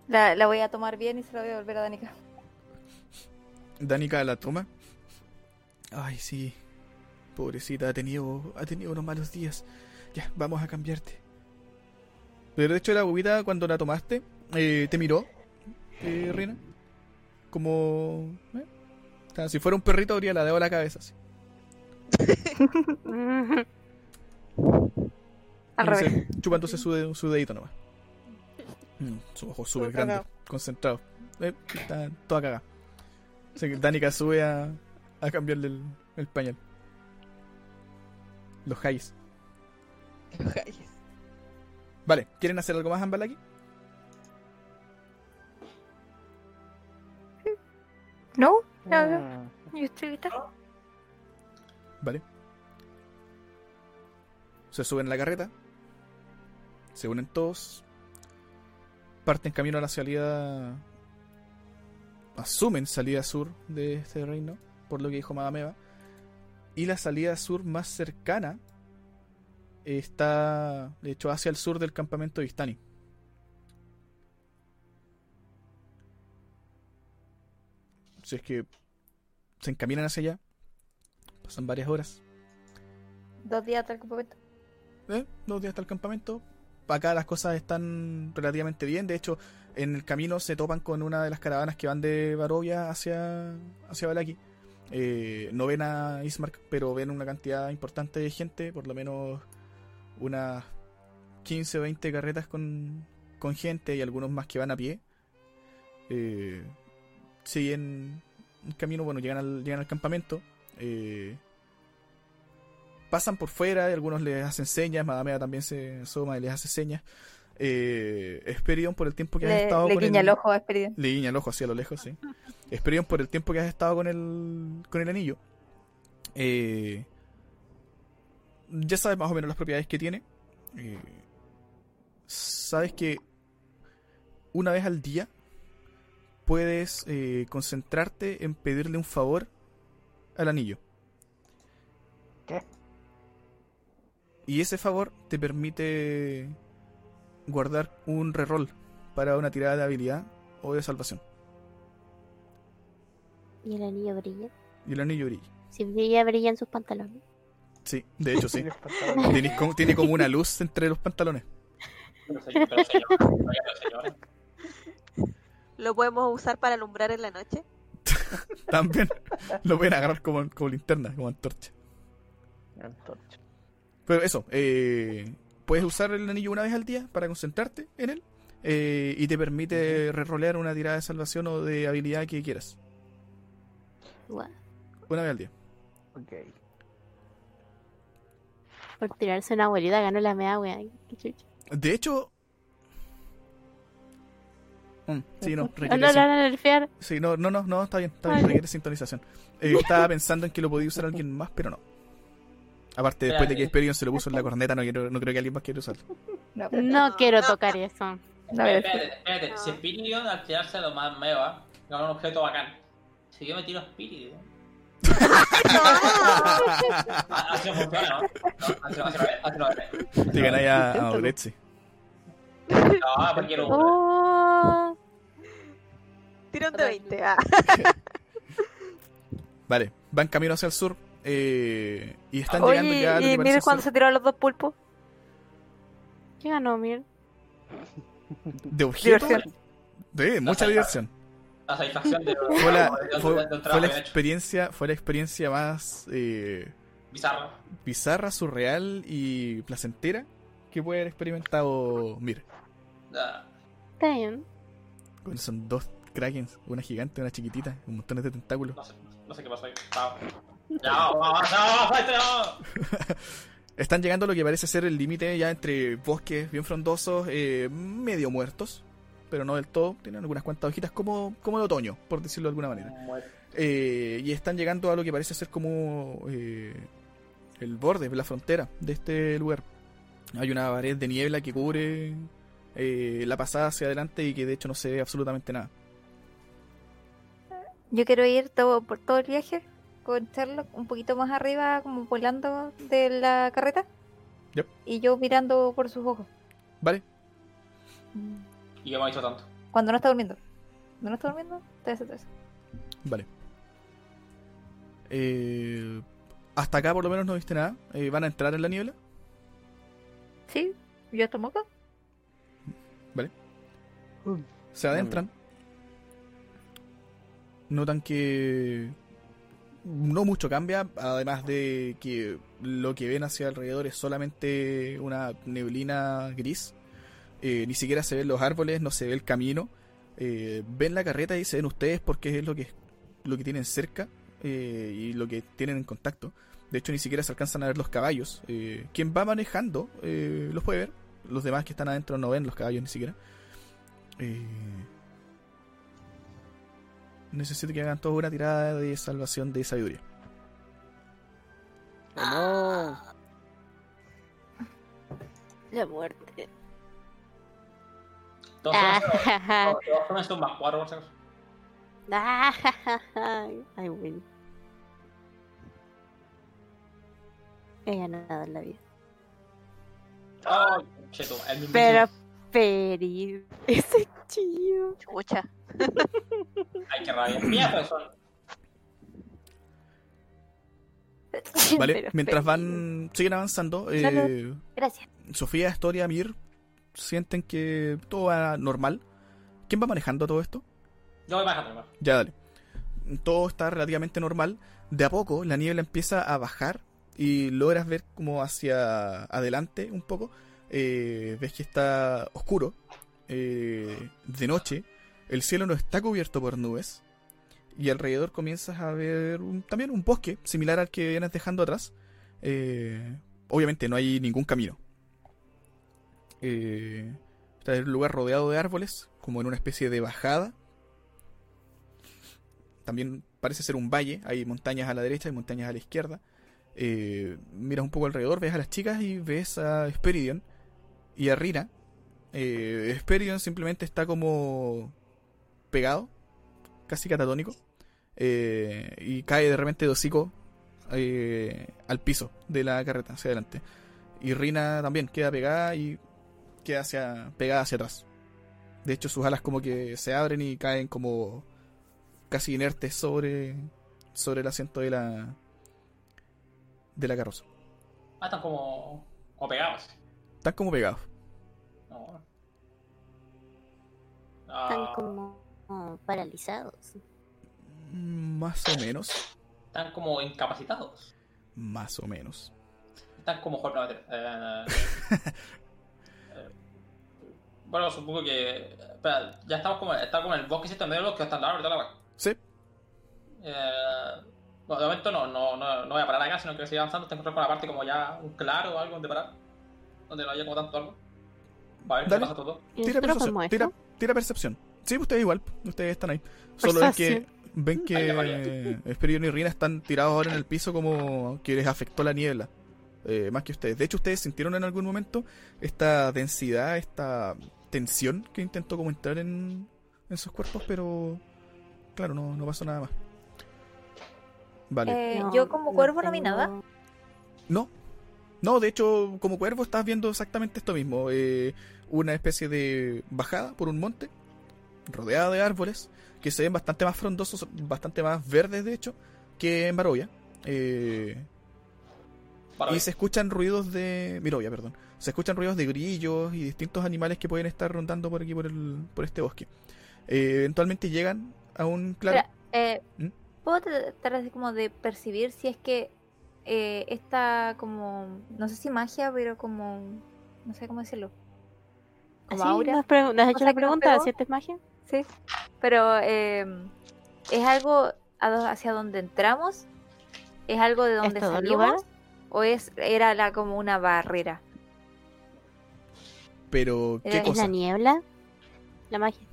La, la voy a tomar bien y se la voy a volver a Danica. Danica la toma. Ay, sí. Pobrecita, ha tenido, ha tenido unos malos días. Ya, vamos a cambiarte. Pero de hecho la bobita cuando la tomaste, eh, te miró, eh, Reina. Como... eh, sea, si fuera un perrito habría la dado la cabeza. Así. Al revés. Chupa entonces su, de- su dedito nomás. Mm, sus ojos súper Todo grandes, cagado. concentrados. Eh, está toda cagada. Así que Danica sube a, a cambiarle el, el pañal. Los highs. Vale, ¿quieren hacer algo más, Ambalaki? ¿No? Mm. Estoy lista. Vale. Se suben a la carreta. Se unen todos. Parten camino a la salida. Asumen salida sur de este reino. Por lo que dijo Madameva. Y la salida sur más cercana está, de hecho, hacia el sur del campamento de Istani. Si es que se encaminan hacia allá, pasan varias horas. Dos días hasta el campamento. ¿eh? Dos días hasta el campamento. Acá las cosas están relativamente bien. De hecho, en el camino se topan con una de las caravanas que van de Barovia hacia, hacia Balaki. Eh, no ven a Ismark, pero ven una cantidad importante de gente, por lo menos unas 15 o 20 carretas con, con gente y algunos más que van a pie. Eh, siguen un camino, bueno, llegan al, llegan al campamento. eh, pasan por fuera, y algunos les hacen señas, Madamea también se asoma y les hace señas. Eh, Esperion, por el tiempo que has Le, estado le con guiña el- el ojo a le guiña el ojo hacia lo lejos, sí. Esperion, por el tiempo que has estado con el, con el anillo, eh, ya sabes más o menos las propiedades que tiene. Eh, sabes que una vez al día puedes eh, concentrarte en pedirle un favor al anillo. ¿Qué? Y ese favor te permite guardar un reroll para una tirada de habilidad o de salvación. Y el anillo brilla. Y el anillo brilla. Si brilla, brilla en sus pantalones. Sí, de hecho sí. Tiene como, tiene como una luz entre los pantalones. Pero señor, pero señor, oiga, señor. ¿Lo podemos usar para alumbrar en la noche? También lo pueden agarrar como, como linterna, como antorcha. Antorcha. Pero eso, eh, puedes usar el anillo una vez al día para concentrarte en él. eh, y te permite rerolear una tirada de salvación o de habilidad que quieras. Una vez al día. Ok. Por tirarse una abuelita ganó la mea, weón. De hecho... Mm, sí, no, No, requiere no, lo. Sí, no, no, no, no, está bien, está bien, requiere sintonización. Eh, estaba pensando en que lo podía usar alguien más, pero no. Aparte, después de que Experion se lo puso en la corneta, no, quiero, no creo que alguien más quiera usarlo. No, No quiero no. tocar eso. No, Espérate, espérate. Si Spiridion al tirarse lo más meva, gana un objeto bacán. Si yo me tiro Spiridion. a- Así no funciona, ¿no? No, Así no, no no. Te ganáis a, Oretzi. No, porque. Oh, Tirón de 20. Ah. Vale, van camino hacia el sur. eh, y están llegando ya a ¿y mire cuando se tiraron los dos pulpos? ¿Qué ganó, Mir? de objeto. Diversión. De mucha diversión. La satisfacción de Fue la, fue, la experiencia, fue la experiencia más eh, Bizarro. bizarra, surreal y placentera que puede haber experimentado Mir. Bien. Bueno, son dos krakens, una gigante una chiquitita, con montones de tentáculos. No sé, no sé qué pasó ahí. Están llegando a lo que parece ser el límite ya entre bosques bien frondosos, eh, medio muertos, pero no del todo. Tienen algunas cuantas hojitas como, como de otoño, por decirlo de alguna manera. Eh, y están llegando a lo que parece ser como eh, el borde, la frontera de este lugar. Hay una pared de niebla que cubre eh, la pasada hacia adelante y que de hecho no se ve absolutamente nada. Yo quiero ir todo, por todo el viaje con Sherlock un poquito más arriba, como volando de la carreta. Yep. Y yo mirando por sus ojos. ¿Vale? Y yo me hecho tanto. Cuando no está durmiendo. Cuando no está durmiendo, te hace todo eso. Vale. Eh, hasta acá por lo menos no viste nada. Eh, ¿Van a entrar en la niebla? Sí, yo estamos acá. Se adentran. Notan que no mucho cambia, además de que lo que ven hacia alrededor es solamente una neblina gris. Eh, ni siquiera se ven los árboles, no se ve el camino. Eh, ven la carreta y se ven ustedes porque es lo que, lo que tienen cerca eh, y lo que tienen en contacto. De hecho, ni siquiera se alcanzan a ver los caballos. Quien va manejando los puede ver. Los demás que están adentro no ven los caballos ni siquiera. Necesito que hagan toda una tirada de salvación de sabiduría. No. La muerte. Todos Ah, todos- todos más cuatro, acaso. Ay, win. He ganado en la vida. Ay, cheto, el mismo. Pero feliz. Ese es chido. Chucha. Ay, qué rabia. Mira, son. ¿Vale? Pero Mientras feliz. van, siguen avanzando, eh. Gracias. Sofía, Historia, Mir sienten que todo va normal. ¿Quién va manejando todo esto? Yo voy bajando, hermano. Ya, dale. todo está relativamente normal. De a poco la niebla empieza a bajar y logras ver como hacia adelante un poco. Eh, ves que está oscuro, eh, de noche. El cielo no está cubierto por nubes. Y alrededor comienzas a ver también un bosque similar al que vienes dejando atrás. Eh, obviamente no hay ningún camino. Eh, está un lugar rodeado de árboles, como en una especie de bajada. También parece ser un valle, hay montañas a la derecha y montañas a la izquierda. Miras un poco alrededor, ves a las chicas y ves a Speridion y a Rina. Eh, Speridion simplemente está como pegado, casi catatónico, eh, y cae de repente de hocico eh, al piso de la carreta hacia adelante. Y Rina también queda pegada y queda hacia, pegada hacia atrás. De hecho, sus alas como que se abren y caen como casi inertes sobre, sobre el asiento de la, de la carroza. Ah, están como, como pegados. Están como pegados. No. Están Ah, como como paralizados. Más o menos. están como incapacitados. Más o menos. Están como jornada. Eh, eh, bueno, supongo que. Espera, ya estamos como, está como en el bosque en medio de los que están lado, ¿verdad? la? Sí, Eh, bueno, de momento no, no, no, no voy a parar acá, sino que seguir avanzando. Tengo que encontrar con la parte como ya un claro o algo donde parar. Donde no haya como tanto árbol. Va a ver qué Dale. pasa todo. ¿Y tira percepción. como Tira, esto? tira percepción. Sí, ustedes igual. Ustedes están ahí. Solo es que ven que Esperion y Rina están tirados ahora en el piso como que les afectó la niebla. eh, más que ustedes. De hecho, ustedes sintieron en algún momento esta densidad, esta tensión que intentó como entrar en, en sus cuerpos, pero claro, no, no pasó nada más. Vale. Eh, No, yo como cuervo no vi nada. No. No, de hecho, como cuervo estás viendo exactamente esto mismo. eh, una especie de bajada por un monte, rodeada de árboles, que se ven bastante más frondosos, bastante más verdes, de hecho, que en Barovia. Eh, y se escuchan ruidos de... Mirovia, perdón. Se escuchan ruidos de grillos y distintos animales que pueden estar rondando por aquí, por, el, por este bosque. Eh, eventualmente llegan a un claro... Eh, ¿Mm? ¿Puedo tratar de, como de percibir si es que eh, esta como, no sé si magia, pero como, no sé cómo decirlo, como ¿Así? aura? ¿No has, hecho la nos pregunta si esta es magia? Sí, pero eh, ¿es algo hacia donde entramos? ¿Es algo de donde salimos? lugar? ¿O es, era la, como una barrera? Pero, ¿qué ¿Es ¿Es cosa? la niebla? La magia.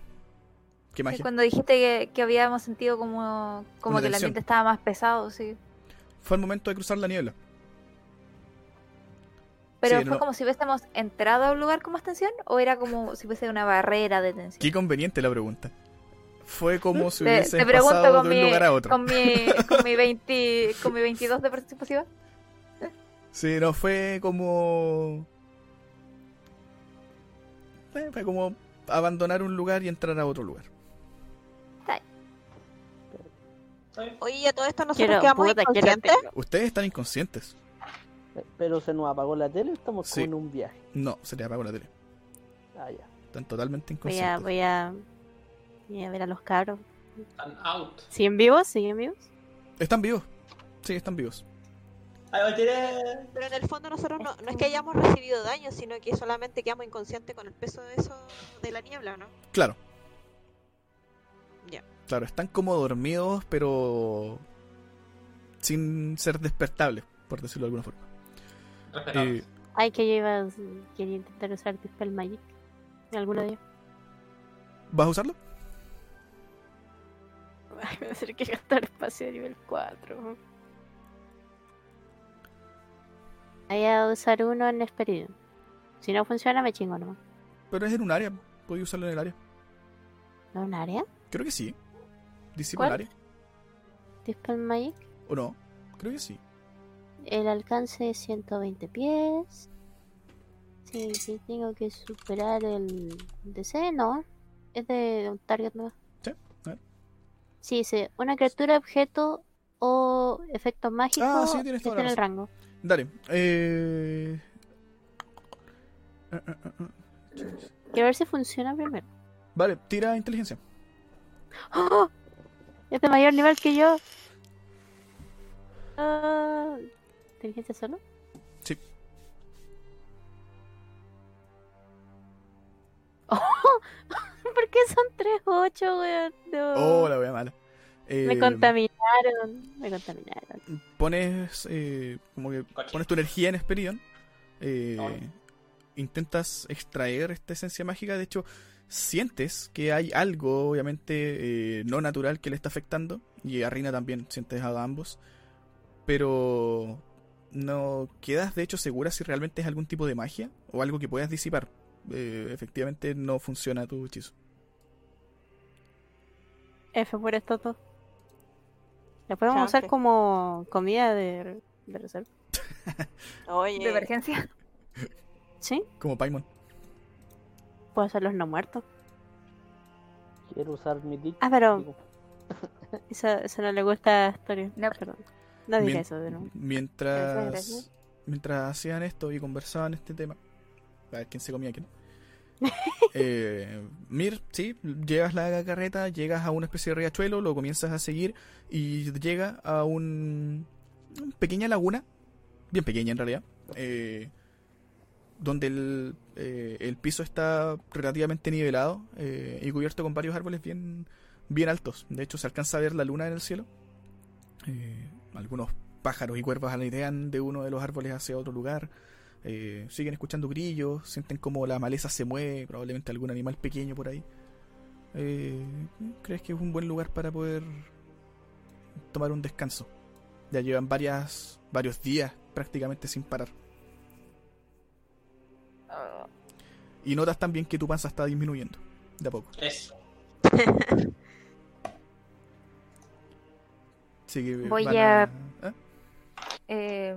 ¿Qué Sí, magia? Cuando dijiste que, que habíamos sentido como, como Una que el ambiente estaba más pesado, sí. Fue el momento de cruzar la niebla. Pero Sí, fue no. como si hubiésemos entrado a un lugar con más tensión o era como si fuese una barrera de tensión. Qué conveniente la pregunta. Fue como si pregunto pasado de un mi, lugar a otro. con mi, con mi 20, con mi 22 de pasiva. Sí, no, fue como... Eh, Fue como abandonar un lugar y entrar a otro lugar. Oye, y a todo esto nosotros Quiero, quedamos puta, inconscientes. Ustedes están inconscientes. Pero se nos apagó la tele, estamos Sí. como en un viaje. No, se les apagó la tele. Ah, ya. Están totalmente Voy a, inconscientes. voy a, voy a ver a los cabros. Están out. ¿Siguen vivos? ¿Siguen vivos? Están vivos. Sí, están vivos. Ahí va, tiré. Pero en el fondo nosotros no, no es que hayamos recibido daño, sino que solamente quedamos inconscientes con el peso de eso de la niebla, ¿no? Claro. Ya. Claro, están como dormidos, pero sin ser despertables, por decirlo de alguna forma. Eh, Ay, que yo iba a quería intentar usar Dispel Magic. ¿Alguno de ellos? ¿Vas a usarlo? Ay, me voy a hacer que gastar espacio de nivel 4. Voy a usar uno en Esperidion. Si no funciona, me chingo nomás. Pero es en un área. Podéis usarlo en el área. ¿No es un área? Creo que sí. Área. Dispel Magic. ¿O no? Creo que sí. El alcance es 120 pies. Sí, sí, tengo que superar el DC, ¿no? Es de un target nuevo. Sí, a ver. Sí, dice, una criatura, objeto o efecto mágico Ah, sí, tienes que en el rango. Dale. Eh... ah, ah. Quiero ver si funciona primero. Vale, tira inteligencia. ¡Oh! Es de mayor nivel que yo. Ah, ¿Inteligencia solo? Sí. ¿Por qué son 3-8, weón? No. Oh, la wea mala. Me Eh, contaminaron. Me contaminaron. pones eh, como que pones tu energía en Esperion eh, intentas extraer esta esencia mágica de hecho sientes que hay algo obviamente eh, no natural que le está afectando y a Rina también sientes a ambos pero no quedas de hecho segura si realmente es algún tipo de magia o algo que puedas disipar Eh, efectivamente no funciona tu hechizo F por esto todo. La podemos usar como comida de, de reserva. Oye, De emergencia. ¿Sí? como Paimon Puedo hacer los no muertos. Quiero usar mi dick. Ah, pero eso, eso no le gusta a Story. No. Perdón. No dije Mien- eso de nuevo. mientras Gracias, mientras hacían esto y conversaban este tema a ver quién se comía quién eh, Mir, sí, llevas la carreta, llegas a una especie de riachuelo, lo comienzas a seguir y llega a un una pequeña laguna, bien pequeña en realidad, eh, donde el, eh, el piso está relativamente nivelado eh, y cubierto con varios árboles bien, bien altos. De hecho, se alcanza a ver la luna en el cielo. Eh, algunos pájaros y cuervos aletean de uno de los árboles hacia otro lugar. Siguen escuchando grillos, sienten como la maleza se mueve, probablemente algún animal pequeño por ahí. ¿Crees que es un buen lugar para poder tomar un descanso? Ya llevan varias, varios días prácticamente sin parar. Y notas también que tu panza está disminuyendo, de a poco. Eso. Así que Voy van a- ¿eh? Eh,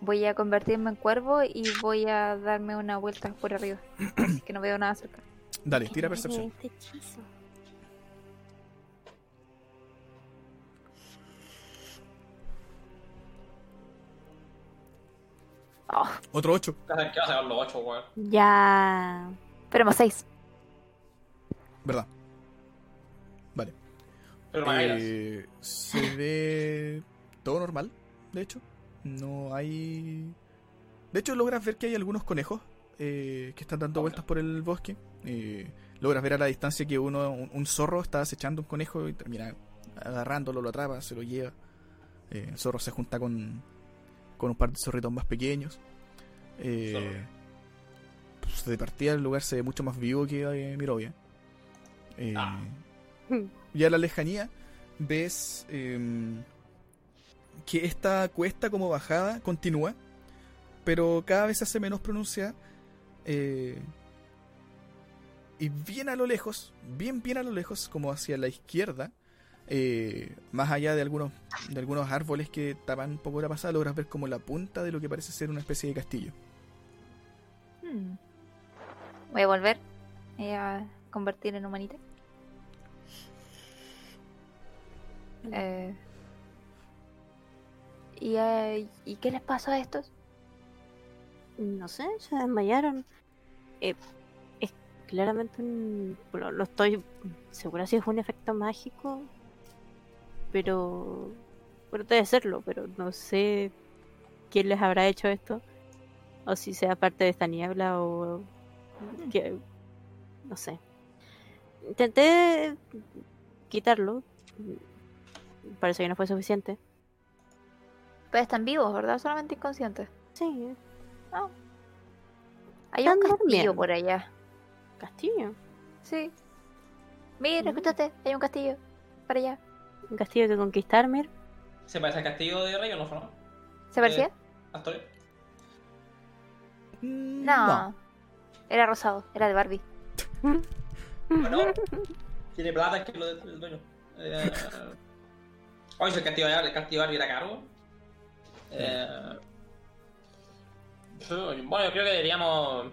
voy a convertirme en cuervo y voy a darme una vuelta por arriba. Así que no veo nada cerca. Dale, tira percepción. Este hechizo. Oh, Otro 8. ¿Qué vas a los 8, weón? Ya. esperemos seis. ¿Verdad? Vale. Pero Eh, se ve todo normal, de hecho. No hay... De hecho, logras ver que hay algunos conejos eh, que están dando vueltas por el bosque. Eh, logras ver a la distancia que uno, un, un zorro está acechando un conejo y termina agarrándolo, lo atrapa, se lo lleva. Eh, el zorro se junta con, con un par de zorritos más pequeños. Eh, pues, de partida el lugar se ve mucho más vivo que eh, Mirovia. Eh, Ah. y a la lejanía ves em, que esta cuesta como bajada continúa, pero cada vez se hace menos pronunciada. eh, y bien a lo lejos, bien bien a lo lejos, como hacia la izquierda, eh, más allá de algunos, de algunos árboles que tapan un poco la pasada, logras ver como la punta de lo que parece ser una especie de castillo. Hmm. Voy a volver. Voy a convertir en humanita. Eh, ¿y, eh, ¿Y qué les pasó a estos? No sé, se desmayaron. Eh, es claramente un. Bueno, no estoy segura si es un efecto mágico. Pero. Bueno, debe serlo, pero no sé quién les habrá hecho esto. O si sea parte de esta niebla o. Que, no sé. Intenté quitarlo. Parece que no fue suficiente. Pues están vivos, ¿verdad? Solamente inconscientes. Sí, Hay un castillo durmiendo. por allá. castillo. Sí. Mira, Mm. escúchate, hay un castillo. Para allá. Un castillo que conquistar, Mir. ¿Se parece al castillo de Rey o no, no? ¿Se parecía? Eh, Astoria. Mm, no. Era rosado, era de Barbie. Bueno, tiene plata es que lo del dueño. Eh, Oye, si el castillo de el castillo de Barbie era caro. Eh, bueno, yo creo que deberíamos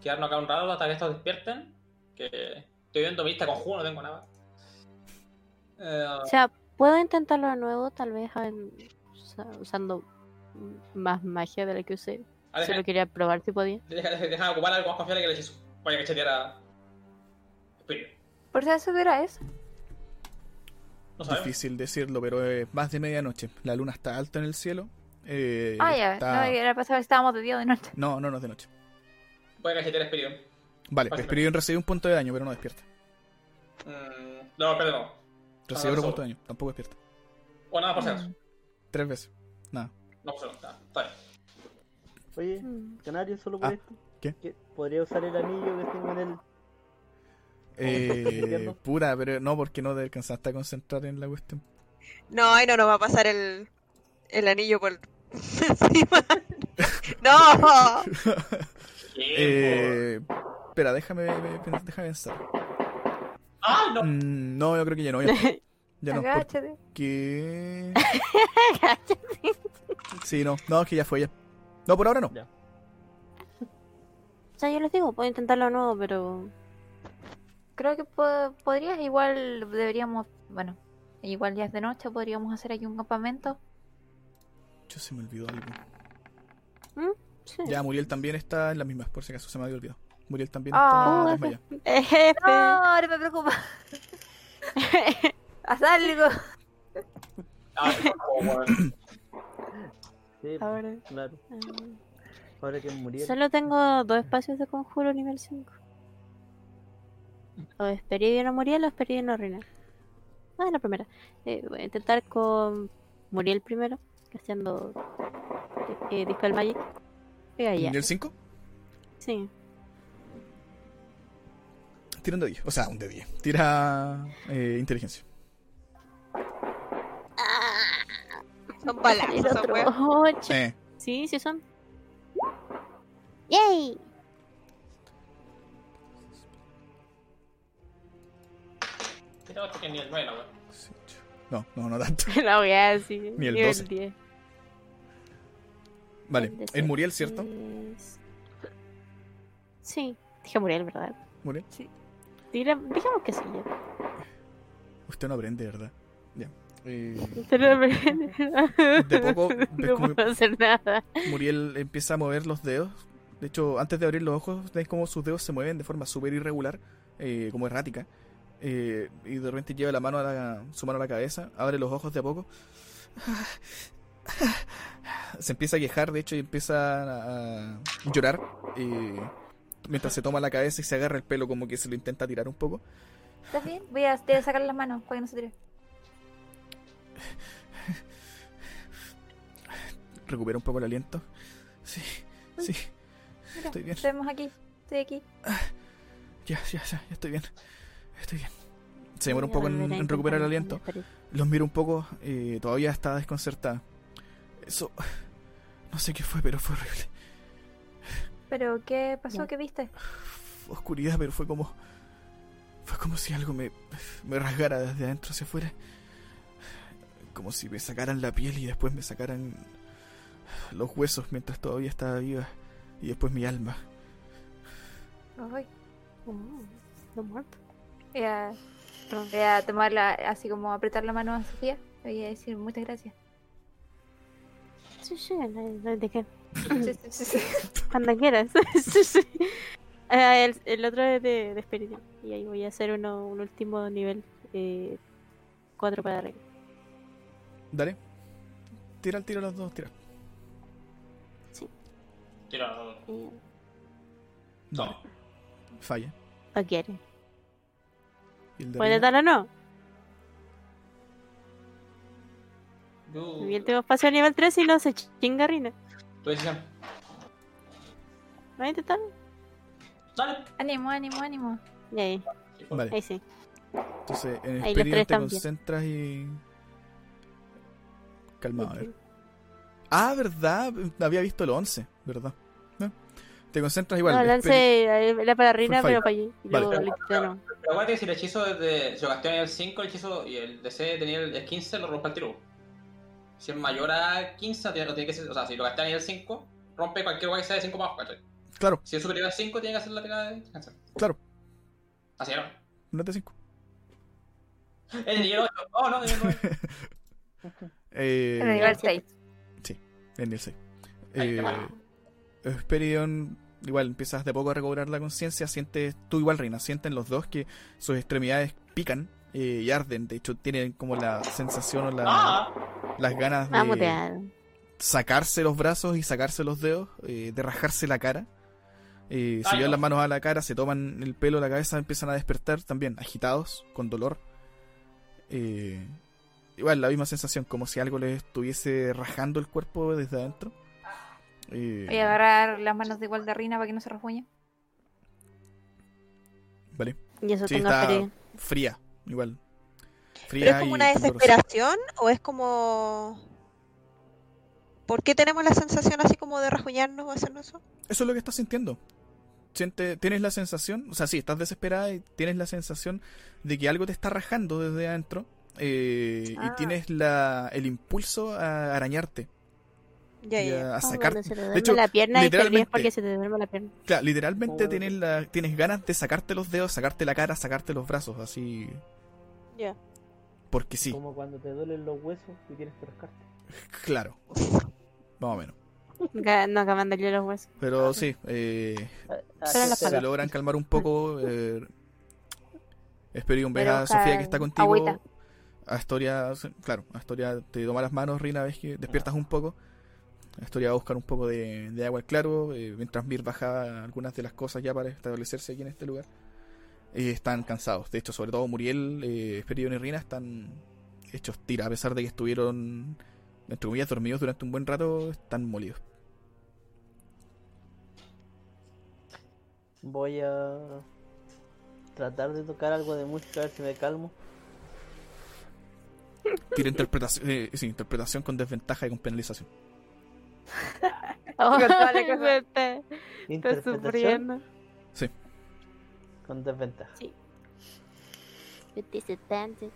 quedarnos acá un rato hasta que estos despierten. Que estoy viendo mi lista de conjuro, no tengo nada. Eh, O sea, puedo intentarlo de nuevo, tal vez en- usando más magia de la que usé. a ver, Solo quería probar si podía. deja, deja- deja de ocupar algo más confiable que el hechizo. Vaya que. Espíritu. Por si eso era eso. No sabemos. Difícil decirlo, pero es más de medianoche. La luna está alta en el cielo. eh, Ah, ya. está- No, era pasado que estábamos de día o de noche. no, no, no es de noche. Puede cachetear Espirion. Vale. Esperidion recibe un punto de daño, pero no despierta. Mm, no, pero Ah, otro punto de daño, tampoco despierta. O nada por si acaso. Mm. Tres veces. Nada. No, pues no, está, está bien. Oye. Canario, solo por Ah, esto. ¿qué? ¿Podría usar el anillo que tengo en el. Eh, pura, pero no, porque no te alcanzaste a concentrar en la cuestión. No, ay, no nos va a pasar el, el anillo por encima. ¡No! Eh, espera, déjame, déjame pensar. ¡Ay, no! Mm, no, yo creo que ya no. Ya, ya no, Agáchate. porque... Sí, no, no, es que ya fue ya. No, por ahora no. Ya. O sea, yo les digo, puedo intentarlo de nuevo, pero. Creo que po- podrías, igual deberíamos, bueno, igual ya es de noche, podríamos hacer aquí un campamento. Yo se me olvidó algo. Sí. Ya, Muriel también está en las mismas, por si acaso se me había olvidado. Muriel también Ah, está desmayada. Eh, jefe. No, ahora me preocupa. Haz algo. Ah, no. Sí, Ahora. claro. ah, Ahora que muriera. Solo tengo dos espacios de conjuro nivel 5. O Esperidion o Muriel o Esperidion o Reina. Ah, la primera. Eh, voy a intentar con Muriel primero, haciendo eh, Dispel Magic. Pega ya. ¿Nivel 5? Sí. Tira un de 10. O sea, un de 10. Tira eh, inteligencia. Son El balazos, esa otro. wea. Ocho. Eh, Sí, sí son. ¡Yay! Tira otro que ni el 9, la weón. no, no, no tanto. La voy a decir. Ni el nivel 12. 10. Vale, El Muriel, ¿cierto? Sí, dije Muriel, ¿verdad? Muriel. Diga- digamos que sí. Usted no aprende, ¿verdad? Ya. Eh, Pero- De poco no puedo hacer nada. Muriel empieza a mover los dedos. De hecho, antes de abrir los ojos, ves como sus dedos se mueven de forma súper irregular, eh, como errática. Eh, y de repente lleva la mano a la, su mano a la cabeza, abre los ojos de a poco. Se empieza a quejar, de hecho, y empieza a, a llorar. eh, mientras se toma la cabeza y se agarra el pelo, como que se lo intenta tirar un poco. ¿Estás bien? Voy a, sacar las manos para que no se tire. Recupera un poco el aliento. Sí, sí, Mira, estoy bien. estamos aquí. Estoy aquí. Ya, ya, ya, ya estoy bien. Estoy bien. Se demora un poco en, recuperar el aliento. Los miro un poco, eh, todavía está desconcertada. Eso. No sé qué fue, pero fue horrible. ¿Pero qué pasó? ¿Qué viste? Oscuridad, pero fue como. Fue como si algo me, me rasgara desde adentro hacia afuera. Como si me sacaran la piel y después me sacaran los huesos mientras todavía estaba viva. Y después mi alma. Ay, Oh, no muerto. voy a, voy a tomarla, así como apretar la mano a Sofía. Le voy a decir muchas gracias. Sí, sí, no, no, de qué. Sí, sí, sí, sí. Cuando quieras. sí, sí. Ah, el, el otro es de, de Espiridion. Y ahí voy a hacer uno, un último nivel. 4 para arriba. Dale. Tira el tiro los dos, tira. Tira. Eh, Dale. No. Falla. ¿O quiere? ¿Y el de ¿Puede dar o no? Yo- último espacio a nivel 3 y no se chinga Rina. Tu decisión. ¿Va a intentar? Dale. Ánimo, ánimo, ánimo. Y ahí, Vale. ahí sí. Entonces, en el tres te concentras y. Calmado, a ver. Ah, verdad. Había visto el 11, ¿verdad? Te concentras igual. no, lance eh, era para Rina, pero allí. Y Vale. luego de nuevo. Pero acuérdate que si el hechizo es de. Si lo gasté en el 5, el hechizo y el DC tenía el 15, lo rompe al tiro. Si es mayor a 15, tiene, tiene que ser. O sea, si lo gasté en el 5, rompe cualquier guay que sea de 5 más abajo, ¿cachai? Claro, Si es superior a 5, tiene que hacer la tirada de cáncer. claro. Así era. No es de 5. El nivel 8. Oh, no, nivel 9. Eh, En el nivel 6. en el 6. Ahí, Eh, vale. Esperidion, igual empiezas de poco a recobrar la conciencia. Sientes, tú igual, Reina, sienten los dos que sus extremidades pican eh, y arden. De hecho, tienen como la sensación o la- ¡Ah! las ganas Vamos a de sacarse los brazos y sacarse los dedos, eh, de rajarse la cara. Eh, se Ay, llevan las manos a la cara, se toman el pelo, la cabeza, empiezan a despertar también, agitados, con dolor. Eh, igual, la misma sensación, como si algo les estuviese rajando el cuerpo desde adentro. Eh, Voy a agarrar las manos de Gualdarrina para que no se rasguñe. vale. Y eso Sí, tengo está frío. fría, igual. Fría ¿Pero es como una desesperación o es como... ¿Por qué tenemos la sensación así como de rasguñarnos o hacernos eso? Eso es lo que estás sintiendo. Siente, tienes la sensación, o sea, sí, estás desesperada y tienes la sensación de que algo te está rajando desde adentro eh, Ah. y tienes la, el impulso a arañarte Ya, y ya. a, a Oh, sacar. cuando se te de hecho, la pierna y literalmente- porque se te duerme la pierna. Claro, literalmente Oh. tienes, la, tienes ganas de sacarte los dedos, sacarte la cara, sacarte los brazos, así. Ya. Porque sí, Como cuando te duelen los huesos y tienes que rascarte. claro. Más o menos. No acaban de los huesos. Pero sí, eh, Pero la se logran calmar un poco. Eh, espero y un beso Pero a Sofía que está contigo. agüita. Astoria, claro, Astoria te toma las manos, Rina, ves que despiertas un poco. Astoria va a buscar un poco de, de agua al claro, eh, mientras Mir baja algunas de las cosas ya para establecerse aquí en este lugar. Eh, están cansados. De hecho, sobre todo Muriel, eh, y Rina están hechos tira, a pesar de que estuvieron, entre comillas, dormidos durante un buen rato, están molidos. Voy a tratar de tocar algo de música a ver si me calmo. Tira interpretación, eh, sí, interpretación con desventaja y con penalización. Oh, está, está Interpretación sufriendo. con desventaja.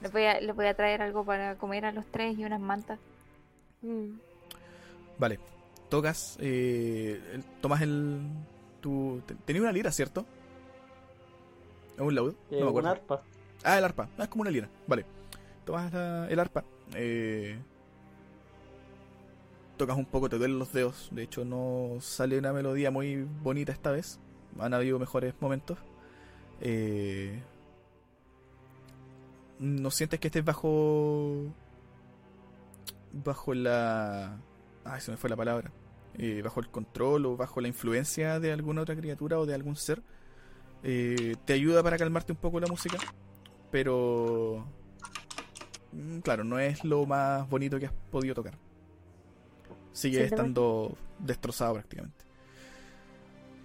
Les voy, a, les voy a traer algo para comer a los tres y unas mantas. Mm. Vale, tocas, eh, el- tomas el... Tu, te- tenía una lira, ¿cierto? ¿O un laúd? Eh, No me un acuerdo. arpa. Ah, el arpa. Ah, es como una lira. Vale. Tomas la- el arpa. eh, tocas un poco, te duelen los dedos. De hecho, no sale una melodía muy bonita esta vez. Han habido mejores momentos. Eh, no sientes que estés bajo. Bajo la. Ay, se me fue la palabra. Eh, bajo el control o bajo la influencia de alguna otra criatura o de algún ser. Eh, te ayuda para calmarte un poco la música. Pero. mm, Claro, no es lo más bonito que has podido tocar. Sigue estando destrozado prácticamente.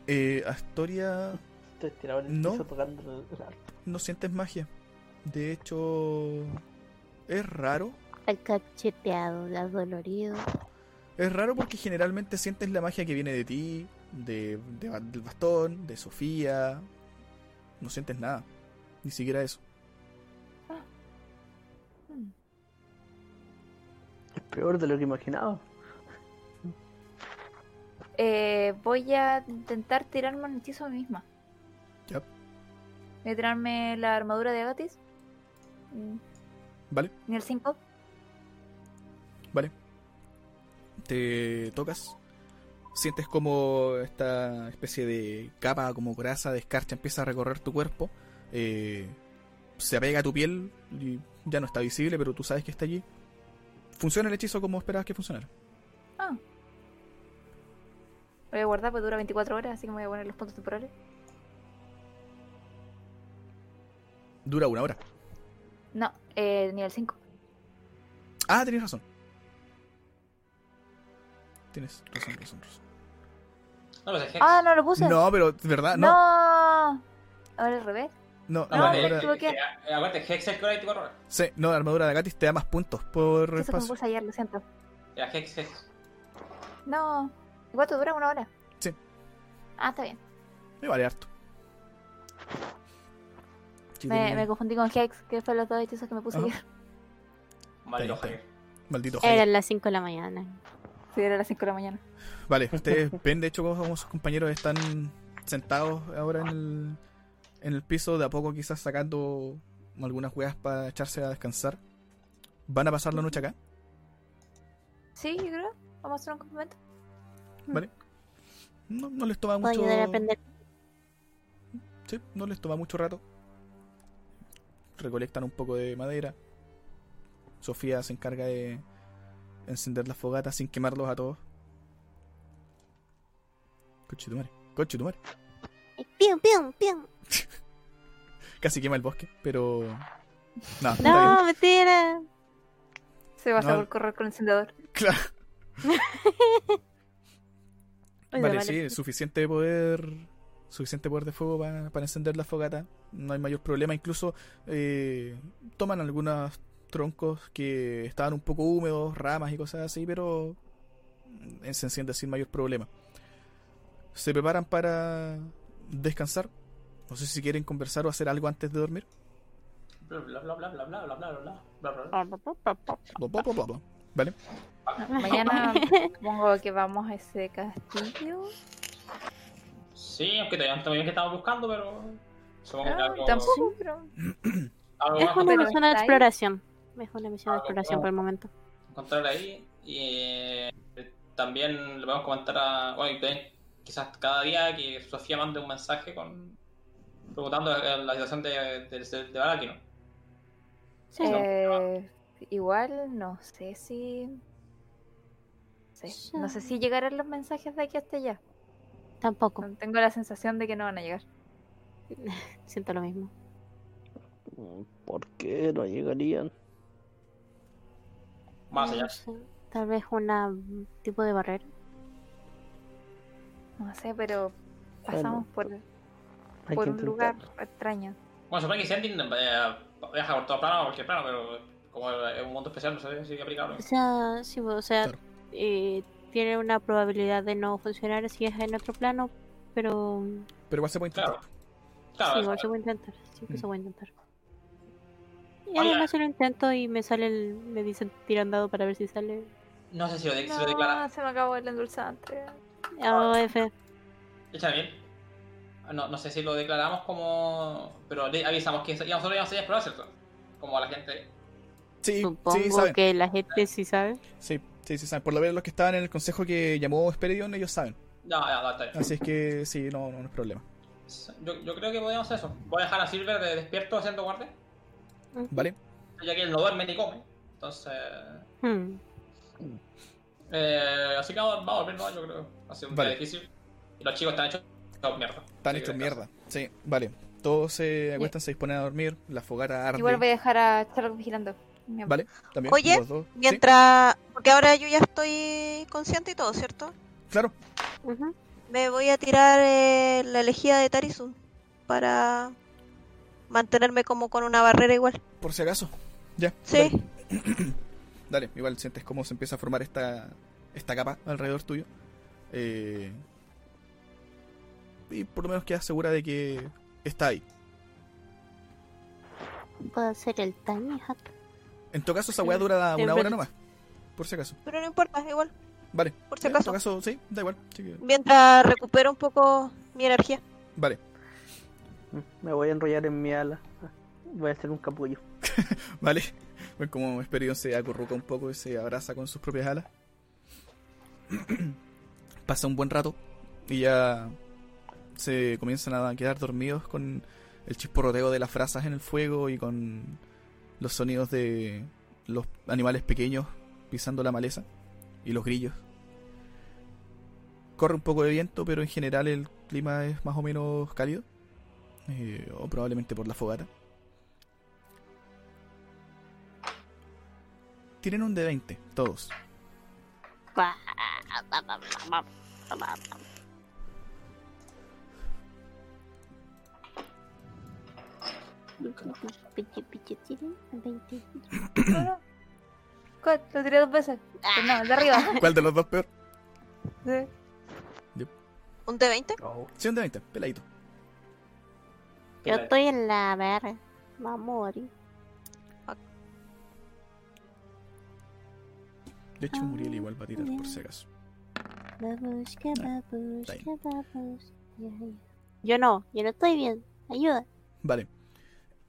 Eh, Astoria Estoy tirado en el No. piso tocando el el arpa. no sientes magia. De hecho, es raro. Está cacheteado, dolorido. Es raro porque generalmente sientes la magia que viene de ti, de, de del bastón, de Sofía. No sientes nada. Ni siquiera eso. Es peor de lo que imaginaba. Eh, voy a intentar tirarme un hechizo a mí misma. Ya. Voy a tirarme la armadura de Agatis. Mm, ¿Vale? Nivel 5. Vale. Te tocas. Sientes como esta especie de capa, como grasa de escarcha empieza a recorrer tu cuerpo. Eh, se apega a tu piel y ya no está visible, pero tú sabes que está allí. Funciona el hechizo como esperabas que funcionara. Ah. Voy a guardar porque dura 24 horas, así que me voy a poner los puntos temporales. Dura una hora. No, eh, nivel 5. Ah, tienes razón. Tienes razón, razón, razón. No, es Hex. Ah, no lo puse. No, pero de verdad, no. no. Ahora al revés. No, No, la eh, eh, Acuérdate, Hex es que ahora hay 24 horas. sí, no, la armadura de Agatis te da más puntos por Eso me puse ayer, lo siento. Ya, Hex, Hex. No. ¿Cuánto dura? ¿Una hora? Sí. Ah, está bien. Me vale harto. Me, me confundí con Hex, que fue los dos hechizos que me puse ayer. Maldito Hex. Maldito Jaime. Eran las 5 de la mañana. Sí, era a las 5 de la mañana. Vale, ustedes ven de hecho cómo sus compañeros están sentados ahora en el, en el piso, de a poco quizás sacando algunas huevas para echarse a descansar. ¿Van a pasar la noche acá? Sí, yo creo. Vamos a hacer un complemento. Vale. No, no les toma mucho. ayudar a aprender. Sí, no les toma mucho rato. recolectan un poco de madera. Sofía se encarga de encender las fogatas sin quemarlos a todos. Conchetumare, conchetumare. Pium, pium, pium. Casi quema el bosque, pero. No, No, mentira. Se va a No. saber correr con el encendedor. Claro. Vale, vale. sí, suficiente poder. Suficiente poder de fuego para, para encender la fogata. No hay mayor problema. Incluso eh, toman algunos troncos que estaban un poco húmedos, ramas y cosas así, pero eh, se enciende sin mayor problema. Se preparan para descansar. No sé si quieren conversar o hacer algo antes de dormir. Bla bla bla bla bla bla bla bla bla bla bla. Ah. Bla, bla, bla, bla, bla. ¿Vale? Mañana supongo que vamos a ese castillo. Sí, aunque todavía no bien que estamos buscando, pero. Supongo que Ah, algo. tampoco, pero. algo Es una pero misión de está ahí. exploración. Es una misión de Ah, exploración por el momento. encontrar ahí. Y eh, también le podemos comentar a. Bueno, y también quizás cada día que Sofía mande un mensaje con. preguntando la situación de, de, de. Sí. Eh, igual no sé si. Sí, No sé si llegarán los mensajes de aquí hasta allá. Tampoco. Tengo la sensación de que no van a llegar. Siento lo mismo. Mm, ¿Por qué no llegarían? Más allá. No sé, Tal vez una tipo de barrera. No sé, pero pasamos por, por un lugar extraño. Bueno, supone que Sendin eh, viaja por todo plano o cualquier plano, pero como es un mundo especial, no sé si hay que aplicarlo. O sea, sí, o sea, Claro. eh, tiene una probabilidad de no funcionar si es en otro plano, pero Pero igual se puede intentar. Claro. Claro, sí, igual se puede intentar. Sí, que Mm. se puede intentar. Y Oye. además si lo intento y me sale el, me dicen tiran dado para ver si sale no sé si lo, de- si lo No, declara. se me acabó el endulzante. AOF. Está bien. No, no sé si lo declaramos como. Pero le avisamos que íbamos a ir a explorar, ¿cierto? Como a la gente. Sí, sí, Supongo saben. que la gente sí sabe. Sí, sí, sí, saben. Por lo menos los que estaban en el consejo que llamó Esperidion, ellos saben. Ya, ya, ya, está bien. Así es que sí, no, no, no es problema. Yo, yo creo que podríamos hacer eso. Voy a dejar a Silver de despierto haciendo guardia. ¿Vale? Ya que él no duerme ni come. Entonces. Hmm. Eh, así que vamos vamos a dormir, ¿no? Yo creo. Ha sido un Vale. día difícil. Y los chicos están hechos mierda. Están hechos mierda. Sí, vale. Todos se acuestan, se disponen a dormir. La fogata arde. Igual voy a dejar a Charlotte vigilando. Vale, también. Oye, los dos. Sí, Mientras. Porque ahora yo ya estoy consciente y todo, ¿cierto? claro. Me voy a tirar eh, la elegida de Tarizun para mantenerme como con una barrera igual. Por si acaso. Ya. Sí. Dale. Dale, igual sientes cómo se empieza a formar esta, esta capa alrededor tuyo. Eh, y por lo menos quedas segura de que está ahí. Puedo hacer el tiny hat. En todo caso, esa weá dura una hora nomás. Por si acaso. Pero no importa, igual, Vale. por si Ya, En todo acaso. caso, sí, da igual. Sí que- Mientras recupero un poco mi energía. Vale. Mm, Me voy a enrollar en mi ala. Voy a hacer un capullo. Vale. Ven como Esperidion se acurruca un poco y se abraza con sus propias alas. Pasa un buen rato y ya se comienzan a quedar dormidos con el chisporroteo de las brasas en el fuego y con los sonidos de los animales pequeños pisando la maleza y los grillos. Corre un poco de viento, pero en general el clima es más o menos cálido. Eh, o probablemente por la fogata. Tienen un de 20, todos. 20. ¿Cuál? Lo tiré dos veces. Pues no, el de arriba. ¿Cuál de los dos peor? Sí. ¿Un T20? Oh, Sí, un de 20, peladito. Yo estoy en la verga. Va a morir. De hecho, Muriel igual va a tirar por acaso. Babushka, babushka, babushka. Yo no, yo no estoy bien. Ayuda. Vale.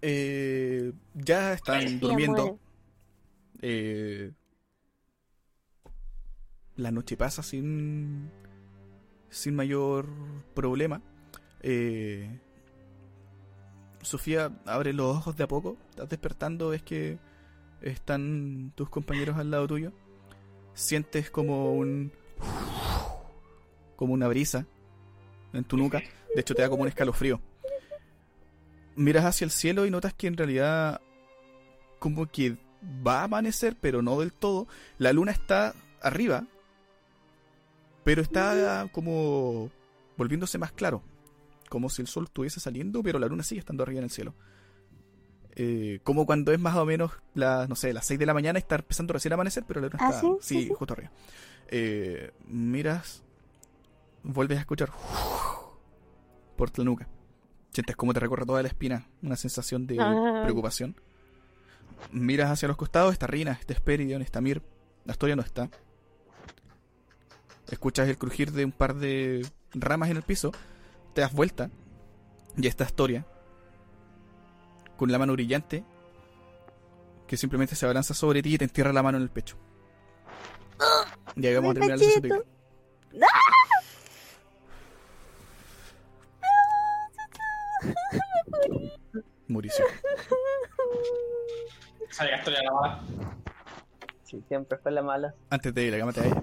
Eh, ya están durmiendo. Eh, la noche pasa sin sin mayor problema. Eh, Sofía abre los ojos de a poco. Estás despertando, ves que están tus compañeros al lado tuyo. Sientes como un. como una brisa en tu nuca. De hecho, te da como un escalofrío. Miras hacia el cielo y notas que en realidad. como que va a amanecer, pero no del todo. La luna está arriba, pero está como volviéndose más claro. Como si el sol estuviese saliendo, pero la luna sigue estando arriba en el cielo. Eh, como cuando es más o menos las, no sé, las 6 de la mañana y está empezando recién a amanecer, pero la luna ¿Ah, está, sí? Sí, sí. justo arriba. Eh, miras, vuelves a escuchar por la nuca. Sientes cómo te recorre toda la espina, una sensación de Ay. preocupación. Miras hacia los costados, está Rina, está Esperidion, está Mir. Astoria no está. Escuchas el crujir de un par de ramas en el piso. Te das vuelta. Y está Astoria. Con la mano brillante. Que simplemente se abalanza sobre ti y te entierra la mano en el pecho. Y ahí vamos a terminar la Mauricio. Esa historia de la mala. Sí, siempre fue la mala. Antes de la cámara a ella.